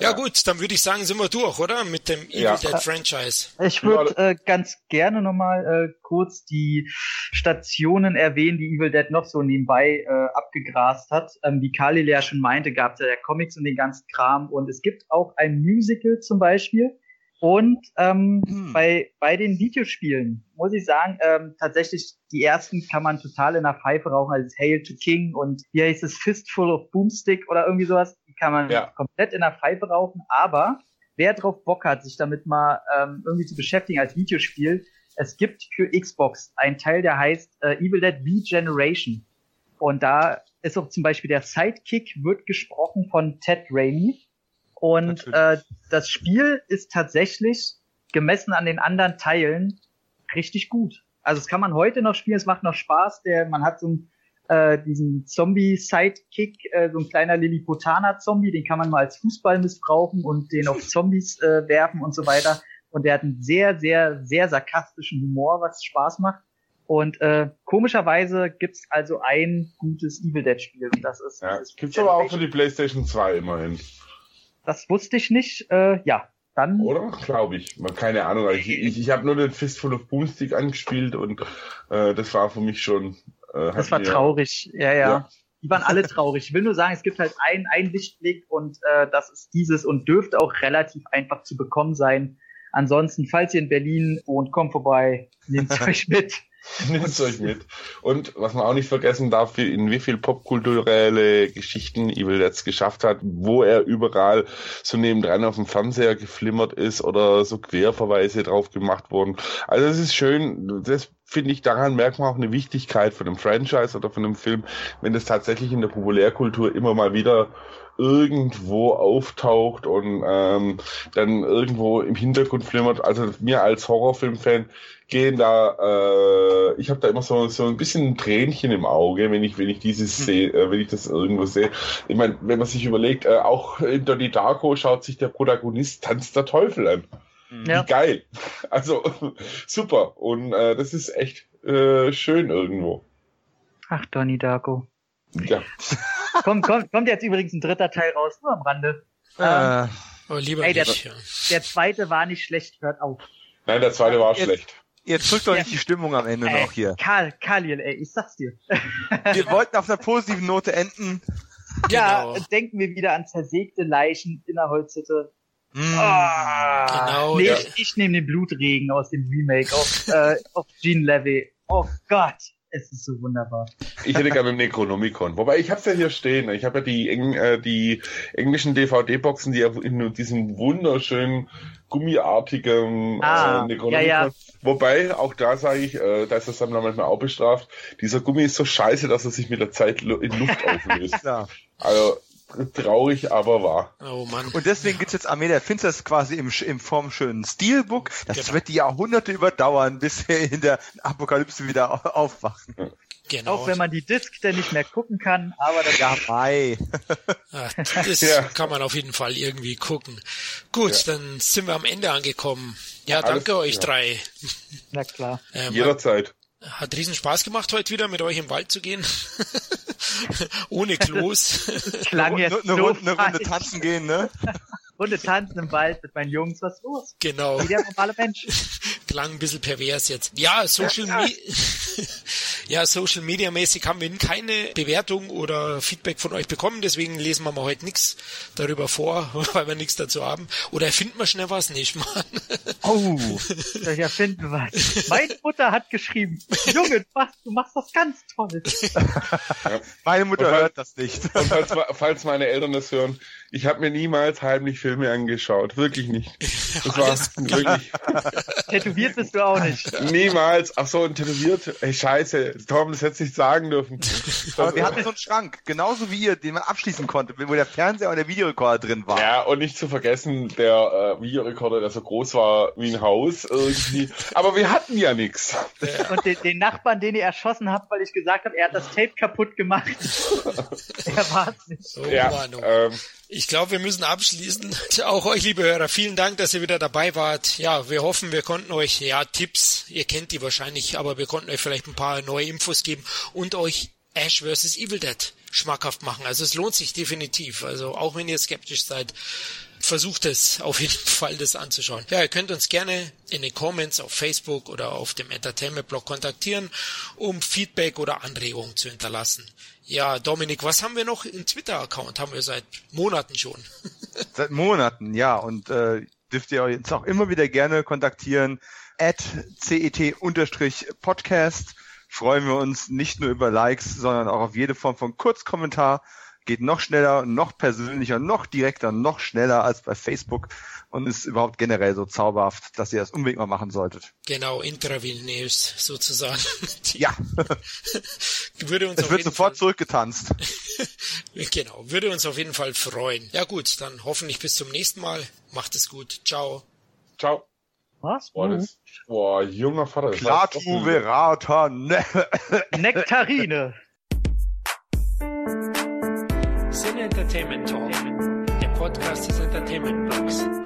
Ja, ja, gut, dann würde ich sagen, sind wir durch, oder? Mit dem Evil ja. Dead Franchise. Ich würde äh, ganz gerne nochmal äh, kurz die Stationen erwähnen, die Evil Dead noch so nebenbei äh, abgegrast hat. Ähm, wie Kali ja schon meinte, gab es ja Comics und den ganzen Kram und es gibt auch ein Musical zum Beispiel und ähm, hm. bei, bei den Videospielen muss ich sagen, ähm, tatsächlich die ersten kann man total in der Pfeife rauchen, also Hail to King und hier heißt es Fistful of Boomstick oder irgendwie sowas, die kann man ja. komplett in der Pfeife rauchen, aber wer drauf Bock hat, sich damit mal ähm, irgendwie zu beschäftigen als Videospiel, es gibt für Xbox einen Teil, der heißt äh, Evil Dead V-Generation. Und da ist auch zum Beispiel der Sidekick wird gesprochen von Ted Raimi. Und äh, das Spiel ist tatsächlich gemessen an den anderen Teilen richtig gut. Also das kann man heute noch spielen, es macht noch Spaß. Der, man hat so einen, äh, diesen Zombie-Sidekick, äh, so ein kleiner Lilliputaner-Zombie, den kann man mal als Fußball missbrauchen und den auf Zombies äh, werfen und so weiter. Und der hat einen sehr, sehr, sehr sarkastischen Humor, was Spaß macht. Und äh, komischerweise gibt's also ein gutes Evil Dead Spiel. Und das ist. Ja, gibt's aber auch für die PlayStation 2 immerhin. Das wusste ich nicht. Äh, ja, dann. Oder? Glaube ich. Keine Ahnung. Ich, ich, ich habe nur den Fistful of Boomstick angespielt und äh, das war für mich schon. Äh, das war mir, traurig. Ja, ja, ja. Die waren alle traurig. Ich will nur sagen, es gibt halt einen, einen Lichtblick und äh, das ist dieses und dürfte auch relativ einfach zu bekommen sein. Ansonsten, falls ihr in Berlin wohnt, kommt vorbei, nehmt euch mit. Nehmt euch mit. Und was man auch nicht vergessen darf, in wie viel popkulturelle Geschichten Evil Dead geschafft hat, wo er überall so nebendran auf dem Fernseher geflimmert ist oder so Querverweise drauf gemacht wurden. Also es ist schön, das finde ich, daran merkt man auch eine Wichtigkeit von einem Franchise oder von einem Film, wenn es tatsächlich in der Populärkultur immer mal wieder irgendwo auftaucht und ähm, dann irgendwo im Hintergrund flimmert. Also mir als Horrorfilmfan gehen da, äh, ich habe da immer so, so ein bisschen ein Tränchen im Auge, wenn ich, wenn ich dieses hm. sehe, äh, wenn ich das irgendwo sehe. Ich meine, wenn man sich überlegt, äh, auch in Donnie Darko schaut sich der Protagonist Tanz der Teufel an. Hm. Ja. Wie geil. Also super. Und äh, das ist echt äh, schön irgendwo. Ach, Donnie Darko. Ja. kommt, kommt, kommt jetzt übrigens ein dritter Teil raus, nur am Rande. Äh, ähm, oh, lieber ey, der, ja. der zweite war nicht schlecht, hört auf. Nein, der zweite war jetzt, schlecht. Jetzt drückt doch nicht die Stimmung am Ende ey, noch hier. Karl, Karliel, ey, ich sag's dir. Wir wollten auf einer positiven Note enden. Ja, genau. denken wir wieder an zersägte Leichen in der Holzhütte. Mm. Oh, genau. Nee, ja. ich, ich nehme den Blutregen aus dem Remake auf, äh, auf Gene Levy. Oh Gott. Es ist so wunderbar. Ich hätte gerne ein Necronomicon. Wobei, ich habe es ja hier stehen. Ich habe ja die, äh, die englischen DVD-Boxen, die in diesem wunderschönen, gummiartigen ah, äh, Necronomicon. Ja, ja. Wobei, auch da sage ich, äh, da ist das dann manchmal auch bestraft, dieser Gummi ist so scheiße, dass er sich mit der Zeit in Luft auflöst. ja. Also, traurig, aber wahr. Oh Mann. Und deswegen gibt's jetzt Armee der Finsters quasi im, im Form schönen Steelbook. Das genau. wird die Jahrhunderte überdauern, bis wir in der Apokalypse wieder aufwachen. Genau. Auch wenn man die Disc dann nicht mehr gucken kann, aber das ja bei. das ja. kann man auf jeden Fall irgendwie gucken. Gut, ja. dann sind wir am Ende angekommen. Ja, danke Alles, euch ja. drei. Na klar. Ähm, Jederzeit. Hat riesen Spaß gemacht, heute wieder mit euch im Wald zu gehen. Ohne Klos. Klang jetzt eine, so eine, Runde tanzen gehen, ne? Runde tanzen im Wald mit meinen Jungs, was los? Genau. Wie der normale Mensch. Klang ein bisschen pervers jetzt. Ja, Social Media. Ja, Social Media mäßig haben wir keine Bewertung oder Feedback von euch bekommen, deswegen lesen wir mal heute nichts darüber vor, weil wir nichts dazu haben. Oder erfinden wir schnell was? Nicht, Mann. Oh, ich erfinden was. Meine Mutter hat geschrieben, Junge, du machst das ganz toll. Ja. Meine Mutter falls, hört das nicht. Und falls, falls meine Eltern das hören, ich habe mir niemals heimlich Filme angeschaut. Wirklich nicht. Das war wirklich. Tätowiert bist du auch nicht. Niemals. Ach so, und tätowiert. Ey, scheiße. Tom, das hätte ich nicht sagen dürfen. Aber wir hatten so einen Schrank, genauso wie ihr, den man abschließen konnte, wo der Fernseher und der Videorekorder drin war. Ja, und nicht zu vergessen, der äh, Videorekorder, der so groß war wie ein Haus irgendwie. Aber wir hatten ja nichts. Und den, den, Nachbarn, den ihr erschossen habt, weil ich gesagt habe, er hat das Tape kaputt gemacht. er war es nicht. Oh, ja, ähm, ich glaube, wir müssen abschließen. Auch euch, liebe Hörer, vielen Dank, dass ihr wieder dabei wart. Ja, wir hoffen, wir konnten euch, ja, Tipps, ihr kennt die wahrscheinlich, aber wir konnten euch vielleicht ein paar neue Infos geben und euch Ash vs. Evil Dead schmackhaft machen. Also es lohnt sich definitiv. Also auch wenn ihr skeptisch seid, versucht es auf jeden Fall, das anzuschauen. Ja, ihr könnt uns gerne in den Comments auf Facebook oder auf dem Entertainment-Blog kontaktieren, um Feedback oder Anregungen zu hinterlassen. Ja, Dominik, was haben wir noch im Twitter-Account? Haben wir seit Monaten schon. seit Monaten, ja. Und äh, dürft ihr uns auch immer wieder gerne kontaktieren. At cet-podcast freuen wir uns nicht nur über Likes, sondern auch auf jede Form von Kurzkommentar. Geht noch schneller, noch persönlicher, noch direkter, noch schneller als bei Facebook und ist überhaupt generell so zauberhaft, dass ihr das unbedingt mal machen solltet. Genau, intravenös sozusagen. ja. würde uns es wird sofort Fall... zurückgetanzt. genau, würde uns auf jeden Fall freuen. Ja gut, dann hoffentlich bis zum nächsten Mal. Macht es gut. Ciao. Ciao. Was? Boah, das, boah junger Vater. Clatu verata ne Nektarine. Sin Entertainment Talk, der Podcast des Entertainment Blogs.